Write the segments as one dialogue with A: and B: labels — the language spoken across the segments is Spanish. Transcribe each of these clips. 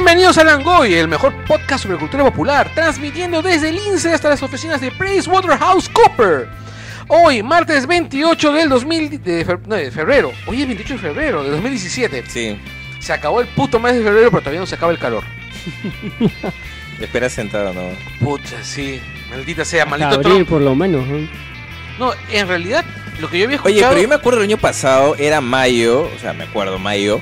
A: Bienvenidos a Langoy, el mejor podcast sobre cultura popular, transmitiendo desde el INSE hasta las oficinas de PricewaterhouseCoopers. Hoy, martes 28 del 2000 de, fe- no, de febrero. Hoy es 28 de febrero de 2017.
B: Sí,
A: Se acabó el puto mes de febrero, pero todavía no se acaba el calor.
B: espera sentado, ¿no?
A: Pucha, sí. Maldita sea, maldito
C: abril
A: Trump.
C: por lo menos. ¿no?
A: No, en realidad, lo que yo había escuchado...
B: Oye, pero yo me acuerdo el año pasado, era mayo, o sea, me acuerdo, mayo,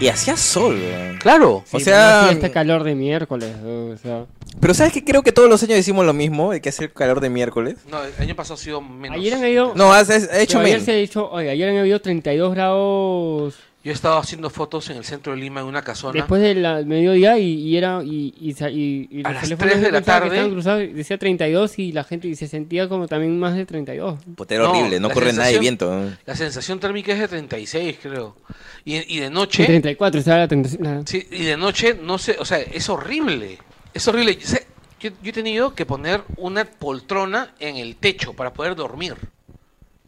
B: y hacía sol, weón.
A: Claro.
B: O
C: Sí,
B: sea,
C: pero hacía este calor de miércoles. ¿no? O sea,
B: Pero ¿sabes que Creo que todos los años decimos lo mismo, de que hace el calor de miércoles.
A: No, el año pasado ha sido menos.
C: ayer han habido.
B: No, has hecho
C: pero ayer
B: menos.
C: se ha dicho, oye, ayer han habido 32 grados
A: Yo he estado haciendo fotos en el centro de Lima en una casona.
C: después del la- mediodía y, y era. Y, y, y- y
A: A
C: los
A: las
C: teléfonos
A: 3 de la tarde.
C: cruzados, decía 32 y la gente y se sentía como también más de 32.
B: Puta, era
A: No,
B: horrible, no
A: la
B: corre nada de
A: sensación-
B: viento. ¿no?
A: La sensación térmica es de 36, creo. Y, y de
C: Y
A: noche...
C: 34, estaba la 36. nada.
A: Sí, y de noche, no sé, o sea, es horrible. Es horrible. Yo, sé- yo- yo he tenido que poner una poltrona en el techo para poder dormir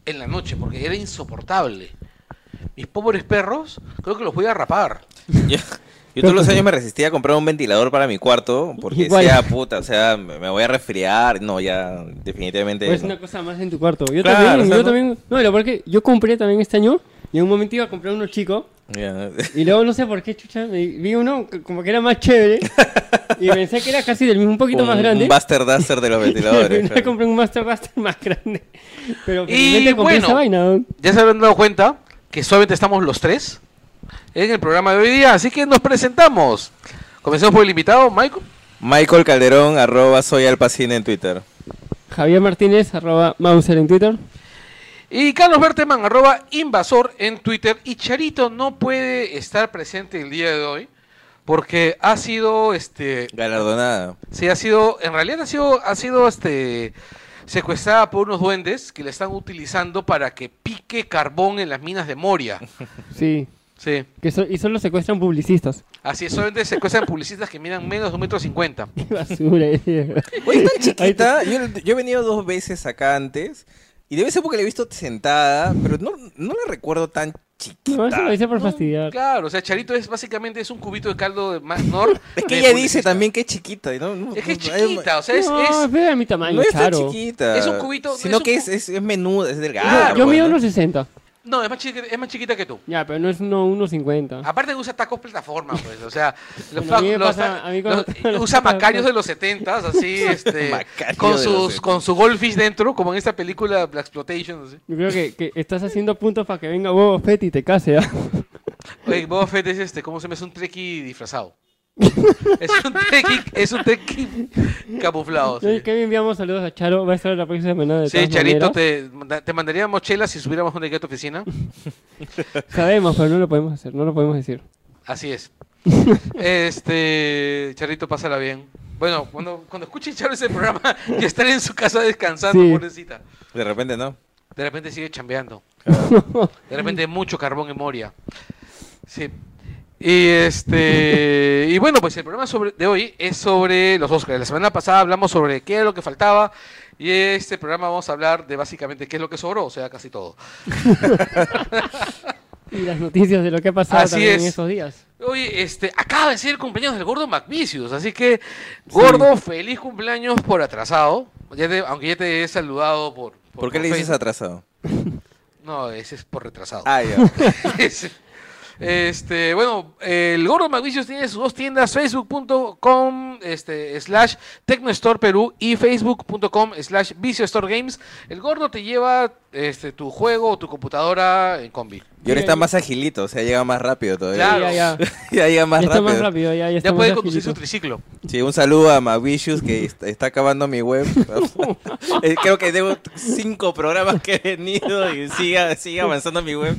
A: en la noche, porque era insoportable. Mis pobres perros, creo que los voy a rapar.
B: Yo, yo todos los años me resistía a comprar un ventilador para mi cuarto, porque
C: Igual.
B: sea puta, o sea, me voy a resfriar. No, ya, definitivamente.
C: Pues
B: no.
C: una cosa más en tu cuarto. Yo
B: Claro,
C: también,
B: o sea,
C: yo
B: no-
C: también. No, lo peor que yo compré también este año y en un momento iba a comprar uno chico
B: Ya.
C: y luego no sé por qué, chucha, vi uno como que era más chévere y pensé que era casi del mismo, un poquito
B: un,
C: más grande.
B: un Buster Duster de los ventiladores. claro.
C: compré un Master Blaster más grande. Pero
A: Y bueno.
C: esa vaina. ¿no?
A: Ya se habrán dado cuenta que solamente estamos los tres en el programa de hoy día, así que nos presentamos. Comencemos por el invitado, Michael.
B: Michael Calderón, arroba soy Alpacine en Twitter.
C: Javier Martínez, arroba Mauser en Twitter.
A: Y Carlos Berteman, arroba invasor en Twitter. Y Charito no puede estar presente el día de hoy porque ha sido, este,
B: Galardonada.
A: sí, ha sido, en realidad ha sido, ha sido, este, secuestrada por unos duendes que la están utilizando para que pique carbón en las minas de Moria.
C: Sí.
A: Sí,
C: Que so- y solo secuestran publicistas.
A: así es, solamente secuestran publicistas que midan menos de un metro cincuenta.
C: Qué basura.
B: Oye, tan chiquita. Yo, yo he venido dos veces acá antes. Y debe ser porque la he visto sentada, pero no, no la recuerdo tan chiquita.
C: No, eso lo hice por
A: No,
C: fastidiar.
A: Claro, o sea, Charito es básicamente es un cubito de caldo de Mac Nor.
B: Es que ella dice también que es chiquita. No, no-
A: Es que es chiquita, o sea, es,
C: no,
A: es-
C: es de mi tamaño,
B: No es tan chiquita.
A: Es un cubito-
B: Sino
A: es un
B: que es, es, es menuda, es
C: Yo-
B: delgada.
C: yo
B: pues,
C: mido
B: ¿no?
C: unos 60.
A: No, es más, chiquita, es más chiquita que tú.
C: Ya, pero no es uno, 1.50.
A: Aparte usa tacos plataforma, pues, o sea, los,
C: Bueno, a mí me pasa- a mí cuando-
A: los- usa macarios de los 70 así, este, con sus
B: 70.
A: con su goldfish dentro, como en esta película Black Exploitation, así.
C: Yo creo que, que estás haciendo puntos para que venga Boba Fett y te case, ¿ah?
A: Oye, Boba Fett es este, ¿cómo se llama? Es un treki disfrazado. es un treki, es un treki camuflado. Sí,
C: Que enviamos saludos a Charo, va a estar la próxima semana de
A: Sí, Charito, te, te mandaríamos chelas si subiéramos un tu oficina.
C: Sabemos, pero no lo podemos hacer, no lo podemos decir.
A: Así es. Este, Charito, pásala bien. Bueno, cuando, cuando escuchen Charo ese programa, ya estaré en su casa descansando,
C: Sí.
A: pobrecita.
B: De repente no.
A: De repente sigue chambeando. De repente mucho carbón en Moria. Sí. Y este y bueno, pues el programa sobre, de hoy es sobre los Oscars. La semana pasada hablamos sobre qué es lo que faltaba y este programa vamos a hablar de básicamente qué es lo que sobró, o sea, casi todo.
C: Y las noticias de lo que ha pasado
A: Así
C: también
A: es.
C: en esos días.
A: Oye, este acaba de ser el cumpleaños del gordo McVicious, así que gordo, feliz cumpleaños por atrasado. Ya te- aunque ya te he saludado por
B: ¿Por, qué le dices atrasado?
A: No, ese es por retrasado.
B: Ah, ya.
A: Este, bueno, el Gordo McVicious tiene sus dos tiendas, facebook.com este, slash Tecnostore Perú y facebook.com slash Vicio Store Games. El Gordo te lleva este, tu juego o tu computadora en combi.
B: Y ahora está más agilito, o sea, llega más rápido todavía.
A: Claro.
C: Ya, ya.
B: ya llega más
C: ya está
B: rápido.
C: más rápido, ya, ya está
A: Ya
C: más
A: puede conducir su triciclo.
B: Sí, un saludo a Mavicious que est- está acabando mi web. Eh, Creo que debo cinco programas que he venido y sigue, sigue avanzando mi web.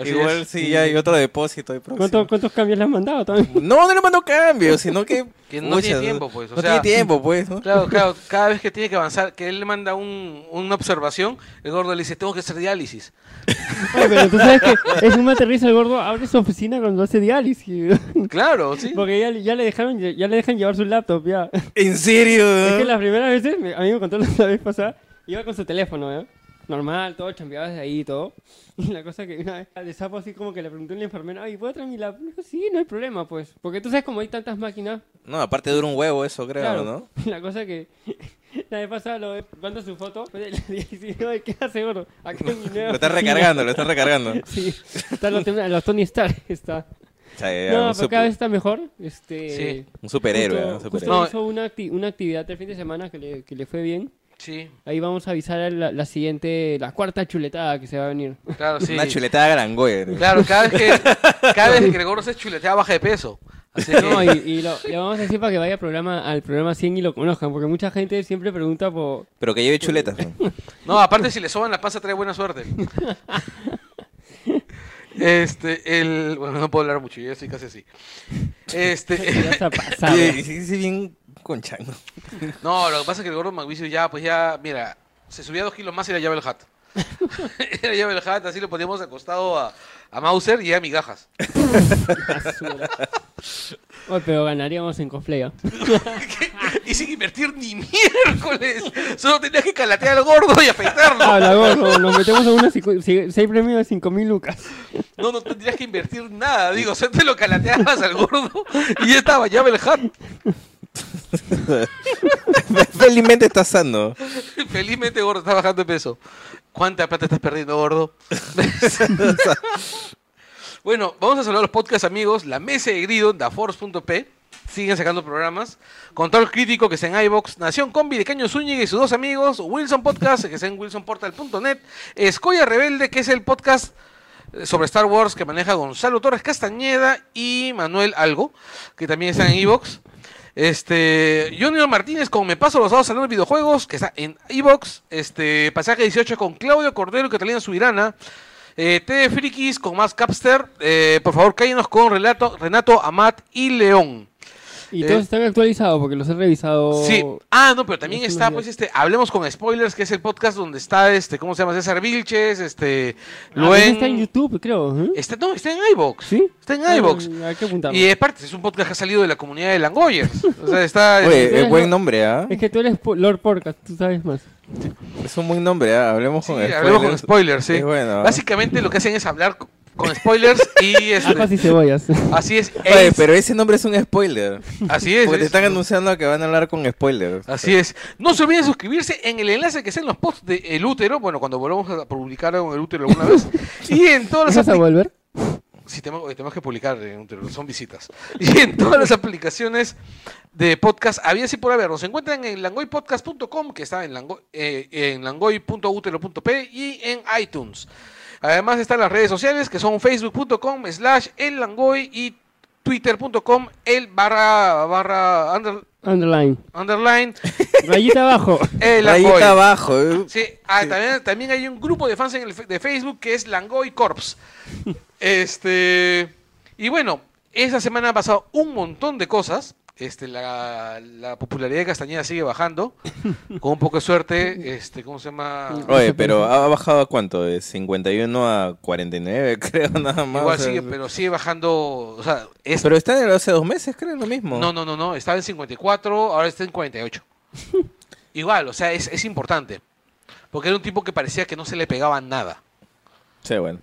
A: Así
B: Igual
A: es.
B: sí, ya hay otro depósito.
C: ¿Cuánto- ¿Cuántos cambios le han mandado también?
B: No, no le mando cambios, sino que...
A: Que no tiene tiempo, pues, o
B: no
A: sea-
B: tiene tiempo, pues, ¿no?
A: Claro, claro, cada vez que tiene que avanzar, que él le manda un- una observación, el Gordo le dice, tengo que hacer diálisis.
C: Pero tú sabes que es un materrizo el gordo, abre su oficina cuando hace diálisis.
A: Claro, sí.
C: Porque ya, ya le dejaron, ya le dejan llevar su laptop, ya.
B: ¿En serio?
C: Es que las primeras veces, a mí me contó la vez pasada, iba con su teléfono, ¿eh? Normal, todo chambeado desde ahí y todo. Y la cosa que una vez de sapo así como que le pregunté a la enfermera, ay, ¿puedo traer mi laptop? Me dijo, sí, no hay problema, pues. Porque tú sabes como hay tantas máquinas,
B: No, aparte dura un huevo eso, creo,
C: claro.
B: ¿no?
C: La cosa que la vez pasada lo mando su foto, le dije, "Ay, ¿qué hace, gordo? Acá en mi nueva
B: Lo está
C: oficina".
B: recargando, lo está recargando.
C: Sí, están los, los Tony Stark, está.
B: O sea,
C: No, pero
B: super-
C: cada vez está mejor. Este,
A: Sí,
B: un superhéroe,
C: justo-
B: ¿no? Un
C: justo
B: superhéroe.
A: No.
C: hizo una, acti- una actividad el fin de semana que le, que le fue bien.
A: Sí,
C: Ahí vamos a avisar a la, la siguiente, la cuarta chuletada que se va a venir.
A: claro, sí.
B: Una chuletada grangoya.
A: Claro, cada vez que, cada vez que Gregorio se chuletea baja de peso. Así que,
C: No, y, y lo, le vamos a decir para que vaya al programa, al programa 100 y lo conozcan, porque mucha gente siempre pregunta por...
B: Pero que lleve chuletas. ¿no?
A: No, aparte si le soban la panza trae buena suerte. Este, el... Bueno, no puedo hablar mucho, yo estoy casi así.
C: ¿Qué
A: Este...
C: vas a pasar?
B: Sí, sí, sí, bien conchango.
A: No, lo que pasa es que el gordo Mauricio ya, pues ya, mira, se subía dos kilos más y era llave el hat. era llave el hat, así lo poníamos acostado a, a Mauser y a migajas.
C: Oye, pero ganaríamos en cosplay. ¿ah?
A: y sin invertir ni miércoles. Solo tenías que calatear al gordo y afeitarlo.
C: Habla, gordo, nos metemos en unos 6 premios de 5 mil lucas.
A: No, no tendrías que invertir nada. Digo, solo te lo calateabas al gordo y ya estaba, llave el hat.
B: Felizmente está sano.
A: Felizmente, gordo, está bajando de peso. ¿Cuánta plata estás perdiendo, gordo? bueno, vamos a saludar a los podcast amigos. La Mesa de Grido, daforce.p. Siguen sacando programas. Control Crítico, que está en iBox. Nación Combi de Caño Zúñiga y sus dos amigos. Wilson Podcast, que está en wilsonportal.net. Escoya Rebelde, que es el podcast eh, sobre Star Wars que maneja Gonzalo Torres Castañeda y Manuel Algo, que también está en iBox. Este, Junior Martínez con Me Paso los Sábados Hablando de Videojuegos, que está en iBox. Este, Pasaje 18 con Claudio Cordero y Catalina Subirana. Eh, TV Frikis con más Capster. Eh, por favor, cállenos con Relato, Renato, Amat y León.
C: Y
A: Eh.
C: todos están actualizados porque los he revisado.
A: Sí. Ah, no, pero también está, pues, este, Hablemos con Spoilers, que es el podcast donde está, este, ¿cómo se llama? César Vilches, este,
C: Ah, ese
A: Luen.
C: está en YouTube, creo. ¿eh?
A: Está, no, está en iBox.
C: ¿Sí?
A: Está en
C: Ah,
A: iBox.
C: Hay que apuntarlo.
A: Y aparte, es un podcast que ha salido de la comunidad de Langoyers. O sea, está.
B: Oye, es buen nombre, ¿ah?
C: Es que tú eres Lord Podcast, tú sabes más.
B: Es un buen nombre, ¿ah? Hablemos
A: Sí,
B: con
A: hablemos con spoilers, sí.
B: Es bueno, ¿ah?
A: Básicamente lo que hacen es hablar con spoilers y este,
C: Apas y cebollas.
A: así es.
B: Oye, pero ese nombre es un spoiler.
A: Así es.
B: Porque te
A: es-
B: están anunciando que van a hablar con spoilers.
A: Así es. No se olviden suscribirse en el enlace que está en los posts de El Útero. Bueno, cuando volvamos a publicar en El Útero alguna vez. Y en todas las
C: ¿Vas a
A: apli-
C: volver?
A: Sí, tenemos, oye, tenemos que publicar en Útero, son visitas. Y en todas las aplicaciones de podcast, había así por haber. Nos encuentran en langoypodcast.com, que está en, lango- eh, en langoy.utero.p y en iTunes. Además están las redes sociales, que son facebook.com slash el langoy y twitter.com el barra, barra under-
C: Underline.
A: underline
C: Rayita abajo.
A: el langoy.
B: está abajo. ¿eh?
A: Sí, ah, También, también hay un grupo de fans en el, de Facebook que es Langoy Corps. Este. Y bueno, esa semana han pasado un montón de cosas. Este, la, la popularidad de Castañeda sigue bajando. Con un poco de suerte, este, ¿cómo se llama?
B: Oye, pero ¿ha bajado a cuánto? De 51 a 49, creo, nada más.
A: Igual sigue, pero sigue bajando. O sea, es.
B: Pero está en hace dos meses, creo, lo mismo.
A: No, no, no, no. Estaba en 54, ahora está en 48. Igual, o sea, es, es importante. Porque era un tipo que parecía que no se le pegaba nada.
B: Sí, bueno.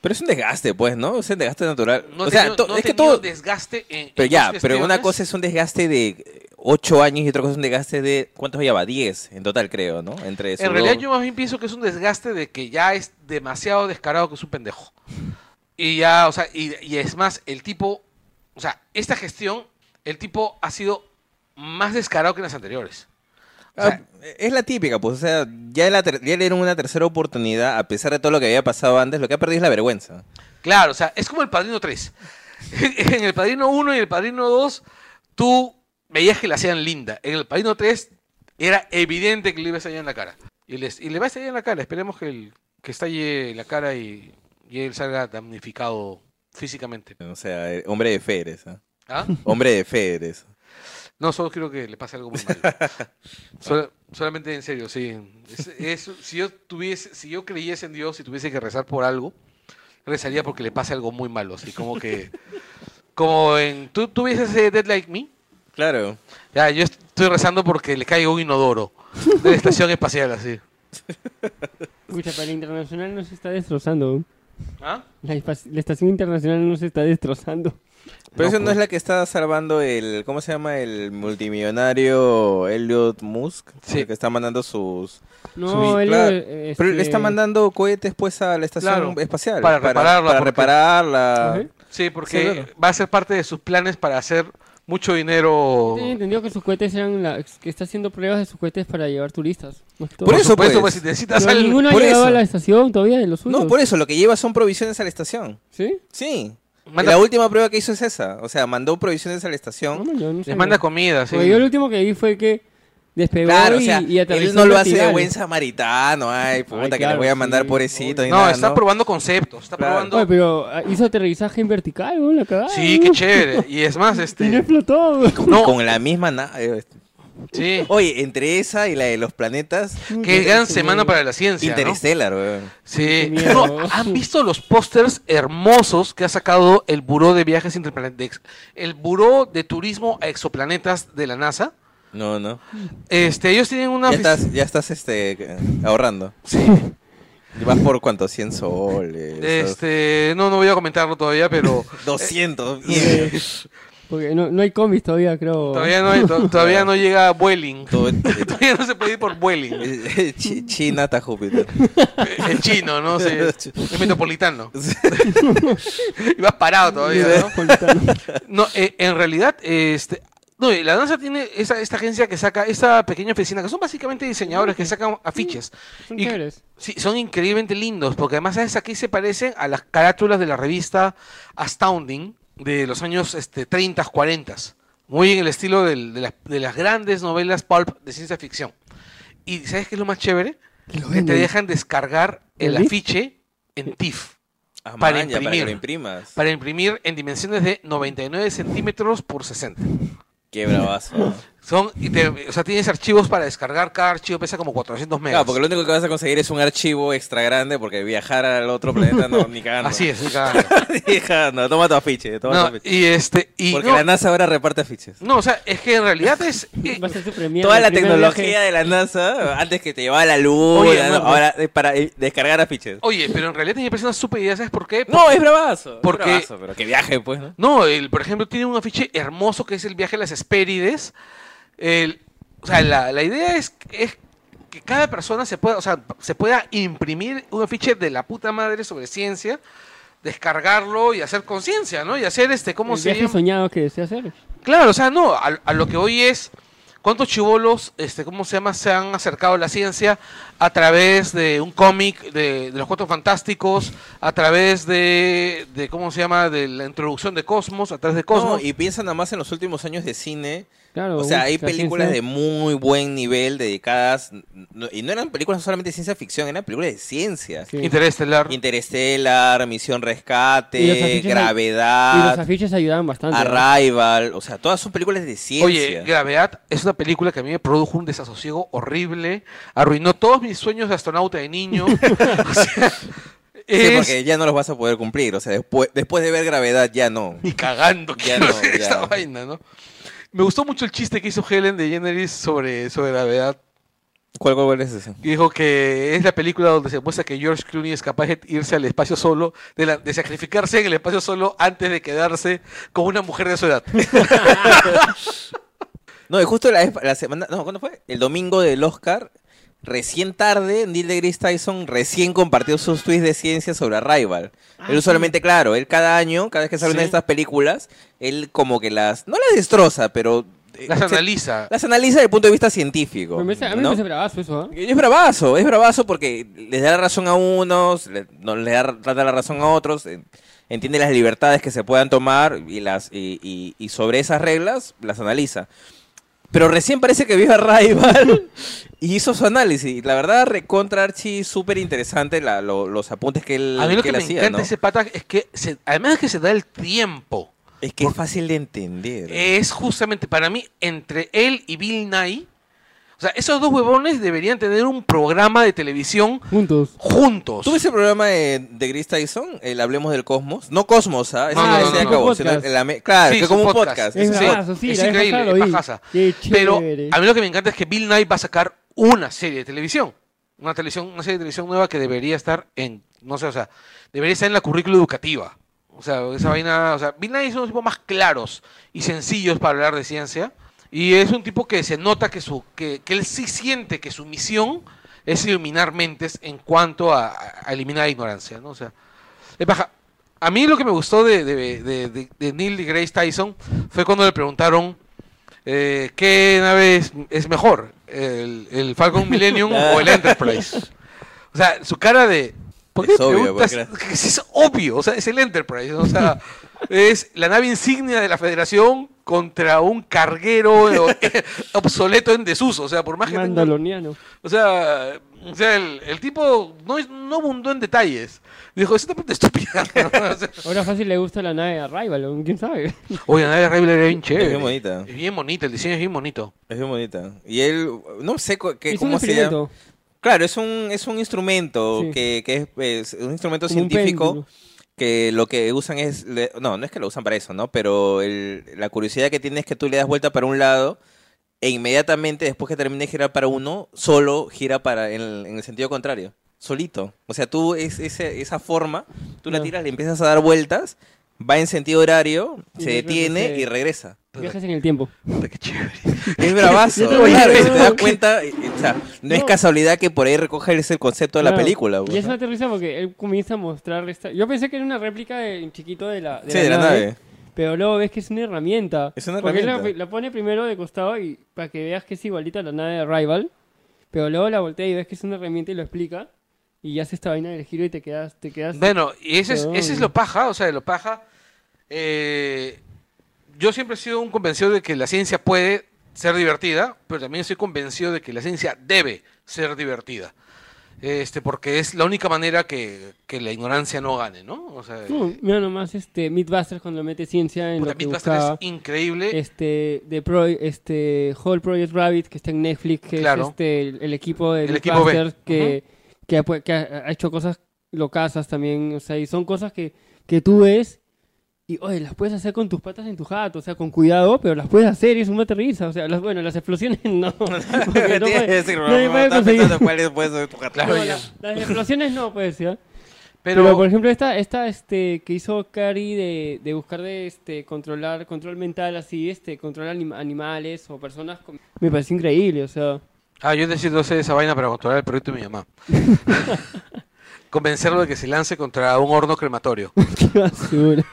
B: Pero es un desgaste, pues, ¿no? Es un desgaste natural.
A: No
B: o sea,
A: no
B: es que todo...
A: desgaste en.
B: Pero
A: en
B: ya, pero una cosa es un desgaste de 8 años y otra cosa es un desgaste de... ¿Cuántos lleva? 10 en total, creo, ¿no? Entre
A: En realidad yo más bien pienso que es un desgaste de que ya es demasiado descarado que es un pendejo. Y ya, o sea, y, y es más, el tipo, o sea, esta gestión, el tipo ha sido más descarado que en las anteriores. O sea,
B: Ah, es la típica, pues, o sea, ya, la ya le dieron una tercera oportunidad, a pesar de todo lo que había pasado antes, lo que ha perdido es la vergüenza.
A: claro, o sea, es como el Padrino 3. en el Padrino 1 y el Padrino 2, tú veías que la hacían linda. En el Padrino 3 era evidente que le iba a estallar en la cara. Y, les- y le va a estallar en la cara. Esperemos que, el, que estalle la cara y, y él salga damnificado físicamente.
B: O sea, eh, hombre de fe eres. ¿Ah? Hombre de fe eres.
A: No, solo quiero que le pase algo muy mal. Sol- solamente en serio, sí. Es- es- si yo tuviese, si yo creyese en Dios y tuviese que rezar por algo, rezaría porque le pase algo muy malo, así como que, como en, ¿tú, ese Dead Like Me?
B: Claro.
A: Ya, yo estoy rezando porque le caiga un inodoro de la estación espacial, así.
C: Escucha, para la internacional nos está destrozando.
A: ¿Ah?
C: La, la estación internacional nos está destrozando.
B: Pero
A: No,
B: eso no
A: pues.
B: es la que está salvando el, ¿cómo se llama? El multimillonario Elliot Musk.
A: Sí.
B: el que está mandando sus...
C: No,
B: Sí,
C: él
B: claro.
C: eh,
B: Pero le
C: este,
B: está mandando cohetes pues a la estación
A: Claro,
B: espacial.
A: para repararla,
B: Para
A: porque-
B: repararla.
A: Sí,
C: Sí,
A: porque
C: claro.
A: va a ser parte de sus planes para hacer mucho dinero.
C: Tenía entendido que sus cohetes eran la, que está haciendo pruebas de sus cohetes para llevar turistas. más que todo.
B: Por eso, pues.
A: pues, si necesitas
C: Pero
A: al-
C: ninguno ha
B: por
C: llegado
B: eso.
C: a la estación todavía de los suyos.
B: No, por eso, lo que lleva son provisiones a la estación.
C: ¿Sí?
B: Sí.
A: Manda-
B: La última prueba que hizo es esa. O sea, mandó provisiones a la estación.
C: no
A: les manda comida, sí.
C: Porque yo lo último que vi fue que despegó
B: Claro, o
C: y,
B: sea,
C: y aterrizó
B: él no lo hace de buen samaritano. Ay, puta, que
C: claro,
B: le voy a mandar
C: sí,
B: pobrecito.
A: No,
B: nada,
A: está
B: ¿no?
A: probando conceptos, está
B: Claro.
A: probando...
C: Oye, pero ah, hizo aterrizaje en vertical, ¿no? La cagada.
A: Sí, qué chévere. Y es más,
C: Y no
A: este...
C: explotó. güey.
A: No,
B: Con la misma nave.
A: Sí.
B: Oye, entre esa y la de los planetas,
A: Qué gran semana para la ciencia, ¿no?
B: Interstellar, weón.
A: Sí. No, ¿Han visto los pósters hermosos que ha sacado el Buró de Viajes Interplanetas? El Buró de Turismo a Exoplanetas de la NASA.
B: No, no.
A: Este, ellos tienen una...
B: Ya estás, ya estás este, ahorrando.
A: Sí.
B: Vas por cuánto, 100 soles.
A: Este, no, no voy a comentarlo todavía, pero
B: 200. mierda.
C: Porque no, no hay combis todavía, creo.
A: todavía no, hay- to- todavía no llega Vueling.
B: Todo-
A: Todavía no se puede ir por Vueling.
B: Chi- China hasta Júpiter.
A: El chino, ¿no? Sí, es metropolitano. Y vas parado todavía, ¿no? No, eh, en realidad, este, no, eh, la NASA tiene esa, esta agencia que saca, esta pequeña oficina, que son básicamente diseñadores que sacan afiches.
C: Son
A: Y-. Sí, son increíblemente lindos, porque además, ¿sabes? Aquí se parecen a las carátulas de la revista Astounding de los años este, 30, 40. Muy en el estilo del- de, las, de las grandes novelas pulp de ciencia ficción. Y ¿sabes qué es lo más chévere?
C: Que lo
A: Que te dejan descargar el
C: ¿El TIFF?
A: afiche en TIFF.
B: Ah,
A: Para
B: para que
A: imprimir.
B: imprimas.
A: Para imprimir en dimensiones de 99 centímetros por 60.
B: Qué bravazo.
A: Son, y te- o sea, tienes archivos para descargar, cada archivo pesa como 400 megas.
B: Claro, porque lo único que vas a conseguir es un archivo extra grande porque viajar al otro planeta no, ni cagando.
A: Así es, cagando.
B: Ni cagando. Toma tu afiche, toma tu
A: No,
B: afiche.
A: y este, y
B: Porque
A: no,
B: la NASA ahora reparte afiches.
A: no, o sea, es que en realidad es, eh,
C: Va a ser su premier
B: Toda la tecnología
C: viaje.
B: de la NASA, antes que te llevaba a la luna,
A: Oye,
B: ¿no?
A: no,
B: ahora es para eh, descargar afiches.
A: oye, pero en realidad me parece una super idea, ¿sabes por qué?
B: No, es bravazo. es
A: Porque-
B: bravazo, pero que viaje, pues, ¿no?
A: No, el, por ejemplo, tiene un afiche hermoso que es el viaje a las Hespérides. El, o sea, la, la idea es, es que cada persona se pueda, o sea, se pueda imprimir un afiche de la puta madre sobre ciencia, descargarlo y hacer conciencia, ¿no? Y hacer este, ¿cómo
C: El
A: se
C: viaje
A: llama?
C: soñado que desea hacer.
A: Claro, o sea, no, a, a lo que hoy es cuántos chivolos, este, ¿cómo se llama? Se han acercado a la ciencia a través de un cómic de, de los Cuatro Fantásticos, a través de, de, ¿cómo se llama? De la introducción de Cosmos, a través de Cosmos.
B: No, y piensa nada más en los últimos años de cine.
C: Claro.
B: O sea,
C: uy,
B: hay
C: la
B: películas de muy buen nivel dedicadas. no- y no eran películas solamente de ciencia ficción, eran películas de ciencia.
C: Sí.
A: Interestelar.
B: Interstellar, Misión
C: Y
B: Rescate,
C: ay- Y los
B: Gravedad,
C: afiches ayudaban bastante. ¿no?
B: Arrival. O sea, todas son películas de ciencia.
A: Oye, Gravedad es una película que a mí me produjo un desasosiego horrible, arruinó todos mis sueños de astronauta de niño. o sea,
B: Sí,
A: es...
B: porque ya no los vas a poder cumplir. O sea, después, después de ver Gravedad, ya no.
A: Ni cagando
B: Ya
A: quiero
B: no, ya.
A: esta vaina, ¿no? Me gustó mucho el chiste que hizo Helen de Generis sobre, sobre gravedad.
B: ¿Cuál, cuál es ese?
A: Dijo que es la película donde se muestra que George Clooney es capaz de irse al espacio solo, de, la- de sacrificarse en el espacio solo antes de quedarse con una mujer de su edad.
B: No, y justo la, la semana. No, ¿cuándo fue? El domingo del Oscar. Recién tarde, Neil deGrasse Tyson recién compartió sus tweets de ciencia sobre Arrival. él usualmente, claro, él cada año, cada vez que sale una de estas películas, él como que las, no las destroza, pero eh,
A: Las
B: se-
A: analiza.
B: las analiza desde el punto de vista científico.
C: Me parece- a mí me parece bravazo eso, ¿ah?
B: Es bravazo, es bravazo porque les da la razón a unos, le- no les da, da la razón a otros, en- entiende las libertades que se puedan tomar y las y, y- y sobre esas reglas las analiza. Pero recién parece que vio a Rival y hizo su análisis. La verdad, recontra Archie, súper interesante lo- los apuntes que él,
A: A mí lo que,
B: él
A: me
B: hacía,
A: encanta
B: ¿no?
A: ese pata es que, se- además de que se da el tiempo,
B: Es que es fácil de entender.
A: es justamente para mí entre él y Bill Nye. O sea, esos dos huevones deberían tener un programa de televisión
C: Juntos.
A: juntos.
B: ¿Tú ves el programa de, de Gris Tyson? El Hablemos del Cosmos. No Cosmos, ¿ah?
A: No, no,
B: acabó, sino el- claro,
A: Sí,
B: que como un
A: podcast.
B: podcast.
C: Es
B: sí.
A: es increíble, es.
C: Qué
A: Pero a mí lo que me encanta es que Bill Nye va a sacar una serie de televisión. Una televisión, una serie de televisión nueva que debería estar en, no sé, o sea, debería estar en la currícula educativa. O sea, esa vaina, o sea, Bill Nye es uno de los tipos más claros y sencillos para hablar de ciencia. Y es un tipo que se nota que, su, que, que él sí siente que su misión es iluminar mentes en cuanto a, a eliminar la ignorancia, ¿no? O sea, es baja. A mí lo que me gustó de, de, de, de- de Neil y Grace Tyson fue cuando le preguntaron eh, qué nave es, es mejor, el, el Falcon Millennium o el Enterprise. O sea, su cara de... ¿Por qué
B: Es obvio,
A: preguntas?
B: porque
A: es obvio, o sea, es el Enterprise, o sea, es la nave insignia de la Federación contra un carguero eh, obsoleto en desuso, o sea, por más que tenga-
C: Mandaloniano.
A: o sea, o sea el, el tipo no, no abundó en detalles. Dijo, es una pregunta estúpida. ¿no? O sea,
C: Ahora fácil le gusta la nave Arrival, ¿o ¿quién sabe?
A: Oye, la nave Rival era bien chévere.
B: Es bien bonita.
A: Es bien bonita, el diseño es bien bonito.
B: Es bien bonita. Y él, no sé qué, cómo se llama. Claro, es un, es un instrumento
C: Sí.
B: que, que es, es un instrumento
C: como
B: científico que lo que usan es, le- no, no es que lo usan para eso, ¿no? Pero el- la curiosidad que tiene es que tú le das vuelta para un lado e inmediatamente después que termine de girar para uno, solo gira para en el, en el sentido contrario, solito. O sea, tú es, ese- esa forma, tú la tiras, le empiezas a dar vueltas, va en sentido horario,
C: Y
B: se
C: de
B: detiene y regresa.
C: Viajes en el tiempo.
A: Puta, qué chévere.
B: Es bravazo.
C: Yo también
B: claro, y si
C: creo
B: te das cuenta, o sea, no, es casualidad que por ahí recoja ese concepto de la
C: Claro.
B: película.
C: Y
B: pues,
C: es
B: ¿no?
C: una aterriza porque él comienza a mostrar esta... Yo pensé que era una réplica de, en chiquito de la, de
B: Sí,
C: la
B: de la
C: nave,
B: nave.
C: Pero luego ves que es una herramienta.
B: Es una
C: Porque él la,
B: herramienta.
C: la pone primero de costado y para que veas que es igualita a la nave de Rival. Pero luego la voltea y ves que es una herramienta y lo explica. Y ya hace esta vaina del giro y te quedas... Te quedas
A: Bueno, y ese es, ese es lo paja, o sea, lo paja. eh, yo siempre he sido un convencido de que la ciencia puede ser divertida, pero también estoy convencido de que la ciencia debe ser divertida. Este, porque es la única manera que, que la ignorancia no gane, ¿no? O sea,
C: No, mira nomás este Mythbusters cuando mete ciencia en lo que buscaba.
A: es increíble.
C: Este, de Pro, este, Whole Project Rabbit, que está en Netflix, que
A: Claro.
C: es este, el, el equipo de
A: El equipo B.
C: Que, que, ha, pu- que ha- ha hecho cosas locasas también, o sea, y son cosas que, que tú ves y, oye, las puedes hacer con tus patas en tu jato, o sea, con cuidado, pero las puedes hacer y es un mate risa, o sea, las, bueno, las explosiones no. no puede-
B: decir,
C: nadie
B: no,
C: puede conseguir-
B: cuál.
A: Claro,
C: no,
A: ya.
C: la- las explosiones no, pues, ¿ya?
A: pero,
C: Pero, por ejemplo, esta, esta este, que hizo Cari de, de buscar de este controlar, control mental así, este, controlar anim- animales o personas, con- me parece increíble, o sea.
A: ah, yo necesito hacer esa vaina para controlar el proyecto de mi mamá. Convencerlo de que se lance contra un horno crematorio.
C: qué basura.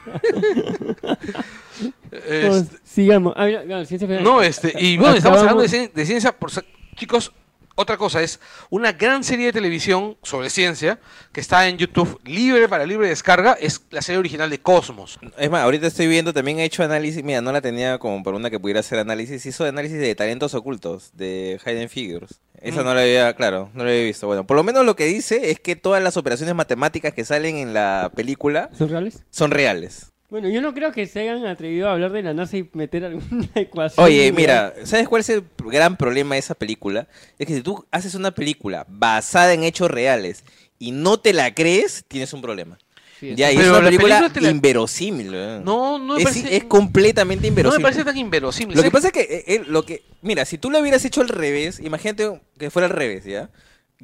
A: Este,
C: Vamos, sigamos. Ah, mira, no, ciencia ficción.
A: No, este, y bueno, estamos hablando de,
C: Acabamos-
A: cien- de ciencia, por, sa- chicos, otra cosa es una gran serie de televisión sobre ciencia que está en YouTube libre para libre descarga, es la serie original de Cosmos.
B: Es más, ahorita estoy viendo, también he hecho análisis, mira, no la tenía como por una que pudiera hacer análisis, hizo análisis de talentos ocultos, de Hidden Figures. Esa
A: Mm.
B: no la había, claro, no la había visto. Bueno, por lo menos lo que dice es que todas las operaciones matemáticas que salen en la película
C: ¿Son reales?
B: son reales.
C: Bueno, yo no creo que se hayan atrevido a hablar de la NASA y meter alguna ecuación.
B: Oye, mira, ¿sabes cuál es el gran problema de esa película? Es que si tú haces una película basada en hechos reales y no te la crees, tienes un problema.
C: Sí,
B: Ya, y
A: Pero
B: es una
A: la
B: película,
A: película te la-
B: inverosímil. weón.
A: No, no me
B: es,
A: parece,
B: es completamente
A: no me
B: inverosímil.
A: parece tan inverosímil.
B: Lo que pasa es que, eh, eh, lo que, mira, si tú lo hubieras hecho al revés, imagínate que fuera al revés, ¿ya?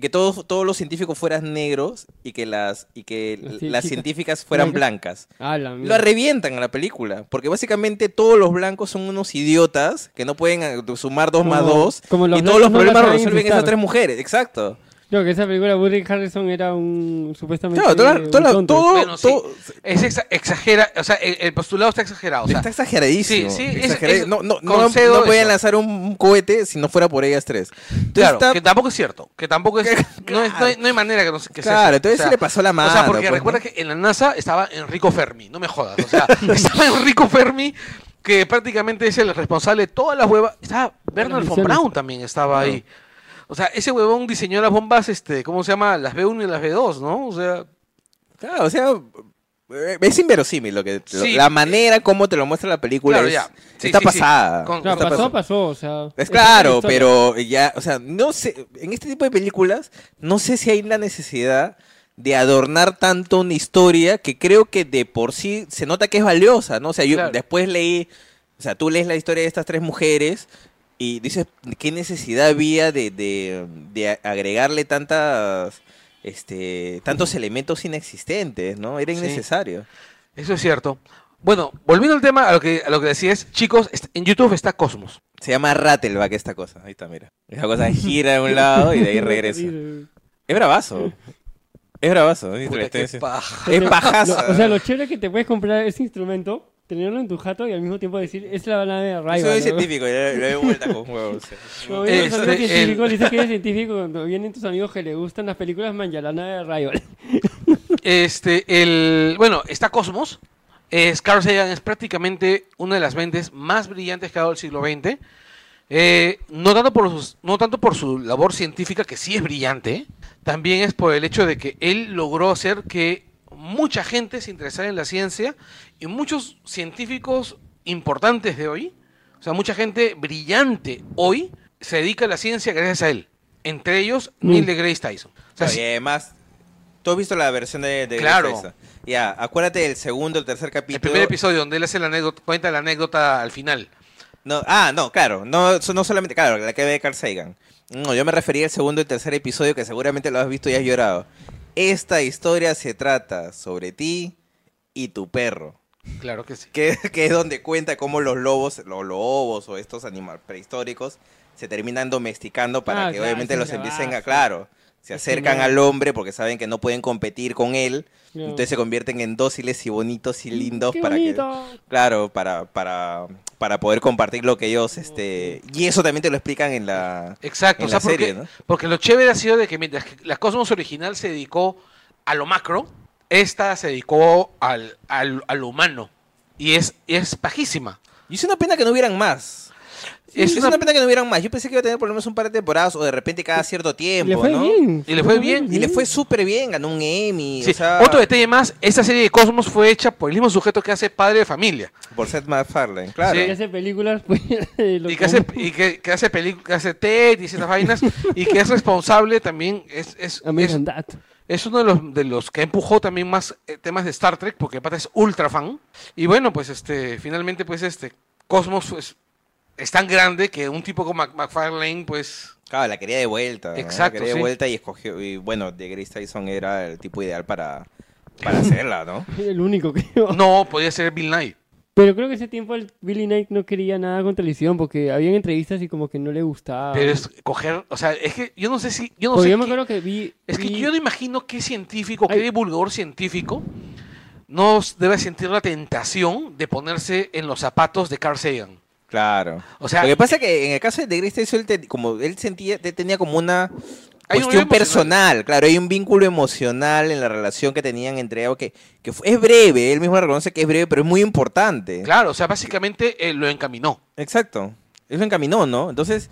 B: Que todos, todos los científicos fueran negros y que las, y que
C: Las
B: científicas fueran
C: blancas. Ah, la
B: Lo revientan a la película, porque básicamente todos los blancos son unos idiotas que no pueden eh, sumar dos más dos
C: como
B: y todos los
C: no
B: problemas los resuelven esas tres mujeres, exacto.
C: No, que esa película Woody Harrison era un supuestamente
B: Claro, toda-
C: un
B: toda
C: tonto.
B: todo,
A: Bueno, sí.
B: todo-
A: Es exa- exagera, o sea, el, el postulado está exagerado. O sea,
B: está exageradísimo.
A: sí, sí, es-
B: exagerad-
A: es-
B: no, no, no,
A: concedo
B: no podían lanzar un, cohete si no fuera por ellas tres. Entonces
A: claro,
B: está-
A: que tampoco es cierto, que tampoco es, no, es- no hay, no hay manera que, no, se- que sea
B: Claro,
A: cierto.
B: entonces
A: O sea,
B: se le pasó la mano.
A: O sea, porque
B: pues,
A: recuerda
B: ¿no?
A: que en la NASA estaba Enrico Fermi, no me jodas. O sea, estaba Enrico Fermi, que prácticamente es el responsable de todas las huevas. Estaba Werner von. Braun también estaba ahí. O sea, ese huevón diseñó las bombas, este, ¿cómo se llama? Las B1 y las B2, ¿no? O sea,
B: Claro, o sea, eh, es inverosímil lo que lo-
A: Sí.
B: la manera como te lo muestra la película
A: Claro,
B: es-
A: ya. Sí,
B: está
A: sí, sí.
B: pasada.
A: Con-
C: Claro,
B: está
C: pasó,
B: pasada.
C: pasó, o sea.
B: Es claro, pero ya, o sea, no sé, en este tipo de películas no sé si hay la necesidad de adornar tanto una historia que creo que de por sí se nota que es valiosa, ¿no? O sea, yo
A: Claro.
B: después leí, o sea, tú lees la historia de estas tres mujeres Y dices, ¿qué necesidad había de, de, de agregarle tantas, este, tantos elementos inexistentes, ¿no? Era
A: Sí.
B: innecesario.
A: Eso es cierto. Bueno, volviendo al tema, a lo que, a lo que decías, chicos, en YouTube está Cosmos.
B: Se llama Rattleback esta cosa. Ahí está, mira. Esa cosa gira de un lado y de ahí regresa. Es bravazo. Es bravazo. Es
C: Lo-
B: pajaza.
C: o sea, lo chévere es que te puedes comprar ese instrumento, tenerlo en tu jato y al mismo tiempo decir, es la nave de
B: Yo
C: Arrival.
B: soy
C: ¿no?
B: científico, yo le doy vuelta con huevos.
C: Como
A: Este,
C: amigos científicos,
A: el-
C: dices que eres científico cuando vienen tus amigos que le gustan las películas, man, ya la nave de Arrival.
A: Este, el, bueno, está Cosmos. Es, Carl Sagan es prácticamente una de las mentes más brillantes que ha dado el siglo XX. Eh, no, tanto por sus- no tanto por su labor científica, que sí es brillante, también es por el hecho de que él logró hacer que mucha gente se interesara en la ciencia y muchos científicos importantes de hoy, o sea, mucha gente brillante hoy, se dedica a la ciencia gracias a él. Entre ellos,
C: Mm.
A: Neil deGrasse Tyson. O sea,
B: y además, tú has visto la versión de, de
A: Claro.
B: Grace Tyson? Ya, acuérdate del segundo, el tercer
A: El
B: capítulo.
A: primer episodio donde él hace la anécdota, cuenta la anécdota al final.
B: No, ah, no, claro, no, no solamente, claro, la que ve de Carl Sagan. No, yo me refería al segundo y tercer episodio que seguramente lo has visto y has llorado. Esta historia se trata sobre ti y tu perro.
A: Claro que sí.
B: Que, que es donde cuenta cómo los lobos, los lobos o estos animales prehistóricos se terminan domesticando para
C: Ah,
B: que
C: claro,
B: obviamente los empiecen a, claro, se acercan al hombre porque saben que no pueden competir con él, entonces se convierten en dóciles y bonitos y lindos
C: ¡Qué
B: para que! Claro, para, para, para poder compartir lo que ellos, este, y eso también te lo explican en la,
A: Exacto,
B: en
A: o sea,
B: la serie,
A: porque,
B: ¿no?
A: porque lo chévere ha sido de que mientras que la Cosmos original se dedicó a lo macro, esta se dedicó al, al, a lo humano. Y es, y es pajísima.
B: Y es una pena que no hubieran más.
A: Es
B: Es,
A: una-
B: una pena que no hubieran más. Yo pensé que iba a tener por lo menos un par de temporadas o de repente cada cierto tiempo,
C: le fue
B: ¿no?
C: bien.
A: Y le fue bien,
B: Y le fue súper bien, ganó un Emmy,
A: Sí,
B: o sea,
A: Otro detalle más, esta serie de Cosmos fue hecha por el mismo sujeto que hace Padre de Familia.
B: por Seth MacFarlane, claro.
C: Que hace películas, pues,
A: Y que hace, y que, que hace películas, que hace TED y esas vainas. y que es responsable también, es, es, es. Es uno de los, de los que empujó también más eh, temas de Star Trek, porque pata es ultra fan. Y bueno, pues este, finalmente, pues este, Cosmos pues, es tan grande que un tipo como Mac- McFarlane, pues,
B: Claro, la quería de vuelta. ¿no?
A: Exacto,
B: La quería
A: sí.
B: de vuelta y escogió, y bueno, de Grace Tyson era el tipo ideal para, para hacerla, ¿no?
C: El único, creo.
A: no podía ser Bill Nye.
C: Pero creo que ese tiempo el Billy Knight no quería nada con televisión porque habían entrevistas y como que no le gustaba.
A: Pero es coger, o sea, es que yo no sé si, yo no sé
C: yo me
A: qué-
C: acuerdo que vi...
A: es que yo no imagino qué científico, qué
C: Ay.
A: divulgador científico no debe sentir la tentación de ponerse en los zapatos de Carl Sagan.
B: Claro.
A: O sea,
B: Lo que pasa es que en el caso de Grace Tyson, él, como él sentía, él tenía como una
A: un
B: cuestión personal, claro, hay un vínculo emocional en la relación que tenían entre ellos que, que fue- es breve, él mismo reconoce que es breve, pero es muy importante.
A: Claro, o sea, básicamente eh, lo encaminó.
B: Exacto. Él lo encaminó, ¿no? Entonces,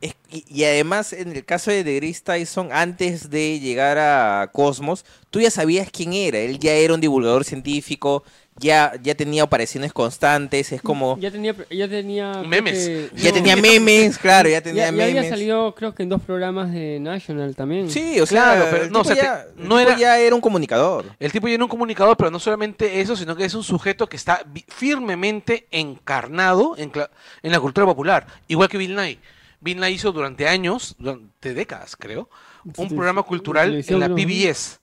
B: es- y, y además en el caso de Grace Tyson, antes de llegar a Cosmos, tú ya sabías quién era. Él ya era un divulgador científico, ya, ya tenía apariciones constantes, es como...
C: Ya tenía... Ya tenía
A: Memes.
C: que-
B: Ya
A: No,
B: tenía
A: ya-
B: memes, claro, ya
C: Ya,
B: tenía
C: ya
B: memes.
C: había salido creo que en dos programas de National también.
B: Sí, o sea,
A: Claro, pero
B: el
A: no, o
B: tipo
A: sea,
B: ya,
A: te- no era-
B: ya era un comunicador.
A: El tipo tiene un comunicador, pero no solamente eso, sino que es un sujeto que está firmemente encarnado en, cla- en la cultura popular, igual que Bill Nye. Bill Nye hizo durante años, durante décadas creo, un
C: Sí,
A: programa
C: sí,
A: cultural en la. PBS,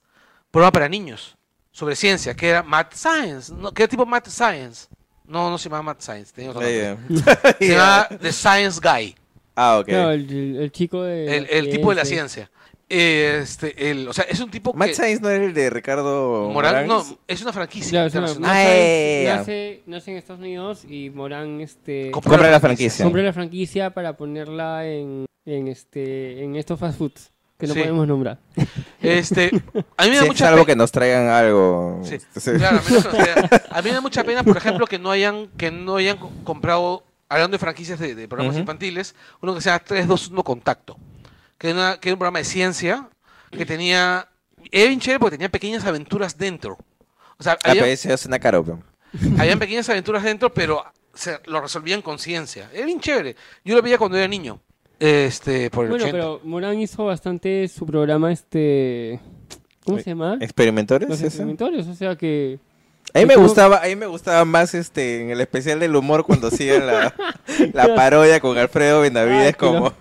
A: programa para niños, sobre ciencia, que era Math Science, ¿no? que era tipo Math Science. No, no se llamaba Math Science, tenía otro nombre.
B: Eh,
A: Se llamaba The Science Guy,
B: ah, ok.
C: No, el, chico de...
A: el, el tipo de la
C: ciencia.
A: Este, el, o sea, es un tipo
B: Matt
A: que...
B: Science no era el de Ricardo
A: Morán, no, es una franquicia.
C: Claro, es una-
A: internacional.
B: Ah,
C: nace,
B: ya.
C: nace, nace en Estados Unidos y Morán este,
A: Compra
B: Compra la franquicia.
C: compró la franquicia para ponerla en, en, este, en estos fast foods que no
A: Sí.
C: podemos nombrar.
A: Este, a mí me da
B: Sí,
A: mucha
B: salvo
A: pena.
B: que nos traigan algo.
A: Sí,
B: Sí.
A: claro, a, no sea- mí me da mucha pena, por ejemplo, que no hayan, que no hayan co- comprado, hablando de franquicias de, de programas infantiles, uno que se llama 321 Contacto, que era, una- que era un programa de ciencia que tenía, era bien chévere porque tenía pequeñas aventuras dentro. O sea, había,
B: una caro, pero-
A: habían pequeñas aventuras dentro, pero se, lo resolvían con ciencia. Era bien chévere. Yo lo veía cuando era niño. Este, por el
C: Bueno,
A: 80.
C: pero Morán hizo bastante su programa, este... ¿Cómo
B: Sí.
C: se llama?
B: ¿Experimentores?
C: Los
B: ese?
C: experimentores, o sea que
B: A mí me gustaba, a mí me gustaba más este en el especial del humor cuando hacían la, la parodia con Alfredo Benavides como,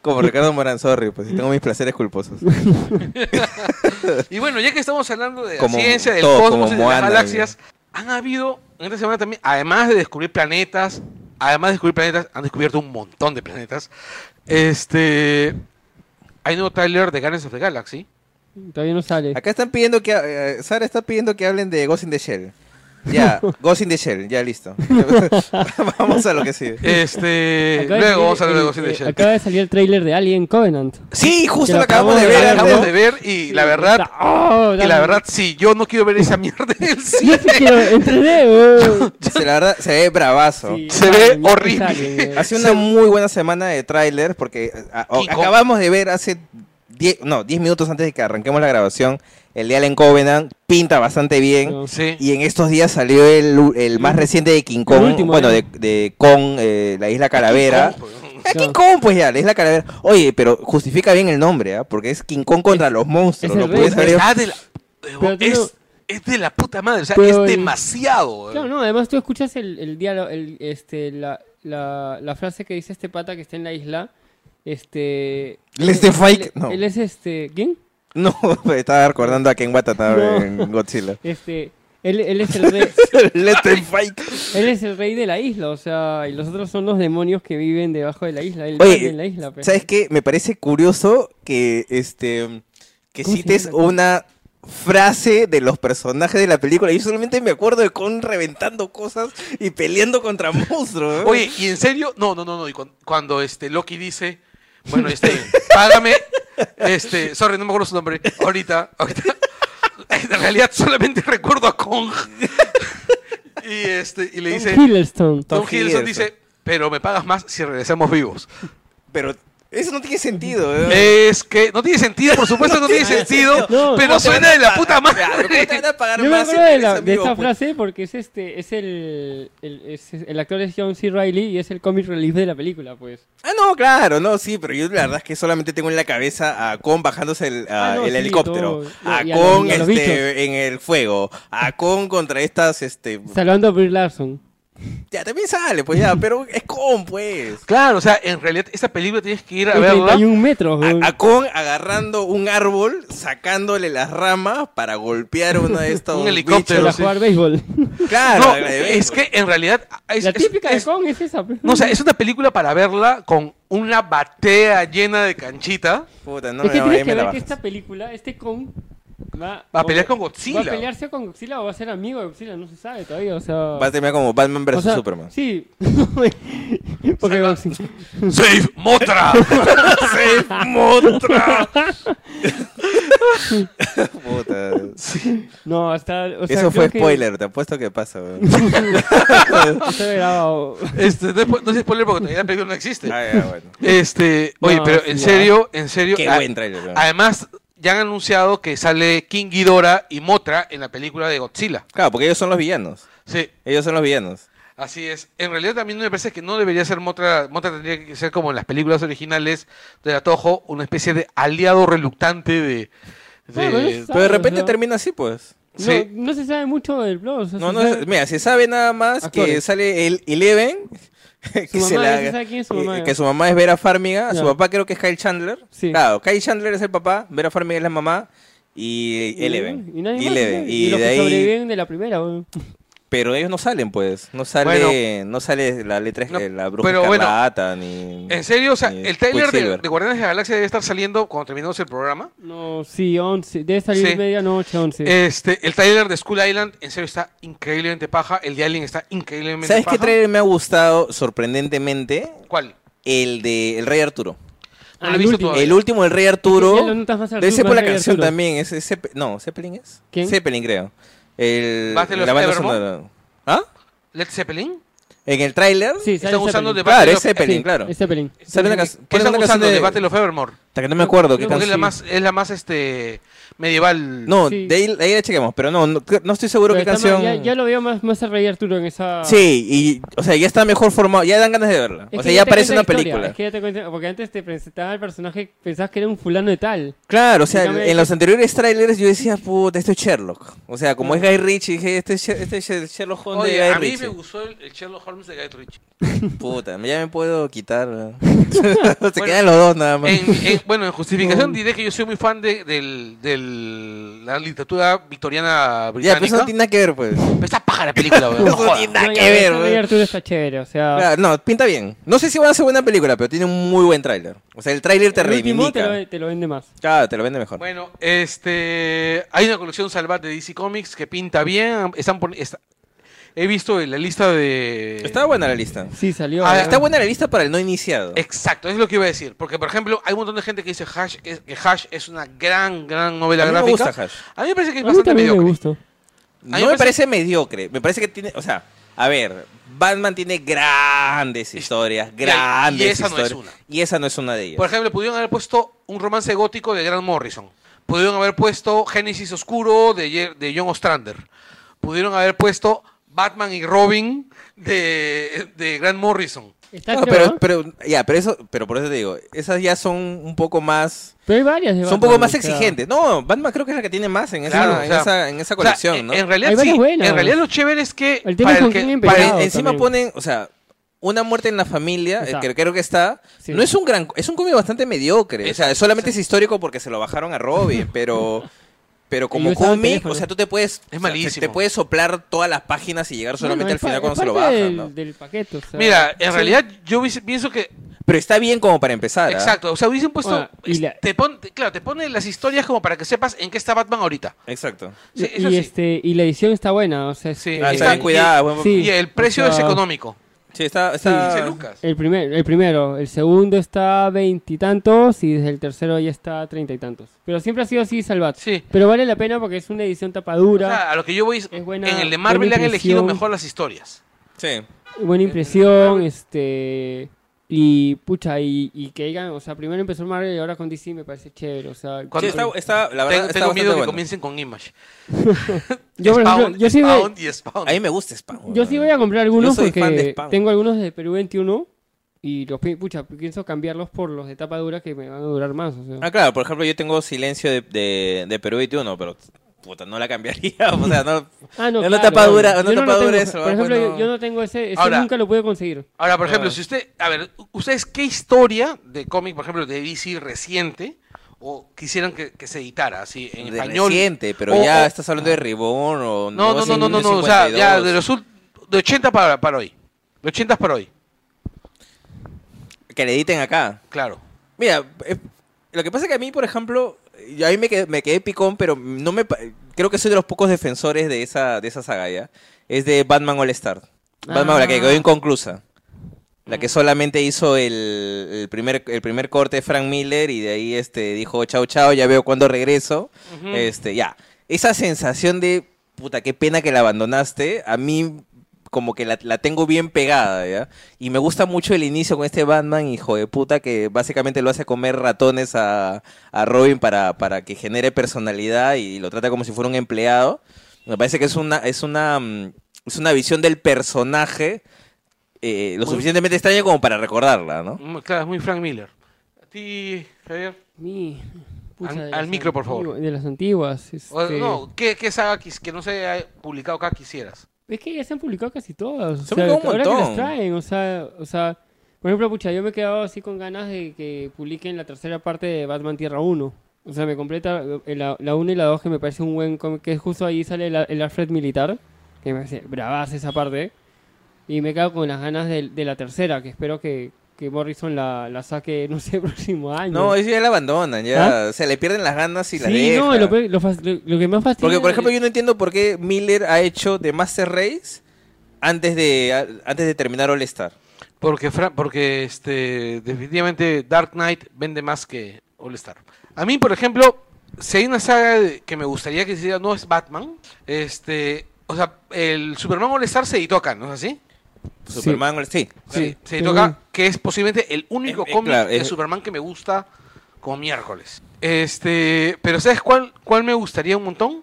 B: como Ricardo Moranzorri, pues y tengo mis placeres culposos.
A: Y bueno, ya que estamos hablando de
B: Como
A: la ciencia, del
B: todo,
A: cosmos y de
B: Moana,
A: las galaxias, han habido en esta semana también, además de descubrir planetas, además de descubrir planetas, han descubierto un montón de planetas. Este. Hay un nuevo trailer de Guardians of the Galaxy.
C: Todavía no sale.
B: Acá están pidiendo que eh, Sara está pidiendo que hablen de Ghost in the Shell. Ya, Ghost in the Shell, ya listo. Vamos a lo que sigue.
A: Este.
C: Acaba de
A: luego
C: salir
A: vamos a de
C: el-
A: Ghost in the
C: eh,
A: Shell.
C: Acaba de salir el tráiler de Alien Covenant.
B: Sí, justo lo
C: lo
B: acabamos de ver.
C: de
A: Lo acabamos de ver y la verdad.
C: Oh,
A: Y la verdad, sí, yo no quiero ver esa mierda en el
C: Yo
A: cine.
C: sí quiero en 3D, weón.
B: Se, la verdad, se ve bravazo.
C: Sí,
A: Se ve horrible.
C: Weón.
B: Hace una muy buena semana de tráiler porque a- acabamos de ver hace 10 no, 10 minutos antes de que arranquemos la grabación el de Alien Covenant, pinta bastante bien.
C: No.
A: Sí.
B: Y en estos días salió el, el más reciente de King Kong,
C: último,
B: bueno,
C: ¿eh?
B: de, de Kong, eh, la isla Calavera.
A: King Kong, pues.
B: Ah, King Kong, pues ya, la isla Calavera. Oye, pero justifica bien el nombre, ¿ah? Porque es King Kong contra los monstruos.
C: es el pues.
B: ver-
A: Está de la-
C: Pero
A: es,
C: no-
A: es de la puta madre, o sea,
C: Pero
A: es
C: el-
A: demasiado.
C: Claro, no, además tú escuchas el, el diálogo, el, este, la, la, la frase que dice este pata que está en la isla. Este.
B: ¿Él es de
C: él-
B: Fike?
C: él-
B: No.
C: Él es este. ¿Quién?
B: No, me estaba recordando a Ken Watanabe
C: No.
B: en Godzilla.
C: Este. Él, él es el rey.
B: Let them fight.
C: él es el rey de la isla, o sea, y los otros son los demonios que viven debajo de la isla. Él
B: Oye,
C: vive en la isla.
B: ¿Sabes qué? Me parece curioso que este que
C: ¿Cómo se
B: cites una frase de los personajes de la película. Yo solamente me acuerdo de Kong reventando cosas y peleando contra monstruos. ¿eh?
A: Oye, y en serio, no, no, no, no. y cuan- cuando, este Loki dice, bueno, este, págame, este, sorry, no me acuerdo su nombre, ahorita, ahorita. En realidad solamente recuerdo a Kong. Y este, y le
C: Tom
A: dice,
C: Hiddleston.
B: Tom
A: Tom Hiddleston
B: Hiddleston.
A: dice, pero me pagas más si regresamos vivos.
B: Pero eso no tiene sentido. ¿eh?
A: Es que no tiene sentido, por supuesto no tiene sentido,
C: No.
A: pero
B: ¿Cómo te
A: suena de la puta
B: Claro, ¿cómo te
A: madre.
B: van a pagar
C: Yo me acuerdo de, la- de
B: amigo,
C: esta
B: pues?
C: frase porque es este, es el, el, es- el actor es John C. Reilly y es el comic relief de la película, pues.
B: Ah, no, claro, no, sí, pero yo la verdad es que solamente tengo en la cabeza a Kong bajándose el, a-
C: Ah, no,
B: el
C: sí,
B: helicóptero,
C: todo.
B: a
C: los
B: este, en el fuego, a Kong contra estas, este,
C: Salvando a Brie Larson.
B: Ya también sale, pues ya, pero es Kong, pues.
A: Claro, o sea, en realidad esta película tienes que ir a verla.
C: 31 metros, weón.
B: A, a Kong agarrando un árbol, sacándole las ramas para golpear uno de estos
A: Un helicóptero,
C: para
B: bichos.
A: sí.
C: jugar béisbol.
B: Claro,
A: No, es que en realidad es,
C: la típica
A: es-
C: de Kong es esa. pues.
A: No, o sea, es una película para verla con una batea llena de canchita.
B: Puta, no
C: es que
B: me,
C: tienes que
B: me la
C: ver que esta película, este Kong, va,
A: Va a pelear con Godzilla.
C: Va a pelearse con Godzilla o va a ser amigo de Godzilla, no se sabe todavía, o sea...
B: Va a terminar como Batman vs
C: o sea,
B: Superman.
C: Sí. Porque
A: Salva-
C: Godzilla-
A: ¡Save Motra!
B: ¡Save Motra! Puta.
C: No, hasta... O sea,
B: Eso fue
C: creo que
B: spoiler, te apuesto que pasa, weón.
A: Este, no, es, no es spoiler porque todavía la película no existe.
B: Ah, ya, bueno.
A: Este, oye,
C: No,
A: pero
C: sí,
A: en
C: ya.
A: serio, en serio.
B: Qué
A: a-
B: buen trailer, weón.
A: Además, ya han anunciado que sale King Ghidorah y Motra en la película de Godzilla.
B: Claro, porque ellos son los villanos.
A: Sí,
B: Ellos son los villanos.
A: así es. En realidad también me parece que no debería ser Motra. Motra tendría que ser como en las películas originales de la Toho, una especie de aliado reluctante de. de-
C: bueno, está-
B: Pero de repente termina así, pues.
C: No,
A: Sí.
C: no se sabe mucho del blog. o sea,
B: No,
C: se
B: no,
C: sabe-
B: mira, se sabe nada más que sale el Eleven. Que,
C: Su
B: se
C: mamá,
B: la-
C: ¿sí sabe quién es su
B: que-
C: mamá?
B: que su mamá es Vera Farmiga, su
C: Ya.
B: papá creo que es Kyle Chandler.
C: Sí.
B: Claro, Kyle Chandler es el papá, Vera Farmiga es la mamá y
C: y-
B: Eleven.
C: Y, nadie más,
B: Eleven.
C: ¿no?
B: Y,
C: los
B: de
C: que
B: ahí,
C: sobreviven de la primera, weón.
B: Pero ellos no salen, pues. No sale,
A: Bueno.
B: no sale la letra,
A: No,
B: eh, la bruja
A: pero bueno,
B: escarlata, ni.
A: En serio, o sea, el trailer de, de Guardianes de la Galaxia debe estar saliendo cuando terminemos el programa.
C: No, sí, 11. Debe salir
A: Sí.
C: medianoche, 11.
A: Este, el trailer de Skull Island, en serio, está increíblemente paja. El de Alien está increíblemente
B: ¿Sabes
A: paja.
B: qué trailer me ha gustado sorprendentemente?
A: ¿Cuál?
B: El de El Rey Arturo.
A: No lo he
C: el
A: visto
C: último.
A: todavía.
B: El último del Rey Arturo. Debe ser por la canción
C: Arturo.
B: también. ¿Es, es no, ¿Zeppelin es?
C: ¿Quién?
B: Zeppelin, creo. El,
A: Battle of
B: la banda
A: Evermore.
B: sonora. ¿Ah?
A: ¿Led Zeppelin?
B: En el tráiler.
C: Sí,
A: Están usando de
B: Claro,
A: Battle
B: es
A: of-
B: Zeppelin, claro.
C: Es Zeppelin.
A: ¿Qué están usando de...
B: de-
A: Battle of Evermore?
B: Hasta que no me acuerdo qué
A: es la más, es la más este medieval.
B: No,
C: Sí.
B: de, ahí, de ahí la chequemos, pero no, no, no estoy seguro
C: Pero
B: qué canción.
C: Ya, ya lo veo más, más a Rey Arturo en esa...
B: Sí, y, o sea, ya está mejor formado, ya dan ganas de verla.
C: Es
B: o sea, ya parece una
C: historia,
B: película.
C: Es que ya te cuenta- porque antes te presentaban al personaje, pensabas que era un fulano de tal.
B: Claro, o sea,
C: Dígame
B: en los anteriores trailers yo decía, puta, esto es Sherlock. O sea, como es Guy Ritchie, dije, este es, Sher- este es Sher- Sherlock Holmes
A: Oye,
B: de Guy
A: a mí
B: Ritchie.
A: me gustó el, el Sherlock Holmes de Guy Ritchie.
B: Puta, ya me puedo quitar. Se quedan los dos nada más.
A: En- en- bueno, en justificación diré que yo soy muy fan de del, del- la literatura victoriana
B: Ya,
A: británica.
B: pero eso no tiene nada que ver, pues.
A: Pero Está paja la película, weón.
B: No tiene nada que
C: ya,
B: ver, weón.
C: Arturo está chévere, o sea...
B: Claro, no, pinta bien. No sé si va a ser buena película, pero tiene un muy buen tráiler. O sea, el tráiler te
C: el último te
B: reivindica.
C: lo, te lo vende más.
B: Claro, te lo vende mejor.
A: Bueno, este hay una colección salvat de DC Comics que pinta bien. Están pon- está- he visto la lista de.
B: Está buena la lista.
C: Sí, salió.
A: Ah,
C: ¿no?
B: Está buena la lista para el no iniciado.
A: Exacto, es lo que iba a decir. Porque, por ejemplo, hay un montón de gente que dice Hash, que, que Hash es una gran, gran novela
B: A mí me
A: gráfica.
B: gusta Hash.
A: A mí me parece que es
C: A mí
A: bastante
C: también me
A: mediocre.
C: gustó.
A: mí
B: No
A: me
B: me
A: parece-
B: parece mediocre. Me parece que tiene. O sea, a ver. Batman tiene grandes historias.
A: y
B: Grandes
A: esa no es
B: historias.
A: una.
B: Y esa no es una de ellas.
A: Por ejemplo, pudieron haber puesto un romance gótico de Grant Morrison. Pudieron haber puesto Génesis Oscuro de, Ye- de John Ostrander. Pudieron haber puesto Batman y Robin de, de Grant Morrison.
C: Está creo,
B: pero,
C: ¿no?
B: pero, ya, pero eso, pero por eso te digo, esas ya son un poco más,
C: Pero hay varias de
B: son un poco más exigentes. No, Batman creo que es la que tiene más en esa,
A: Claro,
B: en
A: o sea,
B: esa, en esa
A: O sea,
B: colección,
A: en,
B: ¿no?
A: en realidad sí, en realidad lo chévere es que
C: El tema
A: para
C: es con
A: el que- para el-
B: encima
C: también.
B: ponen, o sea, una muerte en la familia, eh,
C: Está.
B: que creo que está,
C: Sí.
B: no es un gran, es un cómic bastante mediocre, o sea, solamente
A: sí.
B: es histórico porque se lo bajaron a Robin, pero, pero como cómic, o sea, tú te puedes, o sea,
A: malísimo.
B: te puedes soplar todas las páginas y llegar solamente al
C: es
B: final
C: es
B: cuando se lo bajan,
C: del,
B: ¿no?
C: del paquete, o sea,
A: Mira, en
C: sí.
A: realidad yo pienso que
B: Pero está bien como para empezar. ¿ah?
A: Exacto, o sea, hubiesen puesto.
C: Bueno, y
A: es-
C: la-
A: te pon- te- claro, te pone las historias como para que sepas en qué está Batman ahorita.
B: Exacto.
A: Sí,
C: y, este, y la edición está buena, o sea,
A: Sí,
B: Ah,
A: está
B: bien cuidada.
A: y el precio
C: o
A: es económico.
B: Sí, está, está...
A: 15 lucas.
C: el, primer, el primero, el segundo está veintitantos y, desde el tercero ya está treinta y tantos. Pero siempre ha sido así Salvat.
A: Sí.
C: Pero vale la pena porque es una edición
A: O
C: tapadura,
A: sea, a lo que yo voy es.
C: Es buena-
A: en el de Marvel le han elegido mejor las historias.
B: Sí.
C: buena impresión, este y pucha, y, y que digan, o sea, primero empezó Marvel y ahora con DC me parece chévere, o sea,
A: Cuando-
B: Sí, está, está- la verdad,
A: Tengo,
B: está
A: tengo
B: bastante
A: miedo que
B: bueno.
A: comiencen con Image.
C: yo por ejemplo,
A: Spawn,
C: yo sí voy-
A: Spawn y Spawn.
B: A mí me gusta Spawn.
C: Yo sí voy a comprar algunos porque
B: Spawn.
C: tengo algunos de Perú 21 y los pucha, pienso cambiarlos por los de tapa dura que me van a durar más. O sea.
B: Ah, claro, por ejemplo, yo tengo Silencio de, de, de Perú 21, pero puta, no la cambiaría. O sea, no...
C: Ah, no, claro,
B: tapa dura-
C: yo
B: una
C: no lo
B: tapa dura
C: tengo.
B: eso,
C: Por ejemplo,
B: pues
C: yo,
B: no.
C: yo no tengo ese, ese
A: Ahora-
C: nunca lo pude conseguir.
A: Ahora, por ejemplo, si usted. A ver, ¿ustedes qué historia de cómic, por ejemplo, de DC reciente, o quisieran que, que se editara así en
B: de
A: español?
B: reciente, pero
A: O-
B: ya
A: o-
B: estás hablando de Reborn o...
A: No, no, no, no, no, no, o sea, ya de los de 80 para, para hoy. De 80 para hoy,
B: Que le editen acá.
A: claro.
B: Mira, eh, lo que pasa es que a mí, por ejemplo, yo a mí me quedé, me quedé picón, pero no me creo que soy de los pocos defensores de esa de esa saga ya. Es de Batman All Star. Batman, la que
C: Ah.
B: quedó inconclusa. La que solamente hizo el, el primer el primer corte de Frank Miller y de ahí este dijo chao chao, ya veo cuando regreso. Este, ya. Esa sensación de puta, qué pena que la abandonaste, a mí como que la, la tengo bien pegada, ¿ya? Y me gusta mucho el inicio con este Batman, hijo de puta, que básicamente lo hace comer ratones a, a Robin para, para que genere personalidad y lo trata como si fuera un empleado. Me parece que es una, es una, mm, es una visión del personaje eh, lo
A: Muy-
B: suficientemente extraña como para recordarla, ¿no?
A: Claro, es muy Frank Miller. A ti, Javier.
C: Mi, pucha,
A: Al- micro, por favor.
C: De las antiguas.
A: O-
C: este,
A: no, ¿qué, qué saga que no se haya publicado acá quisieras?
C: Es que ya se han publicado casi todas. O
B: Se
C: sea,
B: un
C: ahora que las traen, o sea, o sea, por ejemplo, pucha, yo me he quedado así con ganas de que publiquen la tercera parte de Batman Tierra 1. O sea, me completa la, la 1 y la 2 que me parece un buen cómic, que justo ahí sale el, el Alfred militar, que me parece bravaz esa parte. Y me he quedado con las ganas de, de la tercera, que espero que, que Morrison la, la saque, no sé, el próximo año.
B: No, eso ya la abandonan, ya se le pierden las ganas y la
C: sí,
B: dejan.
C: no, lo, pe- lo fas- lo- lo que más fastidia...
B: Porque, por ejemplo, yo no entiendo por qué Miller ha hecho de Master Race antes de, a- antes de terminar All Star.
A: Porque, Fra- porque este, definitivamente Dark Knight vende más que All Star. A mí, por ejemplo, si hay una saga de- que me gustaría que se hiciera, no es Batman. Este, o sea, el Superman All Star se editó acá, ¿no es así?
B: Superman, sí.
A: Sí,
B: sí.
A: se
C: Sí.
A: acá, que es posiblemente el único
B: Eh, eh,
A: cómic
B: claro,
A: de Superman que me gusta como miércoles. Este, pero ¿sabes cuál, cuál me gustaría un montón?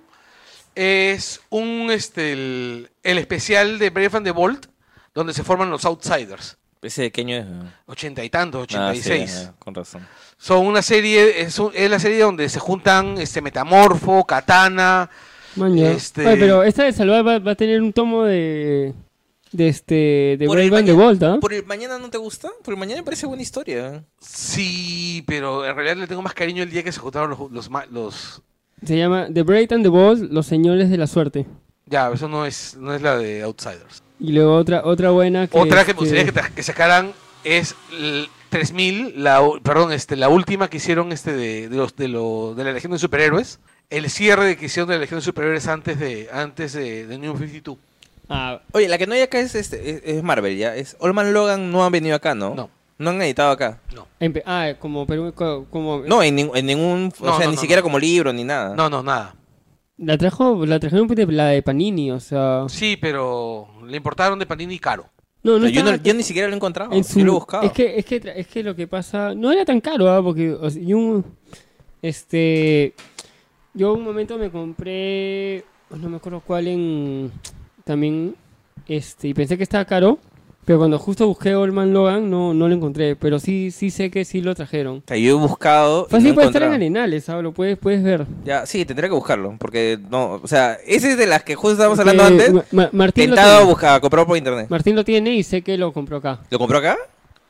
A: Es un, este, el, el especial de Brave and the Bold, donde se forman los Outsiders.
B: Ese pequeño es...
A: Ochenta y tantos,
B: Ah, sí,
A: 86.
B: ah, con razón.
A: Son una serie, es, un- es la serie donde se juntan este Metamorfo, Katana.
C: Maña.
A: Este-
C: Oye, pero esta de Salvar va, va a tener un tomo de. De este. De
B: Por el
C: Brave and the
B: mañana-
C: Bold, ¿ah?
B: ¿Por el mañana no te gusta? Por el mañana me parece buena historia.
A: Sí, pero en realidad le tengo más cariño el día que se juntaron los, los, ma- los-
C: Se llama The Brave and the Bold, Los Señores de la Suerte.
A: ya, eso no es, no es la de Outsiders.
C: Y luego otra otra buena que.
A: Otra que me
C: este,
A: gustaría que, que sacaran es el 3000, la, perdón, este, la última que hicieron este de, de los, de, lo- de la Legión de Superhéroes. El cierre de que hicieron de la Legión de Superhéroes antes de, antes de, de New 52.
C: Ah,
B: Oye, la que no hay acá es, este, es, es Marvel, ¿ya? Es Olman Logan no han venido acá, ¿no?
A: No.
B: No han editado acá.
A: No,
C: ah, como Perú. co- Como,
B: No, en, nin- en ningún...
A: No,
B: o sea,
A: no,
B: ni
A: no,
B: siquiera
A: no.
B: como libro ni nada.
A: no, no, nada.
C: La trajo. La trajeron de la de Panini, o sea.
A: Sí, pero le importaron de Panini caro.
C: No,
B: O
C: no
B: sea, yo,
C: estaba-
B: no- yo ni siquiera lo he encontrado.
C: en
B: Yo
C: su-
B: lo he buscado.
C: Es que, es que, tra- es que lo que pasa, no era tan caro, ¿ah? porque o sea, yo, un- este, yo un momento me compré, no me acuerdo cuál en, también, este, y pensé que estaba caro, pero cuando justo busqué Oldman Logan no, no lo encontré, pero sí, sí sé que sí lo trajeron.
B: O sea, yo he buscado...
C: Fácil
B: no
C: puede estar en. Arenales, ¿sabes? Lo puedes, puedes ver.
B: Ya, sí, tendría que buscarlo. Porque no... O sea, ese es de las que justo estábamos
C: Porque
B: hablando antes.
C: Ma- Ma- Martín, lo
B: Tentado a buscar, a comprar por internet.
C: Martín lo tiene y sé que lo compró acá,
B: ¿Lo compró acá?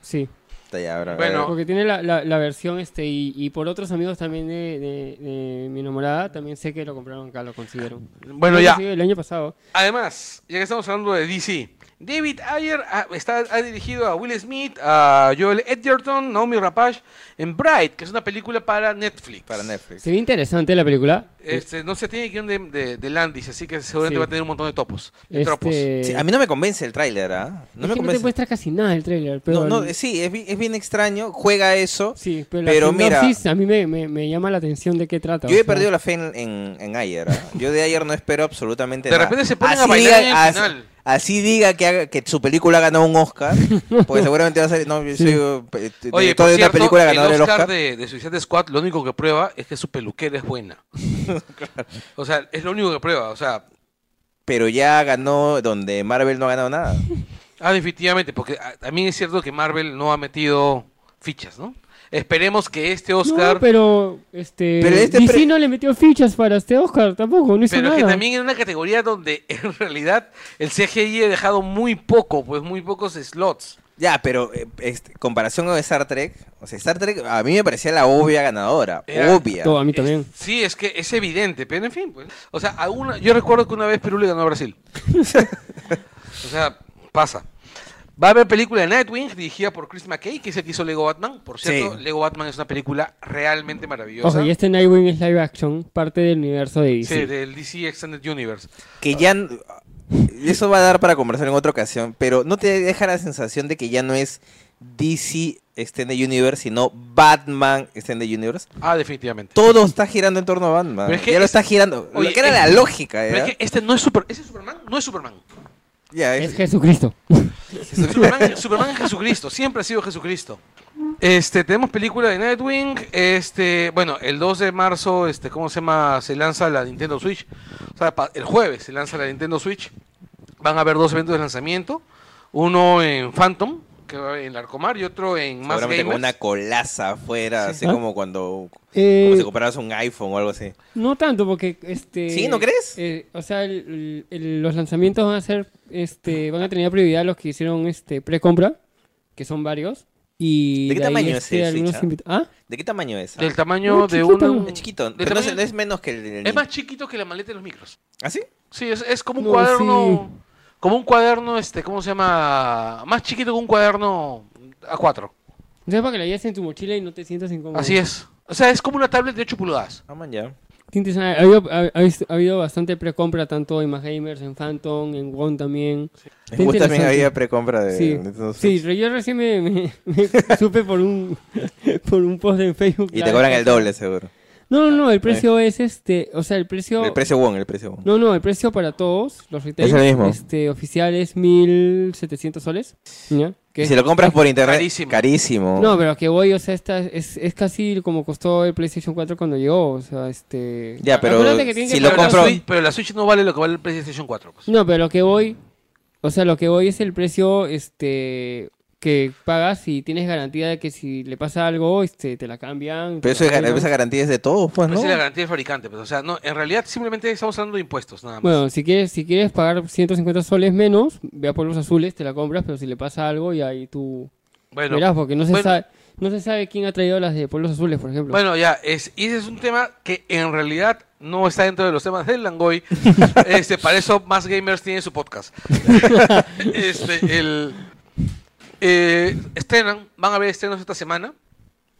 C: sí.
B: Está ya, ahora,
A: Bueno.
C: Porque tiene la, la, la versión este y, y por otros amigos también de, de- de mi enamorada, también sé que lo compraron acá, lo consiguieron.
A: Bueno, ya.
C: El año pasado.
A: Además, ya que estamos hablando de DC, David Ayer ha, está, ha dirigido a Will Smith, a Joel Edgerton, Naomi Rapace en Bright, que es una película para Netflix.
B: Para Netflix.
C: Se ve interesante la película.
A: Este, no se tiene guion de, de, de Landis, así que seguramente
C: Sí.
A: va a tener un montón de topos. De tropos.
C: Este,
B: Sí, a mí no me convence el tráiler, ¿ah? No
C: es
B: me
C: que no te
B: convence.
C: muestra casi nada el trailer, pero
B: No, no, sí, es, bi- es bien extraño. Juega eso.
C: sí, pero,
B: pero
C: la
B: mira-
C: a mí me, me, me llama la atención de qué trata.
B: Yo he
C: sea.
B: perdido la fe en, en, en Ayer. ¿ah? Yo de Ayer no espero absolutamente
A: De
B: nada.
A: repente se ponen a
B: Así
A: bailar en el
B: así-
A: final.
B: Así diga que, haga- que su película ha ganado un Oscar, porque seguramente va a ser. No, yo
C: Sí.
B: soy eh,
A: Oye,
B: director
A: por
B: una
A: cierto,
B: película
A: el
B: ganadora del
A: Oscar
B: Oscar.
A: de, de Suicide Squad lo único que prueba es que su peluquera es buena. O sea, es lo único que prueba. O sea,
B: Pero ya ganó donde Marvel no ha ganado nada.
A: ah, definitivamente, porque ah, también es cierto que Marvel no ha metido fichas, ¿no? Esperemos que este Oscar...
C: No, pero este,
B: Pero este
C: DC
B: pre-
C: no le metió fichas para este Oscar tampoco, no hizo
A: Pero
C: nada.
A: que también en una categoría donde en realidad el CGI ha dejado muy poco, pues muy pocos slots.
B: Ya, pero eh, este, comparación con Star Trek, o sea, Star Trek a mí me parecía la obvia ganadora.
A: Era-
B: obvia.
C: Todo, a mí también.
A: Es- sí, es que es evidente, pero en fin, pues. O sea, a una- yo recuerdo que una vez Perú le ganó a Brasil. o sea, pasa. Va a haber película de Nightwing dirigida por Chris McKay, que es el que hizo Lego Batman. Por cierto,
B: Sí.
A: Lego Batman es una película realmente maravillosa.
C: Ojo, y este Nightwing es live action, parte del universo de DC.
A: Sí, del DC Extended Universe.
B: que ya eso va a dar para conversar en otra ocasión, pero no te deja la sensación de que ya no es DC Extended Universe, sino Batman Extended Universe.
A: Ah, definitivamente.
B: Todo está girando en torno a Batman.
A: Pero es que
B: ya lo
A: es-
B: está girando.
A: Oye,
B: lo que era
A: es-
B: la lógica,
A: Pero es que este no es Super, ese Superman, no es Superman.
C: Es
B: es-
C: Jesucristo.
A: Superman, Superman es Jesucristo, siempre ha sido Jesucristo. Este, tenemos película de Nightwing, este, bueno, el 2 de marzo, este, ¿cómo se llama? Se lanza la Nintendo Switch. O sea, pa- el jueves se lanza la Nintendo Switch. Van a haber dos eventos de lanzamiento, uno en Phantom, que va en Larcomar, y otro en Más
B: seguramente con
A: Gamers.
B: una colaza afuera, así
C: ¿Ah?
B: como cuando
C: Eh,
B: como si compraras un iPhone o algo así.
C: No tanto, porque este.
B: ¿Sí? ¿No crees?
C: eh, o sea, el- el- los lanzamientos van a ser, este, van a tener prioridad los que hicieron este pre-compra, que son varios. Y
B: ¿De qué tamaño es
C: este,
B: el
C: algunos
B: Switch, ah?
C: ¿Ah?
B: ¿De qué tamaño es?
A: Del tamaño de uno...
B: Es chiquito, pero no es,
A: tamaño-
B: no es menos que el del
A: Es más chiquito que la maleta de los micros.
B: ¿Ah, sí?
A: Sí, es, es como un
C: No,
A: cuaderno. Como un cuaderno, este, ¿cómo se llama? Más chiquito que un cuaderno A4.
C: O sea, para que la lleves en tu mochila y no te sientas incómodo.
A: Así es. O sea, es como una tablet de 8 pulgadas.
B: Ah, man, ya.
C: Qué interesante. Ha habido, ha, ha habido bastante pre-compra, tanto en Más Gamers, en Phantom, en One también.
B: En Wood también había precompra de
C: Sí,
B: Nintendo
C: sí, yo recién me, me- me supe por un, por un post en Facebook.
B: Y
C: la
B: te cobran el doble, seguro.
C: No, no, no, el precio es este, o sea, el precio...
B: El precio won, el precio won.
C: No, no, el precio para todos los retail
B: Es el mismo.
C: Este, oficial es 1700 soles.
B: si lo compras por internet,
A: Carísimo.
B: carísimo.
C: No, pero que voy, o sea, esta es, es casi como costó el PlayStation 4 cuando llegó, o sea, este...
B: Ya, pero
C: que
B: si
C: que
B: lo
A: pero, la Switch, pero la Switch no vale lo que vale el PlayStation 4. pues.
C: No, pero lo que voy, o sea, lo que voy es el precio, este, que pagas y tienes garantía de que si le pasa algo, este, te la cambian.
B: Pero eso es esa garantía es de todos, pues, ¿no?
A: esa es la garantía del fabricante. Pues, o sea, no, en realidad simplemente estamos hablando de impuestos, nada más.
C: Bueno, si quieres, si quieres pagar 150 soles menos, ve a polvos azules, te la compras, pero si le pasa algo y ahí tú
A: bueno,
C: verás, porque no se
A: bueno.
C: sabe, no se sabe quién ha traído las de polvos azules, por ejemplo.
A: Bueno, ya, es, y ese es un tema que en realidad no está dentro de los temas del Langoy. este, para eso más gamers tienen su podcast. este, el, eh, estrenan, van a ver estrenos esta semana.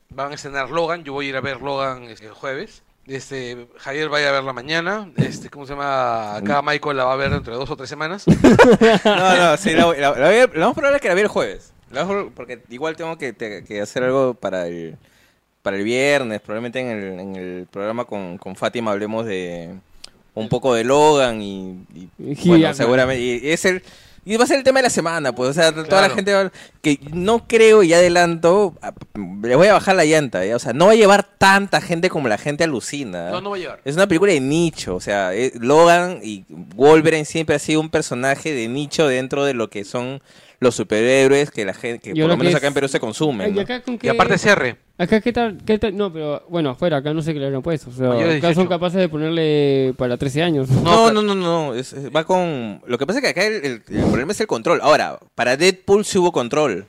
A: Van a estrenar Logan, yo voy a ir a ver Logan este, el jueves. Este, Javier vaya a verla mañana. Este, ¿cómo se llama? Acá Michael la va a ver dentro de dos o tres semanas.
B: No, no, sí, la, la, la voy a- es que la vea el jueves. La porque igual tengo que, te- que hacer algo para el, para el viernes. Probablemente en el, en el programa con, con Fátima hablemos de un poco de Logan y, y, bueno, seguramente. Y, es el, y va a ser el tema de la semana, pues. O sea, toda la gente va- que no creo y adelanto, a- le voy a bajar la llanta. ¿ya? O sea, no va a llevar tanta gente como la gente alucina.
A: No, no va a llevar.
B: Es una película de nicho, o sea, eh, Logan y Wolverine siempre ha sido un personaje de nicho dentro de lo que son los superhéroes que la gente, que
C: Yo
B: por
C: lo
B: lo menos acá en Perú se consumen.
C: Ay,
B: ¿no?
C: acá con
A: Y
C: qué-
A: aparte CR.
C: Acá qué tal, qué tal, no, pero bueno, afuera, acá no sé qué le habrán puesto. O sea,
A: de
C: acá
A: 18.
C: son capaces de ponerle para 13 años.
B: No,
A: No,
B: no, no, no, es- es- va con... Lo que pasa es que acá el, el- el problema es el control. Ahora, para Deadpool sí hubo control.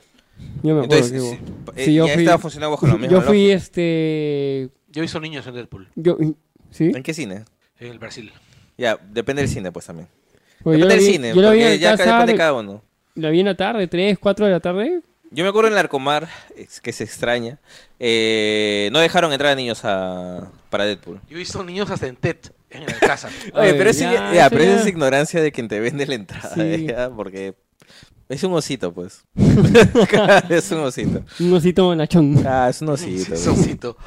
C: Yo me acuerdo
B: Entonces, sí, eh,
C: Sí, yo fui-
B: estaba funcionando bajo
C: Yo fui este
A: Yo hizo niños en Deadpool,
C: yo ¿sí?
B: ¿En qué cine?
A: en el Brasil.
B: Ya, depende del cine pues también.
C: Pues yo
B: depende del
C: vi-
B: cine,
C: yo la vi
B: porque
C: en
B: ya
C: casa,
B: depende de cada uno.
C: La vi en la tarde, 3, 4 de la tarde.
B: Yo me acuerdo en Larcomar, es que se extraña, eh, no dejaron entrar a niños a, para Deadpool.
A: Yo he visto niños hasta en TED, en la casa.
B: Oye, pero,
C: ya,
B: ya,
C: eso ya.
B: es ignorancia de quien te vende la entrada,
C: Sí.
B: porque es un osito, pues. es un osito.
C: Un osito bonachón,
B: Ah, es un osito. pues.
A: Soncito.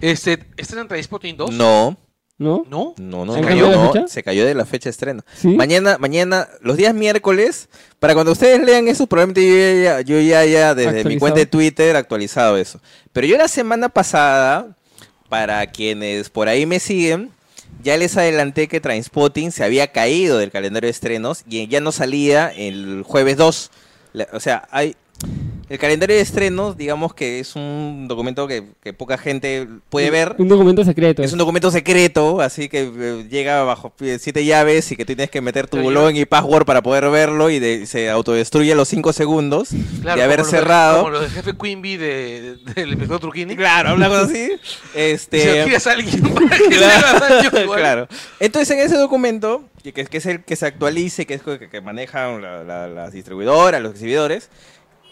A: Este, ¿estrenan Trainspotting 2?
B: No,
C: ¿no?
A: ¿No?
B: no, no,
C: ¿Se
B: no,
C: cayó la fecha?
B: se cayó de la fecha de estreno.
C: ¿Sí?
B: Mañana, mañana, los días miércoles, para cuando ustedes lean eso, probablemente yo ya, yo ya haya desde mi cuenta de Twitter actualizado eso. Pero yo la semana pasada, para quienes por ahí me siguen, ya les adelanté que Trainspotting se había caído del calendario de estrenos y ya no salía el jueves 2. La- O sea, hay... El calendario de estrenos, digamos que es un documento que, que poca gente puede ver.
C: Un documento secreto.
B: Es un documento secreto, así que eh, llega bajo eh, siete llaves y que tú tienes que meter tu login y password para poder verlo y de- se autodestruye a los cinco segundos
A: Claro,
B: de haber
A: como los de-
B: cerrado.
A: como los del jefe Quimby de, de- del inspector Truquini.
B: Claro, una cosa así.
A: Si
B: Este,
A: alquilas a alguien para que le haga daño, igual.
B: claro. Entonces en ese documento, que, que- que es el que se actualice, que es el que, que manejan la- la- las distribuidoras, los exhibidores,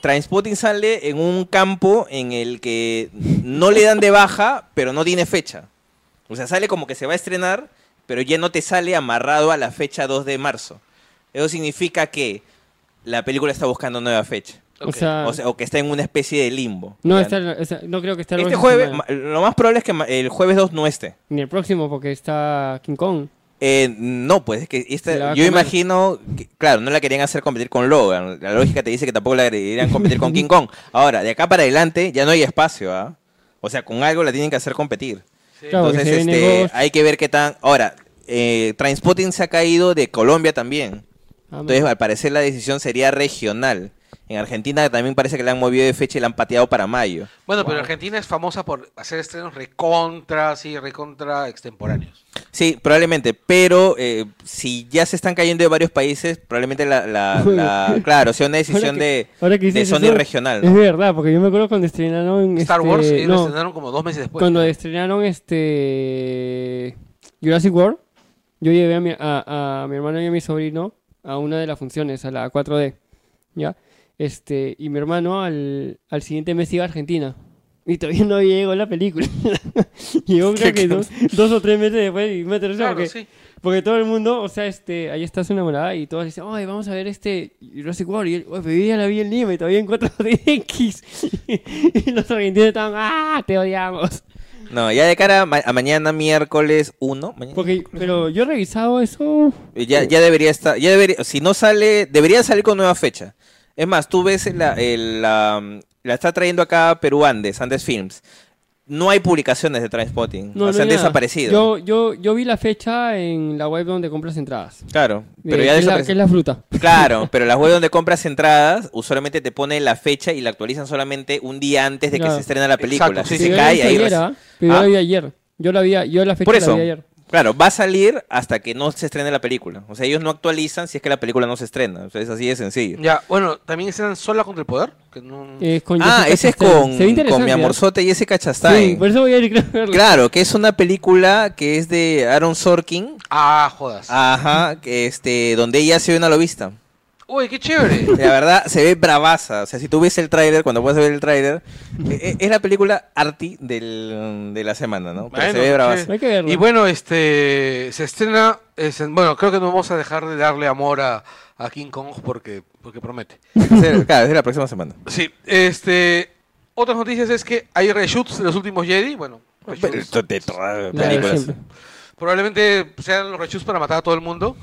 B: Transpotting sale en un campo en el que no le dan de baja, pero no tiene fecha. O sea, sale como que se va a estrenar, pero ya no te sale amarrado a la fecha 2 de marzo. Eso significa que la película está buscando nueva fecha.
C: O sea,
B: O, sea, o que está en una especie de limbo.
C: no, está, no creo que esté la
B: Este jueves,
C: semana.
B: lo más probable es que el jueves 2 no esté.
C: Ni el próximo, porque está King Kong.
B: Eh, no, pues es que esta- yo imagino, que, claro, no la querían hacer competir con Logan. La lógica te dice que tampoco la querían competir con King Kong. Ahora, de acá para adelante ya no hay espacio, ¿ah? O sea, con algo la tienen que hacer competir.
A: Sí.
B: Entonces, este, hay que ver qué tan... Ahora, eh, Trainspotting se ha caído de Colombia también.
C: Ah,
B: Entonces, al parecer la decisión sería regional. En Argentina también parece que la han movido de fecha y la han pateado para mayo.
A: Bueno, pero. Argentina es famosa por hacer estrenos recontra, sí, recontra extemporáneos.
B: Sí, probablemente, pero eh, si ya se están cayendo de varios países, probablemente la, la- la- claro, sea una decisión
C: Ahora que-
B: de,
C: ahora que
B: de Sony
C: eso,
B: regional.
C: Es verdad, porque yo me acuerdo cuando estrenaron.
A: Star
C: este,
A: Wars, ellos lo
C: no,
A: estrenaron como dos meses después.
C: cuando estrenaron este. Jurassic World, yo llevé a mi, a, a mi hermano y a mi sobrino a una de las funciones, a la 4D. ¿Ya? Este, y mi hermano al, al siguiente mes iba a Argentina. Y todavía no llegó la película. Llegó creo que dos, dos o tres meses después y me aterrizó
A: Claro,
C: porque,
A: sí.
C: porque todo el mundo, o sea, este, ahí está su enamorada y todos dicen, oye, vamos a ver este Jurassic World. Y él, oye, ya la vi en Lima y todavía en 4DX. y los argentinos estaban, ¡ah! Te odiamos.
B: No, ya de cara a, ma- a mañana, miércoles 1, mañana,
C: Porque, pero yo he revisado eso.
B: ya, ya debería estar, ya debería, si no sale, debería salir con nueva fecha. Es más, tú ves la, el, la, la está trayendo acá Perú Andes, Andes Films. No hay publicaciones de Trainspotting.
C: No,
B: o
C: no
B: sea, han
C: nada.
B: desaparecido.
C: Yo, yo, yo vi la fecha en la web donde compras entradas.
B: Claro, pero
C: Eh,
B: ya
C: que, es la,
B: desapareció.
C: que es la fruta.
B: Claro, pero las webs donde compras entradas usualmente te pone la fecha y la actualizan solamente un día antes de que se estrena la película.
A: Exacto,
B: si
A: sí,
B: se
C: yo
B: cae ahí.
C: ayer,
B: reci-
C: ¿ah? Pero yo
B: ¿Ah?
C: la vi ayer. Yo la vi, a- yo la fecha
B: Por
C: la
B: eso.
C: vi ayer.
B: Claro, va a salir hasta que no se estrene la película. O sea, ellos no actualizan si es que la película no se estrena. O sea, es así de sencillo.
A: Ya, bueno, también están sola contra el poder. Que no...
C: Eh, con
B: Ah, ese es con, con mi
C: ¿ah?
B: amorzote Jessica
C: Sí,
B: Chastain.
C: por eso voy a ir a verla.
B: Claro, que es una película que es de Aaron Sorkin.
A: Ah, jodas.
B: Ajá, que este, donde ella se ve una lobista.
A: Uy, qué chévere.
B: La verdad, se ve bravaza. O sea, si tú ves el tráiler, cuando puedes ver el tráiler, e- e- es la película arty del, de la semana, ¿no? Pero
A: Bueno,
B: se ve bravaza.
C: Hay que.
A: Y bueno, este se estrena, es en- bueno, creo que no vamos a dejar de darle amor a, a King Kong porque, porque promete.
B: Claro, es la próxima semana.
A: Sí, este, otras noticias es que hay reshoots de los últimos Jedi, bueno, reshoots.
B: de todas películas.
C: siempre.
A: Probablemente sean los reshoots para matar a todo el mundo,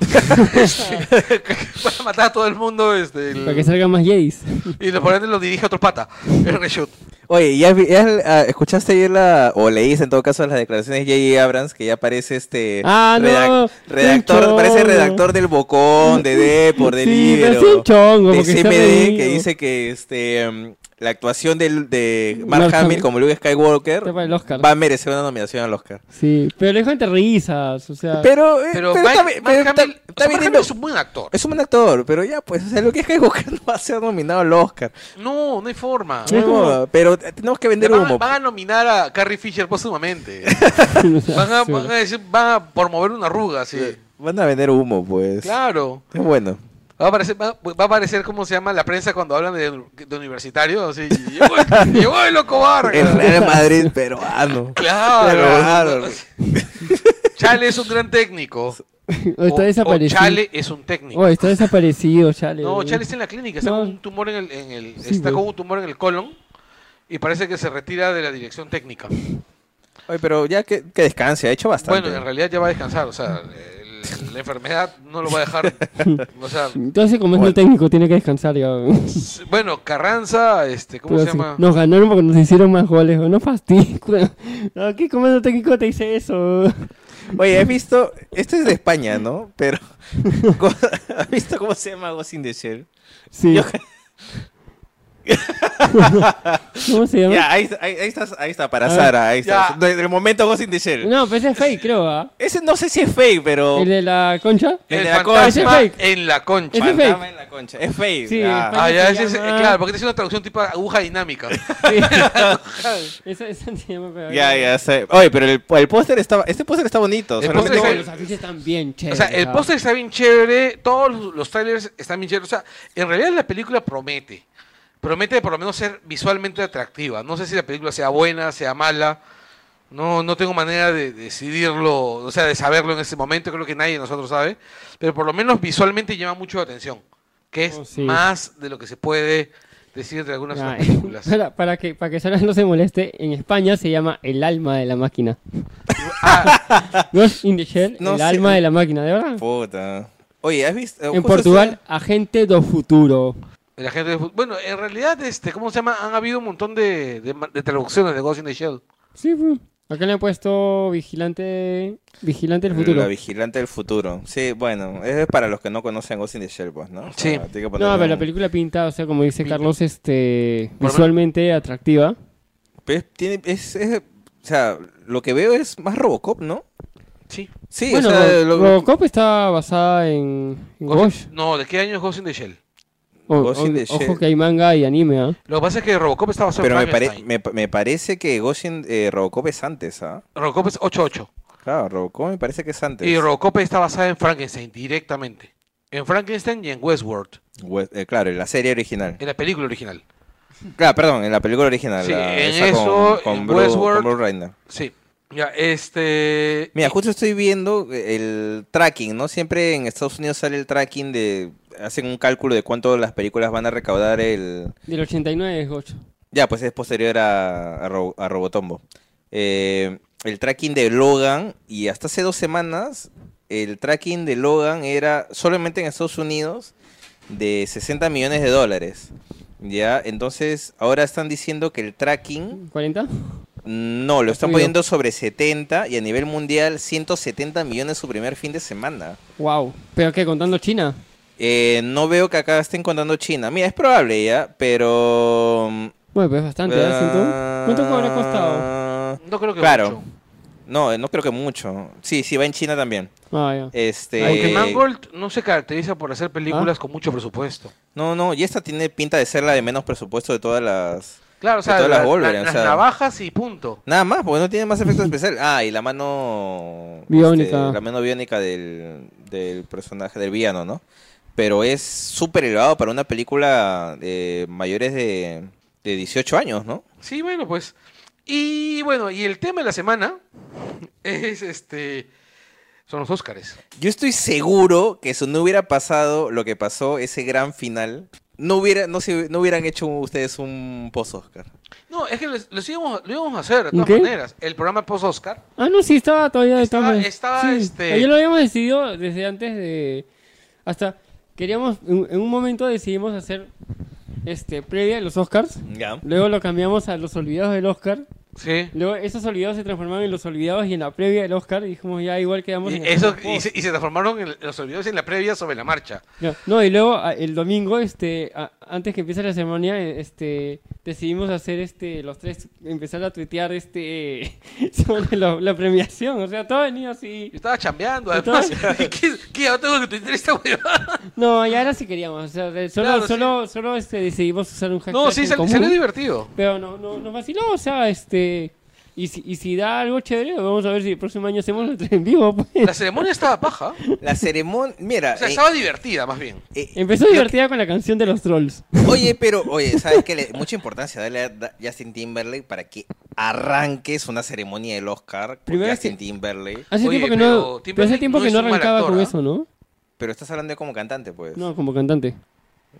A: para matar a todo el mundo, este, el-
C: Para que salgan más Jedis.
A: y lo probablemente lo dirige otro pata, el reshoot.
B: Oye, ¿ya, ah, escuchaste ayer la, o leíste en todo caso las declaraciones de J.J. Abrams, que ya aparece este
C: Ah, no,
B: redactor, parece redactor del Bocón, de Depor, de
C: Sí,
B: de CMD, que dice que este em, la actuación del, de Mark
C: Mark
B: Hamill como Luke Skywalker va a merecer una nominación al Oscar.
C: Sí, pero le dejo entre risas, o sea...
B: Pero, eh,
A: Pero, Mike- Mark
B: pero está-
A: Hamill-
B: está
A: o sea, Mark
B: viniendo-
A: Hamill es un buen actor.
B: es un buen actor, pero ya, pues, o sea, Luke Skywalker no va a ser nominado al Oscar.
A: No, no hay forma.
C: Sí, es como-
B: No, pero tenemos que vender
A: Van,
B: humo.
A: van a nominar a Carrie Fisher póstumamente. Van a,
C: sí.
A: van a decir, van a promover una arruga, sí.
B: Van a vender humo, pues.
A: Claro.
B: Es bueno.
A: Va a aparecer, va, va a aparecer, ¿cómo se llama? La prensa cuando hablan de, de universitario, así. Llegó el, llegó el loco Vargas.
B: El Real Madrid peruano.
A: Claro.
B: Claro.
A: Chale es un gran técnico.
C: O está
A: O- o
C: desaparecido.
A: Chale es un técnico.
C: Está desaparecido, Chale.
A: No, Chale está en la clínica, está
C: No.
A: con un tumor en el, en el-
C: Sí,
A: está con un tumor en el colon y parece que se retira de la dirección técnica.
B: Oye, pero ya que, que descanse, ha hecho bastante.
A: Bueno, en realidad ya va a descansar, o sea, el- la enfermedad no lo va a dejar, o sea,
C: Entonces, como es no técnico, tiene que descansar ya.
A: bueno, Carranza, este, ¿cómo
C: Pero
A: se
C: sí,
A: llama?
C: Nos ganaron porque nos hicieron más goles. No fastidio. No, ¿Qué comando técnico te dice eso?
B: Oye, he visto. Esto es de España, ¿no? Pero. ¿Has visto cómo se llama Ghost in the Shell?
C: Sí.
B: Yo-
C: ¿Cómo se llama?
B: Ya, ahí, está- ahí, ahí está, ahí está, para Sara, ahí está. Desde el momento Ghost in the Shell.
C: No, pero ese es fake, creo, ¿ah?
B: Ese no sé si es fake, pero.
C: El de la concha.
B: El
A: El
B: de la
A: fantasma
C: concha. Ese es fake.
A: en la concha.
C: Ese es
B: Fantasma
C: fake.
B: en la concha. Es fake.
C: Sí,
B: ah.
C: es.
A: Ah, ya, ese es- claro, porque hace una traducción tipo aguja dinámica.
C: Sí. Esa, esa se llama. pero-
B: Ya, ya sé. Oye, pero el, el póster está. Este póster está bonito.
A: El
B: solamente
A: póster
C: No,
B: que-
C: los afiches están bien
A: O
C: chéveres.
A: sea, el póster está bien chévere, todos los, los trailers están bien chéveres. O sea, en realidad la película promete. Promete por lo menos ser visualmente atractiva. No sé si la película sea buena, sea mala. No, no tengo manera de decidirlo, o sea, de saberlo en este momento. Creo que nadie de nosotros sabe. Pero por lo menos visualmente llama mucho la atención. Que es
C: Oh, sí.
A: más de lo que se puede decir de algunas otras películas.
C: para, para que, para que Sara no se moleste, en España se llama El alma de la máquina.
A: Ah,
C: Ghost in the Shell,
B: No
C: el
B: sé.
C: alma de la máquina, ¿de verdad?
B: Puta. Oye, ¿has visto?
C: En
B: Justo
C: Portugal,
B: estaba-
C: agente do futuro.
A: La gente de fu- bueno, en realidad, este, ¿cómo se llama? Han habido un montón de, de, ma- de traducciones de Ghost in the Shell.
C: Sí. Acá le han puesto vigilante, vigilante del futuro.
B: La vigilante del futuro. Sí, bueno, es para los que no conocen Ghost in the Shell, pues, ¿no? O sea,
A: Sí.
C: No, pero la película pinta, o sea, como dice Carlos, este, visualmente atractiva.
B: Pues, tiene, es, es- o sea, lo que veo es más Robocop, ¿no?
A: Sí.
B: Sí,
C: bueno,
B: o sea, lo-
C: Robocop está basada en, en
A: Ghost-
C: Ghost.
A: No, ¿de qué año es Ghost in the Shell?
C: O-
B: Ghost in
C: o-
B: the
C: ojo
B: Shell.
C: que hay manga y anime, ¿ah?
A: Lo que pasa es que Robocop está basado
B: pero me,
A: en
B: pare-
A: Frankenstein.
B: me, me parece que Ghost in eh, Robocop es antes, ¿ah?
A: Robocop es 8-8.
B: Claro, Robocop me parece que es antes.
A: Y Robocop está basada en Frankenstein directamente. En Frankenstein y en Westworld,
B: We- eh, claro, en la serie original.
A: en la película original.
B: Claro, perdón, en la película original.
A: Sí,
B: la-
A: en
B: esa
A: eso,
B: con,
A: en
B: con
A: Westworld-
B: con Bruce Reiner.
A: Sí. Ya, este.
B: Mira, justo estoy viendo el tracking, ¿no? Siempre en Estados Unidos sale el tracking de... Hacen un cálculo de cuánto las películas van a recaudar el...
C: Del 89 es Ghost.
B: Ya, pues es posterior a, a, Ro- a Robotombo. Eh, el tracking de Logan, y hasta hace dos semanas, el tracking de Logan era solamente en Estados Unidos, de 60 millones de dólares. Ya, entonces ahora están diciendo que el tracking
C: ¿40?
B: no, lo están poniendo sobre 70 y a nivel mundial 170 millones su primer fin de semana.
C: Wow. ¿Pero qué? ¿Contando China?
B: Eh, no veo que acá estén contando China. Mira, es probable ya, pero... mm,
C: Bueno, pues bastante, ¿eh? ¿Cuánto habrá costado?
B: ah,
A: No creo que
B: Claro.
A: mucho.
B: No, no creo que mucho. Sí, sí, va en China también.
C: Ah, ya.
B: Este...
A: Aunque Mangold no se caracteriza por hacer películas
C: Ah.
A: con mucho presupuesto.
B: No, no, y esta tiene pinta de ser la de menos presupuesto de todas las...
A: Claro, o
B: De
A: sea,
B: todas las
A: la- la-
B: Wolverine, o
A: las
B: sea.
A: navajas y punto.
B: Nada más, porque no tiene más efectos especiales. Ah, y la mano...
C: Biónica.
B: este, la mano biónica del, del personaje, del villano, ¿no? Pero es súper elevado para una película de mayores de, de 18 años, ¿no?
A: Sí, bueno, pues. Y bueno, y el tema de la semana es este. Son los Óscares.
B: Yo estoy seguro que si no hubiera pasado lo que pasó, ese gran final, no hubiera, no se, no hubieran hecho ustedes un post-Oscar.
A: No, es que les- los íbamos- lo íbamos a hacer de todas
C: ¿Qué?
A: maneras. El programa post-Oscar.
C: Ah, no, sí, estaba todavía de
A: Estaba- estaba,
C: Sí,
A: este-
C: Ayer lo habíamos decidido desde antes de... Hasta queríamos... En, un momento decidimos hacer este previa de los Oscars.
B: Ya.
C: Luego lo cambiamos a los olvidados del Oscar.
A: Sí.
C: Luego esos olvidados se transformaron en los olvidados y en la previa del Oscar. Y dijimos, ya igual quedamos
A: Y,
C: en
A: eso, y, se, y se transformaron en los olvidados en la previa sobre la marcha.
C: Ya, No, y luego el domingo, este, a- antes que empiece la ceremonia, este, decidimos hacer este, los tres, empezar a tuitear este sobre la, la premiación. O sea, todo venía así.
A: Yo estaba chambeando, además. ¿Qué, qué, ahora tengo que tuitear esta huevada?
C: No, ya era si queríamos. O sea, solo,
A: Claro, sí.
C: solo, solo este, decidimos usar un hashtag.
A: No, sí, salió divertido.
C: Pero no, no, nos vaciló. O sea, este. Y si, y si da algo chévere, vamos a ver si el próximo año hacemos el en vivo. Pues.
A: La ceremonia estaba paja.
B: La ceremonia, mira,
A: O sea,
B: eh,
A: estaba divertida, más bien.
B: eh,
C: Empezó divertida con la canción de los trolls.
B: Oye, pero, oye, ¿sabes qué? Le- mucha importancia darle a Justin Timberlake para que arranques una ceremonia del Oscar con
C: Primero
B: Justin
C: que-
B: Timberlake.
C: Hace
A: Oye,
C: tiempo que
A: pero
C: no. Pero hace tiempo
A: no
C: que no arrancaba
A: actor,
C: con
A: ¿ah?
C: eso, ¿no?
B: Pero estás hablando de como cantante, pues. No,
C: No, como cantante.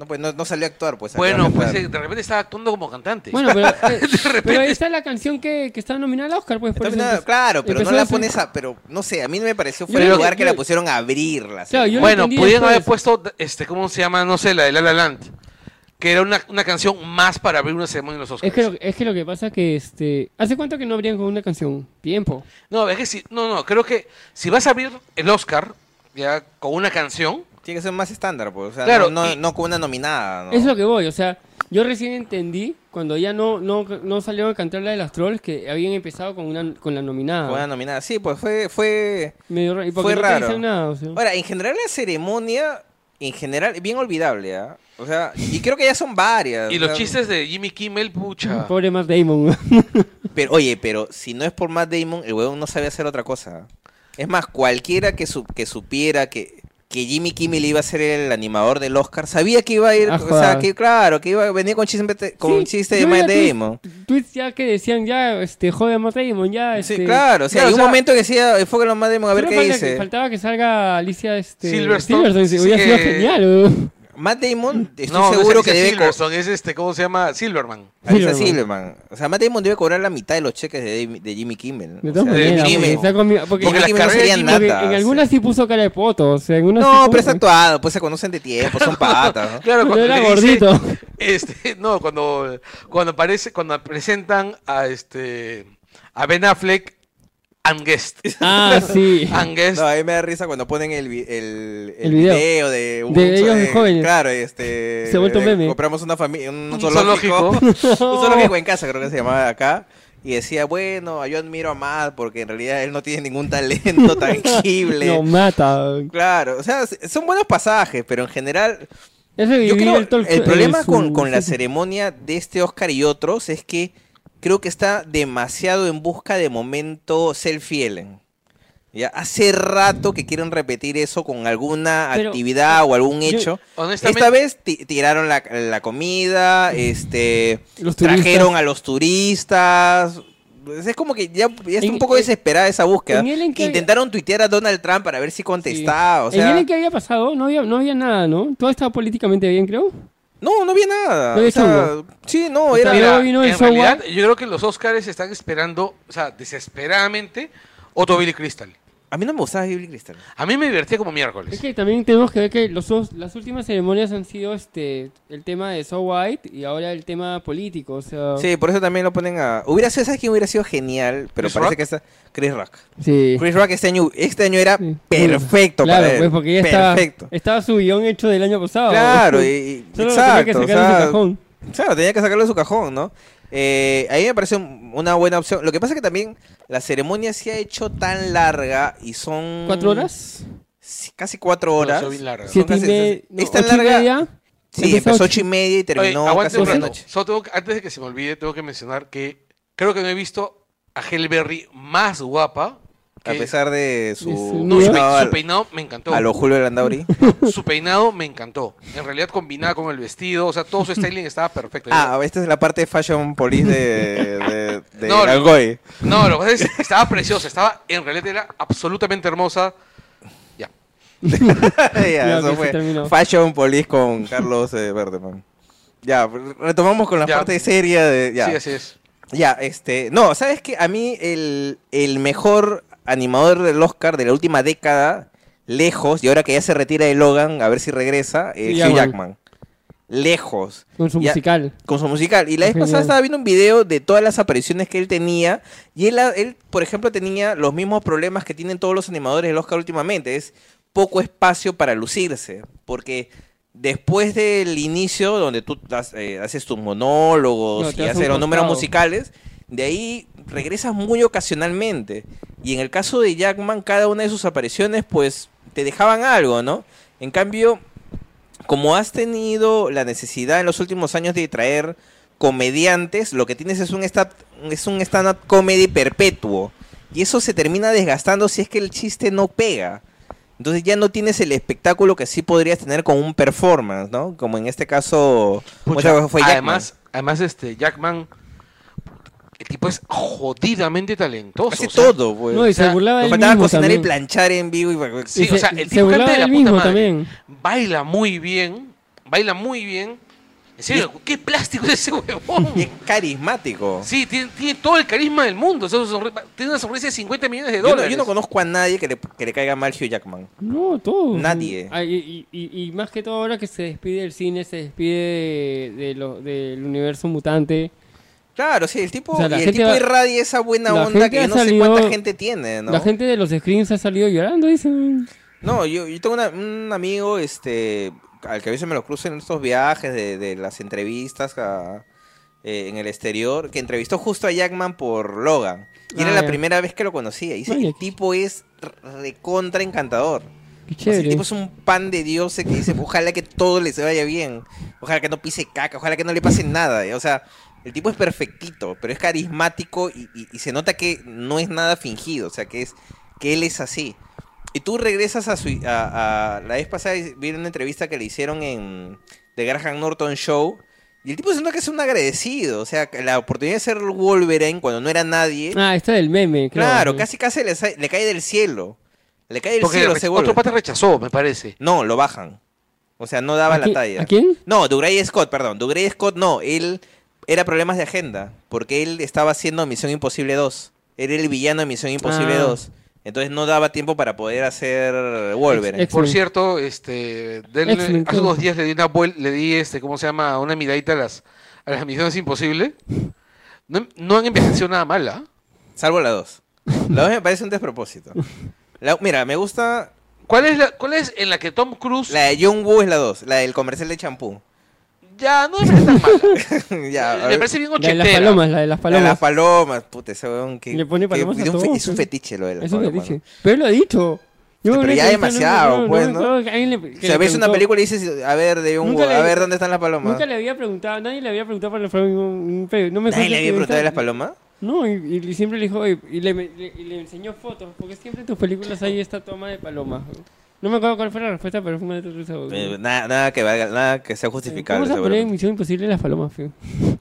B: Pues no, no salió a actuar, pues.
A: Bueno, pues eh, de repente estaba actuando como cantante.
C: Bueno, pero, eh,
A: repente-
C: pero ahí está la canción que, que está nominada al Oscar, pues. Por
B: Está
C: eso
B: nominada,
C: empezó-
B: claro, pero no la
C: hacer-
B: pones a... Pero, no sé, a mí no me pareció fuera
C: que-
B: lugar que
C: yo-
B: la pusieron a abrirla.
C: Claro, yo lo
A: bueno, pudieron haber puesto, este, ¿cómo se llama? No sé, la de La La Land. Que era una, una canción más para abrir una ceremonia en los Oscars.
C: Es que, lo, es que lo que pasa que, este... ¿Hace cuánto que no abrían con una canción? Tiempo.
A: No, es que si, no, no, creo que si vas a abrir el Oscar ya con una canción,
B: Tiene que ser más estándar, pues. O sea,
A: Claro,
B: no, no,
A: y-
B: no con una nominada, ¿no?
C: Es lo que voy, o sea... Yo recién entendí, cuando ya no, no, no salieron a cantar la de las trolls, que habían empezado con, una, con la nominada.
B: Con una nominada. Sí, pues fue... fue...
C: Medio raro.
B: Fue
C: no
B: raro.
C: nada, o sea.
B: Ahora, en general la ceremonia, en general, bien olvidable, ¿ah? O sea, y creo que ya son varias.
A: y
B: o
A: los
B: sea,
A: chistes de Jimmy Kimmel, pucha.
C: Pobre Matt Damon.
B: Pero, oye, pero si no es por Matt Damon, el huevón no sabe hacer otra cosa. Es más, cualquiera que, su- que supiera que, que Jimmy Kimmel iba a ser el animador del Oscar, sabía que iba a ir,
C: Ah,
B: o sea, que claro, que iba a venir con chiste, con
C: Sí,
B: chiste de Matt Damon.
C: Tweets ya que decían, ya, este, joder, Matt Damon, ya, este...
B: Sí, claro, o sea,
A: Ya,
B: hay
A: o
B: un
A: sea-
B: momento que decía, enfóquenlo a Matt Damon a ver qué dice.
C: que- faltaba que salga Alicia, este...
A: Silverstone,
C: si
A: sí,
C: hubiera sido
A: que-
C: genial, weón.
B: Matt Damon, estoy
A: no,
B: seguro
A: no es
B: que debe...
A: Silverstone, es este, ¿cómo se llama? Silverman.
C: Silverman.
B: Silverman. O sea, Matt Damon debe cobrar la mitad de los cheques de, de Jimmy Kimmel.
C: De
B: O
C: todas
B: sea,
C: maneras,
A: Jimmy
C: porque
A: Kimmel.
C: está conmigo- porque,
B: Jimmy no sería
C: porque en algunas sí puso cara de poto, o sea, en unas
B: No,
C: sí puso-
B: pero está actuado, pues se conocen de tiempo, son patas, ¿no?
A: Claro, cuando
C: era
A: dice-
C: gordito.
A: este, no, cuando, cuando aparece, cuando presentan a este a Ben Affleck and guest.
C: Ah, sí.
A: And guest.
B: No, a mí me da risa cuando ponen el, vi- el, el
C: El video.
B: video. de un
C: De ellos de jóvenes.
B: Claro, este.
C: Se ha vuelto
B: de-
C: meme.
B: Compramos una familia, un,
A: Un
B: zoológico.
A: zoológico.
B: un zoológico en casa, creo que se llamaba acá. Y decía, bueno, yo admiro a Matt porque en realidad él no tiene ningún talento tangible.
C: Lo mata.
B: Claro, o sea, son buenos pasajes, pero en general
C: Es
B: Yo creo,
C: el,
B: el problema
C: su-
B: con, con la
C: su-
B: ceremonia de este Oscar y otros es que creo que está demasiado en busca de momento self-feeling. Ya hace rato que quieren repetir eso con alguna
C: Pero,
B: actividad o algún
C: yo-
B: hecho.
A: honestamente-
B: Esta vez ti- tiraron la, la comida, este, trajeron a los turistas. Pues Es como que ya, ya está
C: En-
B: un poco
C: en-
B: desesperada esa búsqueda.
C: en en
B: Intentaron tuitear a Donald Trump para ver si contestaba. O
C: ¿En
B: sea,
C: el que había pasado? No había, no había nada, ¿no? Todo estaba políticamente bien, creo.
B: No, no había nada.
C: No había
B: O sea,
C: chungo.
B: sí, no, era,
A: Mira,
C: vino el
A: en
C: show
A: realidad,
C: up.
A: yo creo que los Oscars están esperando, o sea, desesperadamente, otro Billy Crystal.
B: A mí no me gustaba Billy Crystal.
A: A mí me divertía como miércoles.
C: Es que también tenemos que ver que los, las últimas ceremonias han sido este el tema de So White y ahora el tema político. O sea,
B: Sí, por eso también lo ponen a... Hubiera sido, ¿sabes quién hubiera sido genial? Pero
A: ¿Chris
B: parece
A: Rock?
B: que está... Chris Rock.
C: sí.
B: Chris Rock este año, este año era
C: Sí.
B: perfecto
C: claro,
B: para él.
C: pues porque ya estaba,
B: perfecto.
C: estaba su guion hecho del año pasado.
B: Claro, y, y-
C: Solo lo tenía que
B: exacto. o
C: sacar de su cajón.
B: Claro, tenía que sacarlo de su cajón, ¿no? Eh, a mí me parece un- una buena opción. Lo que pasa es que también la ceremonia se ha hecho tan larga y son...
C: ¿Cuatro horas?
B: Sí, casi cuatro horas.
A: No, bien larga.
C: ¿Siete y
B: casi-
C: no,
B: es tan
C: ocho y
B: larga-
C: media?
B: Sí,
C: Empezó ocho-
B: ocho y media y terminó
A: Oye,
B: casi
A: un
B: la
A: rato.
B: noche.
A: Solo tengo que- antes de que se me olvide, tengo que mencionar que creo que no he visto a Halle Berry más guapa.
B: A pesar de su...
C: su-
A: No,
B: peinado
A: su
B: al-
A: peinado me encantó.
B: a lo Julio Landauri.
A: Su peinado me encantó. En realidad combinaba con el vestido, o sea, todo su styling estaba perfecto.
B: Ah, esta es la parte de Fashion Police de, de, de
A: No,
B: Algoy.
A: No, lo que pasa es que estaba preciosa, estaba, en realidad era absolutamente hermosa. Ya.
B: ya,
C: Ya,
B: eso fue. Fashion Police con Carlos eh, Verdeman. Ya, retomamos con la
A: Ya.
B: parte seria de... Ya.
A: Sí, así es.
B: Ya, este. No, ¿sabes qué? A mí el, el mejor animador del Oscar de la última década, lejos, y ahora que ya se retira de Logan, a ver si regresa, eh,
C: Hugh
B: Hugh
C: Jackman.
B: Lejos.
C: Con su
B: Ya-
C: musical.
B: Con su musical. Y la vez
C: Genial.
B: pasada estaba viendo un video de todas las apariciones que él tenía. Y él, él, por ejemplo, tenía los mismos problemas que tienen todos los animadores del Oscar últimamente. Es poco espacio para lucirse. Porque después del inicio, donde tú eh, haces tus monólogos
C: No,
B: y haces los números musicales, de ahí regresas muy ocasionalmente. Y en el caso de Jackman, cada una de sus apariciones, pues, te dejaban algo, ¿no? En cambio, como has tenido la necesidad en los últimos años de traer comediantes, lo que tienes es un stand, es un stand-up comedy perpetuo. Y eso se termina desgastando si es que el chiste no pega. Entonces ya no tienes el espectáculo que sí podrías tener con un performance, ¿no? Como en este caso
A: Pucha,
B: muchas veces fue Jackman.
A: además, además, este, Jackman, el tipo es jodidamente talentoso.
B: Hace
A: o sea,
B: todo, pues.
C: No, y se
B: O sea,
C: burlaba
B: nos
C: él
B: faltaba
C: mismo
B: cocinar y
C: también.
B: planchar en vivo. Y...
A: Sí,
C: Y
A: o
C: se-
A: sea, el
C: se
A: tipo canta
C: burlaba
A: de la puta
C: mismo
A: madre.
C: también.
A: Baila muy bien, baila muy bien. En serio, qué plástico es ese huevón.
B: Y es carismático.
A: Sí, tiene, tiene todo el carisma del mundo. o sea, tiene una sonrisa de 50 millones de
B: Yo no,
A: dólares.
B: yo no conozco a nadie que le, que le caiga mal Hugh Jackman.
C: No, todo.
B: Nadie.
C: Ah, y, y- y- y más que todo ahora que se despide del cine, se despide de, de lo, del universo mutante.
B: Claro, sí, el tipo,
C: O sea, la
B: y el
C: gente
B: tipo
C: va-
B: irradia esa buena
C: la
B: onda
C: gente
B: que
C: ha
B: yo no sé cuánta gente tiene, ¿no?
C: La gente de los screens ha salido llorando, dicen.
B: No, yo, yo tengo una- un amigo este al que a veces me lo cruzo en estos viajes de, de las entrevistas a- eh, en el exterior, que entrevistó justo a Jackman por Logan. Y era
C: Ah,
B: la
C: ya.
B: primera vez que lo conocía. Y dice, el tipo es recontra encantador.
C: Qué
B: O sea, el
C: chévere.
B: tipo es un pan de Dios que dice, ojalá que todo le se vaya bien. Ojalá que no pise caca, ojalá que no le pase nada. O sea, el tipo es perfectito, pero es carismático y, y- y se nota que no es nada fingido. O sea, que es que él es así. Y tú regresas a su... A, a- la vez pasada vi una entrevista que le hicieron en The Graham Norton Show. Y el tipo se nota que es un agradecido. O sea, que la oportunidad de ser Wolverine cuando no era nadie.
C: Ah, está del meme. creo.
B: claro, casi casi le, cae del cielo. Le cae del
A: Porque
B: cielo,
A: re-
B: se
A: otro pata rechazó, me parece.
B: No, lo bajan. O sea, no daba
C: ¿A
B: la
C: quién-
B: talla.
C: ¿A quién?
B: No, Dougray Scott, perdón. Dougray Scott no, él era problemas de agenda, porque él estaba haciendo Misión Imposible 2. Era el villano de Misión Imposible
C: Ah.
B: 2. Entonces no daba tiempo para poder hacer Wolverine.
A: Por cierto, este, denle- hace unos días le di una le di este, ¿cómo se llama? Una miradita a las, a las misiones imposibles. No, no han envejecido nada mal, ¿ah?
B: Salvo la 2. La 2 me parece un despropósito. La- mira, me gusta...
A: ¿Cuál es, la, ¿Cuál es en la que Tom Cruise
B: La de John Woo es la 2, la del comercial de champú.
A: Ya no me parece tan mala?
B: ya,
A: me parece bien
C: La de las
A: ochentera.
C: palomas, la de las
B: La de
C: palomas.
B: las palomas, puta, ese weón que...
C: Le pone
B: que-
C: palomas a
B: es, un
C: todo,
B: es un
C: pues.
B: fetiche lo de las palomas,
C: dice.
B: ¿no?
C: Pero él lo ha dicho. Yo
B: pero ya
C: que
B: demasiado, pues, ¿no?
C: que que
B: O sea, ves una película y dices, a ver, de un a ver dónde están las palomas.
C: Nunca le había preguntado, nadie le había preguntado por la paloma. un- un No me
B: ¿Nadie le había
C: que
B: preguntado de las palomas?
C: No, y, y siempre le dijo, "Oye", y le, le- y le enseñó fotos, porque siempre en tus películas hay esta toma de palomas. No me acuerdo cuál fue la respuesta, pero fue una de tus
B: Eh, nada, nada que valga, nada que sea justificable.
C: Vamos a poner en. Misión Imposible las palomas, feo.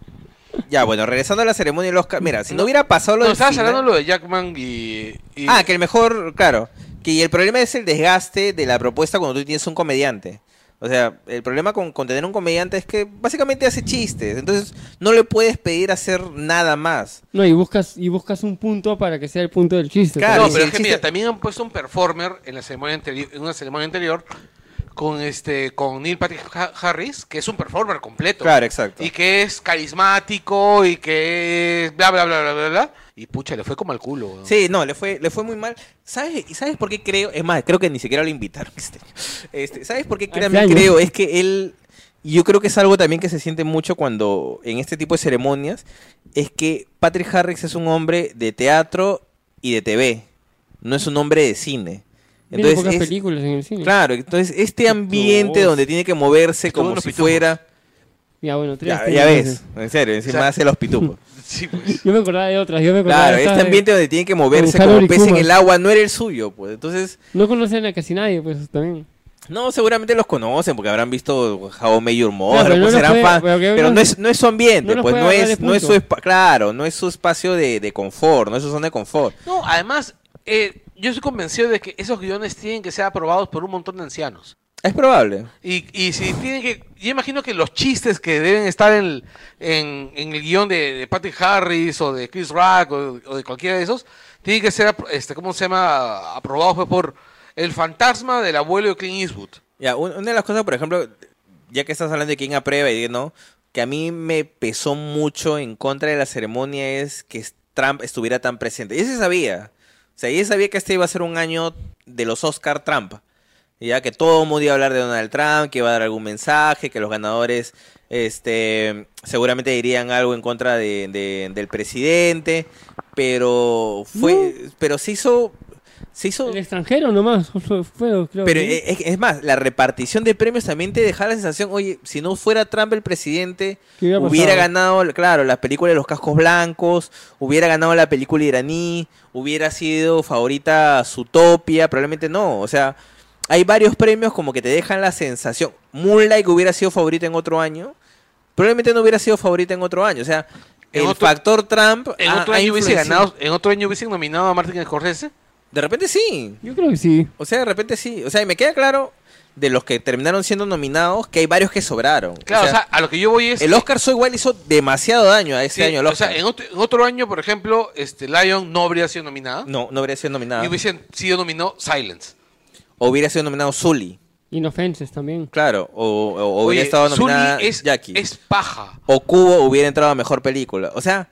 B: Ya, bueno, regresando a la ceremonia del Oscar. Mira, si no, hubiera pasado lo
A: No,
B: del
A: estabas
B: final-
A: hablando lo de Jackman y... y-
B: Ah, que el mejor, claro. Que el problema es el desgaste de la propuesta cuando tú tienes un comediante. O sea, el problema con, con tener un comediante es que básicamente hace chistes. Entonces, no le puedes pedir hacer nada más.
C: No, y buscas, y buscas un punto para que sea el punto del chiste.
B: Claro,
A: no, pero es que mira, también han puesto un performer en la ceremonia anterior, en una ceremonia anterior con este con Neil Patrick Ha- Harris, que es un performer completo.
B: Claro, exacto.
A: Y que es carismático y que es bla bla bla bla bla bla. Y pucha, le fue como al culo. weón.
B: Sí, no, le fue, le fue muy mal. ¿Sabes, ¿Y sabes por qué creo? Es más, creo que ni siquiera lo invitaron. Este, este, ¿Sabes por qué creo? Es que él, y yo creo que es algo también que se siente mucho cuando, en este tipo de ceremonias, es que Patrick Harris es un hombre de teatro y de TV, no es un hombre de cine. Entonces,
C: pocas
B: es-
C: películas en el cine.
B: claro, entonces este ambiente donde tiene que moverse como si
A: Pitufos.
B: fuera...
C: Ya, bueno, tres.
B: Ya,
C: tres
B: ya
C: veces.
B: ves, en serio, encima
A: O sea,
B: hace los pitufos.
A: Sí, pues.
C: Yo me acordaba de otras, yo me acordaba
B: Claro,
C: de
B: este
C: de-
B: ambiente donde tiene que moverse como pez en el agua no era el suyo, pues. Entonces,
C: No conocen a casi nadie, pues también.
B: no, seguramente los conocen porque habrán visto How Met Your Mother,
C: pero no
B: pues
C: los
B: serán
C: puede-
B: fans,
C: pero no-
B: no es, no es su ambiente,
C: no
B: pues no es, no es su claro, no es su espacio de, de confort, no es su zona de confort.
A: No, además, eh, yo estoy convencido de que esos guiones tienen que ser aprobados por un montón de ancianos.
B: Es probable.
A: Y, y si tienen que. Yo imagino que los chistes que deben estar en, el- en, en el guion de, de Patrick Harris o de Chris Rock o, o de cualquiera de esos, tienen que ser, este, ¿cómo se llama? Aprobados por el fantasma del abuelo de Clint Eastwood.
B: Ya, un- una de las cosas, por ejemplo, ya que estás hablando de quién aprueba y quién no, que a mí me pesó mucho en contra de la ceremonia es que Trump estuviera tan presente. Y se sabía. O sea, ya sabía que este iba a ser un año de los Oscar Trump. Ya que todo el mundo iba a hablar de Donald Trump, que iba a dar algún mensaje, que los ganadores este seguramente dirían algo en contra de, de- del presidente, pero fue pero se hizo se hizo
C: El extranjero nomás. Fue, fue, creo.
B: pero
C: ¿no?
B: e- es, es más, la repartición de premios también te deja la sensación, oye, si no fuera Trump el presidente,
C: ¿Qué hubiera
B: ganado, claro, la película de los cascos blancos, hubiera ganado la película iraní, hubiera sido favorita Zootopia, probablemente no, o sea, hay varios premios como que te dejan la sensación, Moonlight hubiera sido favorita en otro año, probablemente no hubiera sido favorita en otro año, o sea,
A: En
B: el
A: otro-
B: factor Trump
A: En
B: ha-
A: otro año hubiese ganado, en otro año hubiesen nominado a Martin Scorsese.
B: De repente sí,
C: Yo creo que sí.
B: O sea, de repente sí. O sea, y me queda claro de los que terminaron siendo nominados que hay varios que sobraron.
A: Claro, o sea, a lo que yo voy es.
B: el Oscar so igual hizo demasiado daño a ese
A: sí,
B: año. El
A: o
B: Oscar.
A: sea, en otro, en otro año, por ejemplo, este Lion no habría sido nominada.
B: No, no habría sido nominado.
A: Y hubiesen sido nominado Silence.
B: O hubiera sido nominado Zully.
C: Inofenses también.
B: Claro. O, o- o hubiera
A: Oye,
B: estado
A: Sully
B: nominada
A: es,
B: Jackie.
A: es paja.
B: O Cubo hubiera entrado a mejor película. O sea,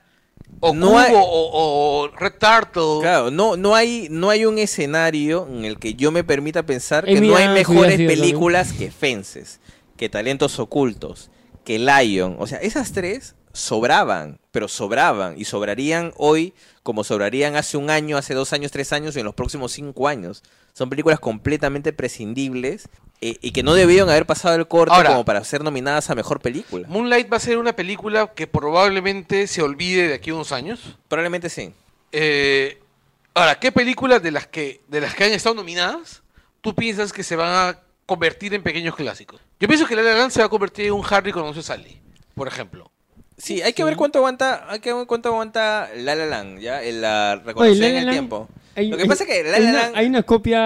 A: O
B: No
A: Cubo
B: hay-
A: o, o Red Turtle.
B: claro, no, no, hay, no hay un escenario en el que yo me permita pensar que
C: Amy
B: no hay mejores
C: también.
B: películas que Fences, que Talentos Ocultos, que Lion. O sea, esas tres sobraban, pero sobraban y sobrarían hoy como sobrarían hace un año, hace dos años, tres años y en los próximos cinco años. Son películas completamente prescindibles eh, y que no debieron haber pasado el corte
A: Ahora-
B: como para ser nominadas a mejor película.
A: Moonlight va a ser una película que probablemente se olvide de aquí a unos años.
B: Probablemente sí.
A: Eh, ahora, ¿qué películas de las que de las que han estado nominadas tú piensas que se van a convertir en pequeños clásicos? Yo pienso que La La Land se va a convertir en un Harry conoce a Sally, por ejemplo.
B: Sí, hay que
C: Sí.
B: ver cuánto aguanta, hay que ver cuánto aguanta La La Land, ya, en la reconocida
C: La
B: en
C: La
B: el
C: Land-
B: tiempo.
C: Hay-
B: Lo que
C: hay-
B: pasa es que La
C: hay
B: La
C: una-
B: Land,
C: Hay una copia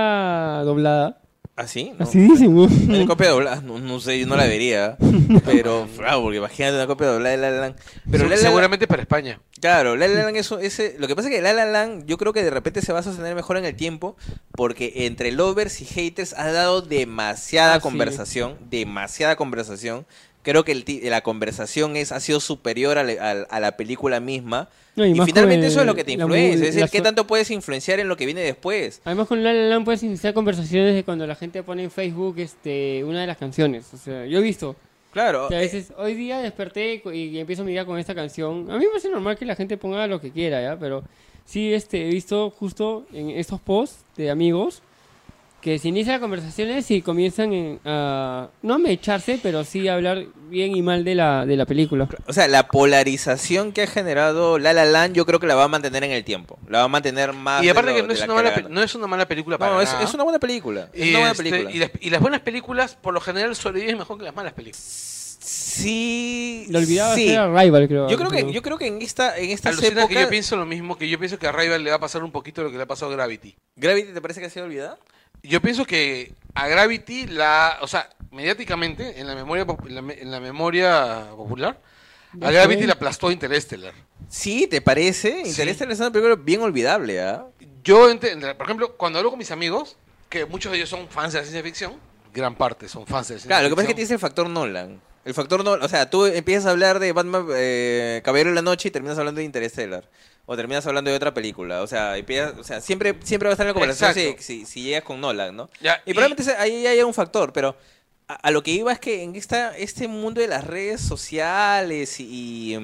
C: doblada.
B: así, ¿no?
C: Así dicen.
B: Hay una copia doblada, no, no sé, yo no la vería, pero, claro, porque imagínate una copia doblada de La La Land. Pero
A: Se-
B: La La Land-
A: seguramente para España.
B: Claro, La La Land eso, ese, lo que pasa es que La La Land yo creo que de repente se va a sostener mejor en el tiempo porque entre lovers y haters ha dado demasiada
C: Ah, sí.
B: conversación, demasiada conversación. Creo que el la conversación es ha sido superior a, la- a- la película misma.
C: No, y
B: y finalmente eso es lo que te
C: la
B: influencia, es decir,
C: la
B: qué tanto puedes influenciar en lo que viene después.
C: Además con La La Land puedes iniciar conversaciones de cuando la gente pone en Facebook este una de las canciones. O sea, yo he visto.
B: Claro,
C: O sea, a
B: eh,
C: veces, hoy día desperté y, y empiezo mi día con esta canción. A mí me parece normal que la gente ponga lo que quiera, ¿ya? Pero sí este, he visto justo en estos posts de amigos que se inician conversaciones y comienzan en, a, no a mecharse, pero sí a hablar bien y mal de la, de la película.
B: o sea, la polarización que ha generado La La Land yo creo que la va a mantener en el tiempo. La va a mantener más
A: Y
B: de
A: aparte
B: lo-
A: que no
B: de
A: es,
B: la
A: una
B: que
A: mala, pe- no es una mala película para
B: No, es,
A: nada.
B: es una buena película. es
A: Y,
B: una buena
A: este,
B: película.
A: y las, y las buenas películas, por lo general, sobreviven mejor que las malas películas.
B: Sí.
C: Lo olvidaba
B: sí.
C: creo.
B: Yo creo que, yo creo que en esta, en estas
A: Alucina que yo pienso lo mismo, que yo pienso que a Rival le va a pasar un poquito lo que le ha pasado a Gravity.
B: ¿Gravity te parece que ha sido olvidada?
A: Yo pienso que a Gravity la, o sea, mediáticamente, en la memoria, en la, me- en la memoria popular, a Gravity la aplastó Interstellar.
B: Sí, ¿te parece? Interstellar es una película bien olvidable, ¿ah?
A: Yo, ent- por ejemplo, cuando hablo con mis amigos, que muchos de ellos son fans de la ciencia ficción, gran parte son fans de la ciencia
B: Claro, lo que pasa es que
A: ficción.
B: tienes el factor Nolan. El factor Nolan, o sea, tú empiezas a hablar de Batman, eh, Caballero de la Noche y terminas hablando de Interstellar. O terminas hablando de otra película. O sea, o sea siempre, siempre va a estar en la conversación si,
A: Exacto.
B: si, si llegas con Nolan, ¿no?
A: Ya,
B: Y probablemente ahí hay un factor, pero a, a lo que iba es que en esta, este mundo de las redes sociales y, y,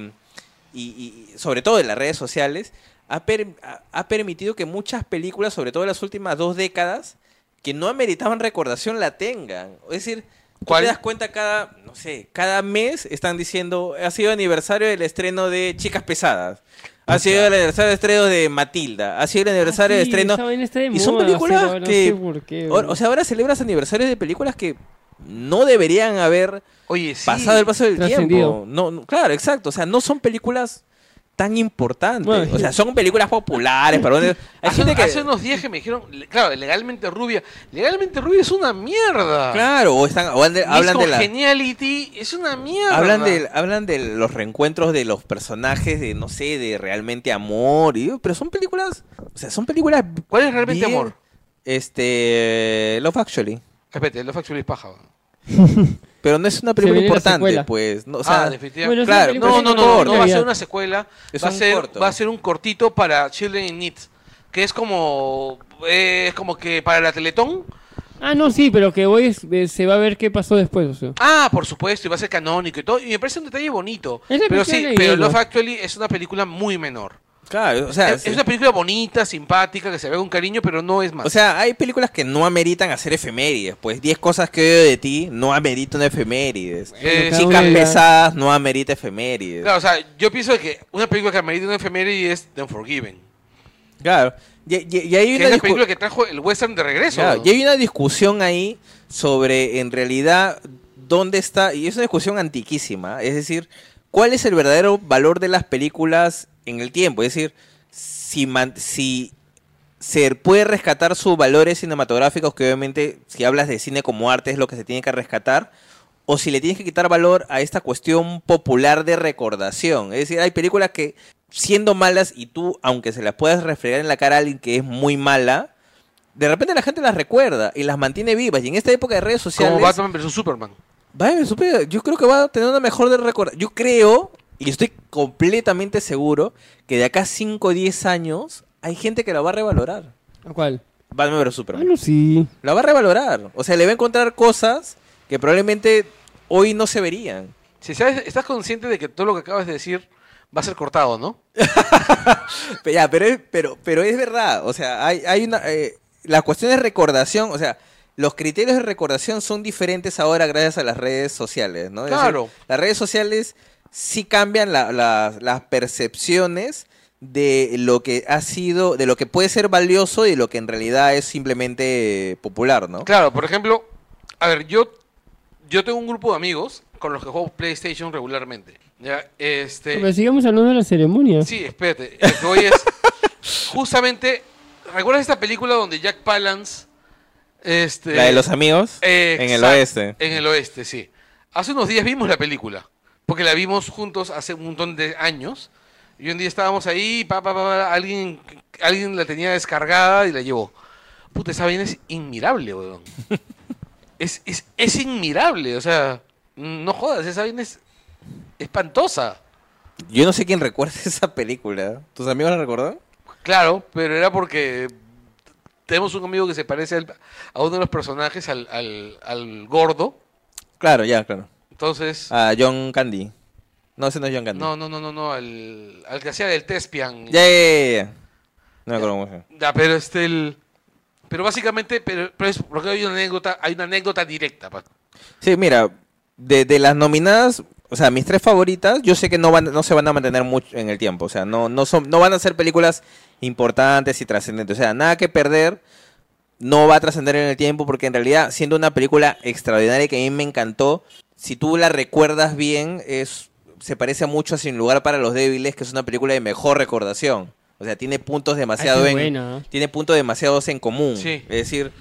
B: y- y sobre todo de las redes sociales, ha, per- ha- ha permitido que muchas películas, sobre todo en las últimas dos décadas, que no ameritaban recordación la tengan. Es decir, tú
A: ¿Cuál?
B: te das cuenta cada, no sé, cada mes están diciendo, ha sido aniversario del estreno de Chicas Pesadas. Ha sido el aniversario del estreno de Matilda. Ha sido el aniversario
C: Ah,
B: del
C: sí,
B: estreno
C: está de
B: y son películas
C: no
B: que-
C: sé por qué,
B: o, o sea, ahora celebras aniversarios de películas que no deberían haber
A: Oye, sí.
B: pasado el paso del tiempo. No, no, claro, exacto. O sea, no son películas tan importantes.
C: Bueno,
B: o sea, son películas populares. Para donde... Hay
A: Hace,
B: gente que...
A: hace unos días que me dijeron, claro, legalmente rubia. Legalmente rubia es una mierda.
B: Claro, o están, o
A: Miss
B: hablan de la...
A: Congeniality es una mierda.
B: Hablan de, hablan de los reencuentros de los personajes de, no sé, de realmente amor. Y, pero son películas, o sea, son películas...
A: ¿Cuál es realmente
B: bien-
A: amor?
B: Este... Love Actually.
A: Espérate, Love Actually es paja.
B: Pero no es una película importante, pues. No, o sea,
A: ah, definitivamente.
C: Bueno,
B: claro,
A: No, no, no, no, va a ser una secuela.
B: Es
A: va a
B: un
A: ser,
B: corto.
A: va a ser un cortito para Children in Need, que es como, eh, es como que para la Teletón.
C: Ah, no, sí, pero que hoy es- eh, se va a ver qué pasó después, o sea.
A: Ah, por supuesto, y va a ser canónico y todo. Y me parece un detalle bonito. Pero sí, pero. Love Actually es una película muy menor.
B: Claro, o sea,
A: es, es una película bonita, simpática, que se ve con cariño, pero no es más.
B: O sea, hay películas que no ameritan hacer efemérides. Pues 10 cosas que odio de ti no ameritan efemérides.
A: Eh,
B: Chicas pesadas no amerita efemérides.
A: Claro, o sea, yo pienso que una película que amerita una efeméride es The Unforgiven.
B: Claro. Y, y- y hay una
A: es la película que trajo el western de regreso.
B: claro, y hay una discusión ahí sobre, en realidad, dónde está... Y es una discusión antiquísima. Es decir, ¿cuál es el verdadero valor de las películas en el tiempo? Es decir, si, man- si se puede rescatar sus valores cinematográficos, que obviamente si hablas de cine como arte es lo que se tiene que rescatar, o si le tienes que quitar valor a esta cuestión popular de recordación. Es decir, hay películas que siendo malas y tú, aunque se las puedas refregar en la cara a alguien que es muy mala, de repente la gente las recuerda y las mantiene vivas. Y en esta época de redes sociales...
A: como Batman vs Superman.
B: Va a super- yo creo que va a tener una mejor de recordar. Yo creo, y estoy completamente seguro, que de acá a 5 o 10 años hay gente que la va a revalorar.
C: ¿A cuál?
B: Batman vs Superman.
C: no, sí.
B: La va a revalorar. O sea, le va a encontrar cosas que probablemente hoy no se verían.
A: Si sabes, estás consciente de que todo lo que acabas de decir va a ser cortado, ¿no?
B: Pe- Ya, pero es, pero, pero es verdad. O sea, hay, hay una. eh, la cuestión de recordación, o sea, los criterios de recordación son diferentes ahora gracias a las redes sociales, ¿no? Es decir,
A: Claro.
B: las redes sociales sí cambian la- la- las percepciones de lo que ha sido, de lo que puede ser valioso y de lo que en realidad es simplemente popular, ¿no?
A: Claro, por ejemplo, a ver, yo, yo tengo un grupo de amigos con los que juego PlayStation regularmente. Ya, este.
C: Pero sigamos hablando de la ceremonia.
A: Sí, espérate. Lo que voy es. Justamente. ¿Recuerdas esta película donde Jack Palance. Este,
B: La de los amigos en el oeste.
A: En el oeste, sí. Hace unos días vimos la película. Porque la vimos juntos hace un montón de años. Y un día estábamos ahí, pa, pa, pa, alguien, alguien la tenía descargada y la llevó. Puta, esa vaina es inmirable, weón. es, es, es inmirable, o sea, no jodas, esa vaina es espantosa.
B: Yo no sé quién recuerda esa película. ¿Tus amigos la recordan?
A: Claro, pero era porque tenemos un amigo que se parece al- a uno de los personajes, al, al, al gordo.
B: Claro, ya, claro.
A: Entonces,
B: A John Candy. No, ese no es John Candy.
A: no, no, no, no, no, al, al que hacía del Tespian.
B: Ya, ya, ya. No me acuerdo llama.
A: Ya, pero este el pero básicamente, pero, pero es porque hay una anécdota, hay una anécdota directa.
B: Sí, mira, de, de las nominadas, o sea, mis tres favoritas, yo sé que no van, no se van a mantener mucho en el tiempo. O sea, no, no son, no van a ser películas importantes y trascendentes. O sea, nada que perder. No va a trascender en el tiempo porque en realidad, siendo una película extraordinaria que a mí me encantó, si tú la recuerdas bien, es se parece mucho a Sin Lugar para los Débiles, que es una película de mejor recordación. O sea, tiene puntos demasiado
C: qué
B: en,
C: buena.
B: tiene puntos demasiados en común.
A: Sí.
B: Es decir,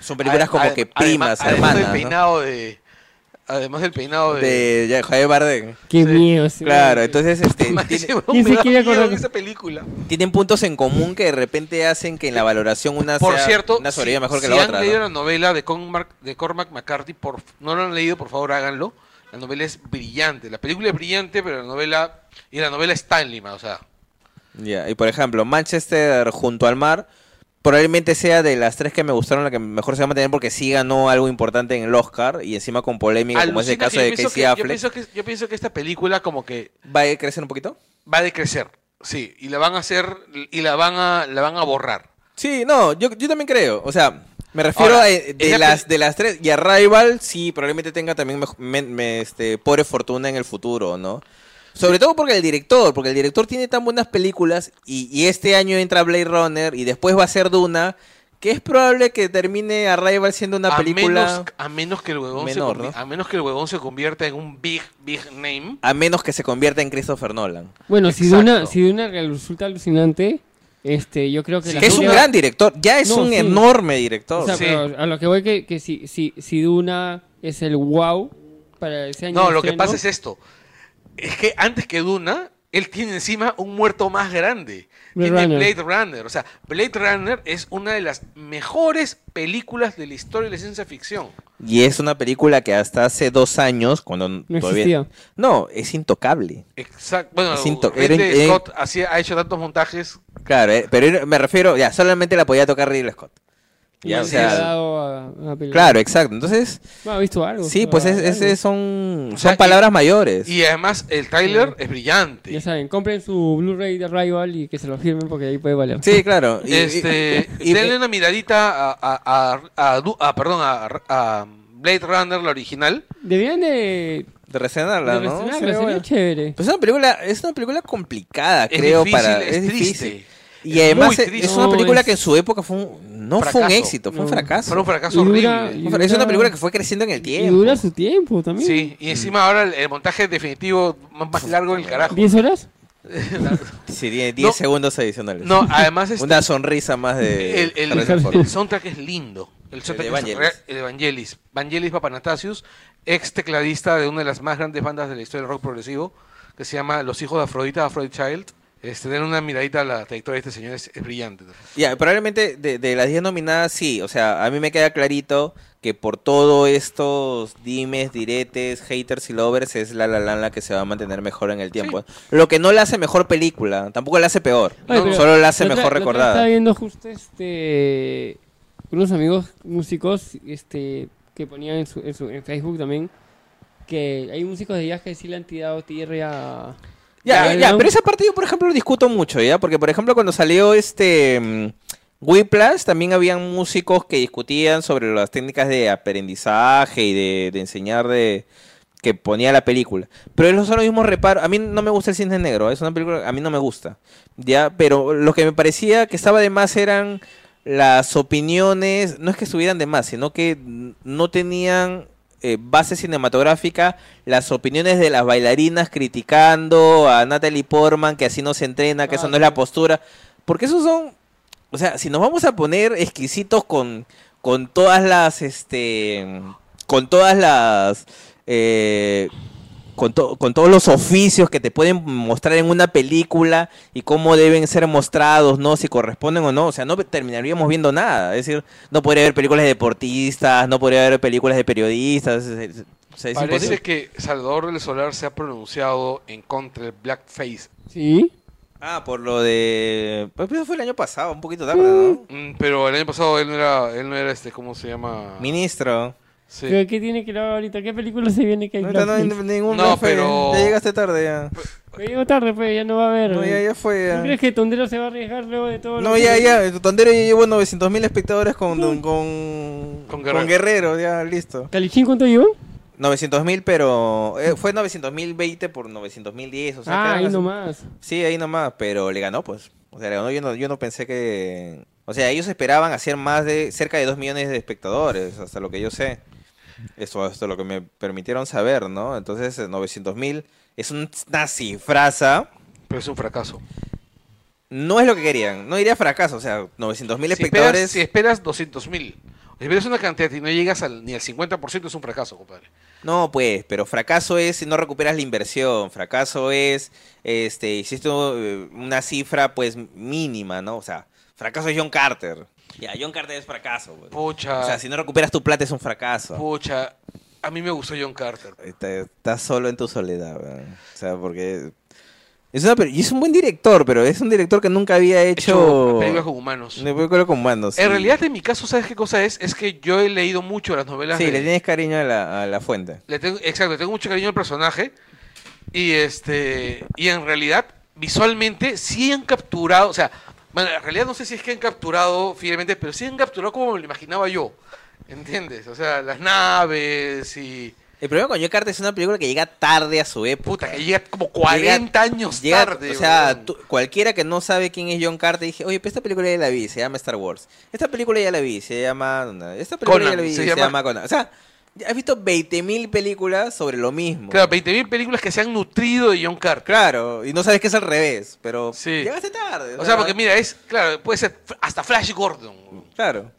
B: son películas como que
A: además-
B: primas,
A: además
B: hermanas. ¿no?
A: peinado de, además del peinado de...
B: de Javier Bardem.
C: Qué
A: Sí.
C: miedo. ese
B: Claro, entonces este, tiene-
C: ¿Quién se quiere acordar?
A: esa película.
B: tienen puntos en común que de repente hacen que en la valoración una
A: Por
B: sea
A: cierto,
B: una
A: si,
B: sobreviva mejor que
A: si
B: la
A: han
B: otra.
A: leído
B: ¿no?
A: la novela de Cormac, de Cormac McCarthy, por, no lo han leído, por favor háganlo. La novela es brillante. La película es brillante, pero la novela... Y la novela está en Lima, o sea...
B: Ya, Y por ejemplo, Manchester junto al mar probablemente sea de las tres que me gustaron la que mejor se va a mantener porque sí ganó algo importante en el Oscar y encima con polémica como es el caso de Casey
A: yo
B: Affleck.
A: pienso, que, yo pienso que esta película como que
B: ¿Va a crecer un poquito?
A: va a decrecer. Sí, y la van a hacer... Y la van a, la van a borrar.
B: Sí, no, yo, yo también creo. O sea, me refiero
A: Ahora,
B: a eh, de las de las tres y Arrival sí probablemente tenga también me- me- este pobre fortuna en el futuro, ¿no? Sobre todo porque el director, porque el director tiene tan buenas películas y, y este año entra Blade Runner y después va a ser Duna, que es probable que termine Arrival siendo una
A: a
B: película
A: menos, a menos que el huevón
B: menor,
A: se
B: ¿no?
A: a menos que el huevón se convierta en un big big name
B: a menos que se convierta en Christopher Nolan.
C: Bueno, si. Duna, si Duna resulta alucinante, este, yo creo que...
A: Sí,
C: la
B: Que es un gran director, ya es
C: No,
B: un
C: sí.
B: enorme director.
C: O sea,
A: Sí.
C: pero a lo que voy que, que si, si, si Duna es el wow para ese año
A: no
C: de
A: lo que pasa es esto es que antes que Duna él tiene encima un muerto más grande
C: Blade
A: tiene
C: Runner.
A: Blade Runner o sea Blade Runner es una de las mejores películas de la historia de la ciencia ficción
B: Y es una película que hasta hace dos años, cuando
C: No
B: todavía...
C: existía.
B: No, es intocable.
A: exacto bueno
B: Es into-
A: Ridley Scott hacía- ha hecho tantos montajes
B: Claro, eh, pero me refiero, ya, solamente la podía tocar Ridley Scott. Ya, o
C: se le ha
B: sea,
C: dado a- a
B: claro, exacto. Entonces,
C: Bueno, ha visto algo.
B: sí, pues
C: sea,
B: es,
C: algo.
B: ese son,
A: O sea,
B: son palabras mayores.
A: y además el trailer es brillante
C: Ya saben, compren su Blu-ray de Arrival y que se lo firmen porque ahí puede valer.
B: Sí, claro. y-
A: este,
B: y- y-
A: denle una miradita a, a, a, a Du- a- perdón, a, a Blade Runner, la original.
C: Deberían de,
B: de reseñarla,
C: de
B: ¿no? Sería
C: sería
B: bueno.
C: chévere.
B: Pues es una película, es una película complicada,
A: Es
B: creo,
A: difícil,
B: para,
A: es
B: es, difícil. Y
A: Es
B: además es, es una película
C: es-
B: que en su época fue un, no fue un éxito, fue un fracaso.
A: Fue un fracaso
C: Y dura-
A: horrible.
C: y
B: es una película que fue creciendo en el
C: Y
B: tiempo.
C: dura su tiempo también.
A: Sí, y encima ahora el, el montaje definitivo más, más largo del carajo.
C: ¿10 horas?
B: Sí, tiene 10
A: No.
B: segundos adicionales.
A: No, además este,
B: Una sonrisa más de
A: el, el- el soundtrack es lindo. El soundtrack
B: de
A: es
B: Vangelis.
A: real- el Evangelis. Vangelis Papanatasius, ex tecladista de una de las más grandes bandas de la historia del rock progresivo, que se llama Los Hijos de Afrodita, Aphrodite Child. Este, den una miradita a la trayectoria de este señor, es, es brillante.
B: Ya, probablemente de, de las 10 nominadas, sí. O sea, a mí me queda clarito que por todos estos dimes, diretes, haters y lovers es La La Land la que se va a mantener mejor en el tiempo. Lo que no la hace mejor película, tampoco la hace peor.
C: Ay,
A: No,
C: pero
B: solo la hace
C: otra-
B: mejor recordada.
C: Estaba viendo justo este unos amigos músicos este que ponían en, su, en, su- en Facebook también que hay músicos de jazz que sí le han tirado tierra a
B: Ya,
C: a-
B: ya, pero esa parte yo, por ejemplo, lo discuto mucho, ¿ya? Porque, por ejemplo, cuando salió este mm, Whiplash, también habían músicos que discutían sobre las técnicas de aprendizaje y de, de enseñar de que ponía la película. Pero esos son los mismos reparos. A mí no me gusta el cine negro, es una película a mí no me gusta. Ya, pero lo que me parecía que estaba de más eran las opiniones, no es que estuvieran de más, sino que no tenían eh, base cinematográfica las opiniones de las bailarinas criticando a Natalie Portman que así no se entrena, que
C: Ah,
B: eso no es la postura. Porque esos son, o sea, si nos vamos a poner exquisitos con, con todas las, este, con todas las, eh, con, to- con todos los oficios que te pueden mostrar en una película y cómo deben ser mostrados, ¿no? Si corresponden o no. O sea, no terminaríamos viendo nada. Es decir, no podría haber películas de deportistas, no podría haber películas de periodistas. es- es- o sea, es
A: Parece
B: imposible.
A: que Salvador del Solar se ha pronunciado en contra del blackface.
C: sí
B: Ah, por lo de... Pues eso fue el año pasado, un poquito tarde, ¿no?
A: Mm, pero el año pasado él no era, él no era este, ¿cómo se llama?
B: Ministro.
A: Sí.
C: pero qué tiene que ver ahorita qué película se viene que hay
B: No, no hay
C: blackface?
B: ningún
A: No, pero-
B: Ya llegaste tarde ya.
C: Me llego tarde pues ya no va a haber
B: No, ya, ya fue.
C: ¿Tú
B: ya.
C: crees que Tondero se va a arriesgar luego de todo lo
B: No,
C: que-
B: ya, ya. Tu tondero ya llevó 900 mil espectadores con, con, con,
A: Con Guerrero.
B: Guerrero, ya listo.
C: ¿Calichín cuánto llevó?
B: 900 mil, pero eh, fue 900 mil 20 por 900 mil 10. O sea,
C: ah ahí
B: las-
C: nomás
B: Sí, ahí nomás, pero le ganó, pues. O sea, le ganó. Yo no, yo no pensé que. O sea, ellos esperaban hacer más de cerca de 2 millones de espectadores, hasta lo que yo sé. Eso hasta lo que me permitieron saber, ¿no? Entonces, 900 mil es una cifraza.
A: Pero es un fracaso.
B: No es lo que querían. No diría fracaso, o sea, 900 mil
A: Si esperas,
B: espectadores.
A: si esperas 200 mil Si ves una cantidad y no llegas al- ni al 50% es un fracaso, compadre.
B: No, pues, pero fracaso es si no recuperas la inversión. Fracaso es, este, hiciste eh, una cifra, pues, mínima, ¿no? O sea, fracaso es John Carter. Ya, John Carter es fracaso.
A: Pucha,
B: O sea, si no recuperas tu plata es un fracaso.
A: pucha. A mí me gustó John Carter.
B: Está- Estás solo en tu soledad, weón. O sea, porque... Es una y es un buen director, pero es un director que nunca había
A: Hecho
B: hecho...
A: películas con humanos.
B: Una película con humanos,
A: En realidad, en mi caso, ¿sabes qué cosa es? Es que yo he leído mucho las novelas.
B: Sí,
A: de-
B: le tienes cariño a la, a la fuente.
A: le tengo, exacto, le tengo mucho cariño al personaje. Y este. Y en realidad, visualmente, sí han capturado. O sea, bueno, en realidad no sé si es que han capturado fielmente, pero sí han capturado como me lo imaginaba yo. ¿Entiendes? O sea, las naves y.
B: El problema con John Carter es una película que llega tarde a su época.
A: Puta, que llega como 40 años
B: Llega-
A: tarde.
B: o sea, tú- cualquiera que no sabe quién es John Carter, dije, oye, pero esta película ya la vi, se llama Star Wars. Esta película ya la vi, se llama... Esta película
A: Conan,
B: ya la vi,
A: se
B: se,
A: llama-
B: llama Conan. O sea, has visto 20.000 películas sobre lo mismo.
A: Claro, 20.000 películas que se han nutrido de John Carter.
B: Claro, y no sabes que es al revés, pero
A: Sí.
B: llegaste tarde.
A: O sea, porque mira, es. Claro, puede ser hasta Flash Gordon.
B: Claro.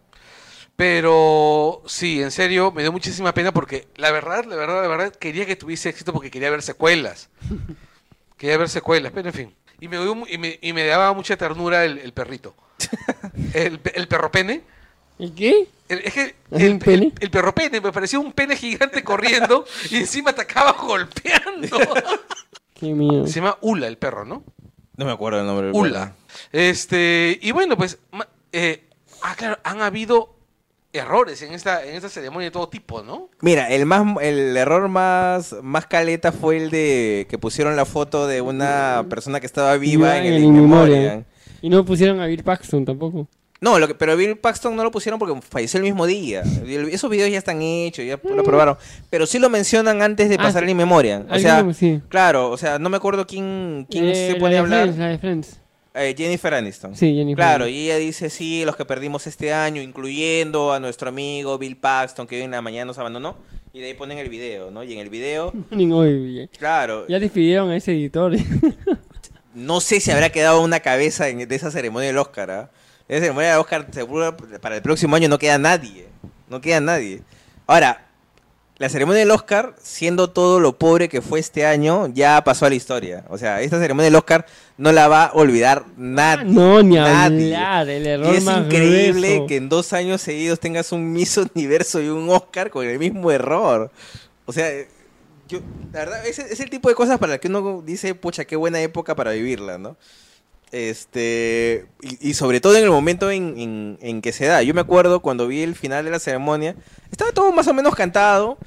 A: Pero sí, en serio, me dio muchísima pena porque la verdad, la verdad, la verdad, quería que tuviese éxito porque quería ver secuelas. quería ver secuelas, pero en fin. Y me, y me, y me daba mucha ternura el, el perrito. el, el perro pene.
C: ¿El qué?
A: El- es que
C: ¿Es
A: el,
C: un pene?
A: el- el perro pene me parecía un pene gigante corriendo y encima te acaba golpeando.
C: Qué miedo.
A: Se llama Ula el perro, ¿no?
B: No me acuerdo el nombre del
A: Ula. Este, y bueno, pues, eh, ah, claro, han habido errores en esta, en esta ceremonia de todo tipo, ¿no?
B: Mira, el más el error más más caleta fue el de que pusieron la foto de una persona que estaba viva en
C: en
B: el
C: el
B: In
C: In
B: Memoriam.
C: Memoriam. Y no pusieron a Bill Paxton tampoco.
B: No, lo que, pero Bill Paxton no lo pusieron porque falleció el mismo día. Esos videos ya están hechos, ya lo probaron. Pero sí lo mencionan antes de
C: Ah,
B: pasar el In Memoriam. O sea,
C: sí.
B: claro, o sea, no me acuerdo quién, quién
C: Eh,
B: se
C: la
B: pone
C: de
B: a hablar.
C: Friends, la de Friends.
B: Eh, Jennifer Aniston.
C: Sí, Jennifer.
B: Claro, y ella dice, sí, los que perdimos este año, incluyendo a nuestro amigo Bill Paxton, que hoy en la mañana nos abandonó. Y de ahí ponen el video, ¿no? Y en el video, claro,
C: Ya despidieron a ese editor.
B: no sé si habrá quedado una cabeza en- de esa ceremonia del Oscar, ¿ah? De esa ceremonia del Oscar, seguro para el próximo año no queda nadie. No queda nadie. Ahora, la ceremonia del Oscar, siendo todo lo pobre que fue este año, ya pasó a la historia. O sea, esta ceremonia del Oscar no la va a olvidar nadie.
C: no, ni
B: nadie.
C: hablar. El
B: Y
C: error
B: es
C: más
B: increíble
C: grueso.
B: que en dos años seguidos tengas un Miss Universo y un Oscar con el mismo error. O sea, yo, la verdad, es, es el tipo de cosas para las que uno dice, pucha, qué buena época para vivirla, ¿no? Este, y, y sobre todo en el momento en, en- en que se da. Yo me acuerdo cuando vi el final de la ceremonia, estaba todo más o menos cantado.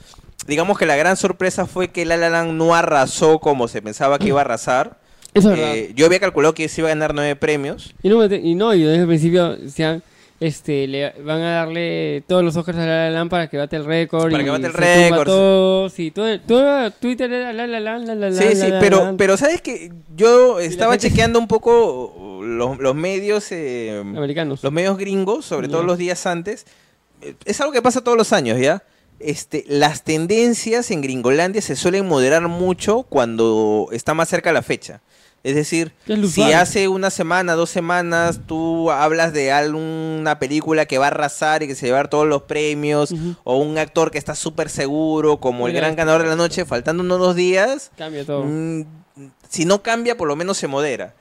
B: Digamos que la gran sorpresa fue que La La Land no arrasó como se pensaba que iba a arrasar.
C: Eso es.
B: Eh, yo había calculado que se iba a ganar nueve premios.
C: No, y no, y desde el principio decían, este, le van a darle todos los Oscars a La La Land para que bate el récord.
B: Para
C: y
B: que bate el récord.
C: Todos, y todo, todo Twitter era La La Land, La La Land,
B: Sí,
C: La
B: sí,
C: La
B: pero, pero sabes que yo estaba chequeando un poco los, los medios, eh,
C: Americanos.
B: los medios gringos, sobre todo
C: Ya.
B: los días antes. Es algo que pasa todos los años, ¿ya? Este, las tendencias en Gringolandia se suelen moderar mucho cuando está más cerca la fecha. Es decir,
C: ¿Qué es lo
B: si hace una semana, dos semanas, tú hablas de alguna película que va a arrasar y que se va a llevar todos los premios, o un actor que está súper seguro, como el gran ganador de la noche, faltando unos dos días,
C: Cambia todo.
B: Mm, si no cambia, por lo menos se modera.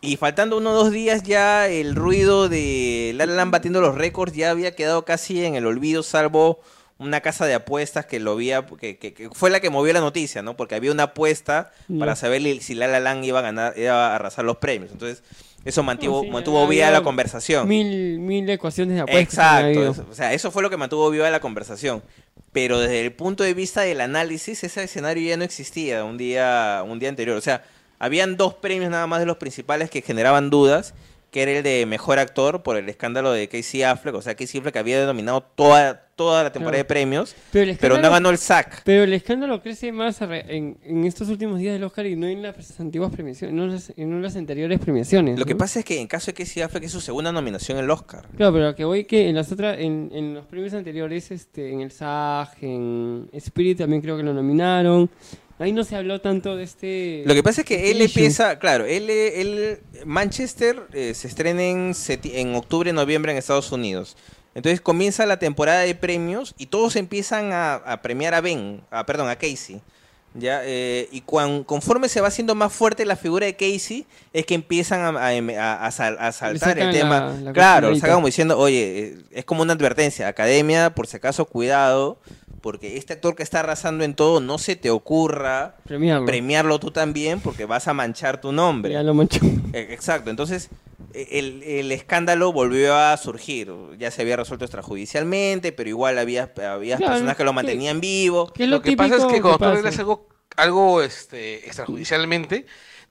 B: Y faltando uno o dos días ya el ruido de La La Land batiendo los récords ya había quedado casi en el olvido, salvo una casa de apuestas que lo había, que, que- que fue la que movió la noticia, ¿no? Porque había una apuesta
C: Ya.
B: para saber si La La Land iba a ganar, iba a arrasar los premios. Entonces, eso mantuvo,
C: sí,
B: mantuvo viva la conversación.
C: Mil, mil ecuaciones de apuestas.
B: Exacto, o sea, eso fue lo que mantuvo viva la conversación. Pero desde el punto de vista del análisis, ese escenario ya no existía un día, un día anterior. O sea, habían dos premios nada más de los principales que generaban dudas, que era el de mejor actor por el escándalo de Casey Affleck. O sea, Casey Affleck había denominado toda, toda la temporada
C: Claro.
B: de premios,
C: Pero
B: pero no ganó el SAC.
C: Pero el escándalo crece más en, en estos últimos días del Oscar y no en las antiguas premiaciones, no en las, en las anteriores premiaciones.
B: Lo que pasa es que en caso de Casey Affleck es su segunda nominación en el Oscar.
C: Claro, pero lo que voy que en las otras, en, en los premios anteriores, este, en el SAG, en Spirit también creo que lo nominaron. Ahí no se habló tanto de este.
B: Lo que pasa es que él
C: issue.
B: empieza, claro, él, él Manchester eh, se estrena en, en octubre, noviembre en Estados Unidos. Entonces comienza la temporada de premios y todos empiezan a, a premiar a Ben, a, perdón, a Casey. ¿ya? Eh, y cuan- conforme se va haciendo más fuerte la figura de Casey, es que empiezan a, a- a- a sal- a saltar el tema.
C: la- la
B: claro, sacan como diciendo, oye, eh, es como una advertencia, academia, por si acaso, cuidado, porque este actor que está arrasando en todo, no se te ocurra
C: Premiarlo.
B: premiarlo tú también, porque vas a manchar tu nombre.
C: Ya lo manchó.
B: Eh, Exacto, entonces eh, el, el escándalo volvió a surgir. Ya se había resuelto extrajudicialmente, pero igual había, había
C: Claro,
B: personas que lo
C: que-
B: mantenían vivo.
C: ¿Qué es lo,
A: Lo que pasa es que cuando tú arreglas algo, algo este, extrajudicialmente,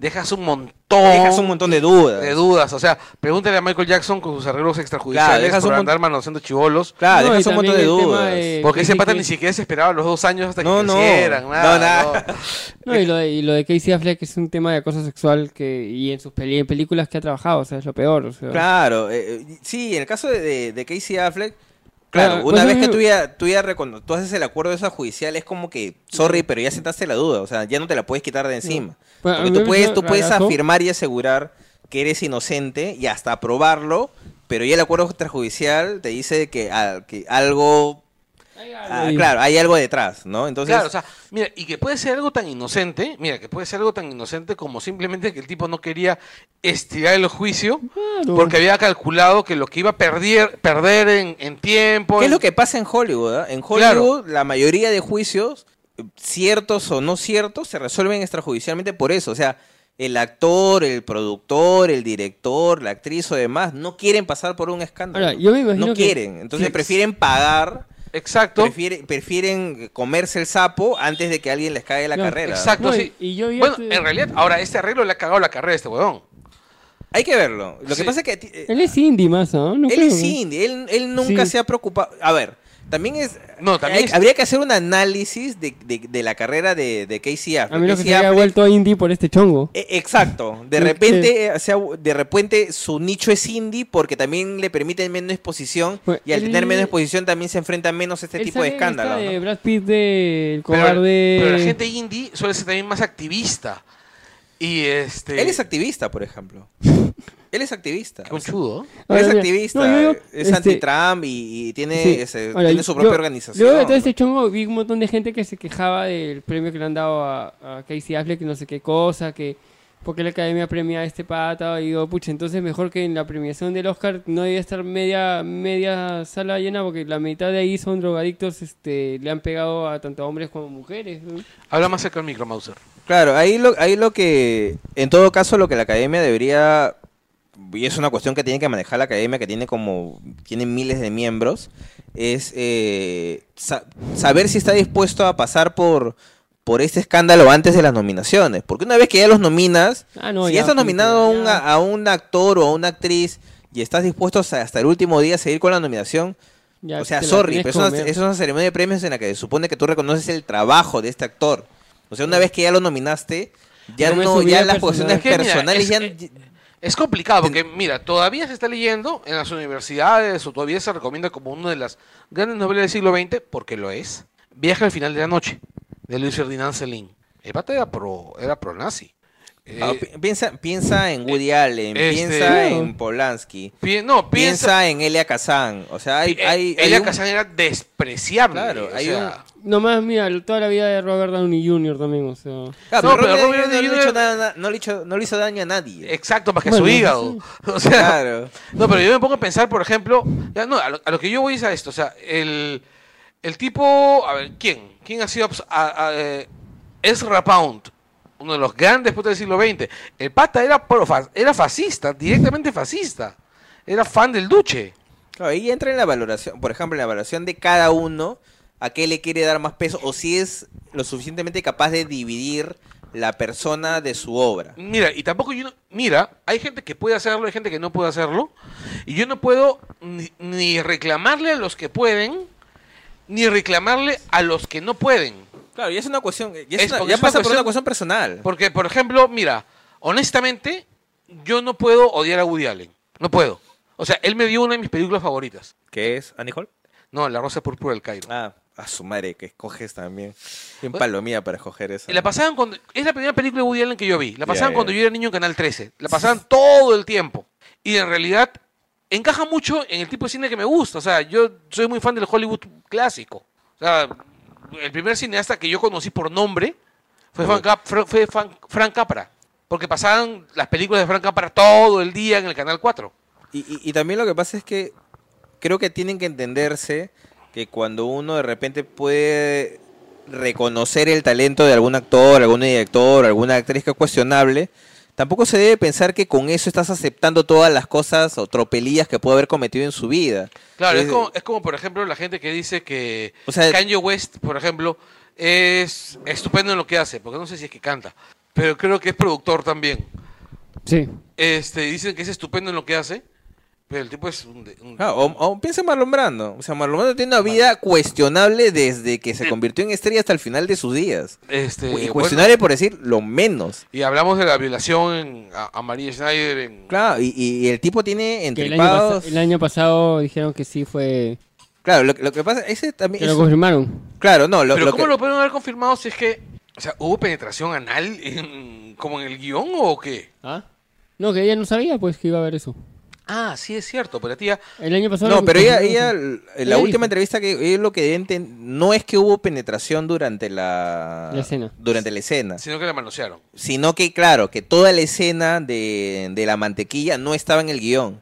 A: dejas un montón,
B: Dejas un montón de dudas.
A: de dudas. O sea, pregúntale a Michael Jackson con sus arreglos extrajudiciales
B: Claro, dejas
A: por
B: un
A: andar manoseando chivolos.
B: Claro,
C: No,
B: dejas un montón de dudas.
C: de-
A: Porque
C: que
A: ese pata ni siquiera se esperaba los dos años hasta que
B: No, no.
A: crecieran,
B: No,
A: nada.
B: nada.
A: no.
C: No, y lo de, y lo de Casey Affleck es un tema de acoso sexual que y en sus peli- en películas que ha trabajado, o sea, es lo peor. O sea.
B: Claro, eh, eh, sí, en el caso de, de- de Casey Affleck, claro,
C: Claro,
B: una
C: pues
B: vez que tú ya, tú ya tú haces el acuerdo esa judicial, es como que, sorry, pero ya sentaste la duda, o sea, ya no te la puedes quitar de encima.
C: A
B: Porque tú puedes, tú puedes afirmar y asegurar que eres inocente y hasta probarlo, pero ya el acuerdo extrajudicial te dice que, ah, que algo, ah, claro, hay algo detrás, ¿no? Entonces,
A: Claro, o sea, mira, y que puede ser algo tan inocente, mira, que puede ser algo tan inocente como simplemente que el tipo no quería estirar el juicio
C: Claro.
A: porque había calculado que lo que iba a perder, perder en, en tiempo...
B: ¿qué es
A: en-
B: lo que pasa en Hollywood? ah? En Hollywood, la mayoría de juicios, eh, ciertos o no ciertos, se resuelven extrajudicialmente por eso, o sea, el actor, el productor, el director, la actriz o demás no quieren pasar por un escándalo.
C: Ahora, yo me imagino
B: no
C: que-
B: quieren, entonces
A: Sí.
B: prefieren pagar
A: Exacto.
B: Prefiere- prefieren comerse el sapo antes de que alguien les caiga la
C: No,
B: carrera.
A: Exacto,
C: No,
A: sí.
C: y- yo ya
A: bueno,
C: te-
A: en realidad, ahora este arreglo le ha cagado la carrera a este huevón.
B: Hay que verlo. Lo que pasa es que ti- eh,
C: Él es indie más, ¿no? No
B: él
C: creo
B: es indie, él, él nunca
C: Sí.
B: se ha preocupado. A ver, también es.
A: No, también
B: hay-
A: es-
B: Habría que hacer un análisis de, de- de la carrera de, de Casey Affleck.
C: A mí lo que se había
B: Affleck-
C: vuelto indie por este chongo.
B: Eh, Exacto, de repente, o sea, de repente su nicho es indie porque también le permite menos exposición
C: Pues,
B: y al
C: él-
B: tener menos exposición también se enfrenta menos a este tipo de escándalos.
C: de
B: ¿no?
C: Brad Pitt de El
A: Pero,
C: cobarde.
A: pero la gente indie suele ser también más activista. Y este...
B: Él es activista, por ejemplo. Él es activista.
A: Qué conchudo.
C: Ahora,
B: es activista,
C: no, yo digo,
B: es
C: este,
B: anti-Trump y, y tiene,
C: sí.
B: ese-
C: Ahora,
B: tiene su
C: yo-
B: propia
C: Luego
B: organización.
C: de todo este chongo vi un montón de gente que se quejaba del premio que le han dado a, a Casey Affleck, que no sé qué cosa, que porque la academia premia a este pata. Y digo, pucha, entonces mejor que en la premiación del Oscar no debía estar media, media sala llena, porque la mitad de ahí son drogadictos, este, le han pegado a tanto hombres como mujeres. ¿no?
A: Habla más cerca del micro, Mauser.
B: Claro, ahí lo, ahí lo que, en todo caso, lo que la academia debería, y es una cuestión que tiene que manejar la academia, que tiene como, tiene miles de miembros, es eh, sa- saber si está dispuesto a pasar por, por este escándalo antes de las nominaciones. Porque una vez que ya los nominas,
C: Ah, no,
B: si
C: ya,
B: ya estás nominado a un, a un actor o a una actriz y estás dispuesto hasta hasta el último día a seguir con la nominación,
C: Ya
B: o sea, sorry, pero es una, es una ceremonia de premios en la que se supone que tú reconoces el trabajo de este actor. O sea, una vez que ya lo nominaste, ya no, ya las posiciones
A: Es que, mira,
B: personales
A: es-
B: ya...
A: Es complicado porque, mira, todavía se está leyendo en las universidades o todavía se recomienda como una de las grandes novelas del siglo XX, porque lo es, Viaje al final de la noche, de Luis Ferdinand Celine. El pata era pro, era pro nazi.
B: Ah, pi- piensa, piensa en Woody Allen,
A: este-
B: piensa en Polanski,
A: no, piensa,
B: piensa en Elia Kazan. O sea, hay...
A: eh,
B: hay, hay
A: Elia
B: un-
A: Kazan era despreciable.
B: Claro,
A: o
B: hay
A: sea,
C: Nomás, mira, toda la vida de Robert Downey Jr. también, o sea.
B: Claro,
A: No,
B: pero
A: pero
B: Robert Downey no, le hizo
A: Jr.
B: nada- no le hizo- no le hizo daño a nadie.
A: Exacto, más que
C: Bueno,
A: su
C: sí.
A: hígado. O sea,
B: Claro.
A: No, pero yo me pongo a pensar, por ejemplo, ya, no, a, lo, a lo que yo voy es a esto, o sea, el, el tipo, a ver, ¿quién? ¿Quién ha sido a- a, eh, Ezra Pound? Uno de los grandes putos del siglo XX. El pata era, era fascista, directamente fascista. Era fan del duche.
B: Claro, ahí entra en la valoración, por ejemplo, en la valoración de cada uno, a qué le quiere dar más peso, o si es lo suficientemente capaz de dividir la persona de su obra.
A: Mira, y tampoco yo no- mira, hay gente que puede hacerlo, hay gente que no puede hacerlo, y yo no puedo ni, ni reclamarle a los que pueden, ni reclamarle a los que no pueden.
B: Claro, ya es una cuestión, ya, es
A: Es
B: una-
A: porque
B: ya
A: es una
B: pasa por una cuestión personal.
A: Porque, por ejemplo, mira, honestamente, yo no puedo odiar a Woody Allen. No puedo. O sea, él me dio una de mis películas favoritas.
B: ¿Qué es, Annie Hall?
A: No, La Rosa Púrpura del Cairo.
B: Ah, a su madre, que escoges también. En palomía para escoger esa.
A: Y la pasaban cuando... Es la primera película de Woody Allen que yo vi. La pasaban cuando yo era niño en Canal 13. La pasaban todo el tiempo. Y en realidad encaja mucho en el tipo de cine que me gusta. O sea, yo soy muy fan del Hollywood clásico. O sea, el primer cineasta que yo conocí por nombre fue, Frank, fue Frank Capra. Porque pasaban las películas de Frank Capra todo el día en el Canal 4.
B: Y, y- y también lo que pasa es que creo que tienen que entenderse que cuando uno de repente puede reconocer el talento de algún actor, algún director, alguna actriz que es cuestionable, tampoco se debe pensar que con eso estás aceptando todas las cosas o tropelías que puede haber cometido en su vida.
A: Claro, es
B: Es-
A: como, es como, por ejemplo, la gente que dice que
B: O sea-
A: Kanye West, por ejemplo, es estupendo en lo que hace, porque no sé si es que canta, pero creo que es productor también.
C: Sí.
A: Este, dicen que es estupendo en lo que hace, pero el tipo es un... de- un-
B: Ah, o, o piensa en Marlon Brando. O sea, Marlon Brando tiene una vida cuestionable desde que se convirtió en estrella hasta el final de sus días.
A: este,
B: y
A: bueno,
B: cuestionable por decir lo menos.
A: y hablamos de la violación en- a, a María Schneider en...
B: Claro, y, y el tipo tiene
C: Que el, año
B: entripados...
C: pasa- el año pasado dijeron que sí fue.
B: Claro, lo, lo que pasa, ese también...
C: Que
B: es-
C: lo confirmaron.
B: claro, no, lo,
A: pero
B: lo
A: ¿cómo
B: que-
A: lo pueden haber confirmado si es que... O sea, ¿hubo penetración anal en- como en el guion o qué?
C: ¿Ah? No, que ella no sabía pues que iba a haber eso.
A: Ah, sí es cierto, pero tía...
C: El año pasado.
B: No, pero ella, ella, en la
C: Ella
B: última
C: dijo.
B: entrevista que es lo que enten- no es que hubo penetración durante la,
C: La escena.
B: durante la escena,
A: Sino que la manosearon.
B: sino que claro, que toda la escena de, de la mantequilla no estaba en el guion,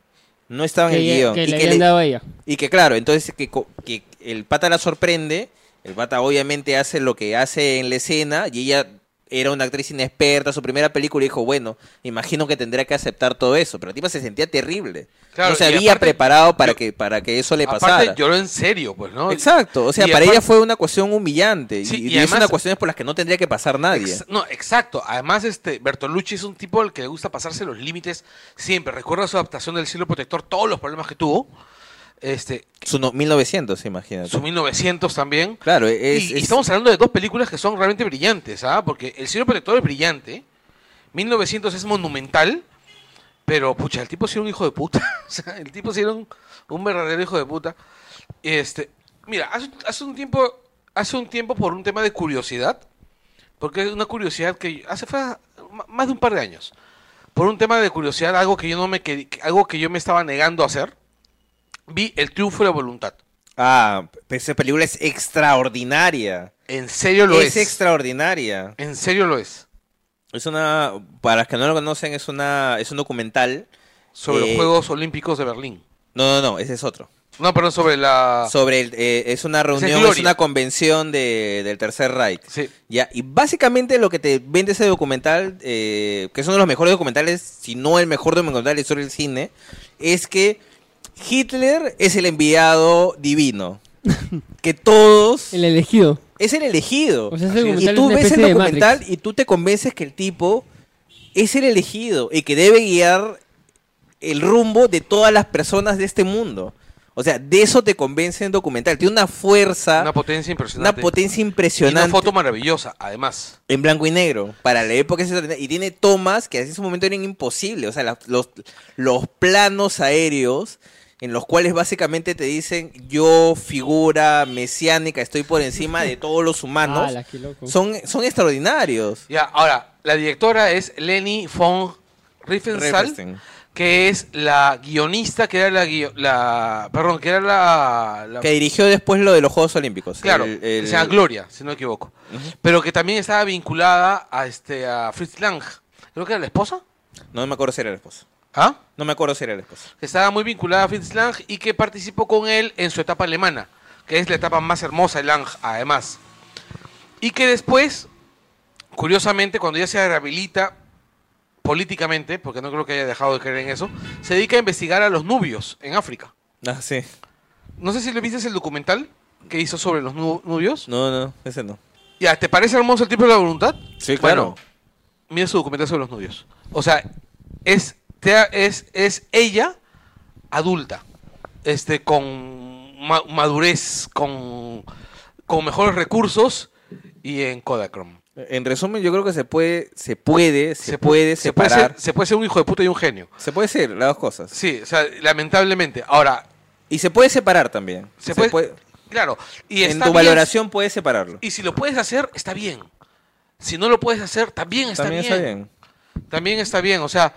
B: no estaba en
C: Que,
B: el
C: ella-
B: guion
C: que
B: y
C: le
B: que,
C: habían
B: le-
C: dado a ella.
B: y que claro, entonces que, co- que el pata la sorprende, el pata obviamente hace lo que hace en la escena y ella era una actriz inexperta, su primera película y dijo, bueno, imagino que tendría que aceptar todo eso, pero la tipa se sentía terrible.
A: Claro,
B: no se había
A: aparte,
B: preparado para
A: yo-
B: que para que eso le
A: Aparte,
B: pasara.
A: lloró en serio, pues, ¿no?
B: Exacto, o sea,
A: Y
B: para
A: aparte-
B: ella fue una cuestión humillante
A: Sí,
B: y,
A: y
B: y es
A: además-
B: una cuestión por las que no tendría que pasar nadie.
A: Ex- no, exacto. Además, este Bertolucci es un tipo al que le gusta pasarse los límites siempre. Recuerda su adaptación del cielo protector, todos los problemas que tuvo. Este,
B: Su no- 1900, imagínate.
A: su 1900 también.
B: Claro, es,
A: y, y
B: es-
A: estamos hablando de dos películas que son realmente brillantes, ¿ah? Porque El cielo protector es brillante, 1900 es monumental, pero pucha, el tipo sí era un hijo de puta. o sea, el tipo sí era un, un verdadero hijo de puta. Este, mira, hace, hace un tiempo, hace un tiempo por un tema de curiosidad, porque es una curiosidad que hace fue más de un par de años. Por un tema de curiosidad, algo que yo no me algo que yo me estaba negando a hacer, vi El triunfo de la voluntad.
B: Ah, pero esa película es extraordinaria.
A: En serio lo
B: es
A: es.
B: extraordinaria.
A: En serio lo es.
B: Es una, para los que no lo conocen, es una, es un documental.
A: Sobre
B: Eh,
A: los Juegos Olímpicos de Berlín.
B: No, no, no, ese es otro.
A: No, perdón, sobre la...
B: Sobre el, eh, es una reunión, es, una convención de, del Tercer Reich.
A: Sí.
B: Ya, y básicamente lo que te vende ese documental, eh, que es uno de los mejores documentales, si no el mejor documental de la historia del cine, es que Hitler es el enviado divino. que todos...
C: El elegido.
B: Es el elegido.
C: O sea, ese
A: Así es.
B: y tú
C: es una
B: ves el documental y tú te convences que el tipo es el elegido y que debe guiar el rumbo de todas las personas de este mundo. O sea, de eso te convence el documental. Tiene una fuerza,
A: Una potencia
B: una
A: impresionante.
B: potencia
A: Y una
B: impresionante
A: foto maravillosa, además.
B: en blanco y negro. Para la época y tiene tomas que en ese momento eran imposibles. O sea, la- los, los planos aéreos en los cuales básicamente te dicen yo, figura mesiánica, estoy por encima de todos los humanos,
C: Ala, qué loco.
B: son, son extraordinarios.
A: Ya, ahora, la directora es Leni von Riefenstahl, que es la guionista, que era la, guio- la perdón, que era la, la-
B: Que dirigió después lo de los Juegos Olímpicos.
A: claro,
B: El-
A: se llama Gloria, si no me equivoco, pero que también estaba vinculada a este a Fritz Lang, creo que era la esposa,
B: No me acuerdo si era el esposo.
A: ¿Ah?
B: No me acuerdo si era el esposo.
A: que estaba muy vinculada a Fritz Lang y que participó con él en su etapa alemana, que es la etapa más hermosa de Lang, además. Y que después, curiosamente, cuando ya se rehabilita políticamente, porque no creo que haya dejado de creer en eso, se dedica a investigar a los nubios en África.
B: Ah, sí.
A: No sé si le viste el documental que hizo sobre los nu- nubios.
B: No, no, ese no.
A: Ya, ¿te parece hermoso el tipo de la voluntad?
B: Sí,
A: Bueno, mira su documental sobre los nubios. O sea, es, es, es ella adulta, este, con ma- madurez, con, con mejores recursos y en Kodachrome.
B: En resumen, yo creo que se puede, se puede, se, puede
A: se puede
B: separar.
A: ser, se puede ser un hijo de puta y un genio.
B: Se puede ser las dos cosas.
A: Sí, o sea, lamentablemente. Ahora,
B: Y se puede separar también.
A: se, puede, Claro, y
B: en tu
A: bien,
B: valoración puedes separarlo.
A: Y si lo puedes hacer, está bien. Si no lo puedes hacer, también está
B: también
A: bien.
B: está bien.
A: También está bien. O sea,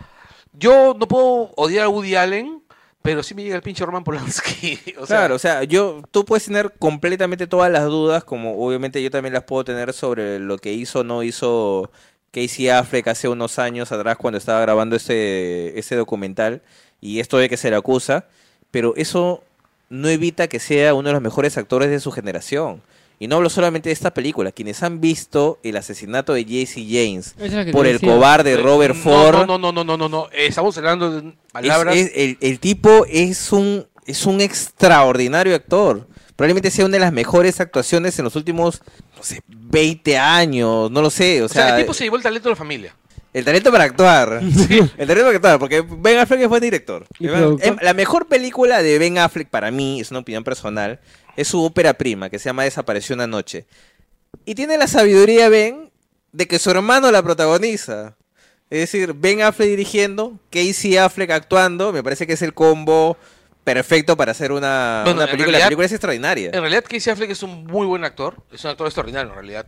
A: yo no puedo odiar a Woody Allen, pero sí me llega el pinche Roman Polanski. o sea,
B: claro, o sea, yo, tú puedes tener completamente todas las dudas, como obviamente yo también las puedo tener sobre lo que hizo o no hizo Casey Affleck hace unos años atrás cuando estaba grabando ese, ese documental y esto de que se le acusa, pero eso no evita que sea uno de los mejores actores de su generación. Y no hablo solamente de esta película, quienes han visto el asesinato de Jesse James por el cobarde
A: eh,
B: Robert Ford.
A: No, no, no, no, no, no. eh, Estamos hablando de palabras.
B: es- el, el tipo es un, es un extraordinario actor. Probablemente sea una de las mejores actuaciones en los últimos, no sé, 20 años, no lo sé. O
A: o sea,
B: sea,
A: el tipo se llevó el talento de la familia.
B: el talento para actuar. El talento para actuar, porque Ben Affleck es buen director. La mejor película de Ben Affleck para mí, es una opinión personal, es su ópera prima, que se llama Desapareció una noche. Y tiene la sabiduría, Ben, de que su hermano la protagoniza. Es decir, Ben Affleck dirigiendo, Casey Affleck actuando, me parece que es el combo perfecto para hacer una,
A: Bueno,
B: una
A: en
B: película. la película es extraordinaria.
A: En realidad, Casey Affleck es un muy buen actor. Es un actor extraordinario, en realidad.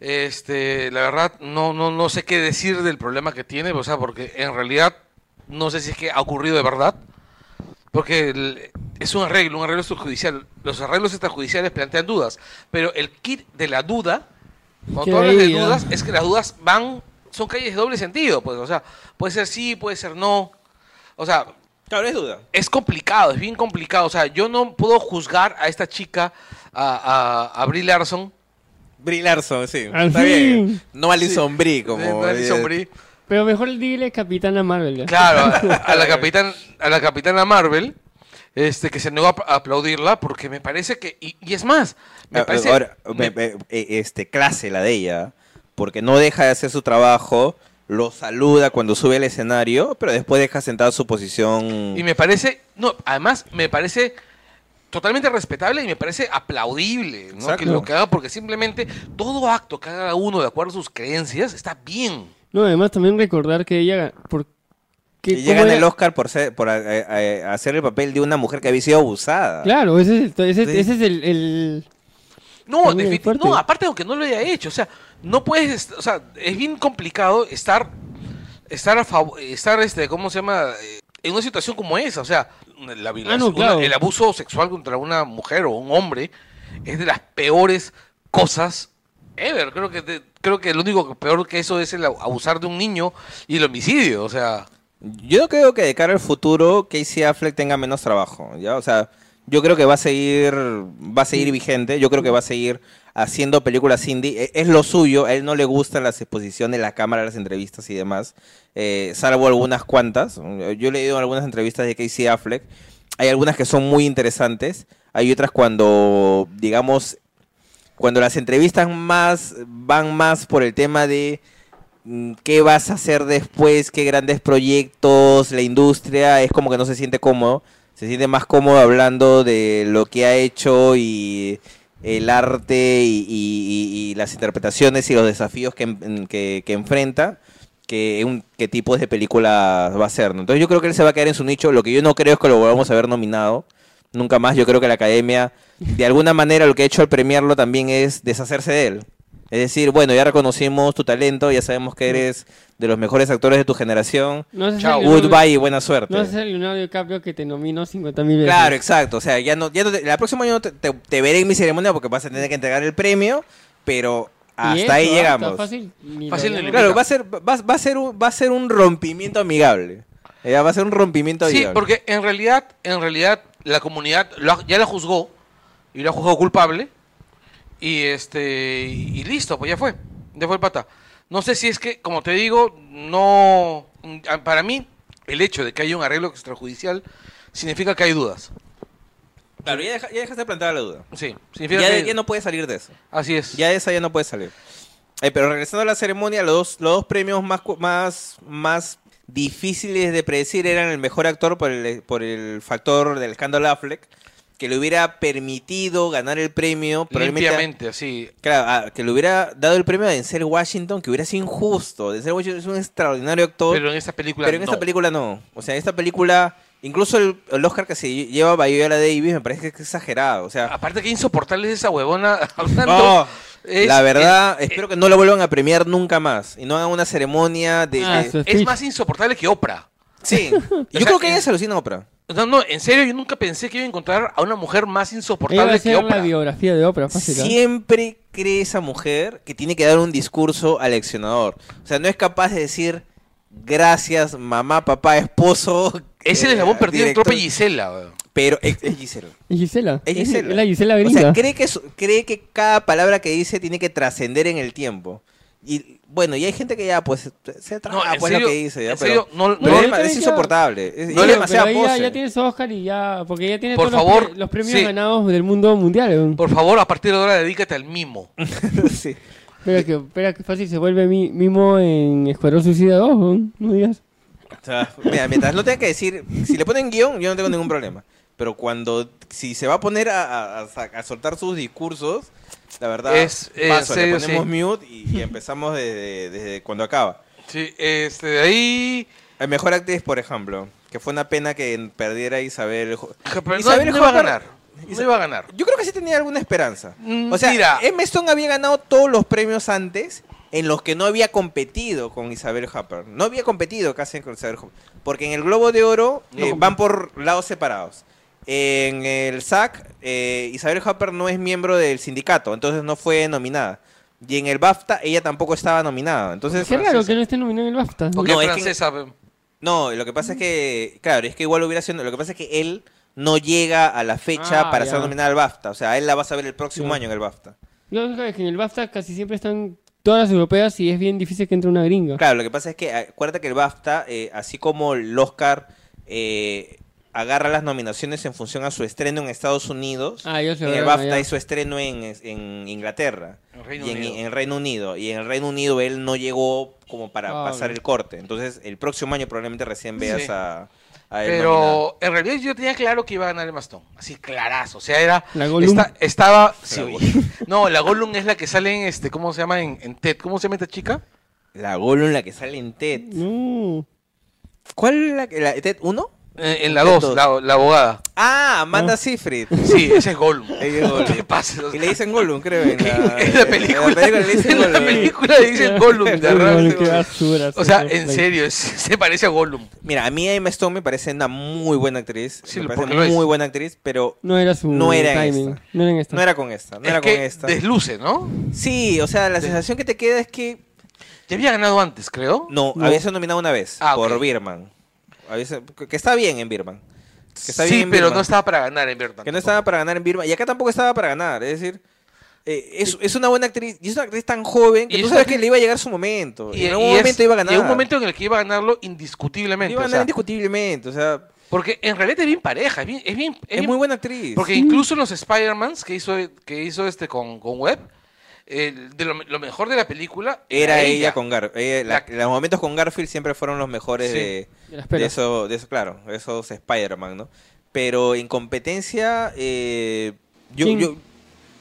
A: Este, la verdad, no, no, no sé qué decir del problema que tiene, o sea, porque en realidad no sé si es que ha ocurrido de verdad. Porque el- es un arreglo, un arreglo extrajudicial. Los arreglos extrajudiciales plantean dudas, pero el kit de la duda, cuando tú hablas de dudas, es que las dudas van, son calles de doble sentido, pues, o sea, puede ser sí, puede ser no. O sea,
B: Claro, es duda.
A: es complicado, es bien complicado. O sea, yo no puedo juzgar a esta chica, a, a, a Brie Larson.
B: Brie Larson, sí.
C: Al
B: Está
C: fin.
B: bien. No Alison Brie, como...
A: de Alison Brie.
C: Pero mejor dile Capitana Marvel. ¿ya?
A: Claro, a, a la capitán, a la capitana Marvel, este, que se negó a, a aplaudirla porque me parece que, y, y es más, me
B: Ah,
A: parece,
B: Ahora,
A: me-
B: me- me- eh, este, clase la de ella, porque no deja de hacer su trabajo, lo saluda cuando sube al escenario, pero después deja sentada su posición.
A: y me parece, no, además me parece totalmente respetable y me parece aplaudible, ¿no? Que lo que haga porque simplemente todo acto que haga uno de acuerdo a sus creencias está bien.
C: No, además también recordar que ella... Por, que,
B: Y
C: cómo
B: llegan
C: era-
B: el Oscar por, ser, por eh, eh, hacer el papel de una mujer que había sido abusada.
C: Claro, ese es el... Ese,
B: Sí.
C: ese es el, el-
A: No, no, aparte aunque no lo haya hecho, o sea, no puedes, o sea, es bien complicado estar, estar a favor, estar, este, ¿cómo se llama? Eh, En una situación como esa, o sea, la
C: Ah, no, claro.
A: una- el abuso sexual contra una mujer o un hombre es de las peores cosas ever. Creo que, creo que lo único peor que eso es el abu- abusar de un niño y el homicidio, o sea,
B: Yo creo que de cara al futuro Casey Affleck tenga menos trabajo, ¿ya? O sea, yo creo que va a seguir va a seguir vigente, yo creo que va a seguir haciendo películas indie, E- es lo suyo, a él no le gustan las exposiciones, la cámara, las entrevistas y demás, eh, salvo algunas cuantas. Yo he leído algunas entrevistas de Casey Affleck, hay algunas que son muy interesantes, hay otras cuando, digamos, cuando las entrevistas más van más por el tema de mm, qué vas a hacer después, qué grandes proyectos, la industria, es como que no se siente cómodo, se siente más cómodo hablando de lo que ha hecho y el arte y, y- y- y las interpretaciones y los desafíos que, en- que, que enfrenta que un qué tipos de película va a ser. ¿no? Entonces yo creo que él se va a quedar en su nicho. Lo que yo no creo es que lo volvamos a ver nominado. Nunca más. Yo creo que la academia, de alguna manera, lo que ha hecho al premiarlo también es deshacerse de él. Es decir, bueno, ya reconocimos tu talento, ya sabemos que eres de los mejores actores de tu generación.
C: no sé si
A: Chao.
B: Goodbye y buena suerte.
C: No es el Leonardo DiCaprio que te nominó 50 mil veces.
B: Claro, exacto. O sea, ya no, ya no te- la próxima año no te, te- te veré en mi ceremonia porque vas a tener que entregar el premio, pero hasta
C: eso,
B: ahí
C: ah,
B: llegamos.
C: está Fácil,
A: Fácil.
B: Claro, va a ser, va, va a ser un, va a ser un rompimiento amigable. Ya va a ser un rompimiento
A: Sí,
B: amigable.
A: porque en realidad, en realidad la comunidad lo ya la juzgó y lo ha juzgado culpable y este y, y listo, pues ya fue, ya fue el pata. No sé si es que, como te digo, no para mí el hecho de que haya un arreglo extrajudicial significa que hay dudas.
B: Claro, ya, deja- ya dejaste la duda.
A: Sí, significa
B: Ya,
A: que
B: ya no puede salir de eso.
A: así es.
B: Ya esa ya no puede salir. Eh, pero regresando a la ceremonia, los dos, los dos premios más, más, más difíciles de predecir eran el mejor actor por el, por el factor del escándalo Affleck, que le hubiera permitido ganar el premio,
A: limpiamente, así.
B: Claro, que le hubiera dado el premio a Denzel Washington, que hubiera sido injusto. Denzel Washington es un extraordinario actor,
A: Pero en esta película
B: pero en esta
A: no.
B: película no. O sea, en esta película, incluso el, el Oscar que se lleva a Viola Davis me parece que es exagerado. O sea,
A: Aparte que insoportable es esa huevona hablando. Es-
B: la verdad,
A: es-
B: espero que no lo vuelvan a premiar nunca más y no hagan una ceremonia de...
C: Ah,
B: de-
A: es más insoportable que Oprah.
B: Sí,
A: O
B: yo
A: sea,
B: creo que ella
A: es-
B: se alucina a Oprah.
A: No, no, en serio, yo nunca pensé que iba a encontrar a una mujer más
C: Ella va
A: insoportable
C: a
A: que
C: ser la
A: Oprah.
C: biografía de Oprah, fácil.
B: Siempre cree esa mujer que tiene que dar un discurso aleccionador. O sea, no es capaz de decir gracias, mamá, papá, esposo.
A: Es el
B: eh,
A: eslabón perdido en
B: director".
A: Tropa Gisela. weón.
B: Pero es, es Gisela.
C: Es Gisela.
B: Es Gisela.
C: Es la Gisela
B: O
C: gringa.
B: sea, cree que, cree que cada palabra que dice tiene que trascender en el tiempo. Y bueno, y hay gente que ya, pues, se traga
A: No,
B: pues,
A: serio,
B: lo que dice. ya, pero
A: no,
B: pero
A: no-
B: es, insoportable. Es,
A: No
B: es
C: pero ahí ya, tienes Oscar y ya. Porque ella tiene
A: Por
C: todos
A: favor,
C: los, pre- los premios
A: sí.
C: ganados del mundo mundial.
A: Por favor, a partir de ahora dedícate al mimo.
B: Sí.
C: Espera que, espera que fácil se vuelve mi- mimo en Escuadrón Suicida 2, weón. no digas.
B: O sea, mira, mientras no tenga que decir, si le ponen guion, yo no tengo ningún problema. Pero cuando, si se va a poner a, a- a soltar sus discursos, la verdad,
A: Es, eh,
B: paso,
A: serio,
B: le ponemos
A: sí.
B: mute y, y empezamos desde, desde cuando acaba.
A: Sí, este, de ahí...
B: El mejor actriz, por ejemplo, que fue una pena que perdiera Isabel.
A: Pero no,
B: Isabel
A: no iba a ganar. No iba a ganar.
B: Yo creo que sí tenía alguna esperanza.
A: Mm,
B: O sea,
A: mira.
B: Stone había ganado todos los premios antes en los que no había competido con Isabel Hopper. No había competido casi con Isabel Hopper. Porque en el Globo de Oro
A: No
B: eh, van por lados separados. En el SAC, eh, Isabel Hopper no es miembro del sindicato, entonces no fue nominada. Y en el BAFTA, ella tampoco estaba nominada. Entonces,
C: Qué raro que no esté nominado en el BAFTA.
A: Porque
B: No,
A: es
B: es que-
A: francesa.
B: No, lo que pasa es que, claro, es que igual hubiera sido, lo que pasa es que él no llega a la fecha
C: Ah,
B: para
C: ya.
B: ser nominada al BAFTA. O sea, él la vas a ver el próximo año en el BAFTA.
C: Yo creo que en el BAFTA casi siempre están todas las europeas y es bien difícil que entre una gringa.
B: Claro, lo que pasa es que acuérdate que el BAFTA, eh, así como el Oscar eh, agarra las nominaciones en función a su estreno en Estados Unidos,
C: Ah, yo sé.
B: en el BAFTA es su estreno en, en Inglaterra
A: En Reino
B: y en,
A: Unido.
B: en Reino Unido. Y en el Reino Unido él no llegó como para
C: Ah,
B: pasar el corte. Entonces el próximo año probablemente recién veas
A: Sí.
B: a, a él nominado.
A: Pero en realidad yo tenía claro que iba a ganar el Stone. Así clarazo. O sea, era.
C: La Gollum.
A: esta- estaba. sí,
B: La
A: oye. no, la Gollum es la que sale en este. ¿Cómo se llama? En, en TED. ¿Cómo se llama esta chica?
B: La Gollum, la que sale en TED.
C: No.
B: ¿Cuál es la, que- la TED 1?
A: Eh, en la
B: TED
A: 2,
B: dos.
A: la, la abogada.
B: Ah, Amanda
C: Ah.
B: Seyfried.
A: Sí, ese es Gollum.
B: Ella es Gollum.
A: ¿Qué pasa? O
B: Y le dicen Gollum, creo. En la,
A: en la película,
B: En la película le dicen
A: en la
B: Gollum.
A: película le dicen Gollum. de
C: Ay,
A: verdad.
C: bueno, qué basura.
A: O sea, en serio, es- se parece a Gollum.
B: Mira, a mí Emma Stone me parece una muy buena actriz.
A: Sí,
B: me parece
A: es.
B: muy buena actriz, pero
C: No era su
B: No era en
C: timing.
B: esta.
C: No era en esta.
B: no era con esta. No
A: es
B: era con esta.
A: desluce, ¿no?
B: Sí, o sea, la sensación que te queda es que
A: Ya había ganado antes, creo.
B: no,
C: No.
B: había sido nominada una vez
A: Ah,
B: por
A: ok.
B: Birman. Que está bien en Birman. Que está
A: sí,
B: bien en
A: pero
B: Birman.
A: no estaba para ganar en verdad.
B: Que no estaba para ganar en Birman. Y acá tampoco estaba para ganar. Es decir, eh, es, es una buena actriz. Y es una actriz tan joven que
A: Y
B: tú
A: es
B: sabes que le iba a llegar su momento. Y,
A: Y,
B: en
A: es-
B: momento iba a ganar.
A: Y en un momento en el que iba a ganarlo indiscutiblemente.
B: iba a
A: o
B: ganar
A: sea,
B: indiscutiblemente. O sea,
A: porque en realidad es bien pareja, es bien, es bien,
B: es,
A: bien-
B: muy buena actriz.
A: Porque incluso en los Spider-Mans que hizo, que hizo este con, con Webb, eh, de lo, lo mejor de la película
B: Era ella, con Garfield.
A: La-
B: los momentos con Garfield siempre fueron los mejores
A: Sí.
B: de, eso, de eso, claro, esos Spider-Man, ¿no? Pero en competencia, eh, yo,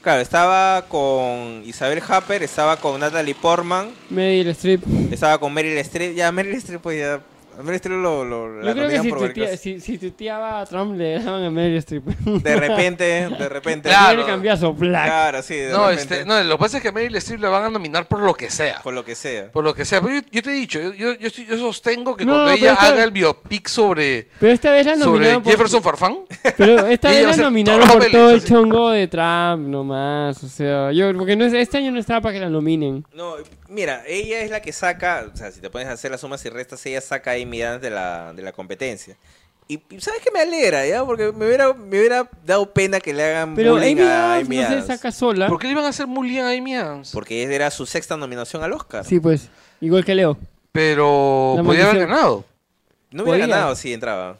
B: claro, estaba con Isabel Happer, estaba con Natalie Portman,
C: Meryl Streep.
B: estaba con Meryl Streep, ya Meryl Streep, pues ya, a Meryl Streep lo, lo la
C: Yo creo que si,
B: por cosa.
C: si, si tuiteaba a Trump le daban a Meryl Streep.
B: De repente, de repente.
A: Claro.
C: Tiene cambiazo, black.
B: Claro, sí, de
A: No,
B: repente,
A: este, no, lo que pasa es que a Meryl Streep la van a nominar por lo que sea.
B: por lo que sea.
A: Por lo que sea. Pero yo, yo te he dicho, yo, yo, yo sostengo que
C: No,
A: cuando ella
C: está-
A: haga el biopic sobre,
C: Pero esta vez la
A: sobre
C: por...
A: Jefferson Farfán,
C: Pero esta vez la nominaron por todo el chongo de Trump nomás. O sea, yo... Porque no es, este año no estaba para que la nominen.
B: No, mira, ella es la que saca, o sea, si te pones a hacer las sumas y restas, ella saca a Adams de la, de la competencia. Y, y ¿sabes qué me alegra, ya? Porque me hubiera, me hubiera dado pena que le hagan
C: Pero
B: bullying
C: Amy
B: a
C: Adams
B: Amy
C: no se
B: Adams.
C: saca sola.
A: ¿por qué le iban a hacer bullying a Amy Adams?
B: Porque era su sexta nominación al Oscar.
C: Sí, pues. Igual que Leo.
A: Pero podía haber ganado.
B: No hubiera
C: Podía.
B: ganado si entraba.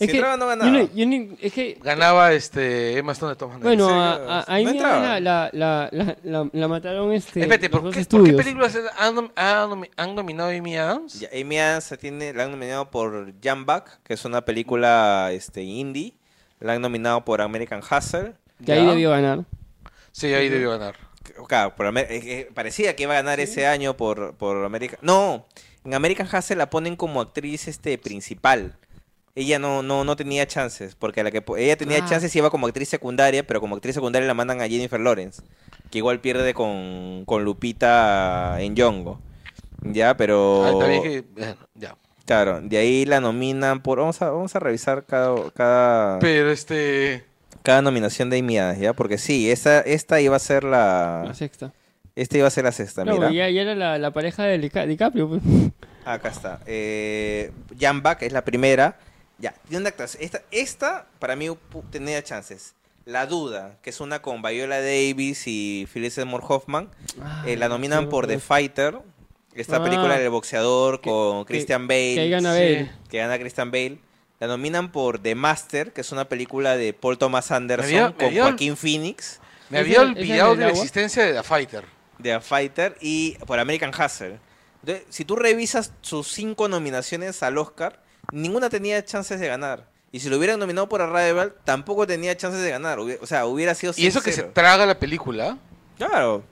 B: Si
C: Es que
B: entraba, no
C: yo
B: ganaba.
C: no- yo ni- es que...
A: Ganaba este Emma Stone de todas maneras.
C: Bueno,
B: Sí,
C: a,
B: no,
C: a, a
B: no
C: la, la, la, la, la mataron este,
A: Espérate, ¿por qué, por qué películas han, han han nominado a Amy Adams?
B: Ya, Amy Adams se tiene, la han nominado por Jump Back, que es una película este, indie. La han nominado por American Hustle.
C: Que ahí debió ganar.
A: Sí, ahí debió ganar.
B: Claro, por Amer- eh, eh, parecía que iba a ganar ese año por, por American... No, en American Hustle la ponen como actriz este principal. Ella no, no, no tenía chances, porque la que ella tenía
C: Ah.
B: chances iba como actriz secundaria, pero como actriz secundaria la mandan a Jennifer Lawrence, que igual pierde con, con Lupita en Yongo. Ya, pero...
A: Ah, también que, bueno, ya.
B: Claro, de ahí la nominan por... Vamos a, vamos a revisar cada, cada,
A: Pero este.
B: cada nominación de Amy Adams, ¿ya? Porque sí, esta, esta iba a ser
C: La
B: la...
C: sexta.
B: Esta iba a ser la sexta,
C: Claro,
B: mira.
C: ya, ya era la, la pareja de Dica- DiCaprio. pues.
B: Acá está. Eh, Jan Bach es la primera. Ya, una actuación. Esta, esta para mí tenía chances. La Duda, que es una con Viola Davis y Phyllis Seymour Hoffman, eh, la nominan por The Fighter, esta
C: Ah.
B: película del boxeador con Christian Bale.
C: Que gana
A: Sí.
C: Bale.
B: que gana Christian Bale. La nominan por The Master, que es una película de Paul Thomas Anderson
A: había- me
B: con
A: había-
B: Joaquín Phoenix,
A: Me
C: ¿Esa-
A: había olvidado de la existencia de The Fighter.
B: de A Fighter, y por American Hustle. Entonces, si tú revisas sus cinco nominaciones al Oscar, ninguna tenía chances de ganar. Y si lo hubieran nominado por Arrival, tampoco tenía chances de ganar. O sea, hubiera sido
A: Y eso que se
B: 6-0.
A: traga la película.
B: Claro.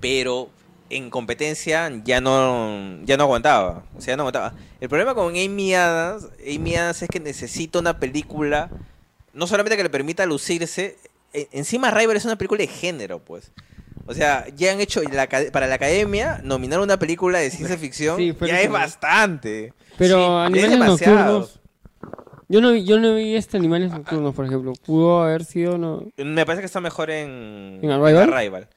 B: Pero en competencia ya no, ya no aguantaba. O sea, ya no aguantaba. El problema con Amy Adams, Amy Adams es que necesita una película, no solamente que le permita lucirse, e- encima Rival es una película de género, pues. O sea, ya han hecho la para la academia nominar una película de ciencia ficción
C: Sí, pero
B: ya es bastante.
C: Pero Animales. Nocturnos. Yo no, vi, yo no vi este Animales Nocturnos, por ejemplo. Pudo haber sido. No...
B: Me parece que está mejor en,
C: ¿En Arrival?
B: Arrival.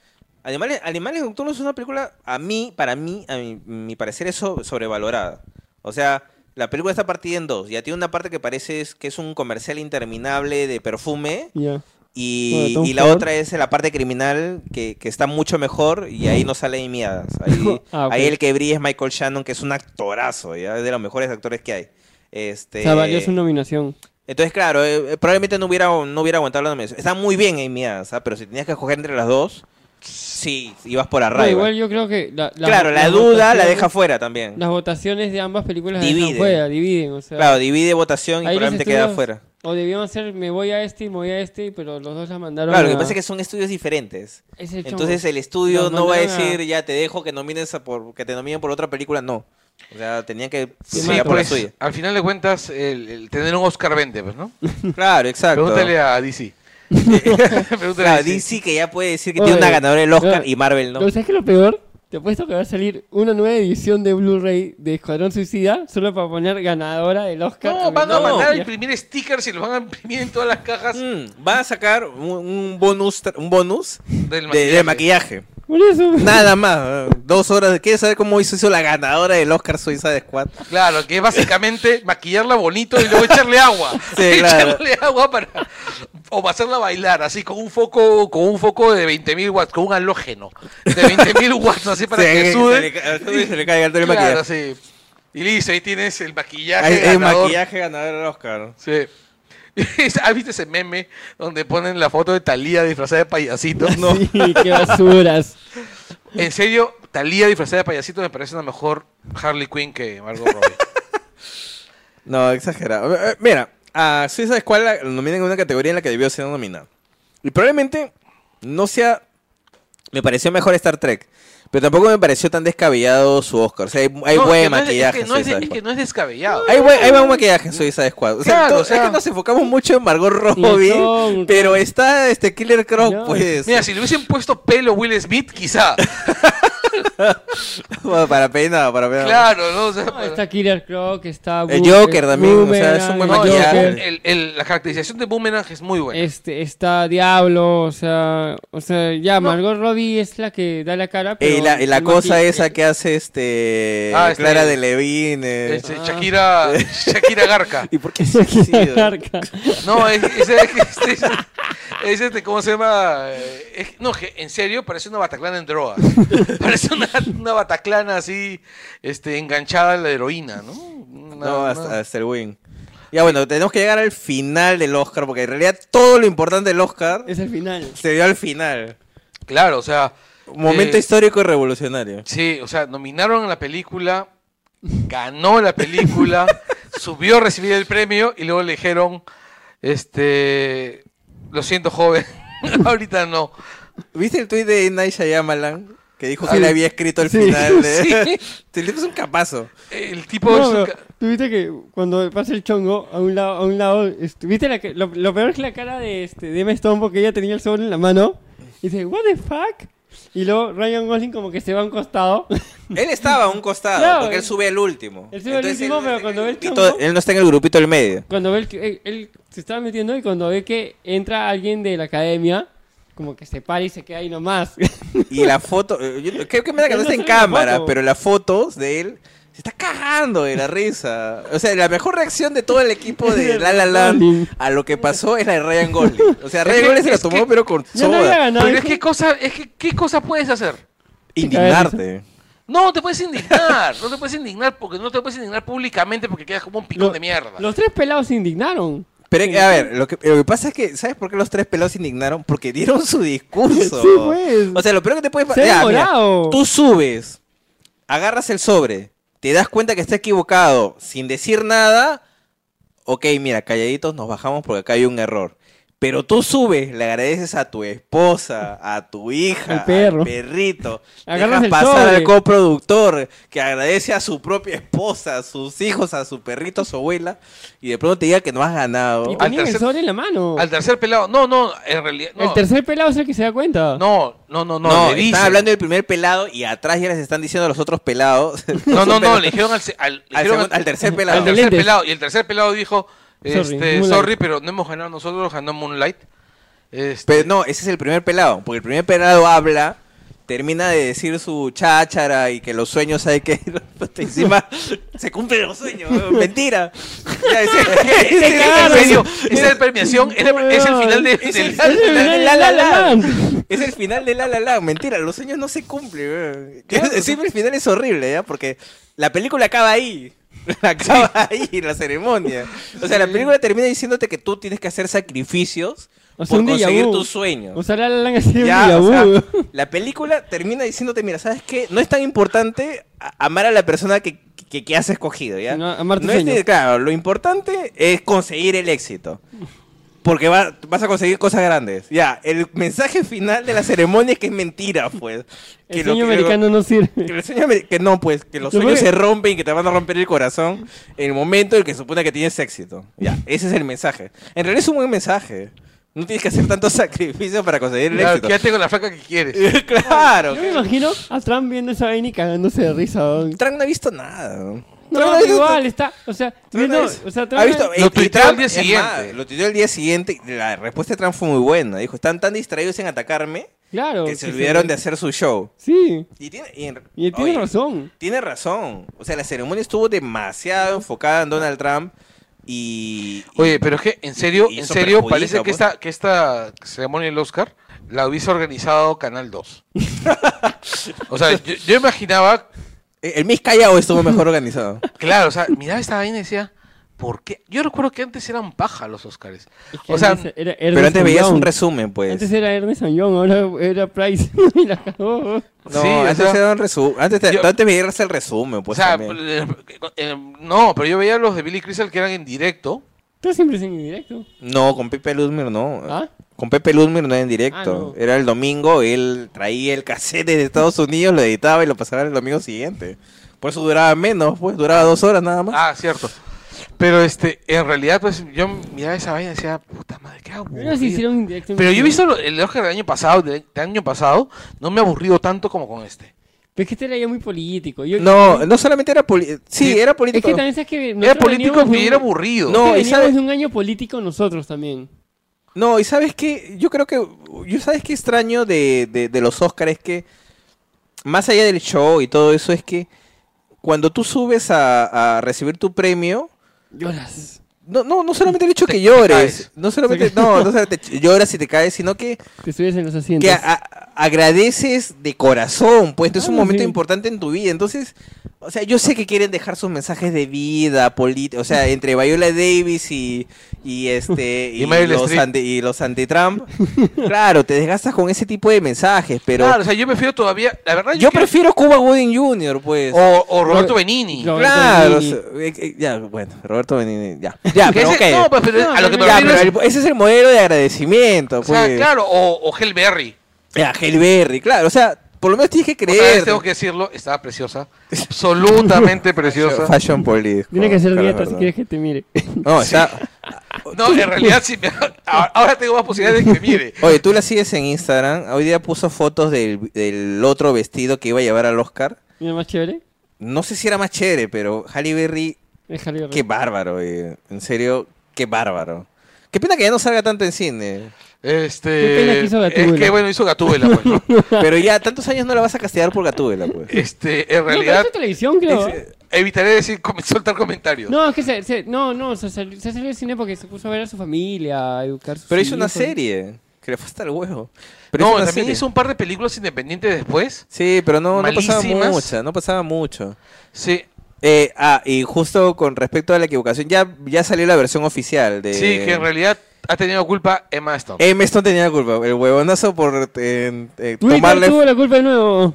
B: Animales, Animales Nocturnos es una película, a mí, para mí, a mi, mi parecer, es so- sobrevalorada. O sea, la película está partida en dos. Ya tiene una parte que parece que es un comercial interminable de perfume.
C: Ya.
B: Y,
C: Bueno, Tom
B: y la otra es la parte criminal que, que está mucho mejor y ahí no sale. Ahí,
C: Ah,
B: ahí el que brilla es Michael Shannon, que es un actorazo, ¿ya? es de los mejores actores que hay. Este,
C: O sea, valió su nominación.
B: entonces, claro, eh, eh, probablemente no hubiera, no hubiera aguantado la nominación. Está muy bien Amy Adams, ¿ah? pero si tenías que escoger entre las dos, sí, ibas por
C: No,
B: Arrival.
C: igual yo creo que. la- la-
B: claro, la
C: las
B: duda la deja fuera también.
C: Las votaciones de ambas películas la fuera, dividen. O sea,
B: Claro, divide votación y probablemente queda fuera.
C: O debían ser, me voy a este y me voy a este, pero los dos la mandaron
B: Claro, lo que
C: a-
B: pasa es que son estudios diferentes.
C: Ese chongo.
B: Entonces el estudio
C: Los
B: no va a decir, ya te dejo que nomines a por, que te nominen por otra película, no. O sea, tenían que
C: Sí,
B: por la
A: pues,
B: suya.
A: al final de cuentas, el, el tener un Oscar vende, pues, ¿no?
B: Claro, exacto.
A: Pregúntale a DC. Pregúntale
B: Claro,
A: a DC.
B: DC que ya puede decir que
C: Oye,
B: tiene una ganadora del Oscar
C: no,
B: y Marvel no.
C: ¿No sabes qué es lo peor? Te apuesto que va a salir una nueva edición de Blu-ray de Escuadrón Suicida solo para poner ganadora del Oscar.
A: No, van a
B: No.
A: mandar a imprimir stickers y los van a imprimir en todas las cajas
B: Mm, van a sacar un, un bonus, tra- un bonus
A: del
B: de, de maquillaje.
C: Por eso.
B: Nada más. Dos horas. de- ¿Quieres saber cómo hizo, hizo la ganadora del Oscar Suicide Squad?
A: Claro, que es básicamente maquillarla bonito y luego echarle agua.
B: Sí, claro.
A: echarle agua para o hacerla bailar así con un foco con un foco de 20.000 watts, con un halógeno de 20.000 watts así para
B: Sí,
A: que
B: se
A: sude.
B: le se le caiga el
A: Claro,
B: maquillaje.
A: sí. Y listo, ahí tienes el maquillaje
B: hay
A: ganador.
B: maquillaje ganador del Oscar.
A: Sí. ¿Has visto ese meme donde ponen la foto de Talía disfrazada de payasito? No.
C: Sí, qué basuras.
A: En serio, Talía disfrazada de payasito me parece una mejor Harley Quinn que Margot Robbie.
B: No, exagerado. Eh, eh, Mira, a Suicide Squad la nominan en una categoría en la que debió ser nominada. Y probablemente no sea... Me pareció mejor Star Trek. Pero tampoco me pareció tan descabellado su Oscar. O sea, hay, hay
A: No,
B: buen
A: que no
B: maquillaje.
A: Es que, no es, que no es descabellado.
B: Hay buen, hay buen maquillaje en Suicide Squad. O sea,
A: Claro, o sea-
B: es que nos enfocamos mucho en Margot Robbie.
C: Razón,
B: pero está este Killer Croc,
C: No.
B: pues.
A: Mira, si le hubiesen puesto pelo Will Smith, quizá.
B: Bueno, para peinado, para peinado.
A: Claro, ¿no? O sea,
C: No, está Killer Croc, está...
B: El Joker también, o sea, es un buen
C: Boomerang,
B: maquillaje.
A: El- el- la caracterización de Boomerang es muy buena.
C: Este, está Diablo, o sea, o sea, ya,
A: No.
C: Margot Robbie es la que da la cara,
B: Y
C: pero...
B: la, y la cosa esa que hace este
A: Ah, este-
B: Clara de Levine.
A: Este,
C: Ah.
A: Shakira, Shakira Garca.
B: ¿Y por qué se suicida?
C: Garca.
A: No, es, es, es- es- es este, ¿cómo se llama? Eh, es- no, que en serio parece una bataclana en drogas. Parece una, una bataclana así, este, enganchada a la heroína, ¿no? Una-
B: No,
A: una-
B: hasta, hasta el win. Ya bueno, tenemos que llegar al final del Oscar, porque en realidad todo lo importante del Oscar
C: Es el final.
B: se dio al final.
A: Claro, o sea,
B: Un momento
A: Eh,
B: histórico y revolucionario.
A: sí, o sea, nominaron a la película, ganó la película, subió a recibir el premio y luego le dijeron, este, lo siento joven, ahorita no.
B: ¿Viste el tuit de Night Shyamalan? Que dijo que
C: Sí.
B: le había escrito el
C: Sí.
B: final de...
A: Sí.
B: El tipo es un capazo.
A: El tipo
C: No,
A: es un
C: pero,
A: ca-
C: tú viste que cuando pasa el chongo, a un lado, a un lado, viste la que- lo, lo peor es la cara de, este, de Emma Stone porque ella tenía el sobre en la mano y dice, what the fuck? Y luego Ryan Gosling como que se va a un costado.
B: Él estaba a un costado,
C: Claro,
B: porque él
C: él-
B: sube el último.
C: él sube el
B: Entonces,
C: último,
B: no
C: pero cuando
B: el
C: ve el
B: grupito-
C: chongo-
B: Él no está en el grupito del medio.
C: Cuando ve el que él, él se estaba metiendo y cuando ve que entra alguien de la academia, como que se para y se queda ahí nomás.
B: Y la foto, eh, yo- creo que me da que
C: Él
B: no
C: no
B: está en cámara, pero las fotos de él se está cagando de la risa. O sea, la mejor reacción de todo el equipo de La La Land a lo que pasó es la de Ryan Gosling. O sea, Ryan
A: que-
B: Gosling se la
A: es
B: tomó
A: que-
B: pero con
C: no
B: soda.
C: ganado.
A: Pero es que cosa, es que qué cosa puedes hacer.
B: Indignarte.
A: No te puedes indignar, no te puedes indignar porque no te puedes indignar públicamente porque quedas como un picón
C: Lo-
A: de mierda.
C: Los tres pelados se indignaron.
B: Pero a ver, lo que, lo que pasa es que, ¿sabes por qué los tres pelados se indignaron? Porque dieron su discurso.
C: Sí, pues.
B: O sea, lo peor que te puede pasar. Tú subes, agarras el sobre, te das cuenta que está equivocado sin decir nada. Ok, mira, calladitos nos bajamos porque acá hay un error. Pero tú subes, le agradeces a tu esposa, a tu hija,
C: Al perro.
B: perrito.
C: Agarras
B: dejas
C: el
B: pasar
C: sobre.
B: al coproductor que agradece a su propia esposa, a sus hijos, a su perrito, a su abuela. Y de pronto te diga que no has ganado.
C: Y el
A: tercer-
C: sobre en la mano.
A: Al tercer pelado, no, no, en realidad, no,
C: El tercer pelado es el que se da cuenta.
A: no, no, no, no,
B: No,
A: le
B: están hablando del primer pelado y atrás ya les están diciendo a los otros pelados.
A: No, no, no, le dijeron al, al, le
B: Al
A: dijeron
B: al tercer pelado.
A: al
C: Al
A: tercer pelado, y el tercer pelado dijo,
C: Sorry,
A: este,
C: Moonlight.
A: sorry, pero no hemos ganado nosotros, ganó Moonlight. Este,
B: Pero no, ese es el primer pelado, porque el primer pelado habla, termina de decir su cháchara y que los sueños hay que encima se cumplen los sueños, weón, mentira. Ya, ese-.
A: Esa es premiación, es, la- es el final de,
B: Es
A: del-
B: el final de
C: final de
B: La La
C: La La
B: Land. Es el final de La La Land. Mentira, los sueños no se cumplen. weón. Siempre el final es horrible, ¿ya? Porque la película acaba ahí. Acaba ahí la ceremonia. O sea, la película termina diciéndote que tú tienes que hacer sacrificios
C: O sea,
B: por conseguir tus sueños.
C: O sea, la la
B: Ya, o sea,
C: vu.
B: la película termina diciéndote, mira, ¿sabes qué? No es tan importante amar a la persona que, que, que has escogido, ¿ya?
C: Sino amar tus
B: No es
C: sueños.
B: claro, lo importante es conseguir el éxito. Porque va- vas a conseguir cosas grandes. Ya, el mensaje final de la ceremonia es que es mentira, pues. Que
C: El
B: lo
C: sueño
B: que-
C: americano no sirve.
B: que el sueño que no, pues, que los
C: Lo
B: sueños se rompen y que te van a romper el corazón en el momento en el que supone que tienes éxito. Ya, ese es el mensaje. En realidad es un buen mensaje. No tienes que hacer tantos sacrificios para conseguir el
A: Claro,
B: éxito.
A: quédate con la flaca que quieres.
B: claro.
C: Yo me imagino a Trump viendo esa vaina y cagándose de risa. weón.
B: Trump no ha visto nada.
C: No,
B: Trump visto-
C: igual está. O sea,
B: Trump no ha visto-
C: o sea, Trump
B: ha visto,
A: Lo tuiteó al día siguiente.
B: más, lo tuiteó el día siguiente y la respuesta de Trump fue muy buena. Dijo, están tan distraídos en atacarme
C: Claro.
B: que se olvidaron de hacer su show.
C: Sí.
B: Y tiene, y en-
C: Y él tiene
B: oye,
C: razón.
B: Tiene razón. O sea, la ceremonia estuvo demasiado enfocada en Donald Trump y...
A: Oye, pero es que en serio,
B: y
A: en serio parece que
B: pues.
A: esta, que esta ceremonia del Oscar la hubiese organizado Canal 2. o sea, yo, yo imaginaba,
B: El Miss Callao estuvo mejor organizado.
A: claro, o sea, miraba esta vaina y decía, ¿por qué? Yo recuerdo que antes eran paja los Oscars.
C: Es que
A: O sea,
C: era
B: Pero antes veías
C: Young.
B: un resumen, pues.
C: Antes era Ernest Young, ahora era Price. y la cagó.
B: No,
A: Sí, o
B: antes
A: sea,
B: era un resumen. Antes, te-
A: yo-
B: antes veías el resumen, pues
A: o sea, eh, eh, no, pero yo veía los de Billy Crystal que eran en directo.
C: Tú siempre es en directo.
B: No, con Pepe Luzmir no.
C: ¿Ah?
B: Con Pepe Luzmir no era en directo.
C: Ah, no.
B: Era el domingo, él traía el cassette de Estados Unidos, lo editaba y lo pasaba el domingo siguiente. Por eso duraba menos, pues, duraba dos horas nada más.
A: Ah, cierto. Pero este, en realidad, pues yo miraba esa vaina y decía, puta madre, qué
C: Pero
A: aburrido.
C: directo. en
A: Pero yo he visto lo- el Oscar del año pasado, del, año pasado, no me ha aburrido tanto como con este.
C: Pero es que este era ya muy político. Yo,
B: No, no solamente era político. Sí,
A: Sí,
B: era
C: Es
B: político.
C: que también sabes que.
A: Era político y
C: un-
A: era aburrido.
B: No,
C: es que
B: y
C: veníamos
B: sabe-
C: de un año político nosotros también.
B: No, y sabes qué, yo creo que, yo sabes qué extraño de, de, de los Oscars es que, más allá del show y todo eso, es que cuando tú subes a, a recibir tu premio,
C: Lloras.
B: no, no, no solamente el hecho
A: Te-
B: que llores, no solamente, no, no solamente te lloras y te caes, sino que,
C: Te subes en los asientos.
B: que a- a- agradeces de corazón, pues, es un
C: Ah,
B: momento
C: sí.
B: importante en tu vida, entonces, o sea, yo sé que quieren dejar sus mensajes de vida, política, o sea, entre Viola Davis y, y este,
A: Y
B: los anti, y los anti-Trump, claro, te desgastas con ese tipo de mensajes, pero
A: Claro, o sea, yo prefiero todavía, la verdad,
B: yo
A: creo-
B: prefiero Cuba Gooding Jr., pues.
A: O, o Roberto
C: Ro-
A: Benini.
C: Ro-
B: Claro, o sea, eh, eh, ya, bueno, Roberto Benigni, ya. Ya, pero
A: ese-
B: ok.
A: No, pues, pero
C: No,
A: a lo que me
B: Ya,
A: refiero
B: pero
A: es-
B: el- ese es el modelo de agradecimiento,
A: o sea,
B: pues.
A: claro, o, o Hell
B: Halle Berry, claro, o sea, por lo menos tienes que
A: Otra vez
B: creer.
A: tengo que decirlo, estaba preciosa. Absolutamente preciosa.
B: Fashion Police.
C: Tiene que ser dieta si quieres que te mire.
B: No, está.
A: No, en realidad sí. me- ahora- Ahora tengo más posibilidades de que me mire.
B: Oye, tú la sigues en Instagram. Hoy día puso fotos del, del otro vestido que iba a llevar al Oscar.
C: Mira más chévere.
B: No sé si era más chévere, pero Halle Berry,
C: Es Halle Berry.
B: qué bárbaro, eh. En serio, qué bárbaro. Qué pena que ya no salga tanto en cine.
A: Este.
C: Qué pena que hizo
A: es que bueno, hizo Gatúbela, pues, ¿no?
B: Pero ya tantos años no la vas a castigar por Gatúbela, pues.
A: Este, en
C: No, pero
A: realidad,
C: es televisión, creo.
A: es- evitaré decir, com- soltar comentarios.
C: No, es que se, se- no, no, se, salió- se salió del cine porque se puso a ver a su familia, a educar a sus
B: Pero hizo una serie que le fue hasta el huevo. Pero
A: no, también
B: serie.
A: hizo un par de películas independientes después.
B: Sí, pero no, no pasaba mucho, no pasaba mucho.
A: Sí,
B: Eh, ah, y justo con respecto a la equivocación, ya, ya salió la versión oficial de...
A: sí, que en realidad ha tenido culpa Emma Stone.
B: Emma Stone tenía culpa, el huevonazo por eh, eh,
C: Twitter
B: tomarle...
C: tuvo la culpa de nuevo.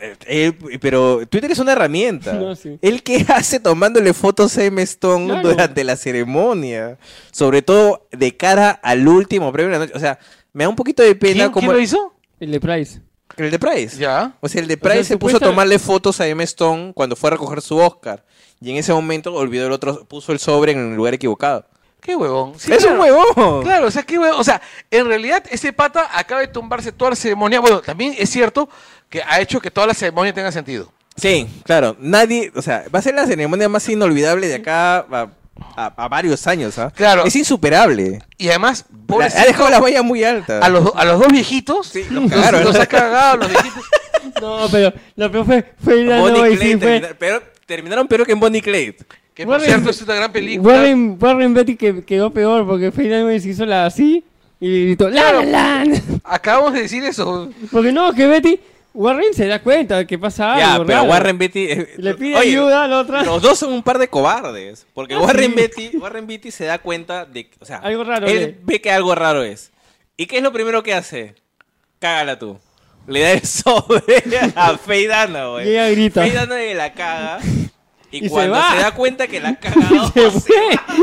B: Eh, él- pero Twitter es una herramienta.
C: No, sí.
B: ¿El qué hace tomándole fotos a Emma Stone
C: Claro.
B: durante la ceremonia? Sobre todo de cara al último premio de la noche. O sea, me da un poquito de pena
A: ¿Quién,
B: como...
A: quién lo hizo?
C: El de Price.
B: El de Price.
A: Ya.
B: O sea, el de
C: O sea,
B: Price se puso a tomarle fotos a Emma Stone cuando fue a recoger su Oscar. Y en ese momento olvidó el otro, puso el sobre en el lugar equivocado.
A: Qué huevón. Sí,
B: ¡Es
A: claro.
B: un huevón!
A: Claro, o sea, qué huevón. O sea, en realidad ese pata acaba de tumbarse toda la ceremonia. Bueno, también es cierto que ha hecho que toda la ceremonia tenga sentido.
B: Sí, claro. Nadie, o sea, va a ser la ceremonia más inolvidable de acá a, a- a varios años, ¿ah?
A: Claro.
B: Es insuperable.
A: Y además,
B: La- ha dejado la valla muy alta.
A: a, los, a los dos viejitos,
B: Sí,
A: los,
B: los cagaron.
A: los ha cagado, los viejitos.
C: No, pero lo peor fue, fue ir a
B: Bonnie Clyde
C: sí fue.
B: pero, terminaron peor que en Bonnie Clay.
A: Que por
C: Warren-
A: cierto es una gran película.
C: Warren, Warren Betty que quedó peor porque Faye Dunaway se hizo la así y gritó ¡La
A: Claro.
C: la la!
A: Acabamos de decir eso.
C: Porque no, que Betty, Warren se da cuenta que pasa algo.
B: Ya, pero
C: raro.
B: Warren Beatty. eh,
C: Le pide
B: oye,
C: ayuda a la otra.
B: Los dos son un par de cobardes. Porque
C: Ah,
B: Warren
C: sí.
B: Beatty, Warren Beatty se da cuenta de. O sea,
C: Algo raro,
B: Él
C: ¿qué?
B: ve que algo raro es. ¿Y qué es lo primero que hace? Cágala tú. Le da el sobre a Faye Dunaway.
C: Y ella grita.
B: Faye Dunaway la caga. Y,
C: Y se
B: cuando
C: va.
B: se, da cuenta que la ha cagado,
C: Se
B: se,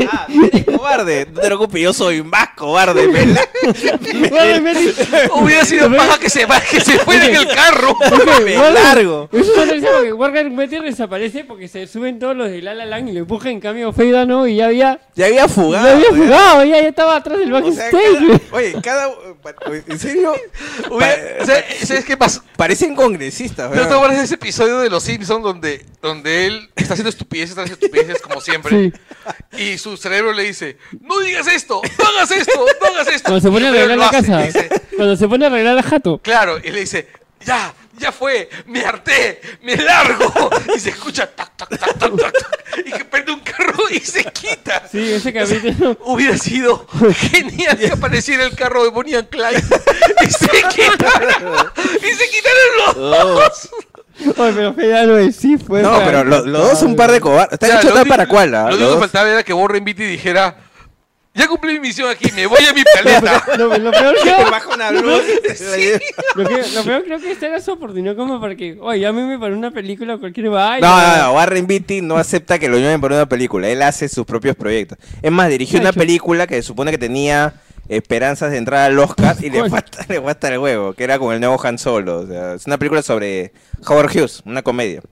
B: va. Eres cobarde. No te preocupes, yo soy más cobarde.
C: Betty.
A: Hubiera sido paja que se, que se fuera en el carro.
B: me largo.
C: Es una risa porque Warren Betty desaparece porque se suben todos los de La La Land y lo empujan en cambio Faye Dunaway y ya había.
B: Ya había fugado.
C: ya había
B: ya.
C: jugado, ya, ya estaba atrás del
B: O sea,
C: backstage.
B: oye, cada. ¿En serio?
A: Hubiera- o sea, ¿Sabes qué pasó?
B: Parecen congresistas,
A: ¿No te
B: ¿verdad?
A: acuerdas de ese episodio de Los Simpsons donde, donde él está haciendo estupideces tras estupideces como siempre?
C: Sí.
A: Y su cerebro le dice, no digas esto, no hagas esto, no hagas esto.
C: Cuando se pone a arreglar la
A: hace,
C: casa.
A: dice,
C: Cuando se pone a arreglar la jato.
A: claro, y le dice, ya, ya fue, me harté, me largo. Y se escucha tac, tac, tac, tac, tac, tac, y que prende un carro y se quita.
C: Sí, ese capítulo.
A: Hubiera sido genial que apareciera el carro de Bonnie and Clyde y se quitaran, y se quitaran los dos.
C: Oye, pero Dunaway sí fue.
B: No, pero lo- los dos son un par de cobardes. Están
A: Ya,
B: hechos
A: lo
B: tal
A: único-
B: para cual, ¿ah?
A: Lo
B: Los
A: único que
B: dos-
A: faltaba era que Warren Beatty dijera, ya cumplí mi misión aquí, me voy a mi planeta.
C: Lo, lo peor que.
B: baja una luz.
C: Lo, que, lo peor creo que esta era su oportunidad como para que, oye, llámeme para una película o cualquier vaina.
B: No, no, no, Warren Beatty no acepta que lo llamen por una película. Él hace sus propios proyectos. Es más, dirigió
C: ¿Qué ha
B: una
C: hecho?
B: película que se supone que tenía esperanzas de entrar al Oscar y le falta, le falta el huevo, que era con el nuevo Han Solo. O sea, es una película sobre Howard Hughes, una comedia.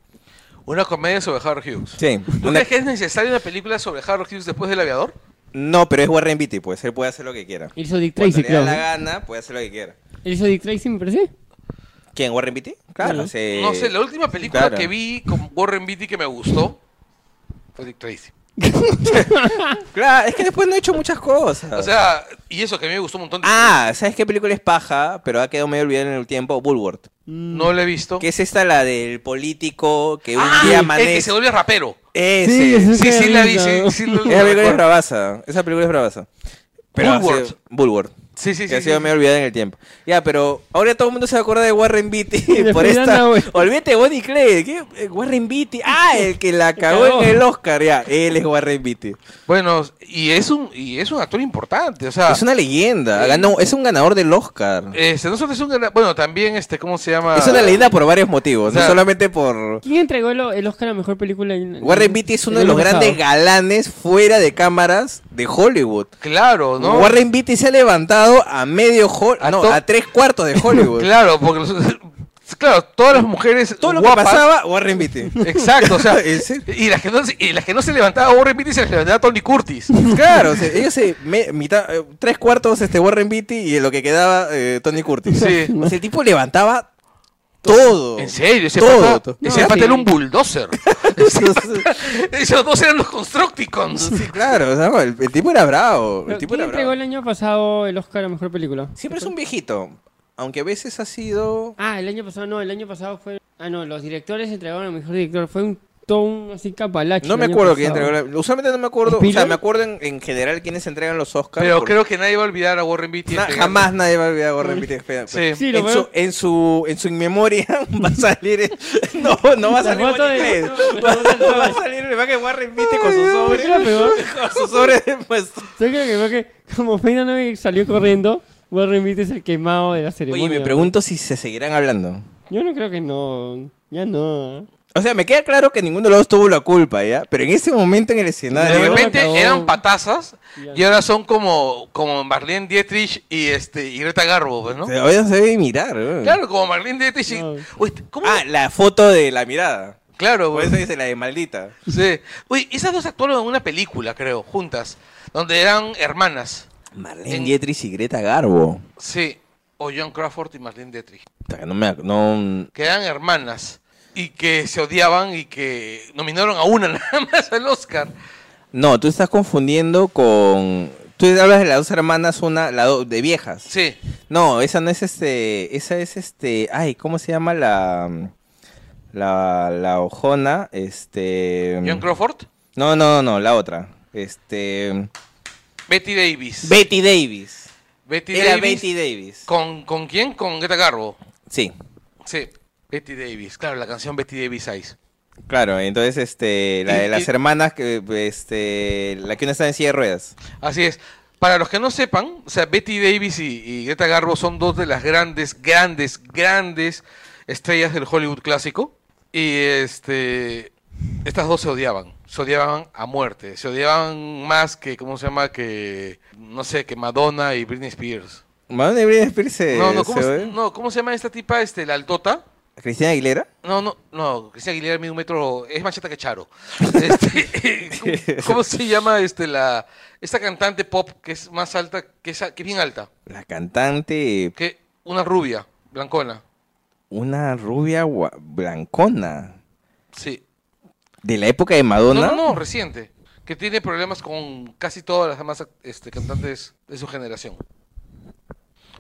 A: Una comedia sobre Howard Hughes.
B: Sí.
A: ¿Tú
B: una-
A: crees que es necesaria una película sobre Howard Hughes después del aviador?
B: No, pero es Warren Beatty, pues él puede hacer lo que quiera.
C: Hizo Dick
B: Cuando
C: Tracy,
B: le da la gana, puede hacer lo que quiera.
C: Hizo Dick Tracy, me parece.
B: ¿Quién? ¿Warren Beatty? Claro, se-
A: No sé, la última película
B: claro.
A: que vi con Warren Beatty que me gustó fue Dick Tracy.
B: Claro, es que después no he hecho muchas cosas.
A: O sea, y eso que a mí me gustó un montón.
B: Ah, ¿sabes qué película es paja? Pero ha quedado medio olvidada en el tiempo. Bulworth.
A: Tracy. No la he visto.
B: Que es esta la del político que un
A: Ah,
B: día
A: el
B: amanece.
A: que se vuelve rapero.
B: Ese.
C: ese
A: Sí,
C: es
A: sí la vi, sí, sí
B: Esa película es bravaza. Esa película es bravaza. Pero
A: Bulworth.
B: Bulworth.
A: Sí, sí,
B: que
A: sí.
B: ha
A: sí,
B: sido
A: sí.
B: medio olvidada en el tiempo. Ya, pero ahora todo el mundo se va a acordar de Warren Beatty por esta. Olvídate de Bonnie Clay. ¿Qué? Eh, Warren Beatty. Ah, el que la cagó en el Oscar. Ya, él es Warren Beatty.
A: Bueno, y es un y es un actor importante, o sea,
B: Es una leyenda.
A: eh,
B: Ganó, es un ganador del Oscar.
A: este, no solo es un bueno, también este, ¿cómo se llama?
B: Es una leyenda por varios motivos,
A: O sea,
B: no solamente por...
C: ¿Quién entregó el, el Oscar a mejor película? en-
B: Warren
C: en-
B: Beatty es uno de los grandes galanes fuera de cámaras de Hollywood.
A: Claro, ¿no?
B: Warren Beatty se ha levantado a medio
A: A
B: no, a tres cuartos de Hollywood.
A: Claro, porque claro, todas las mujeres
B: Todo lo
A: guapas,
B: que pasaba, Warren Beatty.
A: Exacto, o sea, y las que no, se- y las que no se levantaba Warren Beatty se las levantaba Tony Curtis.
B: Claro, o sea, ellos se me- mitad, eh, tres cuartos este Warren Beatty y lo que quedaba eh, Tony Curtis.
A: Sí.
B: O sea, el tipo levantaba todo.
A: En serio, ese
B: Todo,
A: pata,
B: todo.
A: ese
C: No,
A: pata
C: sí.
A: era un bulldozer. Esos dos eran los Constructicons.
B: sí, claro, o sea, no, el, el tipo era bravo. El
C: Pero,
B: tipo
C: ¿Quién
B: era
C: entregó
B: bravo.
C: el año pasado el Oscar a Mejor Película?
B: Siempre es un viejito, aunque a veces ha sido...
C: Ah, el año pasado no, el año pasado fue... Ah, no, los directores entregaron al Mejor Director. Fue un un así capalache.
B: No
C: el
B: me acuerdo quién entregó. Usualmente no me acuerdo. O sea, me acuerdo en, en general quiénes entregan los Oscars.
A: Pero
B: porque
A: creo que nadie va a olvidar a Warren Beatty.
B: na-
A: entregando-
B: jamás nadie va a olvidar a Warren Beatty. espera,
A: Sí.
B: pues.
C: Sí, lo
B: en,
C: veo.
B: su, en su en su inmemoria va a salir no no va a salir
C: de-
B: Craig.
C: no,
B: va, a salir va que Warren Beatty con su sobre
C: ¿Qué era peor?
B: con su sobre de puesto.
C: Yo creo que, como Feina no salió corriendo, Warren Beatty es el quemado de la ceremonia.
B: Oye me pregunto si se seguirán hablando
C: Yo no creo que no. Ya no.
B: O sea me queda claro que ninguno de los dos tuvo la culpa ya pero en ese momento en el
A: De
B: escenario
C: Luego
A: repente eran patazas y ahora son como, como Marlene Dietrich y este y Greta Garbo, pues, ¿no?
B: se, oye, se debe mirar ¿no?
A: Claro, como Marlene Dietrich y...
C: No.
A: Uy, ¿cómo?
B: ah la foto de la mirada
A: claro,
B: por
A: pues.
B: eso dice la de maldita
A: Sí. Uy, esas dos actuaron en una película, creo, juntas, donde eran hermanas.
B: Marlene
A: En-
B: Dietrich y Greta Garbo
A: Sí. O John Crawford y Marlene Dietrich.
B: No me no,
A: Que eran hermanas y que se odiaban y que nominaron a una nada más al Oscar.
B: no, tú estás confundiendo con. Tú hablas de las dos hermanas, una, la do- de viejas.
A: Sí.
B: No, esa no es este. Esa es este. Ay, ¿cómo se llama la. La, la ojona? Este.
A: John Crawford,
B: No, no, no, la otra. Este.
A: Betty Davis.
B: Betty Davis.
A: Betty
B: Era
A: Davis.
B: Betty Davis.
A: ¿Con, ¿Con quién? Con Greta Garbo.
B: Sí,
A: Sí. Betty Davis. Claro, la canción Betty Davis Eyes.
B: claro. Entonces, este. La de las
A: y-
B: hermanas, que este. La que una está en silla de ruedas.
A: Así es. Para los que no sepan, o sea, Betty Davis y, y Greta Garbo son dos de las grandes, grandes, grandes estrellas del Hollywood clásico. Y este, estas dos se odiaban, se odiaban a muerte, se odiaban más que, ¿cómo se llama? Que, no sé, que Madonna y Britney Spears.
B: Madonna y Britney Spears se-
A: no, no, ¿cómo,
B: se
A: no, ¿cómo se llama esta tipa, este, la altota?
B: ¿Cristina Aguilera?
A: No, no, no, Cristina Aguilera mide un metro, es más chata que Charo. Este, ¿cómo, cómo se llama este la esta cantante pop que es más alta, que es, que es bien alta?
B: La cantante.
A: Que una rubia, blancona.
B: Una rubia blancona.
A: Sí.
B: De la época de
A: No,
B: Madonna.
A: no, no, reciente. Que tiene problemas con casi todas las demás este, cantantes de su generación.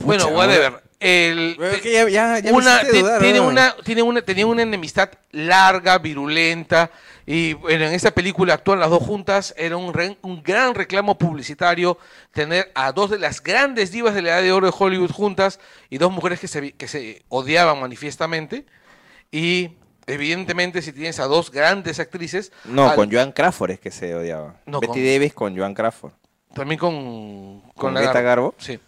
A: Bueno,
B: Pucha,
A: whatever. El,
B: ya, ya, ya
A: una,
B: dudar,
A: tiene
B: ¿no?
A: una, tiene una, tenía una enemistad larga, virulenta, y bueno, en esta película actúan las dos juntas, era un, re- un gran reclamo publicitario tener a dos de las grandes divas de la edad de oro de Hollywood juntas y dos mujeres que se, que se odiaban manifiestamente, y evidentemente si tienes a dos grandes actrices,
B: No,
A: al-
B: con Joan Crawford es que se odiaba.
A: No,
B: Betty
A: con-
B: Davis con Joan Crawford.
A: también con,
B: ¿Con
A: la
B: Greta Garbo?
A: Sí.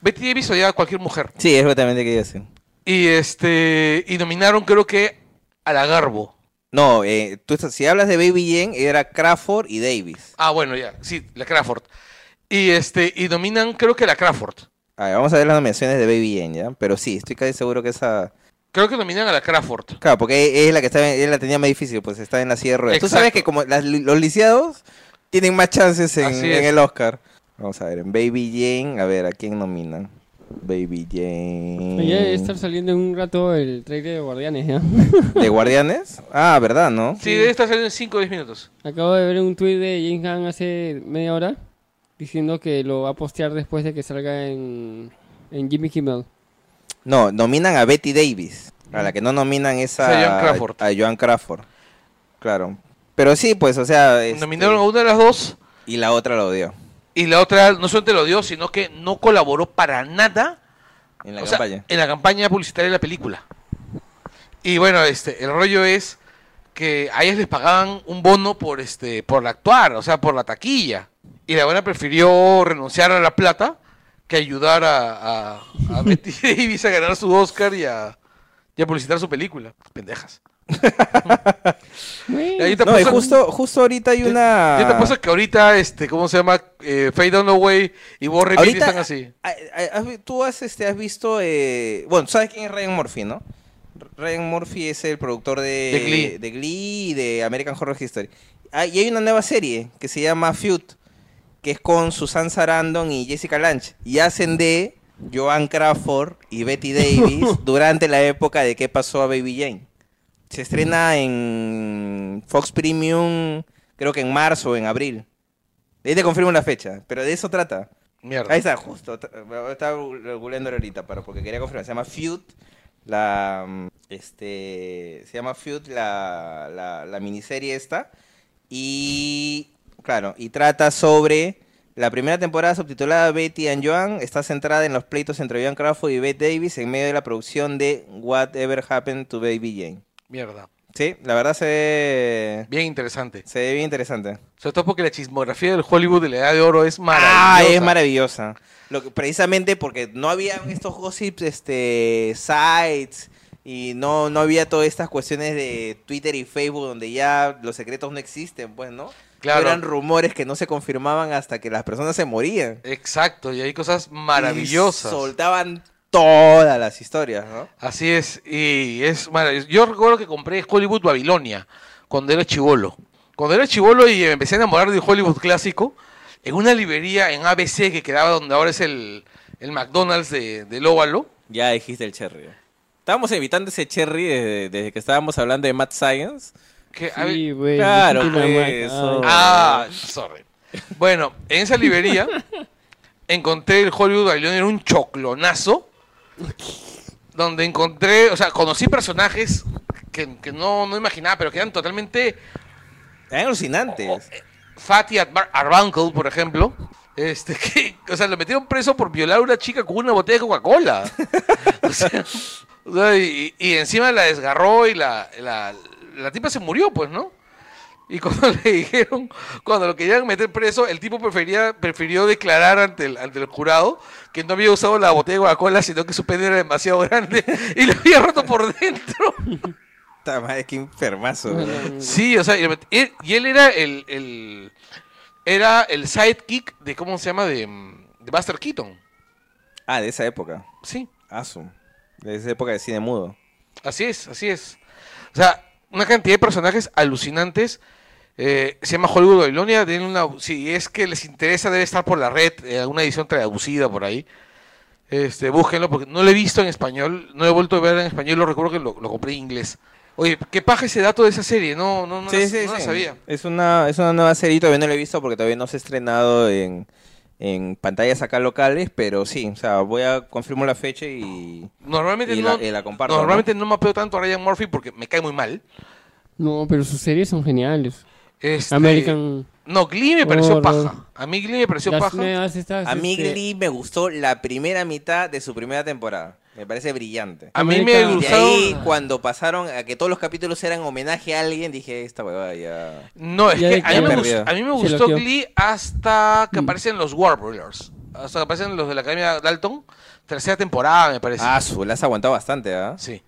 A: Betty Davis odiaba a cualquier mujer.
B: Sí, es lo que decir.
A: Y este y nominaron creo que a la Garbo.
B: No, eh, tú estás- si hablas de Baby Jane, era Crawford y Davis.
A: Ah, bueno, ya, sí, la Crawford. Y este y nominan creo que a la Crawford.
B: A ver, vamos a ver las nominaciones de Baby Jane, ¿ya? Pero sí, estoy casi seguro que esa...
A: Creo que nominan a la Crawford.
B: Claro, porque es la que estaba, es la tenía más difícil, pues está en la ruedas. Tú sabes que como las- los lisiados tienen más chances en, en el Oscar. Vamos a ver, en Baby Jane, a ver, ¿a quién nominan? Baby Jane...
C: Ya debe estar saliendo en un rato el trailer de Guardianes, ¿ya?
B: ¿De Guardianes? Ah, ¿verdad, no?
A: Sí, debe estar saliendo en 5 o 10 minutos.
C: Acabo de ver un tweet de James Gunn hace media hora diciendo que lo va a postear después de que salga en, en Jimmy Kimmel.
B: No, nominan a Betty Davis. A la que no nominan es a,
A: A Joan Crawford.
B: a Joan Crawford. Claro. Pero sí, pues, o sea... este,
A: Nominaron a una de las dos
B: Y la otra lo odió.
A: Y la otra no solamente lo dio, sino que no colaboró para nada
B: En la
A: sea,
B: campaña.
A: en la campaña publicitaria de la película. Y bueno, este, el rollo es que a ellas les pagaban un bono por este, por actuar, o sea, por la taquilla. Y la buena prefirió renunciar a la plata que ayudar a, a, a Betty Davis a ganar su Oscar y a, y a publicitar su película. Pendejas. Y ahí te
B: No, y
A: apuesto-
B: justo, justo ahorita hay una...
A: Yo te apuesto que ahorita, este, ¿cómo se llama? Eh, Faye Dunaway y Warren Beatty
B: Ahorita,
A: están así.
B: tú has, este, has visto... eh, Bueno, sabes quién es Ryan Murphy, ¿no? Ryan Murphy es el productor de,
A: De Glee.
B: de Glee y de American Horror History. Ah, y hay una nueva serie que se llama Feud, que es con Susan Sarandon y Jessica Lange. Y hacen de Joan Crawford y Betty Davis durante la época de qué pasó a Baby Jane. Se estrena en Fox Premium, creo que en marzo o en abril. Ahí te confirmo la fecha, pero de eso trata.
A: Mierda.
B: Ahí está, justo. Estaba googleando ahorita, pero porque quería confirmar. Se llama Feud. La. Este. Se llama Feud, la, la, la miniserie esta. Y. Claro, y trata sobre. La primera temporada subtitulada Betty and Joan está centrada en los pleitos entre Joan Crawford y Bette Davis en medio de la producción de Whatever Happened to Baby Jane.
A: Mierda.
B: Sí, la verdad se ve,
A: Bien interesante.
B: se ve bien interesante.
A: Sobre todo porque la chismografía del Hollywood de la Edad de Oro es
B: Ah,
A: maravillosa.
B: es maravillosa. Lo que, precisamente porque no había estos gossips, este, sites y no, no había todas estas cuestiones de Twitter y Facebook donde ya los secretos no existen, pues, ¿no?
A: Claro.
B: Eran rumores que no se confirmaban hasta que las personas se morían.
A: Exacto, y hay cosas maravillosas.
B: Y soltaban todas las historias, ¿no?
A: Así es, y es. Yo recuerdo que compré Hollywood Babilonia cuando era chivolo. Cuando era chivolo y me empecé a enamorar de Hollywood clásico, en una librería en ABC que quedaba donde ahora es el, el McDonald's de, del Óvalo.
B: Ya dijiste el cherry. Estábamos evitando ese cherry desde, desde que estábamos hablando de Mad Science.
A: Que,
C: Sí, güey.
B: Claro, pues.
A: Ah, sorry. Bueno, en esa librería encontré el Hollywood Babilonia, era un choclonazo. Donde encontré, o sea, conocí personajes que, que no, no imaginaba, pero que eran totalmente
B: Eran alucinantes.
A: Fatty Arbar- Arbuckle, por ejemplo. Este, que, o sea, lo metieron preso por violar a una chica con una botella de Coca-Cola. o sea, o sea, y, y encima la desgarró y la, la, la tipa se murió, pues, ¿no? Y cuando le dijeron, cuando lo querían meter preso, el tipo prefería, prefirió declarar ante el, ante el jurado que no había usado la botella de Coca-Cola, sino que su pene era demasiado grande y lo había roto por dentro.
B: Madre, qué enfermazo.
A: Sí, o sea, y él, y él era el, el- era el sidekick de cómo se llama de, mm, de Buster Keaton.
B: Ah, de esa época.
A: Sí,
B: Asu. De esa época de cine mudo.
A: así es, así es. O sea, una cantidad de personajes alucinantes. Eh, se llama Hollywood Babilonia. denle una, si es que les interesa, debe estar por la red, eh, alguna edición traducida por ahí. Este, búsquenlo porque no lo he visto en español, no he vuelto a ver en español, lo recuerdo que lo, lo compré en inglés. Oye, qué paja ese dato de esa serie, no, no, no, la, no la sabía.
B: Es una, es una nueva serie, todavía no la he visto porque todavía no se ha estrenado en, en pantallas acá locales, pero sí, o sea, voy a confirmar la fecha y,
A: Normalmente
B: y
A: no,
B: la, y la comparto.
A: normalmente no mapeo tanto a Ryan Murphy porque me cae muy mal.
C: No, pero sus series son geniales.
A: Este,
C: American.
A: No, Glee me pareció
C: Horror.
A: paja. A mí Glee me pareció
C: Las
A: paja.
B: A mí
C: este,
B: Glee me gustó la primera mitad de su primera temporada. Me parece brillante.
A: A mí me
C: American-
B: Y de
A: gustó.
B: ahí, cuando pasaron a que todos los capítulos eran homenaje a alguien, dije, esta huevada ya...
A: No, es
C: Ya
A: que a mí, me gustó, a mí me gustó. Glee hasta que
C: Mm.
A: aparecen los Warblers. Hasta que aparecen los de la Academia Dalton. Tercera temporada, me parece.
B: Ah, su, la has aguantado bastante, ¿ah?
A: sí.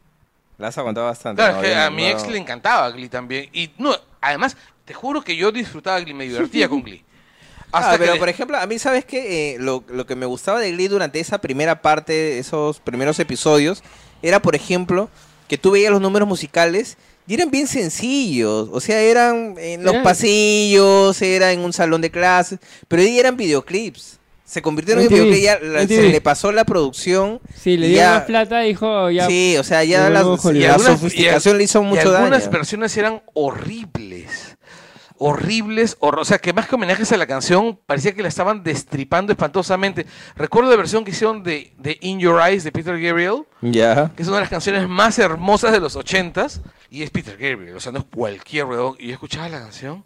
B: La has aguantado bastante.
A: Claro,
B: ¿no?
A: es que
B: Yo
A: a mi ex le encantaba Glee también. Y no, además, te juro que yo disfrutaba Glee, me divertía con Glee. Hasta
B: Ah,
A: que
B: pero por ejemplo, a mí, ¿sabes qué? Eh, lo, lo que me gustaba de Glee durante esa primera parte, esos primeros episodios, era, por ejemplo, que tú veías los números musicales y eran bien sencillos. O sea, eran en los
C: Eran-
B: pasillos, era en un salón de clases, pero ahí eran videoclips. Se convirtieron en videoclips, ya la- se le pasó la producción.
C: Sí, le
B: ya-
C: más plata y dijo ya.
B: Sí, o sea, ya la,
A: algunas-
B: sofisticación
A: y-
B: le hizo
A: y
B: mucho
A: algunas
B: daño.
A: versiones eran horribles. Horribles, hor- o sea, que más que homenajes a la canción, parecía que la estaban destripando espantosamente. Recuerdo la versión que hicieron de, de In Your Eyes de Peter Gabriel, que es una de las canciones más hermosas de los ochentas, y es Peter Gabriel, o sea, no es cualquier redón. Y yo escuchaba la canción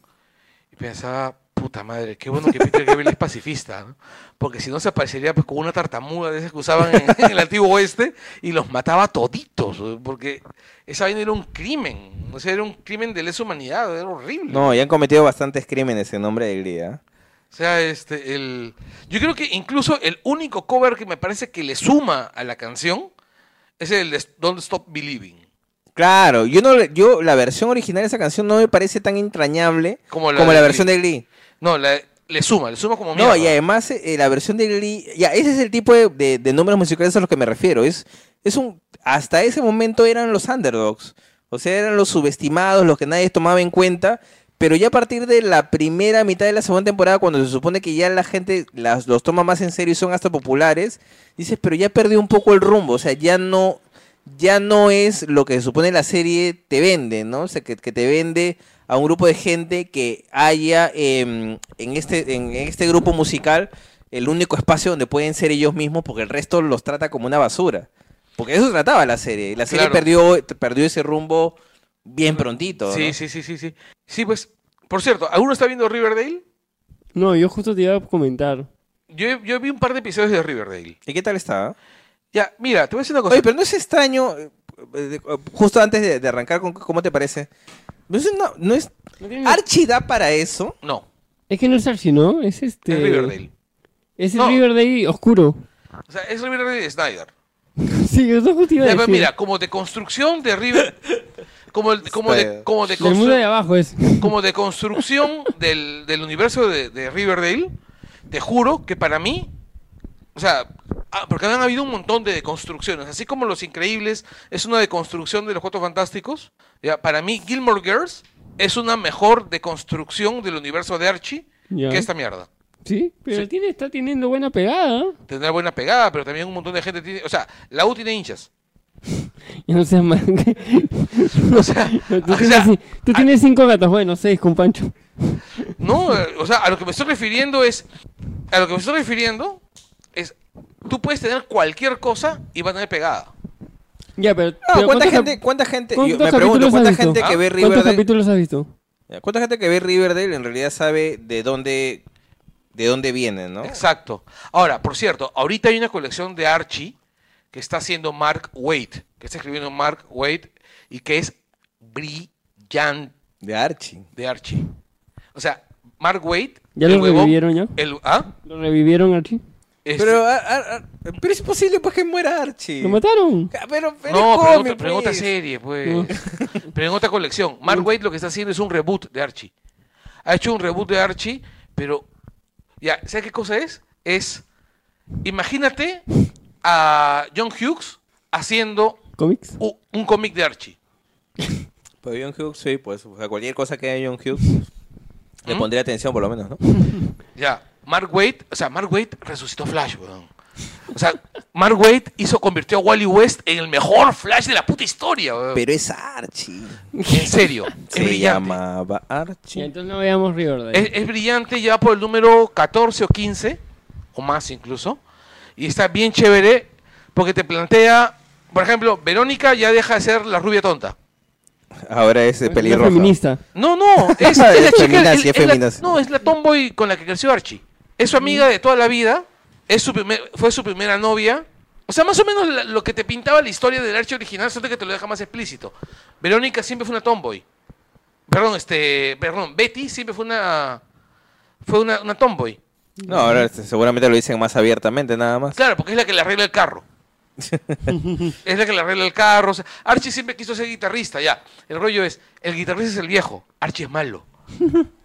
A: y pensaba, puta madre, qué bueno que Peter Gabriel es pacifista, ¿no? porque si no se aparecería pues con una tartamuda de esas que usaban en, en el antiguo oeste y los mataba toditos, porque esa vaina era un crimen, o sea, era un crimen de lesa humanidad, era horrible.
B: No, ya han cometido bastantes crímenes en nombre de Glee, ¿ah?
A: O sea, este, el... Yo creo que incluso el único cover que me parece que le suma a la canción es el de Don't Stop Believing.
B: Claro, yo no yo la versión original de esa canción no me parece tan entrañable
A: Como la
B: como la
A: Glee.
B: versión de Glee.
A: No, la- le suma, le suma como
B: No,
A: mierda.
B: y además eh, la versión de Glee, ya ese es el tipo de, de- de números musicales a los que me refiero, es es un, hasta ese momento eran los underdogs. O sea, eran los subestimados, los que nadie tomaba en cuenta. Pero ya a partir de la primera mitad de la segunda temporada, cuando se supone que ya la gente las, los toma más en serio y son hasta populares, dices, pero ya perdió un poco el rumbo. O sea, ya no, ya no es lo que se supone la serie te vende, ¿no? O sea, que, que te vende a un grupo de gente que haya em, en, este, en este grupo musical el único espacio donde pueden ser ellos mismos, porque el resto los trata como una basura. Porque eso trataba la serie. La serie
A: Claro.
B: perdió, perdió ese rumbo bien prontito.
A: Sí,
B: ¿no?
A: sí, sí, sí, sí. Sí, pues, por cierto, ¿alguno está viendo Riverdale?
C: No, yo justo te iba a comentar.
A: Yo, yo vi un par de episodios de Riverdale.
B: ¿Y qué tal está?
A: Ya, mira, te voy a decir una cosa.
B: Oye, pero no es extraño, eh, eh, justo antes de, de arrancar, con, ¿cómo te parece? No es, no, no es-
C: No
B: Archie da para eso.
A: No,
C: Es que no es Archie, ¿no? Es este.
A: es Riverdale.
C: Es el
A: No.
C: Riverdale oscuro.
A: O sea, es Riverdale de Snyder.
C: sí, eso justo iba a
A: Ya, pues,
C: decir.
A: mira, como de construcción de River... Como, el- como, de, como, de
C: Del mundo
A: constru-
C: de abajo es.
A: como de construcción del, del universo de, de Riverdale, te juro que para mí, o sea, ah, porque han habido un montón de construcciones, así como Los Increíbles es una deconstrucción de los Cuatro Fantásticos, ya, para mí Gilmore Girls es una mejor deconstrucción del universo de Archie
C: Ya.
A: que esta mierda.
C: Sí, pero
A: Sí.
C: Tiene, está teniendo buena pegada. ¿no?
A: Tendrá buena pegada, pero también un montón de gente tiene, o sea, la U tiene hinchas.
C: Ya no seas mal.
A: O sea,
C: tú,
A: o
C: tienes,
A: sea,
C: ci- tú tienes cinco gatos, bueno, seis con Pancho.
A: No, eh, o sea, a lo que me estoy refiriendo es. A lo que me estoy refiriendo. Tú puedes tener cualquier cosa y va a tener pegada.
C: Ya, pero.
B: No,
C: pero
B: ¿cuánta
C: ¿cuántos
B: gente, cuánta gente, yo
C: cuántos
B: me pregunto, ¿cuánta gente que
A: ¿Ah?
B: ve
C: ¿Cuántos
B: Riverdale,
C: capítulos has visto?
B: cuánta gente que ve Riverdale en realidad sabe de dónde, de dónde viene, ¿no?
A: Exacto. Ahora, por cierto, ahorita hay una colección de Archie que está haciendo Mark Waid, que está escribiendo Mark Waid y que es brillante
B: De Archie.
A: de Archie. O sea, Mark Waid.
C: ¿Ya lo
A: huevón,
C: revivieron ya?
A: El, ¿Ah?
C: ¿Lo revivieron, Archie?
A: Este-
B: Pero, pero es posible pues que muera Archie.
C: ¿Lo mataron?
B: Ah, Pero, pero
A: no, pero, en otra, pero en otra
B: pues.
A: serie, pues. pero en otra colección. Mark Waid lo que está haciendo es un reboot de Archie. Ha hecho un reboot de Archie, pero. Ya, ¿sabes qué cosa es? Es. Imagínate a John Hughes haciendo
C: ¿Cómics?
A: un cómic de Archie.
B: Pero John Hughes, sí, pues, o sea, cualquier cosa que haya John Hughes, le
A: ¿Mm?
B: pondría atención por lo menos, ¿no?
A: Ya, Mark Waid, o sea, Mark Waid resucitó Flash, weón. O sea, Mark Waid hizo, convirtió a Wally West en el mejor Flash de la puta historia, weón.
B: Pero es Archie.
A: En serio, es
B: Se
A: brillante.
B: llamaba
C: Y
B: Archie.
C: entonces no veamos Riverdale.
A: Es, es brillante ya por el número 14 o 15, o más incluso. Y está bien chévere porque te plantea, por ejemplo, Verónica ya deja de ser la rubia tonta.
B: Ahora es pelirroja.
C: feminista.
A: No, no, es, es
B: Es
A: la chica. es-
B: es
A: es la- no, es la tomboy con la que creció Archie. Es su amiga de toda la vida. Es su primer, fue su primera novia. O sea, más o menos la- lo que te pintaba la historia del Archie original, solo que te lo deja más explícito. Verónica siempre fue una tomboy. Perdón, este, perdón, Betty siempre fue una, fue una, una tomboy.
B: No, ahora este, seguramente lo dicen más abiertamente, nada más.
A: Claro, porque es la que le arregla el carro. es la que le arregla el carro. o sea, Archie siempre quiso ser guitarrista, ya. El rollo es, el guitarrista es el viejo, Archie es malo.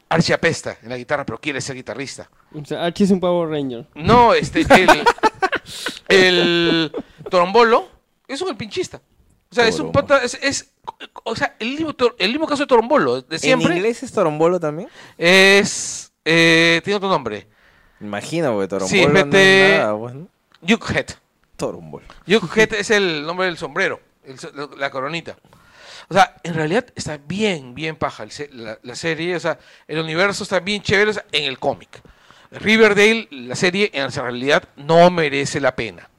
A: Archie apesta en la guitarra, pero quiere ser guitarrista.
C: O sea, Archie es un Power Ranger.
A: No, este, el, el trombolo es un pinchista. O sea, es un
B: Torombolo.
A: pata, es, es- o sea, el mismo, el mismo caso de Torombolo, de
B: ¿En
A: siempre,
B: inglés es torombolo también?
A: es, eh, tiene otro nombre,
B: Imagino, porque torombolo
A: Sí,
B: no
A: vete-
B: es nada, bueno.
A: Jughead.
B: Torombolo.
A: Jughead es el nombre del sombrero, el la coronita. O sea, en realidad está bien, bien paja la, la serie. O sea, el universo está bien chévere o sea, en el cómic. Riverdale, la serie, en realidad no merece la pena.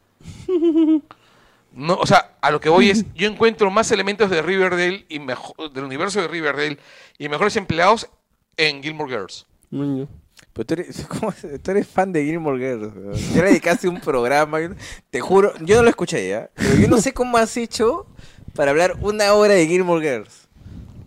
A: No, o sea, a lo que voy es, yo encuentro más elementos de Riverdale y mejor, del universo de Riverdale y mejores empleados en Gilmore Girls.
C: Niño.
B: Pero tú eres, ¿cómo es? tú eres fan de Gilmore Girls. Ya le dedicaste un programa. yo- Te juro, yo no lo escuché ya. Pero yo no sé cómo has hecho para hablar una hora de Gilmore Girls.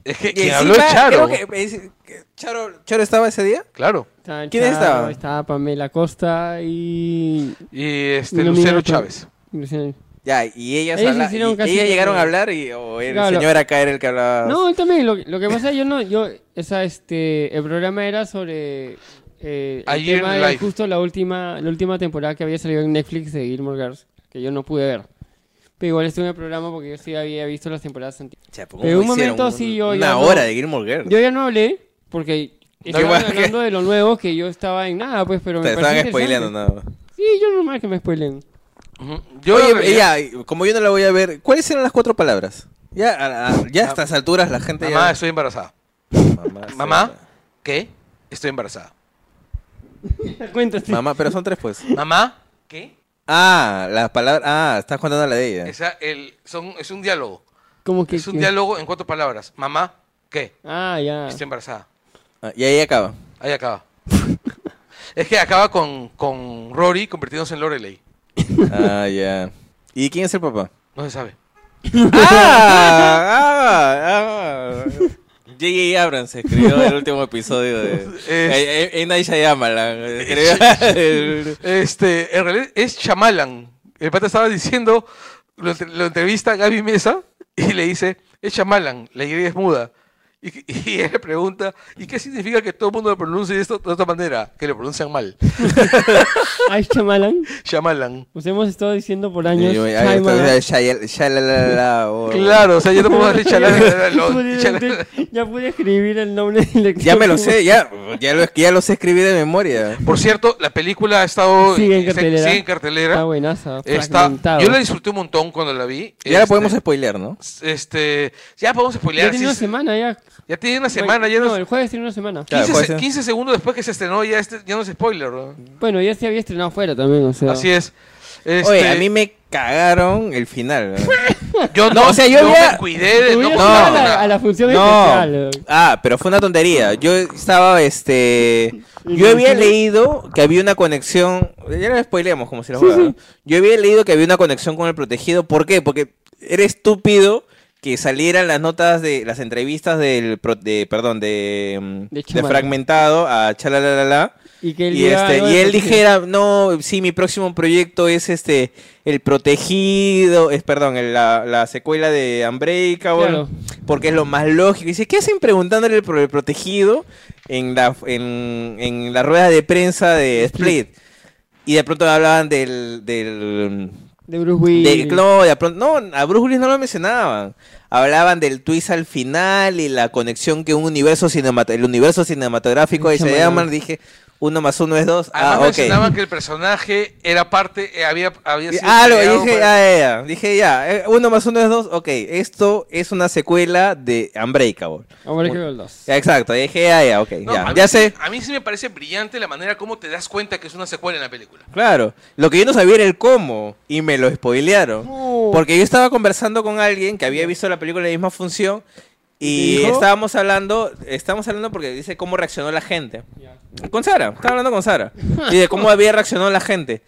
A: Es que quien habló es Charo.
B: creo que- es- que Charo. ¿Charo estaba ese día?
A: Claro.
C: Estaba
B: ¿Quién
C: Charo,
B: estaba?
C: Estaba Pamela Costa y...
A: Y este, Lucero Chávez.
C: Luciano.
B: Ya, y ellas,
C: Ellas
B: habla-
C: hicieron
B: y-
C: casi
B: ellas llegaron a hablar y o el
C: Claro.
B: señor acá era el que hablaba.
C: No, él también. Lo, lo que pasa yo no... Yo, esa, este, el programa era sobre... Eh, el
A: Ayer
C: tema de justo la última, la última temporada que había salido en Netflix de Gilmore Girls, que yo no pude ver. Pero igual estuve en el programa porque yo sí había visto las temporadas antiguas.
B: O sea, ¿cómo
C: Pero un momento sí, yo
B: Una
C: ya no-
B: hora de Gilmore Girls.
C: Yo ya no hablé porque
B: que-
C: hablando de lo nuevo que yo estaba en nada, pues, pero
B: Te estaban spoileando nada.
C: Sí, yo normal que me spoilen.
A: Yo
B: Oye, ya, como yo no la voy a ver, ¿cuáles eran las cuatro palabras? Ya a, a- ya a estas alturas la gente
A: Mamá,
B: ya...
A: estoy embarazada.
B: Mamá,
A: Mamá. ¿qué? Estoy embarazada.
C: Cuéntate.
B: Mamá, pero son tres pues.
A: Mamá, ¿qué?
B: Ah, las palabras... Ah, estás contando la de ella.
A: Esa, el, son, es un diálogo.
C: Como que,
A: Es un diálogo en cuatro palabras. Mamá, ¿qué?
C: Ah, ya.
A: Estoy embarazada.
B: Ah, y ahí acaba.
A: Ahí acaba. es que acaba con, con Rory convirtiéndose en Lorelei.
B: Ah, ya. ¿Y quién es el papá?
A: No se sabe.
B: ¡Ah! ¡Ah! ah. J.J. Abrams escribió el último episodio de...
A: Es-
B: eh, Night Shyamalan. Escribió...
A: Este, en realidad es Chamalan. El pata estaba diciendo, lo, entre- lo entrevista a Gaby Mesa y le dice, es Chamalan, la Y es muda. Y, y él le pregunta, ¿y qué significa que todo el mundo lo pronuncie de, esto, de esta manera? Que lo pronuncian mal.
C: Ay, Chamalan.
A: Chamalan.
C: Pues hemos estado diciendo por años.
A: Claro, o sea, yo no puedo decir chalala.
C: Ya pude- ya escribir el nombre del
B: Ya me lo sé, ya, ya, lo, ya lo sé escribir de memoria.
A: Por cierto, la película ha estado...
C: Sigue en
A: está-
C: cartelera.
A: sigue en cartelera.
C: Está buenaza.
A: Está, yo la disfruté un montón cuando la vi.
B: Ya la
A: Este,
B: podemos spoilear, ¿no?
A: Este, ya podemos
C: Ya
A: spoilear.
C: tiene
A: sí,
C: una semana ya.
A: Ya tiene una semana, ya
C: no,
A: nos-
C: el jueves tiene una semana.
B: Claro,
A: 15,
B: puede
A: se-
B: ser.
A: 15 segundos después que se estrenó, ya, este, ya no es spoiler. ¿no?
C: Bueno, ya se había estrenado fuera también, o sea.
A: Así es. Este,
B: Oye, a mí me cagaron el final. ¿no?
A: yo
B: no, o sea, yo
A: me
B: había-
A: cuidé de
C: Te
A: no
C: hubieras
B: no,
C: ido a,
A: contar
C: la, a la función
B: No.
C: especial.
B: Ah, pero fue una tontería. Yo estaba, este... Yo había leído que había una conexión... Ya lo spoileamos como si lo
C: Sí,
B: fuera.
C: sí.
B: ¿no? Yo había leído que había una conexión con el protegido. ¿Por qué? Porque era estúpido que salieran las notas de las entrevistas del... pro- de, perdón, de... mm,
C: De
B: De,
C: Chumala.
B: fragmentado a chalalala.
C: Y que él,
B: Y, este, y él dijera, no, sí, mi próximo proyecto es este el protegido, es perdón, el- la, la secuela de Unbreakable,
C: Claro.
B: porque es lo más lógico. Y dice, ¿qué hacen preguntándole por el protegido en la, en, en la rueda de prensa de Split? Y de pronto hablaban del... del
C: De Bruce Willis.
B: de- no, de pronto, no, a Bruce Willis no lo mencionaban. Hablaban del twist al final y la conexión que un universo cinematográfico, el universo cinematográfico de
C: Shyamalan.
B: Dije, uno más uno es dos.
A: Además
B: Ah, ok.
A: mencionaban que el personaje era parte, eh, había, había sido
B: Ah, lo dije,
A: para-
B: ya, ya, dije ya, eh, uno más uno es dos, ok, esto es una secuela de Unbreakable.
C: Unbreakable 2.
B: Ya, exacto, dije ya, ya, ok,
A: No,
B: ya,
A: a mí
B: ya
A: sí-
B: sé.
A: A mí sí me parece brillante la manera como te das cuenta que es una secuela en la película.
B: Claro, lo que yo no sabía era el cómo y me lo spoilearon.
C: No.
B: Porque yo estaba conversando con alguien que había visto la película de la misma función
C: ¿Y
B: estábamos hablando, estábamos hablando porque dice cómo reaccionó la gente. Con Sara, estaba hablando con Sara. Y de cómo había reaccionado la gente.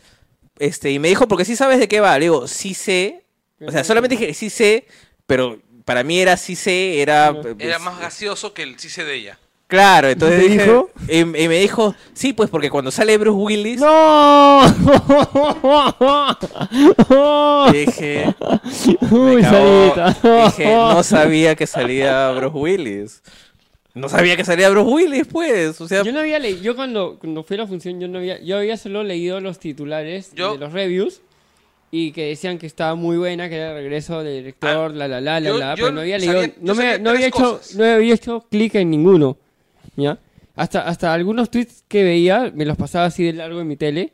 B: Este, y me dijo, porque sí sabes de qué va. Le digo, sí sé. O sea, solamente dije, sí sé, pero para mí era sí sé, era...
A: Era más gaseoso que el chiste de ella.
B: Claro, entonces
C: ¿Y te
B: dije...
C: dijo?
B: Y, y me dijo, sí, pues porque cuando sale Bruce Willis...
C: ¡No!
B: Dije,
C: Uy.
B: Dije, no sabía que salía Bruce Willis. No sabía que salía Bruce Willis, pues. O sea,
C: Yo no había leído, yo cuando, cuando fui a la función, yo no había, yo había solo leído los titulares
A: Yo-
C: de los reviews y que decían que estaba muy buena, que era el regreso del director, la la la la
A: yo-
C: la,
A: yo
C: pero no había leído, no, me, no había hecho,
A: cosas.
C: no había hecho clic en ninguno, ¿ya? Hasta, hasta algunos tweets que veía, me los pasaba así de largo en mi tele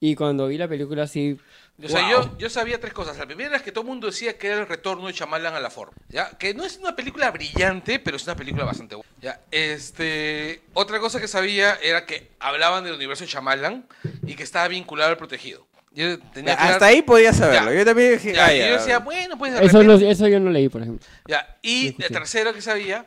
C: y cuando vi la película así,
A: O sea,
C: wow.
A: yo, yo sabía tres cosas. La primera es que todo el mundo decía que era el retorno de Chamalan a la forma. ¿ya? Que no es una película brillante, pero es una película bastante buena. ¿ya? Este, otra cosa que sabía era que hablaban del universo de Chamalan y que estaba vinculado al protegido. Yo tenía
B: hasta
A: claro-
B: ahí podía saberlo.
A: Ya.
B: Yo también dije,
A: Ya,
B: ah, ya.
A: yo decía, bueno, pues de
C: eso,
A: repente-
C: no- eso yo no leí, por ejemplo.
A: Ya, Y el tercero que sabía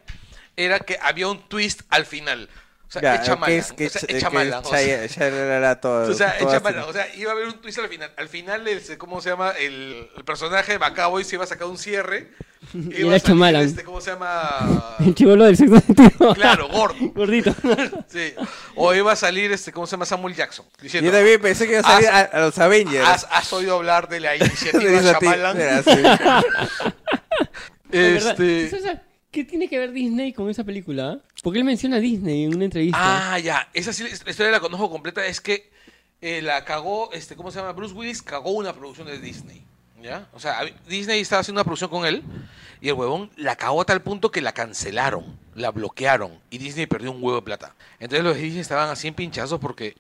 A: era que había un twist al final. O sea,
B: Ya, que es que
A: o sea,
B: ch-
A: es
B: que
A: Chamalan,
B: es
A: o sea,
B: chalalala, todo-
A: o sea. Chamalan, o sea, iba a haber un twist al final. Al final, el, ¿cómo se llama? El, el personaje de Macaboy se iba a sacar un cierre.
C: Y
A: iba
C: era
A: a salir,
C: Chamalan.
A: Este, ¿Cómo se llama?
C: El chivolo del sexto sentido.
A: Claro, gordo.
C: Gordito.
A: Sí. O iba a salir, este, ¿cómo se llama? Samuel Jackson. Diciendo,
B: Yo también pensé que iba a salir a,
A: Has-
B: a los Avengers.
A: ¿has, has oído hablar de la iniciativa
C: verdad.
A: Este...
C: ¿Qué tiene que ver Disney con esa película? Porque él menciona a Disney en una entrevista.
A: Ah, ya. Esa sí, la historia la conozco completa. Es que eh, la cagó, este, ¿cómo se llama? Bruce Willis cagó una producción de Disney. ¿Ya? O sea, Disney estaba haciendo una producción con él y el huevón la cagó a tal punto que la cancelaron, la bloquearon y Disney perdió un huevo de plata. Entonces los Disney estaban así en pinchazos porque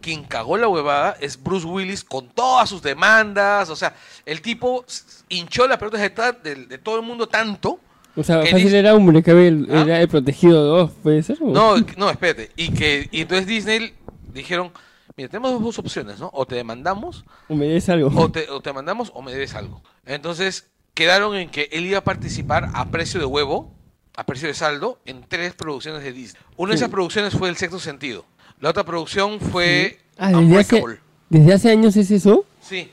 A: quien cagó la huevada es Bruce Willis con todas sus demandas. O sea, el tipo hinchó la pelota de, de- de todo el mundo tanto.
C: O sea,
A: ¿Qué
C: fácil era Hombre Cabel,
A: ¿Ah?
C: era el protegido 2, ¿puede ser? o?
A: No, no, espérate. Y que y entonces Disney dijeron, mira, tenemos dos opciones, ¿no? O te demandamos
C: ¿O me des algo?
A: o te, o te mandamos o me debes algo. Entonces quedaron en que él iba a participar a precio de huevo, a precio de saldo, en tres producciones de Disney. Una de
C: Sí.
A: esas producciones fue El Sexto Sentido. La otra producción fue
C: Ah, desde hace. ¿desde hace años es eso?
A: Sí.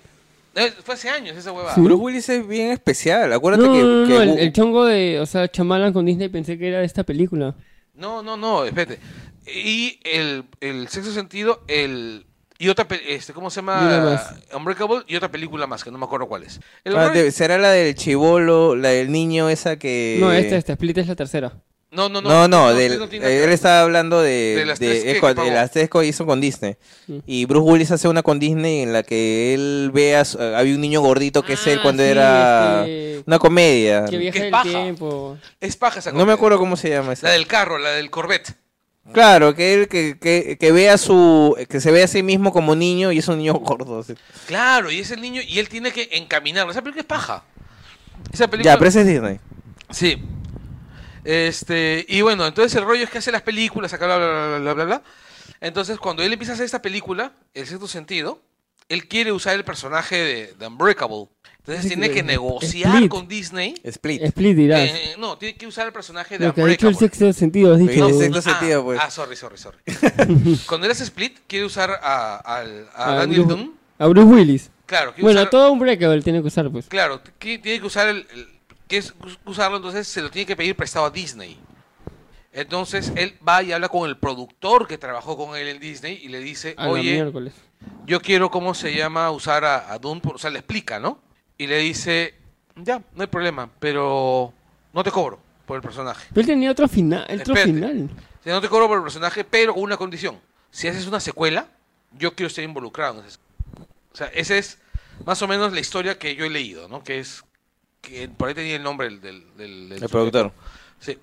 A: Eh, Fue hace años esa huevada.
C: Sí.
B: Bruce Willis es bien especial. Acuérdate
C: No,
B: que,
C: no, no,
B: que
C: el, chongo de, o sea, Chamalan con Disney pensé que era de esta película.
A: No, no, no, espérate. Y el, el Sexto Sentido, el... Y otra, este, ¿cómo se llama? Unbreakable y otra película más, que no me acuerdo cuál es. El
B: Ah, será la del chivolo, la del niño esa que...
C: No, esta, esta, Split es la tercera.
A: No, no, no.
B: No, no, del-
A: tiene
B: él estaba hablando de,
A: De las
B: de-
A: tres que-
B: de las tres que hizo con Disney.
C: Mm.
B: Y Bruce Willis hace una con Disney en la que él ve a su- había un niño gordito que es él
C: Ah,
B: cuando
C: sí,
B: era
C: este,
B: una comedia.
C: Que viaja
A: es
C: el
A: paja.
C: tiempo.
A: Es paja esa
B: No me
A: comedia.
B: acuerdo cómo se llama esa.
A: La del carro, la del Corvette.
B: Claro, que él que, que, que ve a su que se ve a sí mismo como niño y es un niño gordo. así.
A: Claro, y es el niño y él tiene que encaminarlo. Esa película es paja. Esa película.
B: Ya, pero ese es Disney.
A: Sí. Este, y bueno, entonces el rollo es que hace las películas, acá bla bla bla bla bla bla. bla. Entonces, cuando él empieza a hacer esta película, El sexto sentido, él quiere usar el personaje de, de Unbreakable. Entonces
C: Sí,
A: tiene que negociar
C: Split.
A: con Disney.
B: Split.
C: Split dirás.
A: Eh, no, tiene que usar el personaje de
C: Lo que ha dicho el
A: Unbreakable.
C: sexto sentido, has dicho.
B: No, el sexto sentido,
A: ah,
B: pues.
A: ah, sorry, sorry, sorry. Cuando él hace Split, quiere usar a, al- a
C: a,
A: Daniel
C: Bruce,
A: Dunn.
C: a Bruce Willis.
A: Claro, quiere
C: Bueno,
A: usar-
C: todo un breakable tiene que usar, pues.
A: Claro, que tiene que usar el, el- que es usarlo, entonces se lo tiene que pedir prestado a Disney. Entonces él va y habla con el productor que trabajó con él en Disney y le dice,
C: A
A: oye, yo quiero, ¿cómo se llama? Usar a, a Dune, por- o sea, le explica, ¿no? Y le dice, ya, no hay problema, pero no te cobro por el personaje.
C: Pero él tenía otro final. Otro
A: Espérate.
C: final.
A: No te cobro por el personaje, pero con una condición. Si haces una secuela, yo quiero estar involucrado en esa O sea, esa es más o menos la historia que yo he leído, ¿no? Que es, que por ahí tenía el nombre del, del, del- del
B: El productor.
A: Sí.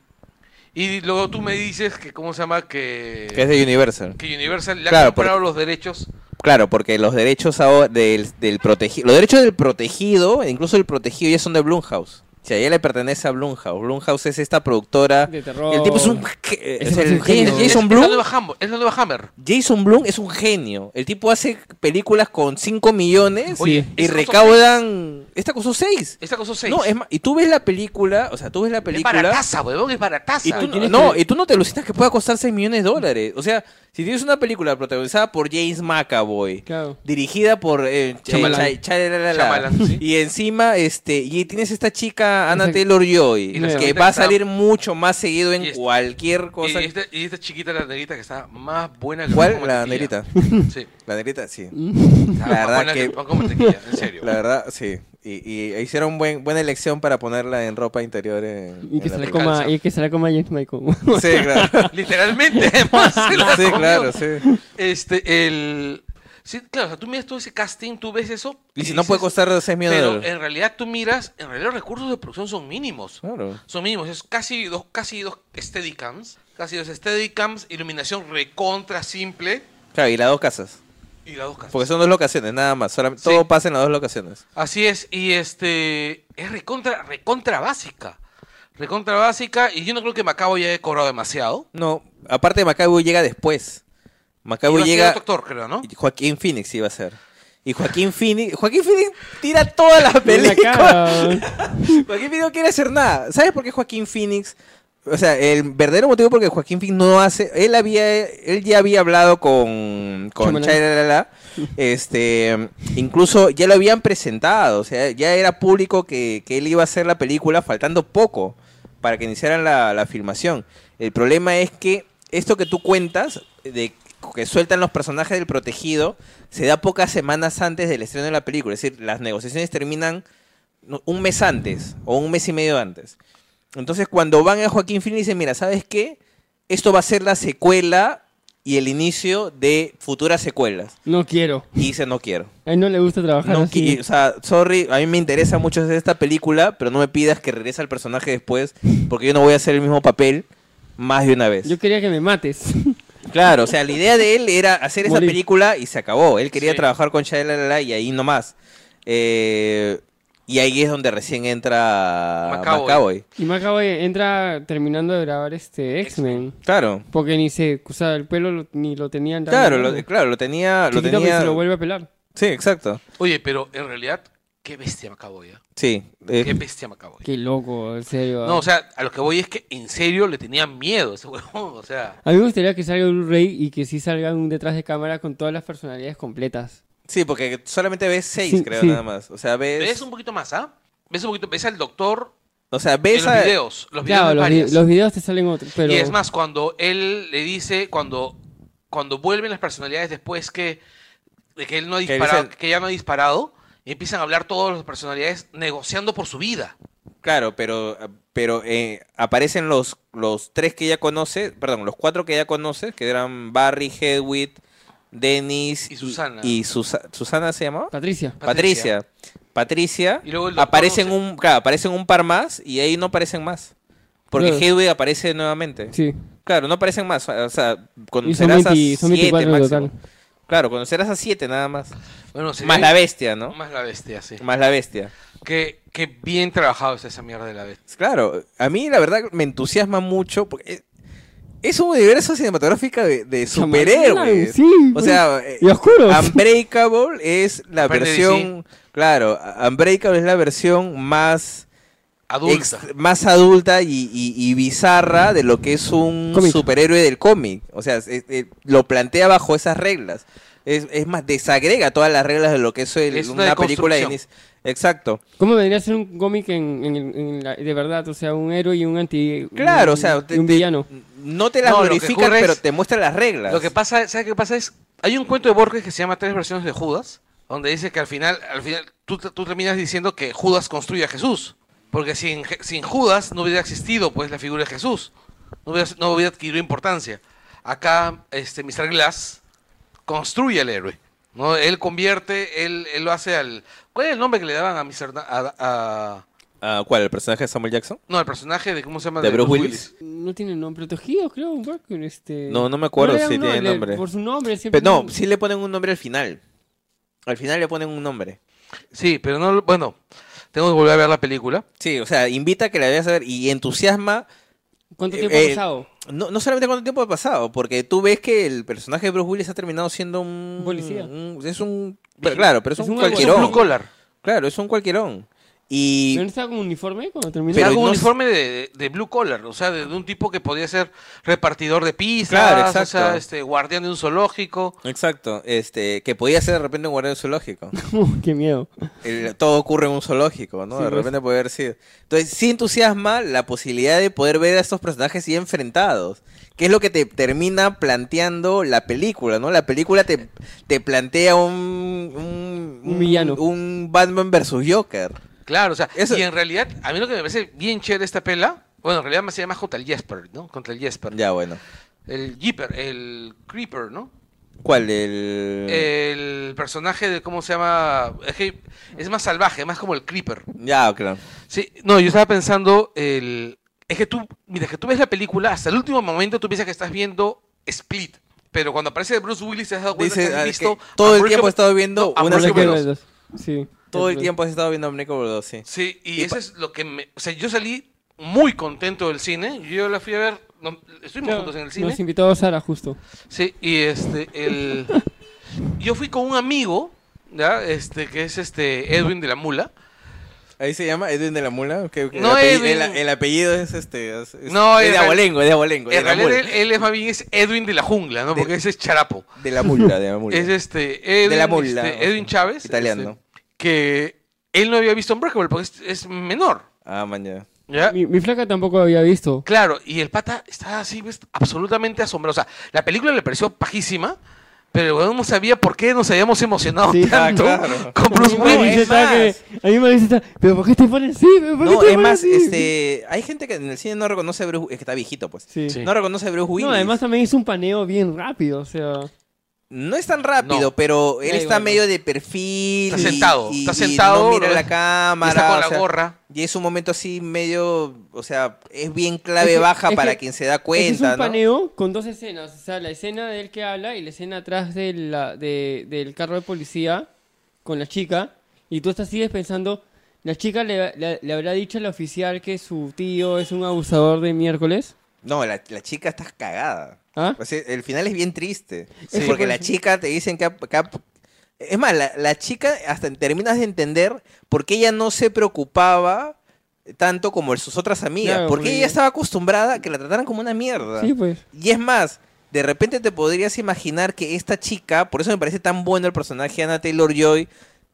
A: Y luego tú me dices que, ¿cómo se llama? Que,
B: Que es de Universal.
A: que Universal le
B: Claro,
A: ha comprado los derechos.
B: Claro, porque los derechos ahora del, del protegido, los derechos del protegido, incluso el protegido ya son de Blumhouse. O sea, ya le pertenece a Blumhouse. Blumhouse es esta productora.
C: De terror.
B: Y el tipo es un, es el-
C: es genio.
B: Jason
A: Es, es la
B: Blum.
A: nueva Hammer. Es la nueva Hammer.
B: Jason Blum es un genio. El tipo hace películas con 5 millones
A: Oye,
B: y
A: esta costó
B: recaudan. Esta costó 6.
A: Esta costó 6.
B: No, es más, y tú ves la película, o sea, tú ves la
A: es
B: película.
A: barataza, huevón, es barataza.
B: Y tú, no,
C: tienes
B: no,
C: que-
B: y tú no te alucinas que pueda costar 6 millones de dólares. O sea, si tienes una película protagonizada por James McAvoy,
C: Claro.
B: dirigida por eh,
C: Shyamalan.
A: Shyamalan, sí.
B: y encima este y tienes esta chica Anna
C: Esa-
B: Taylor Joy
A: Y la
B: que va a salir mucho más seguido en
A: Y
B: cualquier
A: Y,
B: cosa.
A: esta, y esta chiquita, la negrita, que está más buena que
B: ¿Cuál? La negrita.
A: Sí.
B: La negrita, sí.
A: Está
B: La verdad que-
A: en serio.
B: La verdad, sí. Y, y hicieron buen, buena elección para ponerla en ropa interior en,
C: Y que,
B: en
C: se
B: la
C: coma, y que se la coma James Michael.
B: Sí, claro.
A: Literalmente, además. se la
B: Sí,
A: comió.
B: claro, sí.
A: Este, el... Sí, claro, o sea, tú miras todo ese casting, tú ves eso.
B: Y si no puede costar 6 millones de
A: Pero en realidad tú miras, en realidad los recursos de producción son mínimos.
B: Claro.
A: Son mínimos, es casi dos, casi dos Steadicams, casi dos Steadicams, iluminación recontra simple
B: Claro, y las dos casas.
A: Y las dos casas.
B: Porque son dos locaciones, nada más. Solamente,
A: Sí.
B: Todo pasa en las dos locaciones.
A: Así es, y este es recontra, recontra básica. Recontra básica, y yo no creo que Macabo ya haya cobrado demasiado.
B: No, aparte de Macabo llega después. Macabo
A: Iba a ser
B: llega.
A: otro actor, creo, ¿no?
B: y Joaquín Phoenix iba a ser. Y Joaquín Phoenix. Joaquín Phoenix tira toda la
C: En la
B: película.
C: cara.
B: Joaquín Phoenix no quiere hacer nada. ¿Sabes por qué Joaquín Phoenix? O sea, el verdadero motivo por el que Joaquín Phoenix no hace. Él había. Él ya había hablado con. Con. Chayrala, Este. Incluso ya lo habían presentado. O sea, ya era público que, que él iba a hacer la película faltando poco para que iniciaran la, la filmación. El problema es que esto que tú cuentas, de que sueltan los personajes del protegido, se da pocas semanas antes del estreno de la película. Es decir, las negociaciones terminan un mes antes o un mes y medio antes. Entonces, cuando van a Joaquín Phoenix, dicen, mira, ¿sabes qué? Esto va a ser la secuela y el inicio de futuras secuelas.
C: No quiero.
B: Y dice, no quiero.
C: A él no le gusta trabajar
B: No
C: así.
B: o sea, sorry, a mí me interesa mucho hacer esta película, pero no me pidas que regrese al personaje después, porque yo no voy a hacer el mismo papel más de una vez.
C: Yo quería que me mates.
B: Claro, o sea, la idea de él era hacer esa película y se acabó. Él quería
A: Sí.
B: trabajar con Shia y ahí nomás. Eh, y ahí es donde recién entra
A: Macaboy.
B: Macaboy.
C: y Macaboy entra terminando de grabar este X-Men.
B: Claro,
C: Porque ni se, o sea, el pelo lo- ni lo tenían
B: claro, lo, claro, lo tenía, lo
C: que se lo vuelve a pelar.
B: Sí, exacto.
A: Oye, pero en realidad, qué bestia Macaboy, ¿eh?
B: Sí. eh,
A: Qué bestia Macaboy.
C: Qué loco, en serio.
A: No, o sea, a lo que voy es que en serio le tenían miedo a ese huevón, o sea.
C: A mí me gustaría que salga un rey y que sí salga un detrás de cámara con todas las personalidades completas.
B: Sí, porque solamente ves seis,
C: Sí,
B: creo,
C: sí.
B: nada más. O sea, ves.
A: ¿Ves un poquito más, ah? ¿Ves un poquito? ¿Ves al doctor
B: o sea,
A: en
B: ves
A: los
B: a-
A: videos? Los videos
C: Claro, los, vi-
A: varias.
C: los videos te salen otros, pero...
A: Y es más, cuando él le dice, cuando, cuando vuelven las personalidades después que, de que él no ha
B: Que
A: disparado, que ya no ha disparado, y empiezan a hablar todas las personalidades negociando por su vida.
B: Claro, pero, pero eh, aparecen los, los tres que ya conoce, perdón, los cuatro que ya conoce, que eran Barry, Hedwig, Dennis
A: Y Susana.
B: Y, Susa- ¿Susana se llamaba?
C: Patricia.
B: Patricia. Patricia.
A: Y luego
B: aparecen un, claro, aparecen un par más y ahí no aparecen más. Porque
C: Claro.
B: Hedwig aparece nuevamente.
C: Sí.
B: Claro, no aparecen más. O sea, conocerás
C: 20
B: a
C: son
B: siete
C: 24 en
B: máximo.
C: total.
B: Claro, conocerás a siete nada más.
A: Bueno,
B: Más la bestia, ¿no?
A: Más la bestia, sí.
B: Más la bestia.
A: Qué, qué bien trabajado está esa mierda de la bestia.
B: Claro, a mí la verdad me entusiasma mucho porque es- un universo cinematográfico de, de superhéroes.
C: Sí,
B: O sea, eh,
C: y oscuros.
B: Unbreakable es la versión, claro, Unbreakable es la versión más
A: Adulta.
B: ex- más adulta y, y- y bizarra de lo que es un
C: Cómic.
B: superhéroe del cómic. O sea, es- es- lo plantea bajo esas reglas. Es, es más, desagrega todas las reglas de lo que es, el-
A: Es una
B: una película de inicio. Exacto.
C: ¿Cómo vendría a ser un cómic en, en- en la- de verdad? O sea, un héroe y un anti...
B: Claro,
C: un-
B: o sea, te-
C: un
B: te-
C: villano.
B: no te las
A: No,
B: glorifican,
A: es-
B: pero te muestra las reglas.
A: Lo que pasa, ¿sabes qué pasa? Es, hay un cuento de Borges que se llama Tres versiones de Judas, donde dice que al final, al final tú, tú terminas diciendo que Judas construye a Jesús. Porque sin, sin Judas no hubiera existido pues la figura de Jesús. No hubiera, no hubiera adquirido importancia. Acá, este, Mr. Glass construye al héroe. ¿no? Él convierte, él, él lo hace al... ¿Cuál es el nombre que le daban a Mr. Na- a- a-
B: ¿Cuál? ¿El personaje de Samuel Jackson?
A: no, el personaje de, ¿cómo se llama?
B: ¿De Bruce Willis?
C: No tiene nombre protegido, creo, un este...
B: No, no me acuerdo si tiene
C: le-
B: nombre.
C: Por su nombre siempre...
B: Pero no, sí le ponen un nombre al final. Al final le ponen un nombre.
A: Sí, pero no, bueno, tengo que volver a ver la película.
B: Sí, o sea, invita a que la veas a ver y entusiasma.
C: ¿Cuánto
B: eh,
C: tiempo
B: eh,
C: ha pasado?
B: No, no solamente cuánto tiempo ha pasado, porque tú ves que el personaje de Bruce Willis ha terminado siendo un.
C: Policía.
B: un- es un. pero claro, pero es,
C: Es
B: un,
C: un
B: cualquierón.
A: Blue collar.
B: Claro, es un cualquierón. Y.
C: ¿Pero no estaba con uniforme cuando terminó?
B: Pero
A: un
B: no-
A: uniforme de, de blue collar, o sea, de, de un tipo que podía ser repartidor de pizzas,
B: Claro,
A: o
B: exacto.
A: sea, este, guardián de un zoológico.
B: Exacto, este, que podía ser de repente un guardián zoológico.
C: Qué miedo.
B: El- todo ocurre en un zoológico, ¿no?
C: Sí,
B: de
C: pues.
B: repente puede haber sido. Entonces, sí entusiasma la posibilidad de poder ver a estos personajes ya enfrentados. Que es lo que te termina planteando la película, ¿no? La película te, te plantea un, un,
C: Un villano.
B: Un Batman versus Joker.
A: Claro, o sea,
B: Eso-
A: y en realidad, a mí lo que me parece bien chévere esta pela, bueno, en realidad me se llama contra el Jesper, ¿no? Contra el Jesper.
B: Ya, bueno.
A: El Jeeper, el Creeper, ¿no?
B: ¿Cuál? El...
A: El personaje de, ¿cómo se llama? Es, que es más salvaje, más como el Creeper.
B: Ya, claro.
A: Sí, no, yo estaba pensando, el... es que tú, mira, que tú ves la película, hasta el último momento tú piensas que estás viendo Split, pero cuando aparece Bruce Willis te has dado cuenta
B: Dice,
A: que
B: ah,
A: has
B: que
A: visto
B: todo el tiempo he estado viendo
A: No,
B: una
A: dos.
C: Sí.
B: Todo el tiempo has estado viendo Unbreakable 2, sí.
A: Sí, y,
B: Y
A: eso es lo que me... O sea, yo salí muy contento del cine, yo la fui a ver, no, estuvimos
C: Claro,
A: juntos en el cine,
C: Nos invitó a Sara justo.
A: sí, y este, el... Yo fui con un amigo, ¿ya? Este, que es este Edwin de la Mula,
B: Ahí se llama Edwin de la Mula. que- que
A: No,
B: el, apellido,
A: Edwin.
B: el- el apellido es este. Es, es-
A: No,
B: es de abolengo, es de abolengo. de
A: en
B: la
A: realidad
B: mula.
A: él, él es más bien es Edwin de la jungla, ¿no?
B: De-
A: Porque ese es charapo.
B: De la mula, de la mula.
A: Es este Edwin,
B: De la mula,
A: este, Edwin Chávez,
B: italiano.
A: este, que él no había visto Unbreakable porque es, es menor,
B: Ah, mañana.
A: ¿ya?
C: Mi, mi flaca tampoco había visto.
A: Claro, y el pata está así, ¿ves? absolutamente asombrado. O sea, la película le pareció pajísima, Pero no sabía por qué nos habíamos emocionado
C: Sí.
A: tanto
B: Ah, claro.
A: con Bruce
B: No,
A: Willis.
B: más.
C: a mí me dice está, pero ¿por qué te pones así? ¿Pero ¿Por qué
B: No,
C: te
B: es más,
C: así?
B: este, hay gente que en el cine no reconoce a Bruce, es que está viejito, pues.
C: Sí.
A: Sí.
B: No reconoce a Bruce Willis.
C: No, además también hizo un paneo bien rápido, o sea...
B: No es tan rápido,
A: No.
B: pero él está
C: igual,
B: medio de perfil.
A: Está
B: y-
A: sentado,
B: y-
A: está
B: y
A: sentado,
B: no mira la cámara.
A: está con
B: o
A: la
B: sea,
A: gorra.
B: Y es un momento así medio, o sea, es bien clave
C: Es
B: baja
C: es
B: para
C: que-
B: quien se da cuenta,
C: es un
B: ¿no?
C: paneo con dos escenas, o sea, la escena de él que habla y la escena atrás de la, de- del carro de policía con la chica, y tú estás sigues pensando, la chica le, le- le habrá dicho al oficial que su tío es un abusador de miércoles,
B: No, la, la chica está cagada.
C: ¿Ah?
B: O sea, el final es bien triste.
C: Sí.
B: porque
C: Pues,
B: la chica te dicen que... ha- que es más, la, la chica hasta terminas de entender por qué ella no se preocupaba tanto como sus otras amigas.
C: Claro,
B: porque
C: porque-
B: ella estaba acostumbrada a que la trataran como una mierda.
C: Sí, pues.
B: Y es más, de repente te podrías imaginar que esta chica, por eso me parece tan bueno el personaje de Anna Taylor Joy,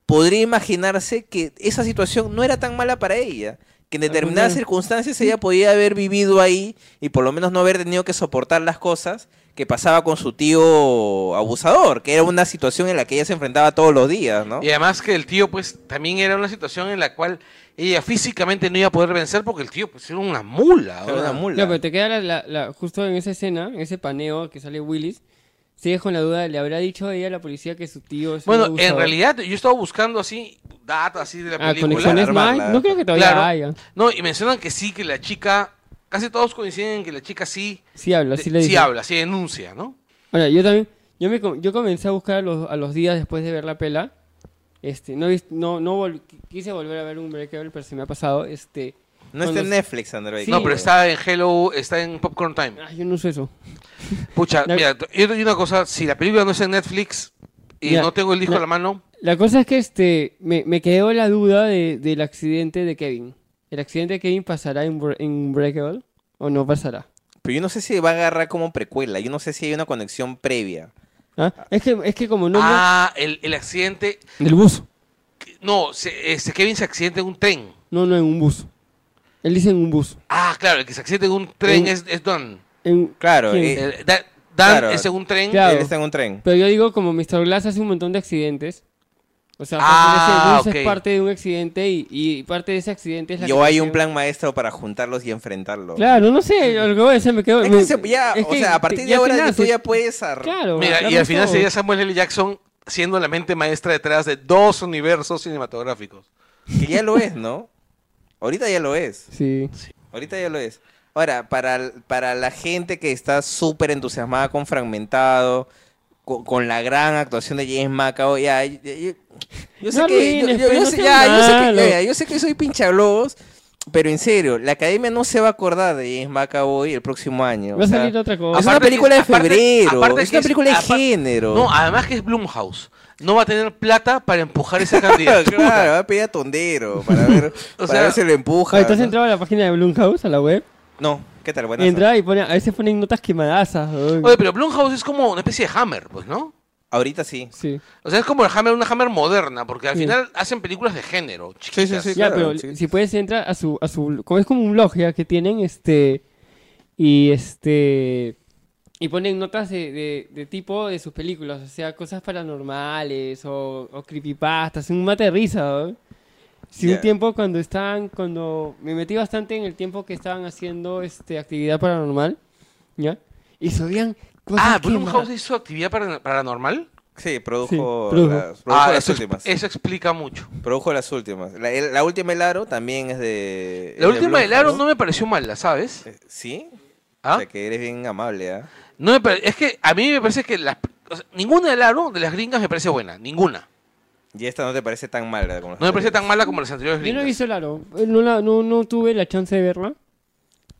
B: podría imaginarse que esa situación no era tan mala para ella. Que en determinadas circunstancias ella podía haber vivido ahí y por lo menos no haber tenido que soportar las cosas que pasaba con su tío abusador, que era una situación en la que ella se enfrentaba todos los días, ¿no?
A: Y además que el tío, pues, también era una situación en la cual ella físicamente no iba a poder vencer porque el tío, pues, era una mula.
B: Era una mula.
C: No, pero te queda la, la- la- justo en esa escena, en ese paneo que sale Willis, sigues con la duda, ¿le habrá dicho a ella a la policía que su tío es un
A: Bueno, en realidad yo estaba buscando así, datos así de la
C: Ah,
A: película.
C: conexiones
B: armarla.
C: más, no creo que todavía
A: Claro.
C: haya.
A: No, y mencionan que sí, que la chica, casi todos coinciden en que la chica sí,
C: Sí habla, sí le
A: sí
C: dice.
A: habla, sí denuncia, ¿no?
C: Ahora, yo también, yo, me, com- yo comencé a buscar a los, a los días después de ver la pela. Este, no, he vis- no, no vol- quise volver a ver un Breakable, pero se me ha pasado. Este,
B: no está en Netflix, Android.
C: Sí.
A: no, pero está en Hello, está en Popcorn Time.
C: ah, yo no sé eso.
A: Pucha,
C: La-
A: mira, yo te digo una cosa, si la película no está en Netflix y
C: Ya,
A: no tengo el disco a la mano,
C: La cosa es que este, me, me quedó la duda de, del accidente de Kevin. ¿El accidente de Kevin pasará en, Bre- en Breakable o no pasará?
B: Pero yo no sé si va a agarrar como precuela, yo no sé si hay una conexión previa.
C: ¿Ah? Es, que, es que como no...
A: ah, el, el accidente,
C: Del bus.
A: no, se, este, Kevin se accidenta en un tren.
C: No, no, en un bus. Él dice en un bus.
A: Ah, claro, el que se accidenta en un tren
C: En-
A: es, es Don.
C: En,
B: Claro,
C: ¿quién?
B: eh,
A: Da- Dan
B: Claro.
A: es en un tren.
C: Claro.
B: él está en un tren.
C: Pero yo digo, como Mr. Glass hace un montón de accidentes. O sea,
A: Ah,
C: ese bus
A: ok.
C: es parte de un accidente y, y parte de ese accidente es la
B: hay un plan maestro para juntarlos y enfrentarlos.
C: Claro, no sé, lo que voy a decir me quedo...
B: Es
C: me-
B: que se- ya,
C: es
B: o
C: que
B: sea, a partir
C: te-
B: de
C: ya
B: ahora
C: te
B: ya tú
C: nace.
B: ya puedes... ar-
C: Claro.
A: Mira, y al final
C: todo.
A: sería Samuel L. Jackson siendo la mente maestra detrás de dos universos cinematográficos.
B: Que ya lo es, ¿no? Ahorita ya lo es.
C: Sí.
B: Ahorita ya lo es. Ahora, para, para la gente que está súper entusiasmada con Fragmentado, con, con la gran actuación de James McAvoy, ya, ya- ya- yo sé que... Yo sé que soy pinchaglobos, pero en serio, la academia no se va a acordar de James McAvoy el próximo año.
C: Va a salir otra cosa.
B: es una película de febrero,
A: aparte
B: es
A: que
B: una
A: es-
B: película de género.
A: No, además que es Blumhouse. No va a tener plata para empujar esa candidatura.
B: claro, va a pedir a Tondero para ver,
A: O
B: para
A: sea-
B: ver si lo empuja.
C: Estás
B: ¿no?
C: entrado a la página de Blumhouse, a la web.
B: No, ¿qué tal? Buenas.
C: Entra y pone, a veces ponen notas quemadazas. ay.
A: Oye, pero Blumhouse es como una especie de Hammer, pues, ¿no?
B: Ahorita sí.
C: Sí.
A: O sea, es como el Hammer, una Hammer moderna, porque al
C: Sí.
A: final hacen películas de género,
B: sí,
A: chiquitas.
B: sí.
C: Ya,
B: claro,
C: pero
B: sí.
C: si puedes entrar a su, a su, como es como un blog ya que tienen, este, y este, y ponen notas de, de, de tipo de sus películas, o sea, cosas paranormales o, o creepypastas, un mate de risa, ¿no? Sí,
B: Ya.
C: un tiempo cuando estaban, cuando me metí bastante en el tiempo que estaban haciendo, este, actividad paranormal, ¿ya? Y subían
A: Ah,
C: que
A: Blumhouse
C: ma-
A: hizo actividad para- paranormal.
B: Sí, produjo,
C: Sí, produjo.
B: las, produjo
A: Ah,
B: las
A: eso,
B: últimas.
A: eso explica mucho.
B: Produjo las últimas. La, última El Aro también es de.
A: La
B: es de
A: última del Aro
B: Blumhouse.
A: no me pareció mala, ¿sabes?
B: Eh, ¿Sí?
A: ¿Ah?
B: O sea, que eres bien amable, ¿ah?
A: No me pare- es que a mí me parece que las, o sea, ninguna del Aro de las gringas me parece buena, ninguna.
B: Y esta no te parece tan mala como las
A: No me parece tan
B: anteriores.
A: mala como las anteriores
C: Yo no he
A: gringas.
C: visto el aro, eh, no, la, no, no tuve la chance de verla.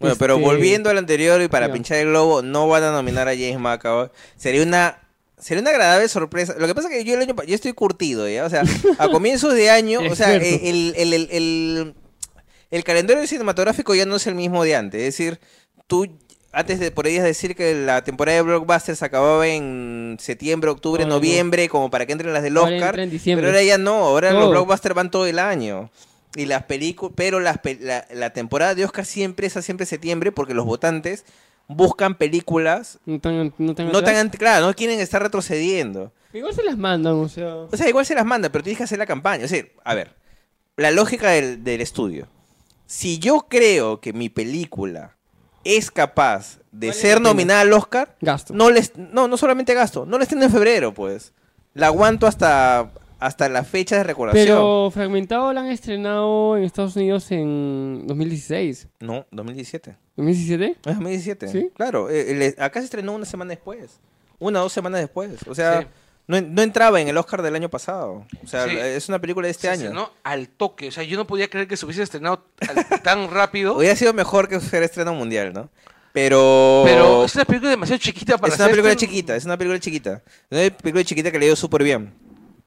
B: Bueno, pero
C: Este,
B: volviendo al anterior y para pinchar el globo, no van a nominar a James McAvoy. Sería una sería una agradable sorpresa. Lo que pasa es que yo el año yo estoy curtido, ¿ya? O sea, a comienzos de año, o sea, el, el, el, el, el calendario cinematográfico ya no es el mismo de antes. Es decir, tú antes de podrías decir que la temporada de blockbusters acababa en septiembre, octubre,
C: no.
B: noviembre, como para que entren las del
C: Ahora
B: Oscar.
C: en diciembre.
B: Pero ahora ya no, ahora los blockbusters van todo el año. Y las películas, pero las pe- la, la temporada de Oscar siempre es a siempre septiembre porque los votantes buscan películas
C: No tan, no tan
B: no tan, claro, no quieren estar retrocediendo.
C: Igual se las mandan, o sea.
B: O sea, igual se las manda, pero tienes que hacer la campaña. O sea, a ver, la lógica del, del estudio. Si yo creo que mi película es capaz de ser nominada al Oscar,
C: Gasto.
B: no les, no, no solamente gasto, no la estén en febrero, pues. La aguanto hasta, hasta la fecha de recordación.
C: Pero Fragmentado la han estrenado en Estados Unidos en 2016.
B: No, 2017.
C: ¿2017?
B: Es 2017.
C: ¿Sí?
B: Claro, eh, el- acá se estrenó una semana después. Una o dos semanas después. O sea,
A: Sí.
B: no, no entraba en el Oscar del año pasado. O sea,
A: Sí.
B: es una película de este
A: Se
B: año.
A: estrenó al toque. O sea, yo no podía creer que se hubiese estrenado al- tan rápido.
B: Hubiera sido mejor que fuera estreno mundial, ¿no? Pero.
A: Pero es una película demasiado chiquita para
B: es una película chiquita, es una película chiquita. Es una película chiquita que le dio súper bien.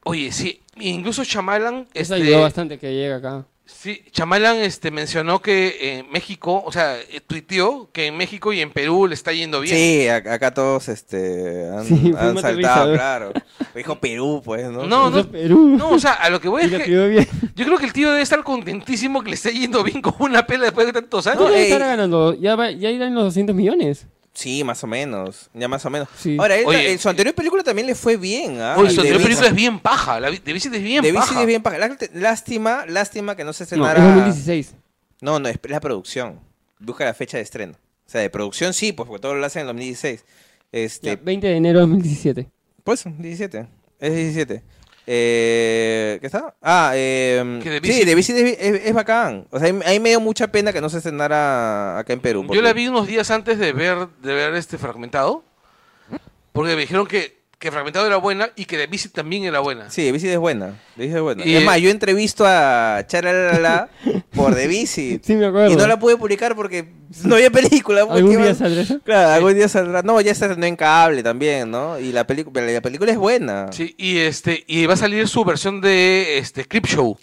A: Oye, sí. Incluso Chamalan.
C: Eso
A: Este,
C: ayudó bastante que llegue acá.
A: Sí, Chamalan este, mencionó que en México, o sea, eh, tuiteó que en México y en Perú le está yendo bien.
B: Sí, acá todos este, han,
C: Sí,
B: saltado, claro. Dijo Perú, pues, ¿no?
A: No,
C: es Perú.
A: No, o sea, a lo que voy es que
C: bien.
A: yo creo que el tío debe estar contentísimo que le esté yendo bien con una pela después de tantos años.
B: No,
C: ¿Cuánto
B: eh,
C: estará ganando? Ya, va, ya irán los 200 millones.
B: Sí, más o menos. Ya más o menos.
C: Sí.
B: Ahora, él-
A: Oye,
B: en su anterior película también le fue bien. ¿ah?
A: Oye, su anterior
B: Visit-
A: película es bien paja. La de Visit es bien
B: de
A: paja.
B: es bien paja. Lá- Lástima, lástima que no se
C: No,
B: estrenara.
C: es 2016.
B: No, no, es la producción. Busca la fecha de estreno. O sea, de producción sí, pues porque todo lo hacen en 2016. Este,
C: Ya, 20 de enero de 2017.
B: Pues, 17. Es 17. Eh, ¿Qué está? Ah, eh,
A: Que
B: sí, The Visit es, es- es bacán. O sea, ahí- me dio mucha pena que no se estrenara acá en Perú.
A: Yo la vi unos días antes de ver, de ver este fragmentado. Porque me dijeron que, que fragmentado era buena y que The Visit también era buena.
B: Sí, The Visit es buena. The Visit es buena.
A: Y,
B: es
A: eh,
B: más, yo entrevisto a Charalala por The Visit.
C: Sí, me acuerdo.
B: y no la pude publicar porque no había película. pues,
C: ¿Algún
B: ¿qué
C: día saldrá eso?
B: Claro, algún día saldrá. No, ya se estrenó en cable también, ¿no? Y la, película la película es buena.
A: Sí, y este y va a salir su versión de este Crip Show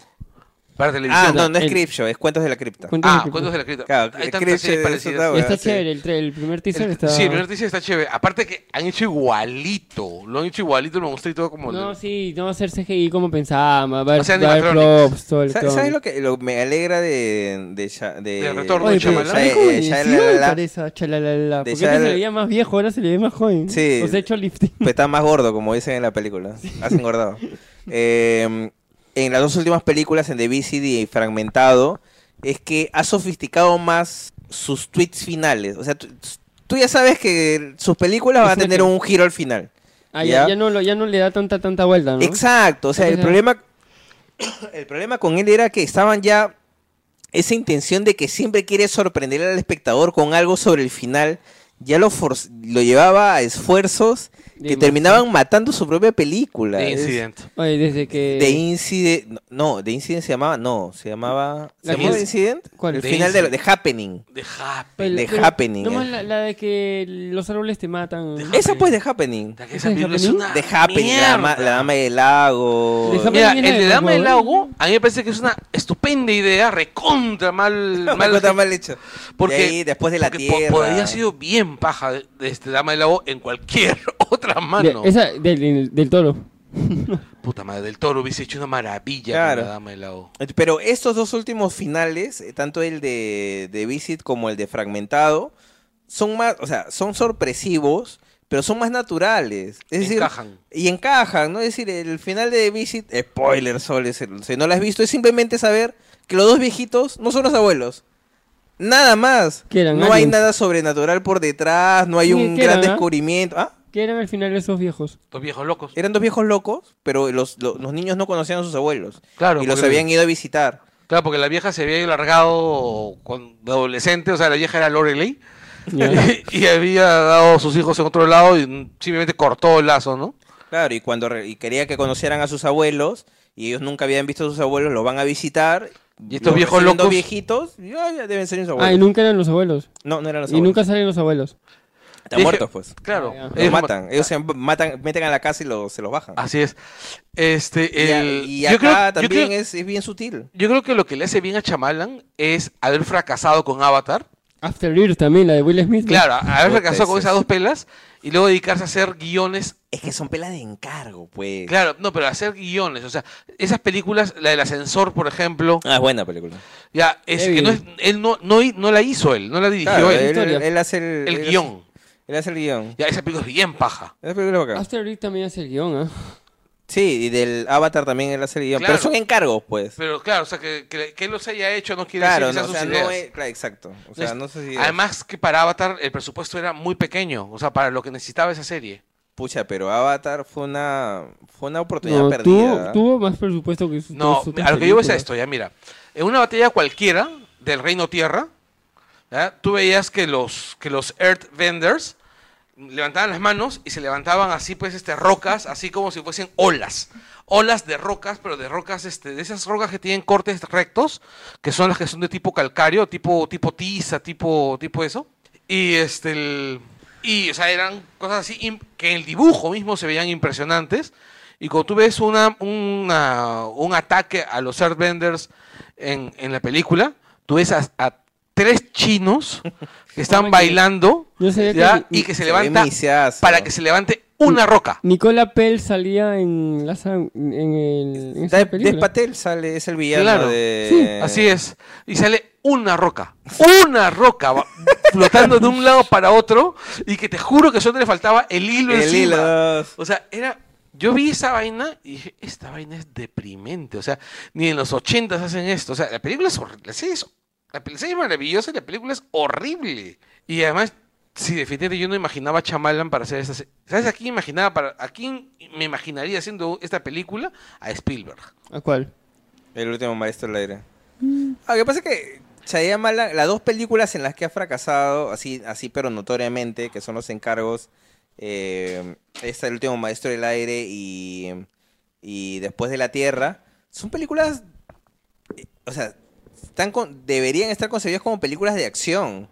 A: para televisión.
B: Ah, no, no es
C: El-
B: Crip Show, es Cuentos de la Cripta.
C: Cuentos
A: Ah,
C: de
A: cuentos de la cripta.
B: Claro,
A: Hay
B: el
A: tantas
B: Crip
A: series
B: Show,
A: parecidas.
B: eso está
C: chévere, el, el primer teaser
A: El-
C: está...
A: Sí, el primer teaser está chévere. Aparte que han hecho igualito. Lo han hecho igualito, me gustó y todo como...
C: No, sí, no va a ser CGI como pensábamos. Va a
A: animatronics.
C: props, todo el.
B: ¿Sabes lo que lo- me alegra de. de, de
A: Del retorno
C: Oye,
A: de
C: pero
A: Shyamalan.
C: ¿sabes
B: Shy-
C: cómo
B: eh, de
C: Porque se
B: Shyamalan-
C: veía más viejo, ahora se le ve más joven.
B: Sí.
C: O sea, ha hecho lifting.
B: Pues está más gordo, como dicen en la película. Has engordado. Eh, en las dos últimas películas, en The Visit y Fragmentado, es que ha sofisticado más sus tweets finales. O sea, tú, ya sabes que sus películas van a tener un giro al final.
C: Ah, ya, no, ya no le da tanta, tanta vuelta, ¿no?
B: Exacto, o sea, el problema, el problema con él era que estaban ya esa intención de que siempre quiere sorprender al espectador con algo sobre el final, ya lo, for- lo llevaba a esfuerzos que
C: Demasiado.
B: terminaban matando su propia película.
A: De incidente.
C: Oye, desde que...
B: De Incident, no, de Incident se llamaba, no, se llamaba, ¿se
C: La
B: llamaba de Incident?
C: ¿Cuál?
B: El
A: The
B: final de, lo- de
A: Incident.
B: Happening.
A: De Happy.
C: Pero-
B: de Happening,
C: nomás
B: eh.
C: la, la de que los árboles te matan.
A: De
B: Esa pues de Happening.
A: Esa
C: ¿Esa es
A: película es
C: Happening?
A: una
B: De Happening, la dama,
A: mierda.
B: la dama del lago.
C: De Happening
A: Mira, el de
C: de
A: Dama del. Lago, a mí me parece que es una estupenda idea, recontra mal,
B: No,
A: mal,
B: mal hecho.
A: porque
B: De ahí, después de la
A: porque po-
B: tierra.
A: podría haber sido bien paja de, de este Dama del Lago en cualquier otra
C: De-
A: mano.
C: esa del, del, del toro.
A: Puta madre, del Toro hubiese hecho una maravilla
B: Claro.
A: con la Dama del Lago.
B: Pero estos dos últimos finales, eh, tanto el de, de Visit como el de Fragmentado, son más, o sea, son sorpresivos, pero son más naturales. Es decir, y encajan, ¿no? Es decir, el final de Visit, spoiler, Sol, si no lo has visto, es simplemente saber que los dos viejitos no son los abuelos. Nada más.
C: Eran
B: No hay nada sobrenatural por detrás, no hay un
C: ¿qué
B: gran
C: eran, ah?
B: descubrimiento. ¿Ah?
C: ¿Qué eran al final esos viejos?
A: Los viejos locos.
B: Eran dos viejos locos, pero los, los, los niños no conocían a sus abuelos.
A: Claro,
B: y los habían ido a visitar.
A: Claro, porque la vieja se había ido largado con de adolescente, o sea, la vieja era Lorelei. Y había dado a sus hijos en otro lado y simplemente cortó el lazo, ¿no?
B: Claro, y cuando re- y quería que conocieran a sus abuelos, y ellos nunca habían visto a sus abuelos, los van a visitar.
A: Y estos viejos locos-
B: viejitos, y, ah, ya deben ser sus
C: Ah,
B: abuelos.
C: y nunca eran los abuelos.
B: No, no eran los
C: Y
B: abuelos.
C: nunca salen los abuelos.
B: Están
A: Dije-
B: muertos, pues.
A: Claro.
C: Ah, ya.
B: Los matan. Ellos se matan, meten a la casa y lo- se los bajan.
A: Así es. Este,
B: y, a-
A: el-
B: y
A: yo
B: acá
A: creo- yo
B: también
A: creo-
B: es, es bien sutil.
A: Yo creo que lo que le hace bien a Chamalan es haber fracasado con Avatar.
C: After Earth también, la de Will Smith. ¿no?
A: Claro, haber
B: Puta,
A: fracasado con
B: ese
A: esas
B: es-
A: dos pelas y luego dedicarse a hacer guiones.
B: Es que son pelas de encargo, pues.
A: Claro, no, pero hacer guiones. O sea, esas películas, la del ascensor, por ejemplo,
B: Ah, es buena película.
A: ya, es que no es, él no, no, no la hizo él, no la dirigió
B: Claro,
A: él.
B: él, hace el,
A: El
B: él
A: guion.
B: hace- él hace el guion.
A: Ya, esa película es bien paja.
B: Esa película es bacán.
C: After también hace el guion, ¿ah?
B: Sí, y del Avatar también él hace el guion.
A: Claro.
B: Pero son encargos, pues.
A: Pero claro, o sea, que, que, que él los haya hecho no quiere
B: Claro,
A: decir
B: no,
A: que
B: o
A: sean
B: sea, no es, claro, exacto. O sea, no sé si...
A: Además que para Avatar el presupuesto era muy pequeño, o sea, para lo que necesitaba esa serie.
B: Pucha, pero Avatar fue una, fue una oportunidad
C: No,
B: perdida.
C: tuvo, tuvo más presupuesto que sus
A: No,
C: sus
A: a lo que yo veo es esto, ya mira. En una batalla cualquiera del Reino Tierra, ¿ya? tú veías que los, que los Earthbenders levantaban las manos y se levantaban así, pues, este, rocas, así como si fuesen olas. Olas de rocas, pero de rocas, este, de esas rocas que tienen cortes rectos, que son las que son de tipo calcáreo, tipo, tipo tiza, tipo, tipo eso. Y este, el- y, o sea, eran cosas así que en el dibujo mismo se veían impresionantes. Y cuando tú ves una, una- un ataque a los Earthbenders en, en la película, tú ves a, a tres chinos que están
C: Oye,
A: bailando
C: yo sabía que
A: y que se levanta
B: misiazo.
A: para que se levante una roca.
C: Nicola Pell salía en, la, en, el, en esa
B: Dev. Patel sale, es el villano
A: Claro,
B: de...
A: Así es. Y sale una roca. Una roca flotando de un lado para otro y que te juro que solo le faltaba el hilo
B: El
A: encima.
B: hilo.
A: O sea, era. Yo vi esa vaina y dije, esta vaina es deprimente. O sea, ni en los 80 hacen esto. O sea, la película es horrible. La serie es, la pel- serie es maravillosa y la película es horrible. Y además, sí, definitivamente yo no imaginaba a Chamalan para hacer esta serie. ¿Sabes a quién imaginaba para, a quién me imaginaría haciendo esta película? A Spielberg.
C: ¿A cuál?
B: El último maestro del aire. Ah, lo que pasa es que Shyamalan, las dos películas en las que ha fracasado, así, así pero notoriamente, que son los encargos, eh, esta El último maestro del aire y, y Después de la Tierra, son películas, eh, o sea, están con- deberían estar concebidas como películas de acción.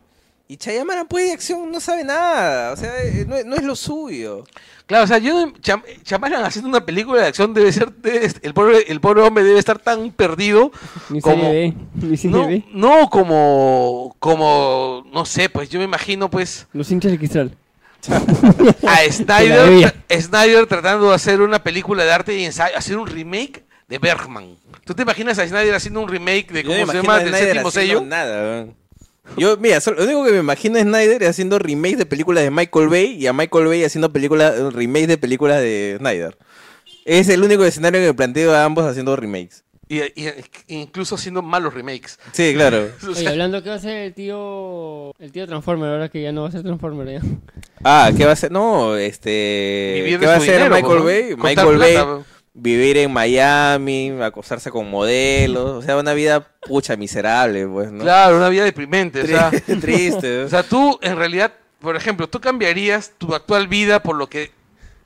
B: Y Chayamalan, pues, de acción no sabe nada, o sea, eh, no, no es lo suyo.
A: Claro, o sea, yo no- Cham- Chamalan haciendo una película de acción debe ser. debe- el, pobre, el pobre hombre debe estar tan perdido.
C: Ni
A: como-.
C: Ni
A: No, no como. Como. No sé, pues yo me imagino, pues.
C: Los hinchas de cristal.
A: a Snyder. Snyder tratando de hacer una película de arte y ensayo, hacer un remake de Bergman. ¿Tú te imaginas a Snyder haciendo un remake de cómo se llama del séptimo sello?
B: Nada, weón. Yo, mira, solo- lo único que me imagino es Snyder es haciendo remakes de películas de Michael Bay y a Michael Bay haciendo películas, remakes de películas de Snyder. Es el único escenario que me planteo a ambos haciendo remakes.
A: Y, y- incluso haciendo malos remakes.
B: Sí, claro.
A: O
C: Oye, hablando que va a ser el tío el tío Transformer, ahora que ya no va a ser Transformer ya.
B: Ah, ¿qué va a hacer? No, este. ¿Qué va a
A: dinero,
B: Michael
A: ¿no?
B: Bay?
A: Contar
B: Michael Bay vivir en Miami, acostarse con modelos, o sea, una vida pucha miserable, pues, ¿no?
A: Claro, una vida deprimente. O sea,
B: Tri- Triste.
A: o sea, tú en realidad, por ejemplo, ¿tú cambiarías tu actual vida por lo que.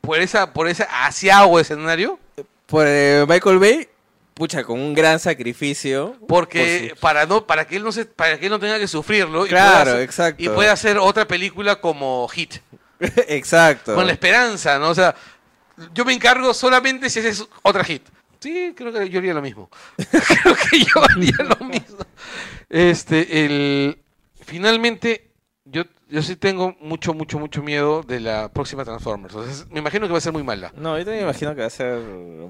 A: por esa, por ese asiago escenario?
B: Por eh, Michael Bay, pucha, con un gran sacrificio.
A: Porque
B: por
A: para no, para que él no se, para que él no tenga que sufrirlo y
B: Claro,
A: pueda
B: exacto.
A: y pueda hacer otra película como Hit.
B: Exacto.
A: Con la esperanza, ¿no? O sea, yo me encargo solamente si haces otra hit. Sí, creo que yo haría lo mismo. creo que yo haría lo mismo. Este, el. Finalmente, yo, yo sí tengo mucho, mucho, mucho miedo de la próxima Transformers. O sea, me imagino que va a ser muy mala.
B: No, yo también me imagino que va a ser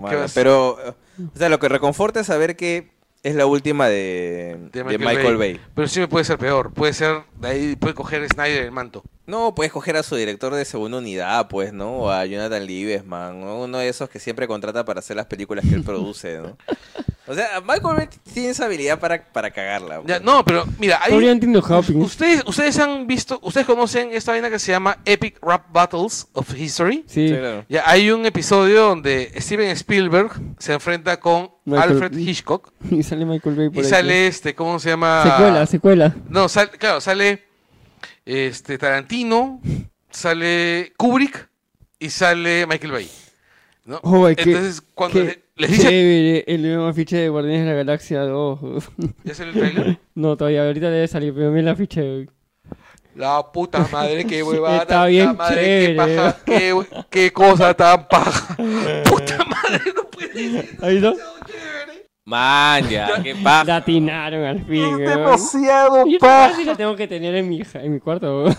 B: mala? Pero, o sea, lo que reconforta es saber que es la última de,
A: De
B: de
A: Michael,
B: Michael,
A: Bay.
B: Bay.
A: Pero sí me puede ser peor. Puede ser, de ahí puede coger Snyder el manto.
B: No, puedes coger a su director de segunda unidad, pues, ¿no? O a Jonathan Liebesman, ¿no? Uno de esos que siempre contrata para hacer las películas que él produce, ¿no? O sea, Michael Bay tiene esa habilidad para, para cagarla.
A: Ya,
B: pues.
A: no, pero mira, hay,
C: Todavía entiendo Hopkins.
A: ustedes, ustedes han visto, ustedes conocen esta vaina que se llama Epic Rap Battles of History.
C: Sí.
B: Sí, claro.
A: Ya hay un episodio donde Steven Spielberg se enfrenta con
C: Michael-
A: Alfred Hitchcock
C: Y sale Michael Bay por
A: y
C: ahí.
A: sale este, ¿cómo se llama?
C: Secuela, secuela.
A: No, sal- claro, sale este Tarantino, sale Kubrick y sale Michael Bay. ¿no?
C: Oh, qué-
A: Entonces, cuando
C: qué
A: les dice,
C: Chévere, el nuevo afiche de Guardianes de la Galaxia 2.
A: ¿ya sale el trailer?
C: no, todavía ahorita debe salir, pero mira el afiche.
A: La puta madre, qué huevada.
C: Está
A: la
C: bien
A: madre,
C: chévere.
A: Qué, paja, qué, qué cosa tan paja. Puta madre, no puede ser
C: Ahí no.
B: Man, ya, qué paja.
C: Latinaron al fin.
A: Es
C: weón.
A: demasiado
C: Yo
A: paja.
C: casi la tengo que tener en mi, en mi cuarto. weón.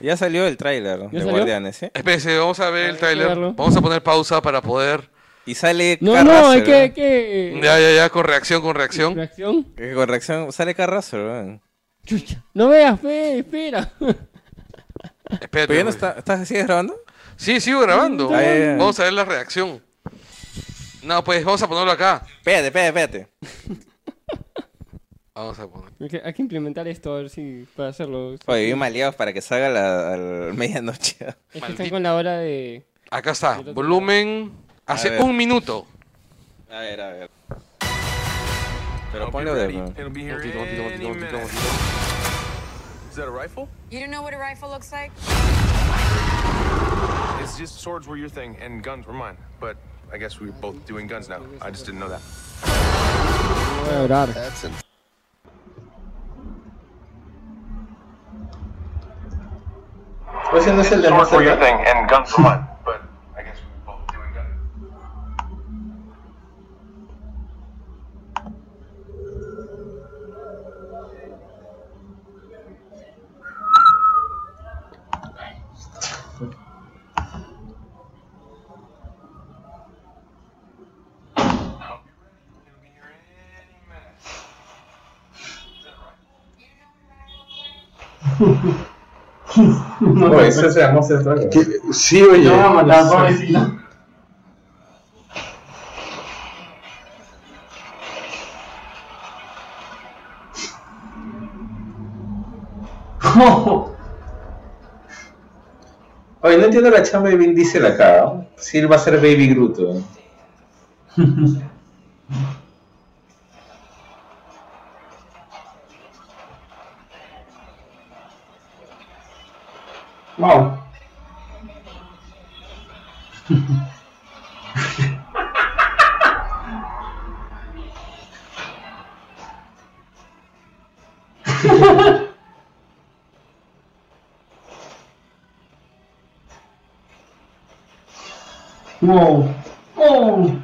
B: Ya salió el tráiler de
C: salió?
B: Guardianes, ¿eh?
A: Espérense, vamos a ver
C: A
A: el tráiler. Vamos a poner pausa para poder...
B: Y sale
C: No, no, hay que... hay que...
A: Ya, ya, ya, con reacción, con reacción.
C: ¿Reacción?
B: Que Con reacción, sale Russell, weón.
C: Chucha. No veas, fe, espera.
A: Espérate.
B: ¿Pero ya no
A: güey.
B: está, ¿estás, sigues grabando?
A: Sí, sigo grabando.
B: Ah.
A: Vamos a ver la reacción. No, pues vamos a ponerlo acá.
B: Espérate, espérate, espérate.
A: Vamos a poner.
C: Hay que, hay que implementar esto, a ver si... Para hacerlo.
B: Oye, bien maleados para que salga a la, la medianoche.
C: Es que están con la hora de...
A: Acá está. Volumen. Hace un minuto.
B: A ver, a ver. Pero
D: Hope
B: de
D: ready.
B: weón.
D: It'll be here
A: Montito, montito,
D: any
A: montito, montito,
D: minute.
A: montito.
D: Is that a rifle?
E: You don't know what a rifle looks like?
D: It's just swords were your thing and guns were mine. But I guess we're both doing guns now. I just didn't know that.
C: Voy a orar.
F: Pues ese no es el de
D: Swords were your thing and guns were mine.
F: No, ese es el Monster Truck. Sí, oye. No, matar, pobrecito. Oye, no entiendo la chamba de Vin Diesel acá. ¿no? Sí, él va a ser Baby Groot. 哦，哈哈哈哈哈，哈哈哈哈哈，哦哦。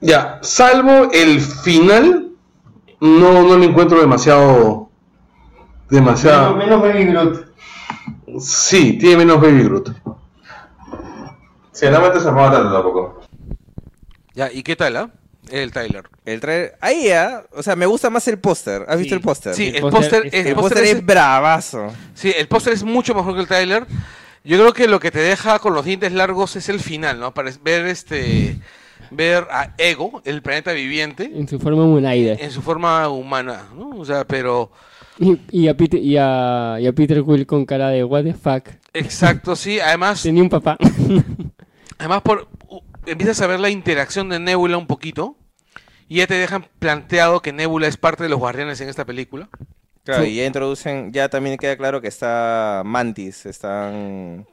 F: Ya, salvo el final, no, no le encuentro demasiado. Demasiado.
C: menos Baby Groot.
F: Sí, tiene menos Baby Groot. Sí, no me se armaba tanto tampoco.
A: Ya, ¿y qué tal, ah? El Tyler.
B: El trailer. Ahí ya. O sea, me gusta más el póster. ¿Has visto el póster?
A: Sí,
C: El póster es-
A: el
B: El
A: póster
B: póster
A: es,
B: es bravazo.
A: sí, el póster es mucho mejor que el Tyler. Yo creo que lo que te deja con los dientes largos es el final, ¿no? Para ver este ver a Ego, el planeta viviente,
C: En su forma humanoide.
A: en su forma humana, ¿no? O sea, pero
C: Y, y, a Peter, y, a, y a Peter Quill con cara de what the fuck.
A: exacto, sí, además
C: Tenía un papá.
A: Además, por, empiezas a ver la interacción de Nebula un poquito. Y ya te dejan planteado que Nebula es parte de los guardianes en esta película.
B: Claro,
C: Sí.
B: y ya introducen, ya también queda claro que está Mantis, están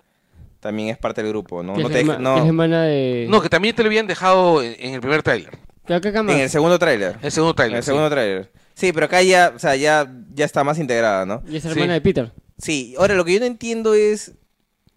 B: también es parte del grupo, ¿no?
C: que,
B: No
C: es
B: te no.
C: de...
A: No, que también te lo habían dejado en, en el primer tráiler.
C: Creo que acá más.
B: En el segundo tráiler.
A: El segundo
B: En
A: tráiler.
B: el
A: sí.
B: segundo tráiler. Sí, pero acá ya, o sea, ya, ya está más integrada, ¿no?
C: Y es
A: Sí.
C: hermana de Peter.
B: Sí, ahora lo que yo no entiendo es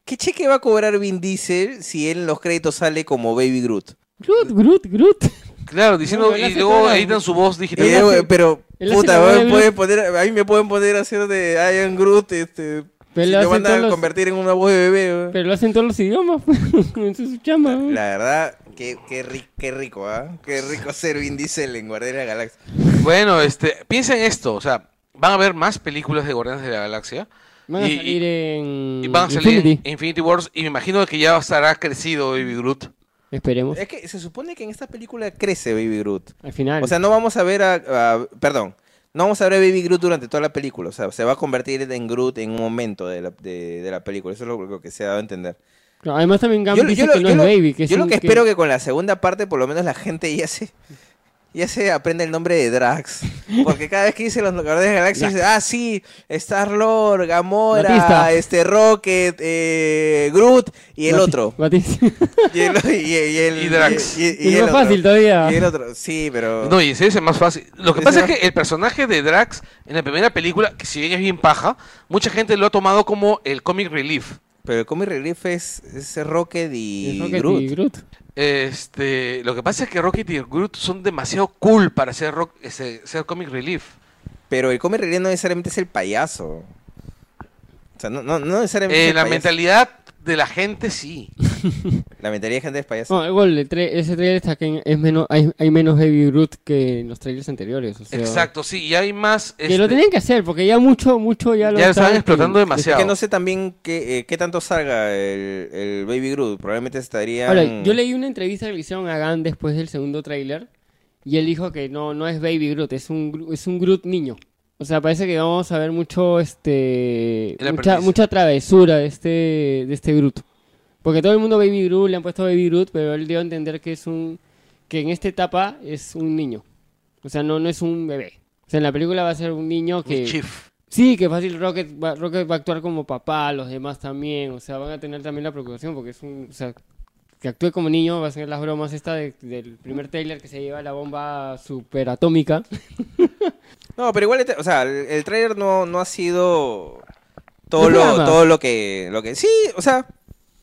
B: ¿qué cheque va a cobrar Vin Diesel si él en los créditos sale como Baby Groot?
C: Groot, Groot, Groot.
A: Claro, diciendo,
C: No,
A: y luego editan su voz digital.
B: Eh, pero, puta, pueden poner, a mí me pueden poner hacer de Ian Groot, este,
C: Pero
B: si
C: lo
B: a
C: todos los-
B: convertir en una voz de bebé.
C: Pero lo hacen todos los idiomas. Eso es su chamba. ¿no?
B: La verdad, qué, qué, ri- qué rico, ¿ah? Qué rico ser Vin Diesel en Guardianes de la Galaxia.
A: Bueno, este, piensa en esto, o sea, van a haber más películas de Guardianes de la Galaxia.
C: Van a
A: Y-
C: salir en.
A: Y van a salir
C: Infinity.
A: en Infinity Wars y me imagino que ya estará crecido Baby Groot.
C: Esperemos.
B: Es que se supone que en esta película crece Baby Groot.
C: Al final.
B: O sea, no vamos a ver a, a- Perdón. No vamos a ver a Baby Groot durante toda la película. O sea, se va a convertir en Groot en un momento de la, de, de la película. Eso es lo, lo que se ha dado a entender.
C: Claro, además también Gam
B: Yo,
C: dice
B: yo lo-
C: que no es Baby. Que
B: yo lo
C: un-
B: que espero que con la segunda parte, por lo menos la gente ya se. Ya se aprende el nombre de Drax. Porque cada vez que dice los Guardianes de la Galaxia, dice, ah, sí, Star-Lord, Gamora,
C: Batista.
B: este Rocket, eh, Groot y el otro.
C: Batista.
B: Y el, y, y el,
A: Y Drax.
B: Y, y- y
C: Y
B: el
C: más
B: otro.
C: fácil todavía.
B: Y el otro, sí, pero.
A: No, y ese es el más fácil. Lo que
B: Ese
A: pasa es que el personaje de Drax en la primera película, que si bien es bien paja, mucha gente lo ha tomado como el comic relief.
B: Pero el comic relief es, es Rocket y,
C: Es Rocket
B: Groot.
C: y Groot.
A: Este, lo que pasa es que Rocket y Groot son demasiado cool para ser, rock, ese- ser comic relief.
B: Pero el comic relief no necesariamente es el payaso. O sea, no, no, no necesariamente es
A: Eh,
B: el
A: la
B: payaso.
A: mentalidad de la gente sí.
B: La mentalidad de gente es payaso.
C: No, igual, el tra- ese trailer está que es menos, hay, hay menos Baby Groot que en los trailers anteriores. o sea,
A: Exacto, sí, y hay más...
C: Que
A: este,
C: lo tenían que hacer, porque ya mucho, mucho ya lo
A: Ya
C: están
A: estaban explotando
C: que-
B: Es
A: demasiado.
B: que no sé también qué, eh, qué tanto salga el, el Baby Groot. Probablemente estaría.
C: Ahora, yo leí una entrevista que le hicieron a Gunn después del segundo tráiler y él dijo que no, no es Baby Groot, es un, es un Groot niño. O sea, parece que vamos a ver mucho, este, mucha, mucha travesura de este, de este Groot. Porque todo el mundo Baby Groot, le han puesto Baby Groot, pero él dio a entender que es un, que en esta etapa es un niño. O sea, no, no es un bebé. O sea, en la película va a ser un niño que...
A: Mischief.
C: Sí, que fácil Rocket va, Rocket va a actuar como papá, los demás también, o sea, van a tener también la preocupación porque es un, o sea, que actúe como niño, va a ser las bromas esta de- del primer trailer que se lleva la bomba superatómica.
B: No, pero igual, este- o sea, el, el trailer no, no ha sido todo lo, todo lo que, lo que. Sí, o sea,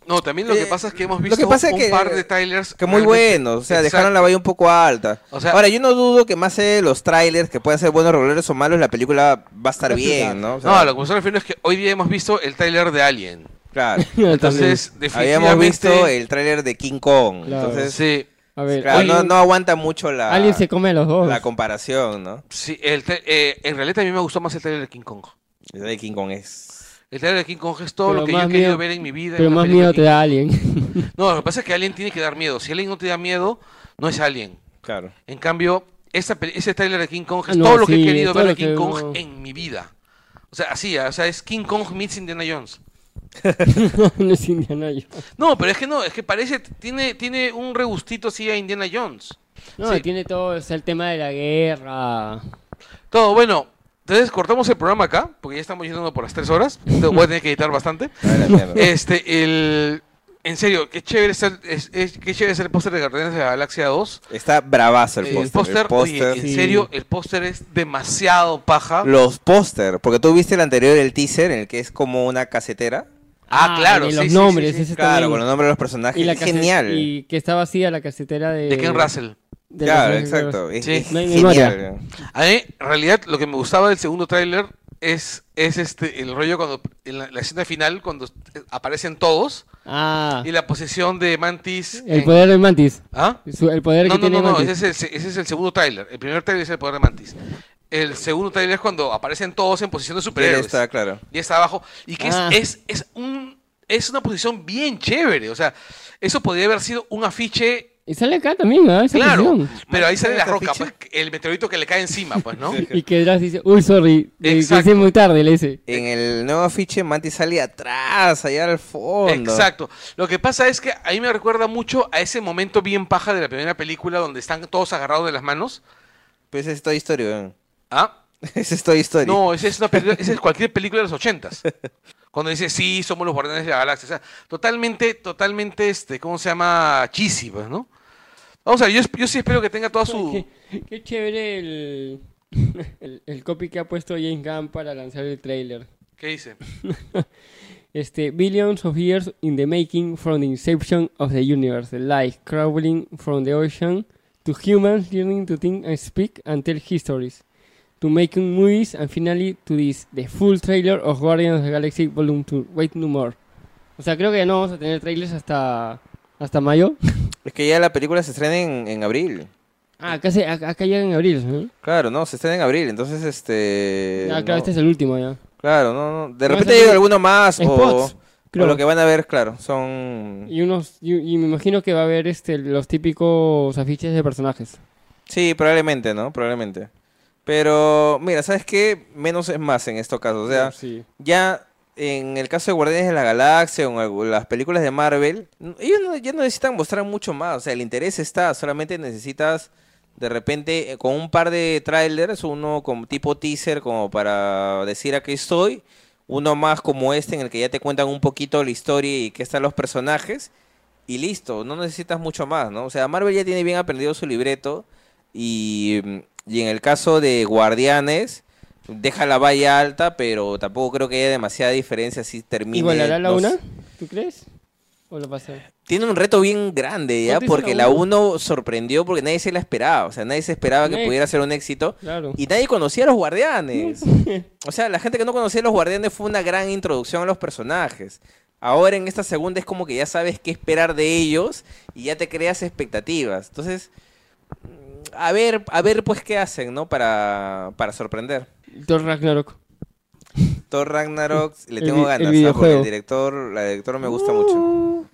A: No, también lo que
B: Eh,
A: pasa es que hemos
B: lo
A: visto
B: que pasa es
A: un
B: que-
A: par de trailers
B: que muy buenos. O sea,
A: Exacto.
B: dejaron la valla un poco alta.
A: O sea-
B: Ahora, yo no dudo que más allá de los trailers, que puedan ser buenos, regulares o malos, la película va a estar bien. ¿no? O sea,
A: No, a lo que me refiero es que hoy día hemos visto el trailer de Alien.
B: Claro.
A: Entonces, definitivamente...
B: Habíamos visto el tráiler de King Kong.
C: Claro.
B: Entonces,
A: Sí,
C: A ver,
B: claro, no,
C: alguien,
B: no aguanta mucho la,
C: alguien se come los dos.
B: la comparación, ¿no?
A: sí el eh, en realidad a mí me gustó más el trailer de King Kong.
B: El de King Kong es.
A: El trailer de King Kong es todo
C: Pero
A: lo que yo he querido
C: miedo-
A: ver en mi vida.
C: pero más miedo
A: de
C: te
A: King
C: da alguien.
A: Kong. No, lo que pasa es que Alien tiene que dar miedo. Si Alien no te da miedo, no es Alien.
B: Claro.
A: En cambio, esa, ese trailer de King Kong es
C: Ah, no,
A: todo lo que he
C: sí,
A: querido ver de
C: lo que
A: King Kong en mi vida. O sea, así, o sea, es King Kong meets Indiana Jones.
C: no es Indiana Jones.
A: No, pero es que no, es que parece, tiene, tiene un regustito así a Indiana Jones.
C: No,
A: Sí.
C: tiene todo, sea, el tema de la guerra.
A: Todo, bueno, entonces cortamos el programa acá, porque ya estamos yendo por las tres horas. Entonces voy a tener que editar bastante. Este, el... En serio, qué chévere ser, es, es- qué chévere ser el póster de Guardianes de la Galaxia 2.
B: Está bravazo el
A: El
B: póster. El póster.
A: oye, en
C: Sí.
A: serio, el póster es demasiado paja.
B: Los póster, porque tú viste el anterior, el teaser, en el que es como una casetera.
A: Ah, claro,
C: de
A: sí,
C: los
A: sí, sí,
C: sí,
A: sí.
C: ese
B: Claro,
C: también.
B: con los nombres de los personajes.
C: y la
B: es
C: case-
B: genial.
C: Y que está vacía la casetera de...
A: De Ken Russell.
C: de
B: claro, exacto. Es,
A: Sí.
B: es
C: No hay
B: genial.
A: A mí, en realidad, lo que me gustaba del segundo tráiler es, es este el rollo cuando en la, la escena final cuando aparecen todos
C: Ah,
A: y la posesión de Mantis.
C: el
A: en-
C: poder de Mantis.
A: ¿Ah?
C: Su- el poder
A: No,
C: que
A: no,
C: tiene
A: no, no,
C: Mantis.
A: ese es, el, ese es el segundo tráiler. El primer tráiler es el poder de Mantis. El segundo tráiler es cuando aparecen todos en posición de
B: Él
A: superhéroes.
B: está, claro.
A: Y está abajo. Y que es-
C: Ah.
A: es, es, un, es una posición bien chévere. O sea, eso podría haber sido un afiche
C: Y sale acá también. Esa
A: Claro,
C: posición.
A: pero ahí sale la
B: ¿Este
A: roca, pues, el meteorito que le cae encima, pues, ¿no?
C: Y que Drax dice, uy, sorry, hice muy tarde, le dice.
B: En el nuevo afiche, Mantis sale atrás, allá al fondo.
A: Exacto. Lo que pasa es que a mí me recuerda mucho a ese momento bien paja de la primera película donde están todos agarrados de las manos.
B: Pues es Toy Story, weón.
A: ¿Ah?
B: Ese es Toy Story.
A: No, esa es, una película- esa es cualquier película de los ochentas. Cuando dice, sí, somos los guardianes de la galaxia. O sea, totalmente, totalmente, este, ¿cómo se llama? Cheesy, pues, ¿no? Vamos a ver, yo, yo sí espero que tenga toda su...
C: Qué, qué chévere el, el, el copy que ha puesto James Gunn para lanzar el trailer.
A: ¿Qué dice?
C: Este, billions of years in the making from the inception of the universe, the light crawling from the ocean to humans learning to think and speak and tell histories, to making movies, and finally to this, the full trailer of Guardians of the Galaxy Volume 2. Wait no more. O sea, creo que ya no vamos a tener trailers hasta, hasta mayo.
B: Es que ya la película se estrena en, en abril.
C: Ah, acá, se, acá, acá llega en abril, ¿no?
B: Claro, no, se estrena en abril, entonces este...
C: Ah, claro,
B: no.
C: este es el último ya.
B: Claro, no, no. De
C: No,
B: repente
C: es-
B: alguno más o,
C: Spots,
B: o
C: creo.
B: lo que van a ver, claro, son...
C: Y unos y, y me imagino que va a haber este los típicos afiches de personajes.
B: Sí, probablemente, ¿no? Probablemente. Pero, mira, ¿sabes qué? Menos es más en estos casos. O sea,
C: sí.
B: ya en el caso de Guardianes de la Galaxia o en las películas de Marvel, ellos no- ya no necesitan mostrar mucho más. O sea, el interés está, solamente necesitas de repente eh, con un par de trailers, uno como tipo teaser como para decir aquí estoy, uno más como este en el que ya te cuentan un poquito la historia y qué están los personajes y listo, no necesitas mucho más, ¿no? O sea, Marvel ya tiene bien aprendido su libreto y, mm, y en el caso de Guardianes deja la valla alta, pero tampoco creo que haya demasiada diferencia si termina.
C: ¿Igualará la una? ¿Tú crees? ¿O lo pasa?
B: Tiene un reto bien grande ya,
C: ¿Cuánto hizo
B: porque
C: la
B: la
C: uno?
B: 1 sorprendió porque nadie se la esperaba, o sea, nadie se esperaba que
C: Nadie-
B: pudiera ser un éxito
C: Claro.
B: y nadie conocía a los guardianes. O sea, la gente que no conocía a los guardianes fue una gran introducción a los personajes. Ahora en esta segunda es como que ya sabes qué esperar de ellos y ya te creas expectativas. Entonces, a ver, a ver pues qué hacen, ¿no? Para, para sorprender.
C: Thor Ragnarok.
B: Thor Ragnarok, le
C: El
B: tengo
C: el
B: ganas, ¿ah? porque el director, la directora me gusta mucho.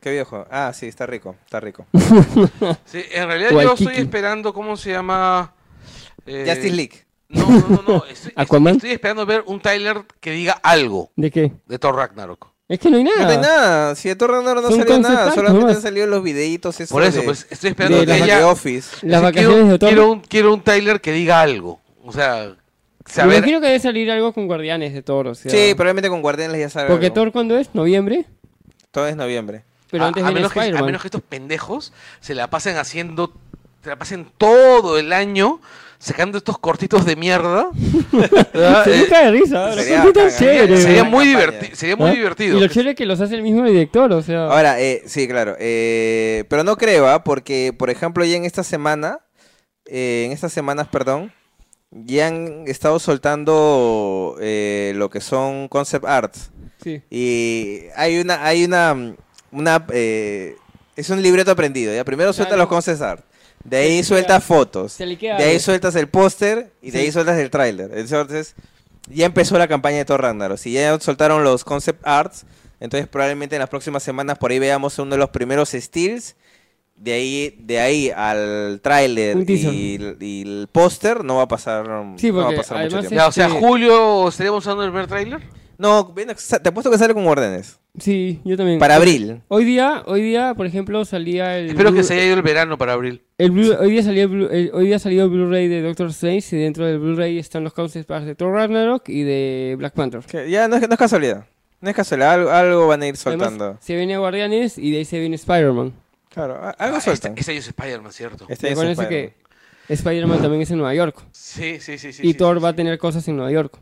B: ¿Qué videojuego? Ah, sí, está rico, está rico.
A: Sí, en realidad yo estoy esperando, ¿cómo se llama? Eh,
B: Justice League.
A: No, no, no, no. Estoy, estoy esperando ver un Tyler que diga algo
C: ¿De qué?
A: de Thor Ragnarok.
C: Es que no hay nada.
B: No hay nada, si de Thor Ragnarok no
C: Son
B: salió
C: concept
B: nada,
C: art
B: solamente
C: nomás.
B: han salido los videitos esos
A: Por eso,
B: de-
A: pues estoy esperando
C: de
A: que
C: las
B: de
A: ella...
B: Office.
C: Las vacaciones
A: quiero,
C: de Thor.
A: quiero un, quiero un Tyler que diga algo. O sea,
C: Me
A: saber...
C: imagino que debe salir algo con Guardianes de Thor, o sea.
B: Sí, probablemente con Guardianes ya sale
C: Porque
B: algo.
C: Thor, ¿cuándo es? ¿Noviembre?
B: Todo es noviembre.
C: Pero
A: a,
C: antes
A: a
C: viene
A: menos que, a
C: Spider-Man.
A: menos que estos pendejos se la pasen haciendo... Se la pasen todo el año sacando estos cortitos de mierda.
C: Se
A: Eh,
C: cae de risa. Los
B: sería
C: cortitos
B: bacán,
C: chéveres.
B: ¿eh?
A: sería
B: Una
A: muy
B: campaña.
A: divertido. Sería muy
C: ¿Ah?
A: divertido.
C: Y lo chévere es que los hace el mismo director, o sea.
B: Ahora, eh, sí, claro. eh, pero no creo, ¿ah? porque, por ejemplo, ya en esta semana, eh, en estas semanas, perdón, ya han estado soltando eh, lo que son concept arts.
C: sí.
B: Y hay una, hay una, una, eh, es un libreto aprendido. ¿ya? Primero sueltas
C: Claro.
B: los concept art. De ahí
C: Se
B: sueltas
C: liquea-
B: fotos.
C: se liquea
B: De ahí sueltas el póster y de ahí sueltas el tráiler. Entonces, ya empezó la campaña de Thor Ragnarok. Si ya soltaron los concept arts, entonces probablemente en las próximas semanas por ahí veamos uno de los primeros steals. De ahí, de ahí al tráiler y, y el póster no va a pasar,
C: Sí,
B: no va a pasar mucho tiempo.
A: Ya, o sea, julio estaríamos usando el primer tráiler.
B: No, ven, te apuesto que sale con órdenes.
C: Sí, yo también.
B: Para abril.
C: Hoy día, hoy día, por ejemplo, salía el.
A: Espero que se haya ido el verano para abril.
C: el hoy día salió el, Blu- el- hoy día salió el Blu-ray de Doctor Strange y dentro del Blu-ray están los concept arts de Thor Ragnarok y de Black Panther.
B: Que ya no es, no es casualidad. No es casualidad, algo, algo van a ir soltando.
C: Además, se viene Guardianes y de ahí se viene Spider-Man.
B: claro, a- algo
A: Ah,
B: sueltan.
A: este, este año es Spider-Man, ¿cierto?
B: Este es Spider-Man.
C: que Spider-Man también es en Nueva York.
A: Sí, sí, sí. sí
C: y
A: sí,
C: Thor
A: sí,
C: va a tener cosas en Nueva York.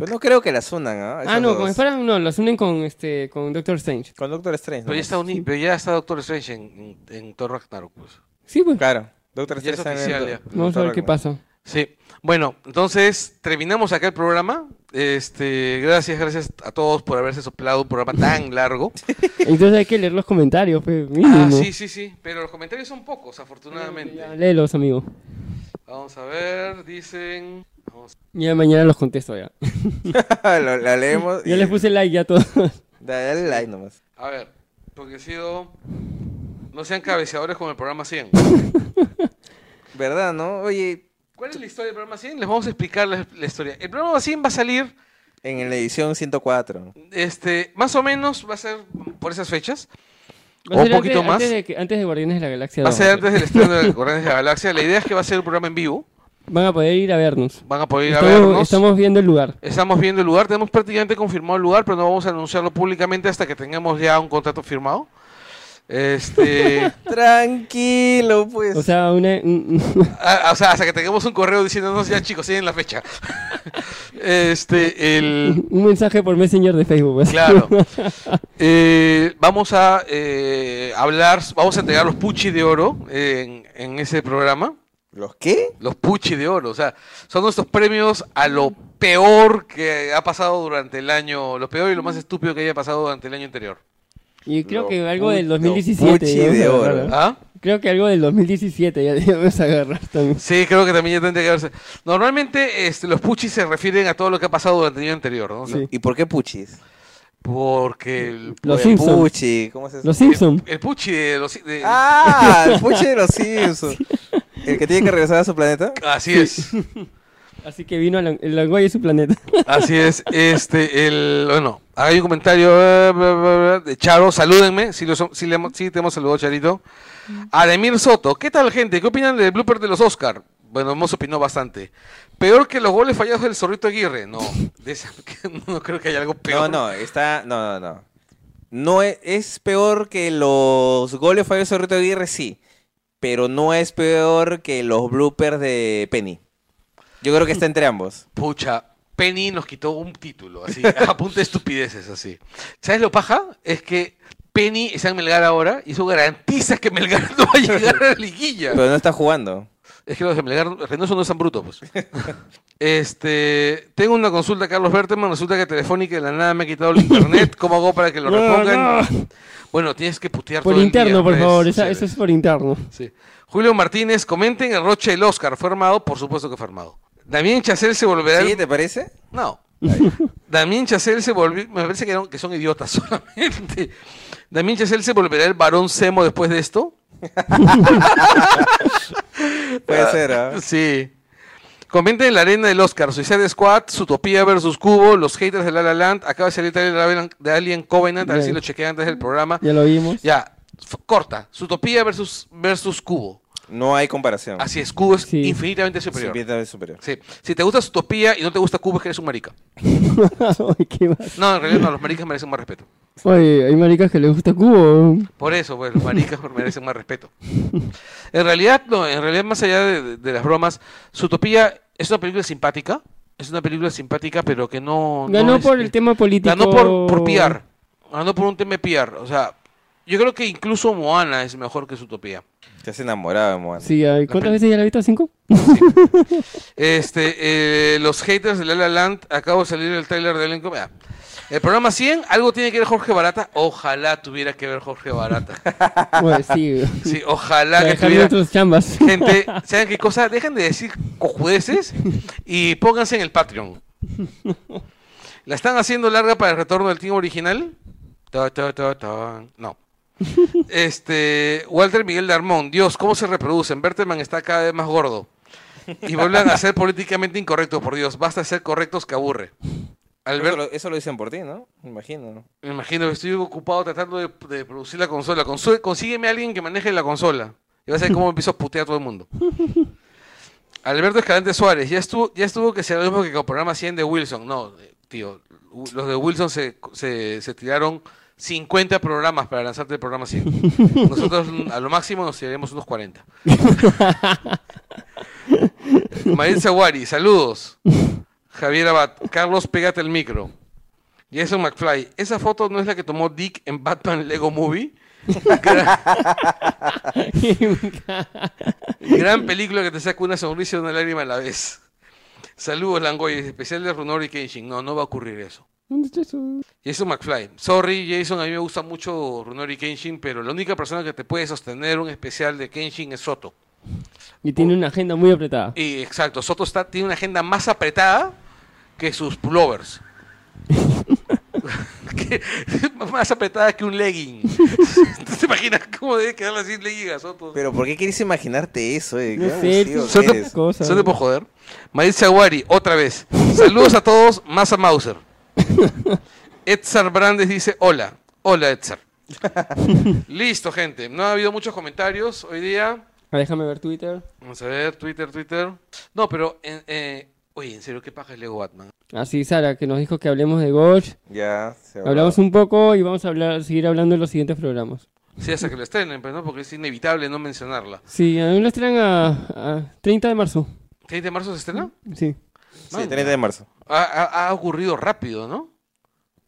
B: Pero no creo que las unan, ¿ah?
C: ah, no,
B: dos.
C: con Spider-Man no, los unen con este con Doctor Strange.
B: Con Doctor Strange.
A: Pero ya, está uni- pero ya está Doctor Strange en, en, en Thor Ragnarok, pues.
C: Sí, pues.
B: Claro. Doctor
A: Ya es
B: Strange está en
A: oficial,
B: el-
A: ya.
C: Vamos a ver qué
B: Ragnarok.
C: pasa.
A: Sí. Bueno, entonces terminamos acá el programa. Este, gracias, gracias a todos por haberse soplado un programa tan largo.
C: Entonces hay que leer los comentarios, pues, mínimo.
A: Ah, sí, sí, sí. Pero los comentarios son pocos, afortunadamente.
C: Ya, léelos, amigo.
A: Vamos a ver, dicen. vamos-
C: Ya mañana los contesto ya.
B: Lo- la leemos.
C: Ya
B: y-
C: les puse like ya a todos.
B: Dale, dale like nomás.
A: A ver, porque he sido. No sean cabeceadores con el programa 100.
B: ¿Verdad, no? Oye,
A: ¿Cuál es la historia del programa 100? Les vamos a explicar la, la historia. El programa 100 va a salir,
B: en la edición 104.
A: este, más o menos, va a ser por esas fechas.
C: A
A: O un poquito
C: antes,
A: más.
C: Antes de, que- antes de Guardianes de la Galaxia.
A: Va a
C: 2,
A: ser antes del estreno de Guardianes de la Galaxia. La idea es que va a ser un programa en vivo.
C: Van a poder ir a vernos.
A: Van a poder ir a
C: Estamos,
A: vernos.
C: estamos viendo el lugar.
A: Estamos viendo el lugar. Tenemos prácticamente confirmado el lugar, pero no vamos a anunciarlo públicamente hasta que tengamos ya un contrato firmado. Este,
B: Tranquilo, pues.
C: O sea, una, un- un-
A: a- o sea, hasta que tengamos un correo diciéndonos ya chicos, siguen la fecha. Este, el,
C: un mensaje por Messenger de Facebook. pues.
A: Claro. Eh, vamos a eh, hablar, vamos a entregar los puchis de oro en, en ese programa.
B: ¿Los qué?
A: Los Puchi de Oro. O sea, son nuestros premios a lo peor que ha pasado durante el año. Lo peor y lo más estúpido que haya pasado durante el año anterior.
C: Y creo
B: Los
C: que algo del
B: los
C: 2017.
B: Puchi
C: ya vamos
B: de oro.
A: ¿Ah?
C: Creo que algo del 2017 ya debemos agarrar también.
A: Sí, creo que también ya tendría que verse. Normalmente este, los Puchis se refieren a todo lo que ha pasado durante el año anterior, ¿no?
C: Sí.
B: ¿Y por qué puchis?
A: Porque el,
C: Los
B: El
C: Simpsons.
B: Puchi, ¿cómo se
C: Los
A: el,
C: Simpsons.
A: el Puchi de los... de-
B: Ah, el Puchi de los Simpsons. ¿El que tiene que regresar a su planeta?
A: Así es.
C: Así que vino el Langoy y su planeta.
A: Así es, este, el, bueno, hay un comentario eh, de Charo, salúdenme, si, lo si, le hemos- si te hemos saludado, Charito. Ademir Soto, ¿qué tal gente? ¿Qué opinan del blooper de los Oscar? Bueno, hemos opinado bastante. Peor que los goles fallados del Zorrito Aguirre. No, de esa- no creo que haya algo
B: No,
A: peor.
B: no, está. No, no, no. No es, es peor que los goles fallos de Rito Aguirre, sí. Pero no es peor que los bloopers de Penny. Yo creo que está entre ambos.
A: Pucha, Penny nos quitó un título, así, a punta de estupideces, así. ¿Sabes lo paja? Es que Penny está en Melgar ahora y eso garantiza que Melgar no va a llegar a la liguilla.
B: Pero no está jugando.
A: Es que los de Melgar, Reynoso no es tan bruto, pues. Este, tengo una consulta, Carlos Berteman. Resulta que Telefónica de la nada me ha quitado el internet. ¿Cómo hago para que lo
C: No,
A: repongan?
C: no.
A: Bueno, tienes que putear
C: Por
A: todo el
C: interno,
A: día,
C: por
A: redes
C: favor. Esa- eso es por interno.
A: Sí. Julio Martínez, comenten el Roche del Oscar. ¿Fue armado? Por supuesto que fue armado. Damián Chacel se volverá.
B: ¿Sí? ¿Te parece?
A: No. Damián Chacel se volvió. Me parece que, no- que son idiotas solamente. Damián Chacel se volverá el varón Semo después de esto.
B: Puede ser, ¿ah?
A: Sí. Comenten en la arena del Oscar, Suicide Squad, Zootopia versus Cubo, los haters de La La Land, acaba de salir de Alien- Covenant, a ver si lo chequeé antes del programa.
C: Ya lo vimos.
A: Ya, corta, Zootopia versus, versus Cubo.
B: No hay comparación.
A: Así es, Cubo es
C: Sí.
A: infinitamente superior.
B: Infinitamente superior.
A: Sí. Si te gusta Zootopia y no te gusta Cubo es que eres un marica.
C: Ay, qué más.
A: No, en realidad no, los maricas merecen más respeto.
C: Oye, hay maricas que les gusta cubo.
A: Por eso, pues, los maricas merecen más respeto. En realidad, no, en realidad, más allá de, las bromas, Zootopia es una película simpática. Es una película simpática, pero que no. no
C: Ganó
A: es-
C: por el tema político.
A: Ganó por, por PR. Ganó por un tema de PR. O sea, yo creo que incluso Moana es mejor que Zootopia.
B: Te has enamorado de Moana.
C: Sí, ay, ¿cuántas veces ya la has visto? ¿Cinco?
A: Este, eh, los haters de La La Land, acabo de salir el trailer del elenco. Vea, El programa 100, algo tiene que ver Jorge Barata. Ojalá tuviera que ver Jorge Barata.
C: Bueno, sí.
A: Sí, ojalá que tuviera.
C: nuestras chambas.
A: Gente, ¿saben qué cosa? Dejen de decir cojudeces y pónganse en el Patreon. ¿La están haciendo larga para el retorno del team original? No. Este, Walter Miguel de Armón, Dios, ¿cómo se reproducen? Bertelman está cada vez más gordo. Y vuelvan a ser políticamente incorrectos, por Dios. Basta ser correctos que aburre.
B: Eso
A: Albert,
B: lo, eso lo dicen por ti, ¿no? Me imagino. ¿no?
A: me imagino que estoy ocupado tratando de, de producir la consola. Consue- consígueme a alguien que maneje la consola. Y vas a ver cómo empiezo a putear a todo el mundo. Alberto Escalante Suárez, ya estuvo, ya estuvo que sea lo mismo que con el programa 100 de Wilson. No, tío, los de Wilson se, se, se tiraron 50 programas para lanzarte el programa 100. Nosotros a lo máximo nos tiraremos unos 40. Marín Zawari, saludos. Javier Abad, Carlos, pégate el micro. Jason McFly, ¿esa foto no es la que tomó Dick en Batman Lego Movie? Gran, gran película que te saca una sonrisa y una lágrima a la vez. Saludos, Langoy, especial de Runori Kenshin. No, no va a ocurrir eso.
C: ¿Dónde está eso?
A: Jason McFly. Sorry, Jason, a mí me gusta mucho Runori Kenshin, pero la única persona que te puede sostener un especial de Kenshin es Soto.
C: Y tiene una agenda muy apretada.
A: Y exacto, Soto está, tiene una agenda más apretada que sus pullovers. Que- más apretada que un legging. ¿Te imaginas cómo debe quedar así legging a Soto?
B: Pero ¿por qué quieres imaginarte eso? Eh?
C: No sé,
A: de por joder. Maritza Aguari, otra vez. Saludos a todos, más a Mauser. Edsar Brandes dice, hola. Hola, Edsar. Listo, gente. No ha habido muchos comentarios hoy día.
C: Ah, déjame ver Twitter.
A: Vamos a ver, Twitter, Twitter. No, pero, eh, eh, oye, en serio, ¿qué paja es Lego Batman?
C: Así, Sara, que nos dijo que hablemos de Ghost.
B: Ya, se.
C: Hablamos un poco y vamos a hablar, seguir hablando en los siguientes programas.
A: Sí, hasta que lo estrenen, pues, ¿no? Porque es inevitable no mencionarla.
C: Sí, a mí lo estrenan a, a 30 de marzo.
A: ¿30 de marzo se estrena?
C: Sí.
B: Sí, 30 de marzo.
A: Ha, ha- ocurrido rápido, ¿no?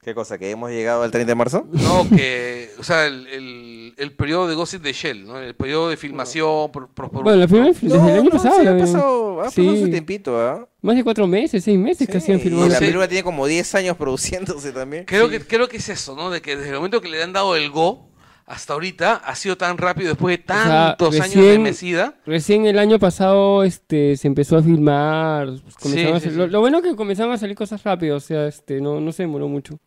B: ¿Qué cosa? ¿Que hemos llegado al 30 de marzo?
A: No, que, o sea, el, el, el periodo de Ghost in the Shell, ¿no? El periodo de filmación. por- por- por-
C: Bueno, la primera desde el año pasado.
B: sí, ha pasado, ha
C: Sí.
B: pasado su tiempito, ¿ah?
C: Más de cuatro meses, seis meses que hacían
B: Sí,
C: filmado.
B: y la
A: Sí.
B: película tiene como 10 años produciéndose también.
A: Creo, que, creo que es eso, ¿no? De que desde el momento que le han dado el Go hasta ahorita ha sido tan rápido después de
C: sea,
A: tantos años de mesida.
C: Recién el año pasado este, se empezó a filmar. pues, a
A: sí,
C: hacer-
A: sí.
C: Lo, lo bueno es que comenzaron a salir cosas rápido, o sea, este, no, no se demoró mucho.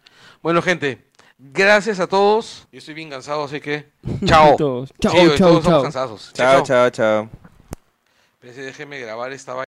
A: Bueno, gente, gracias a todos. Yo estoy bien cansado, así que. Chao.
C: Todos. Chao,
A: Sí,
C: chao,
A: todos
C: chao.
A: cansados.
B: Chao, chao, chao.
A: Espérense, déjenme grabar esta vaina.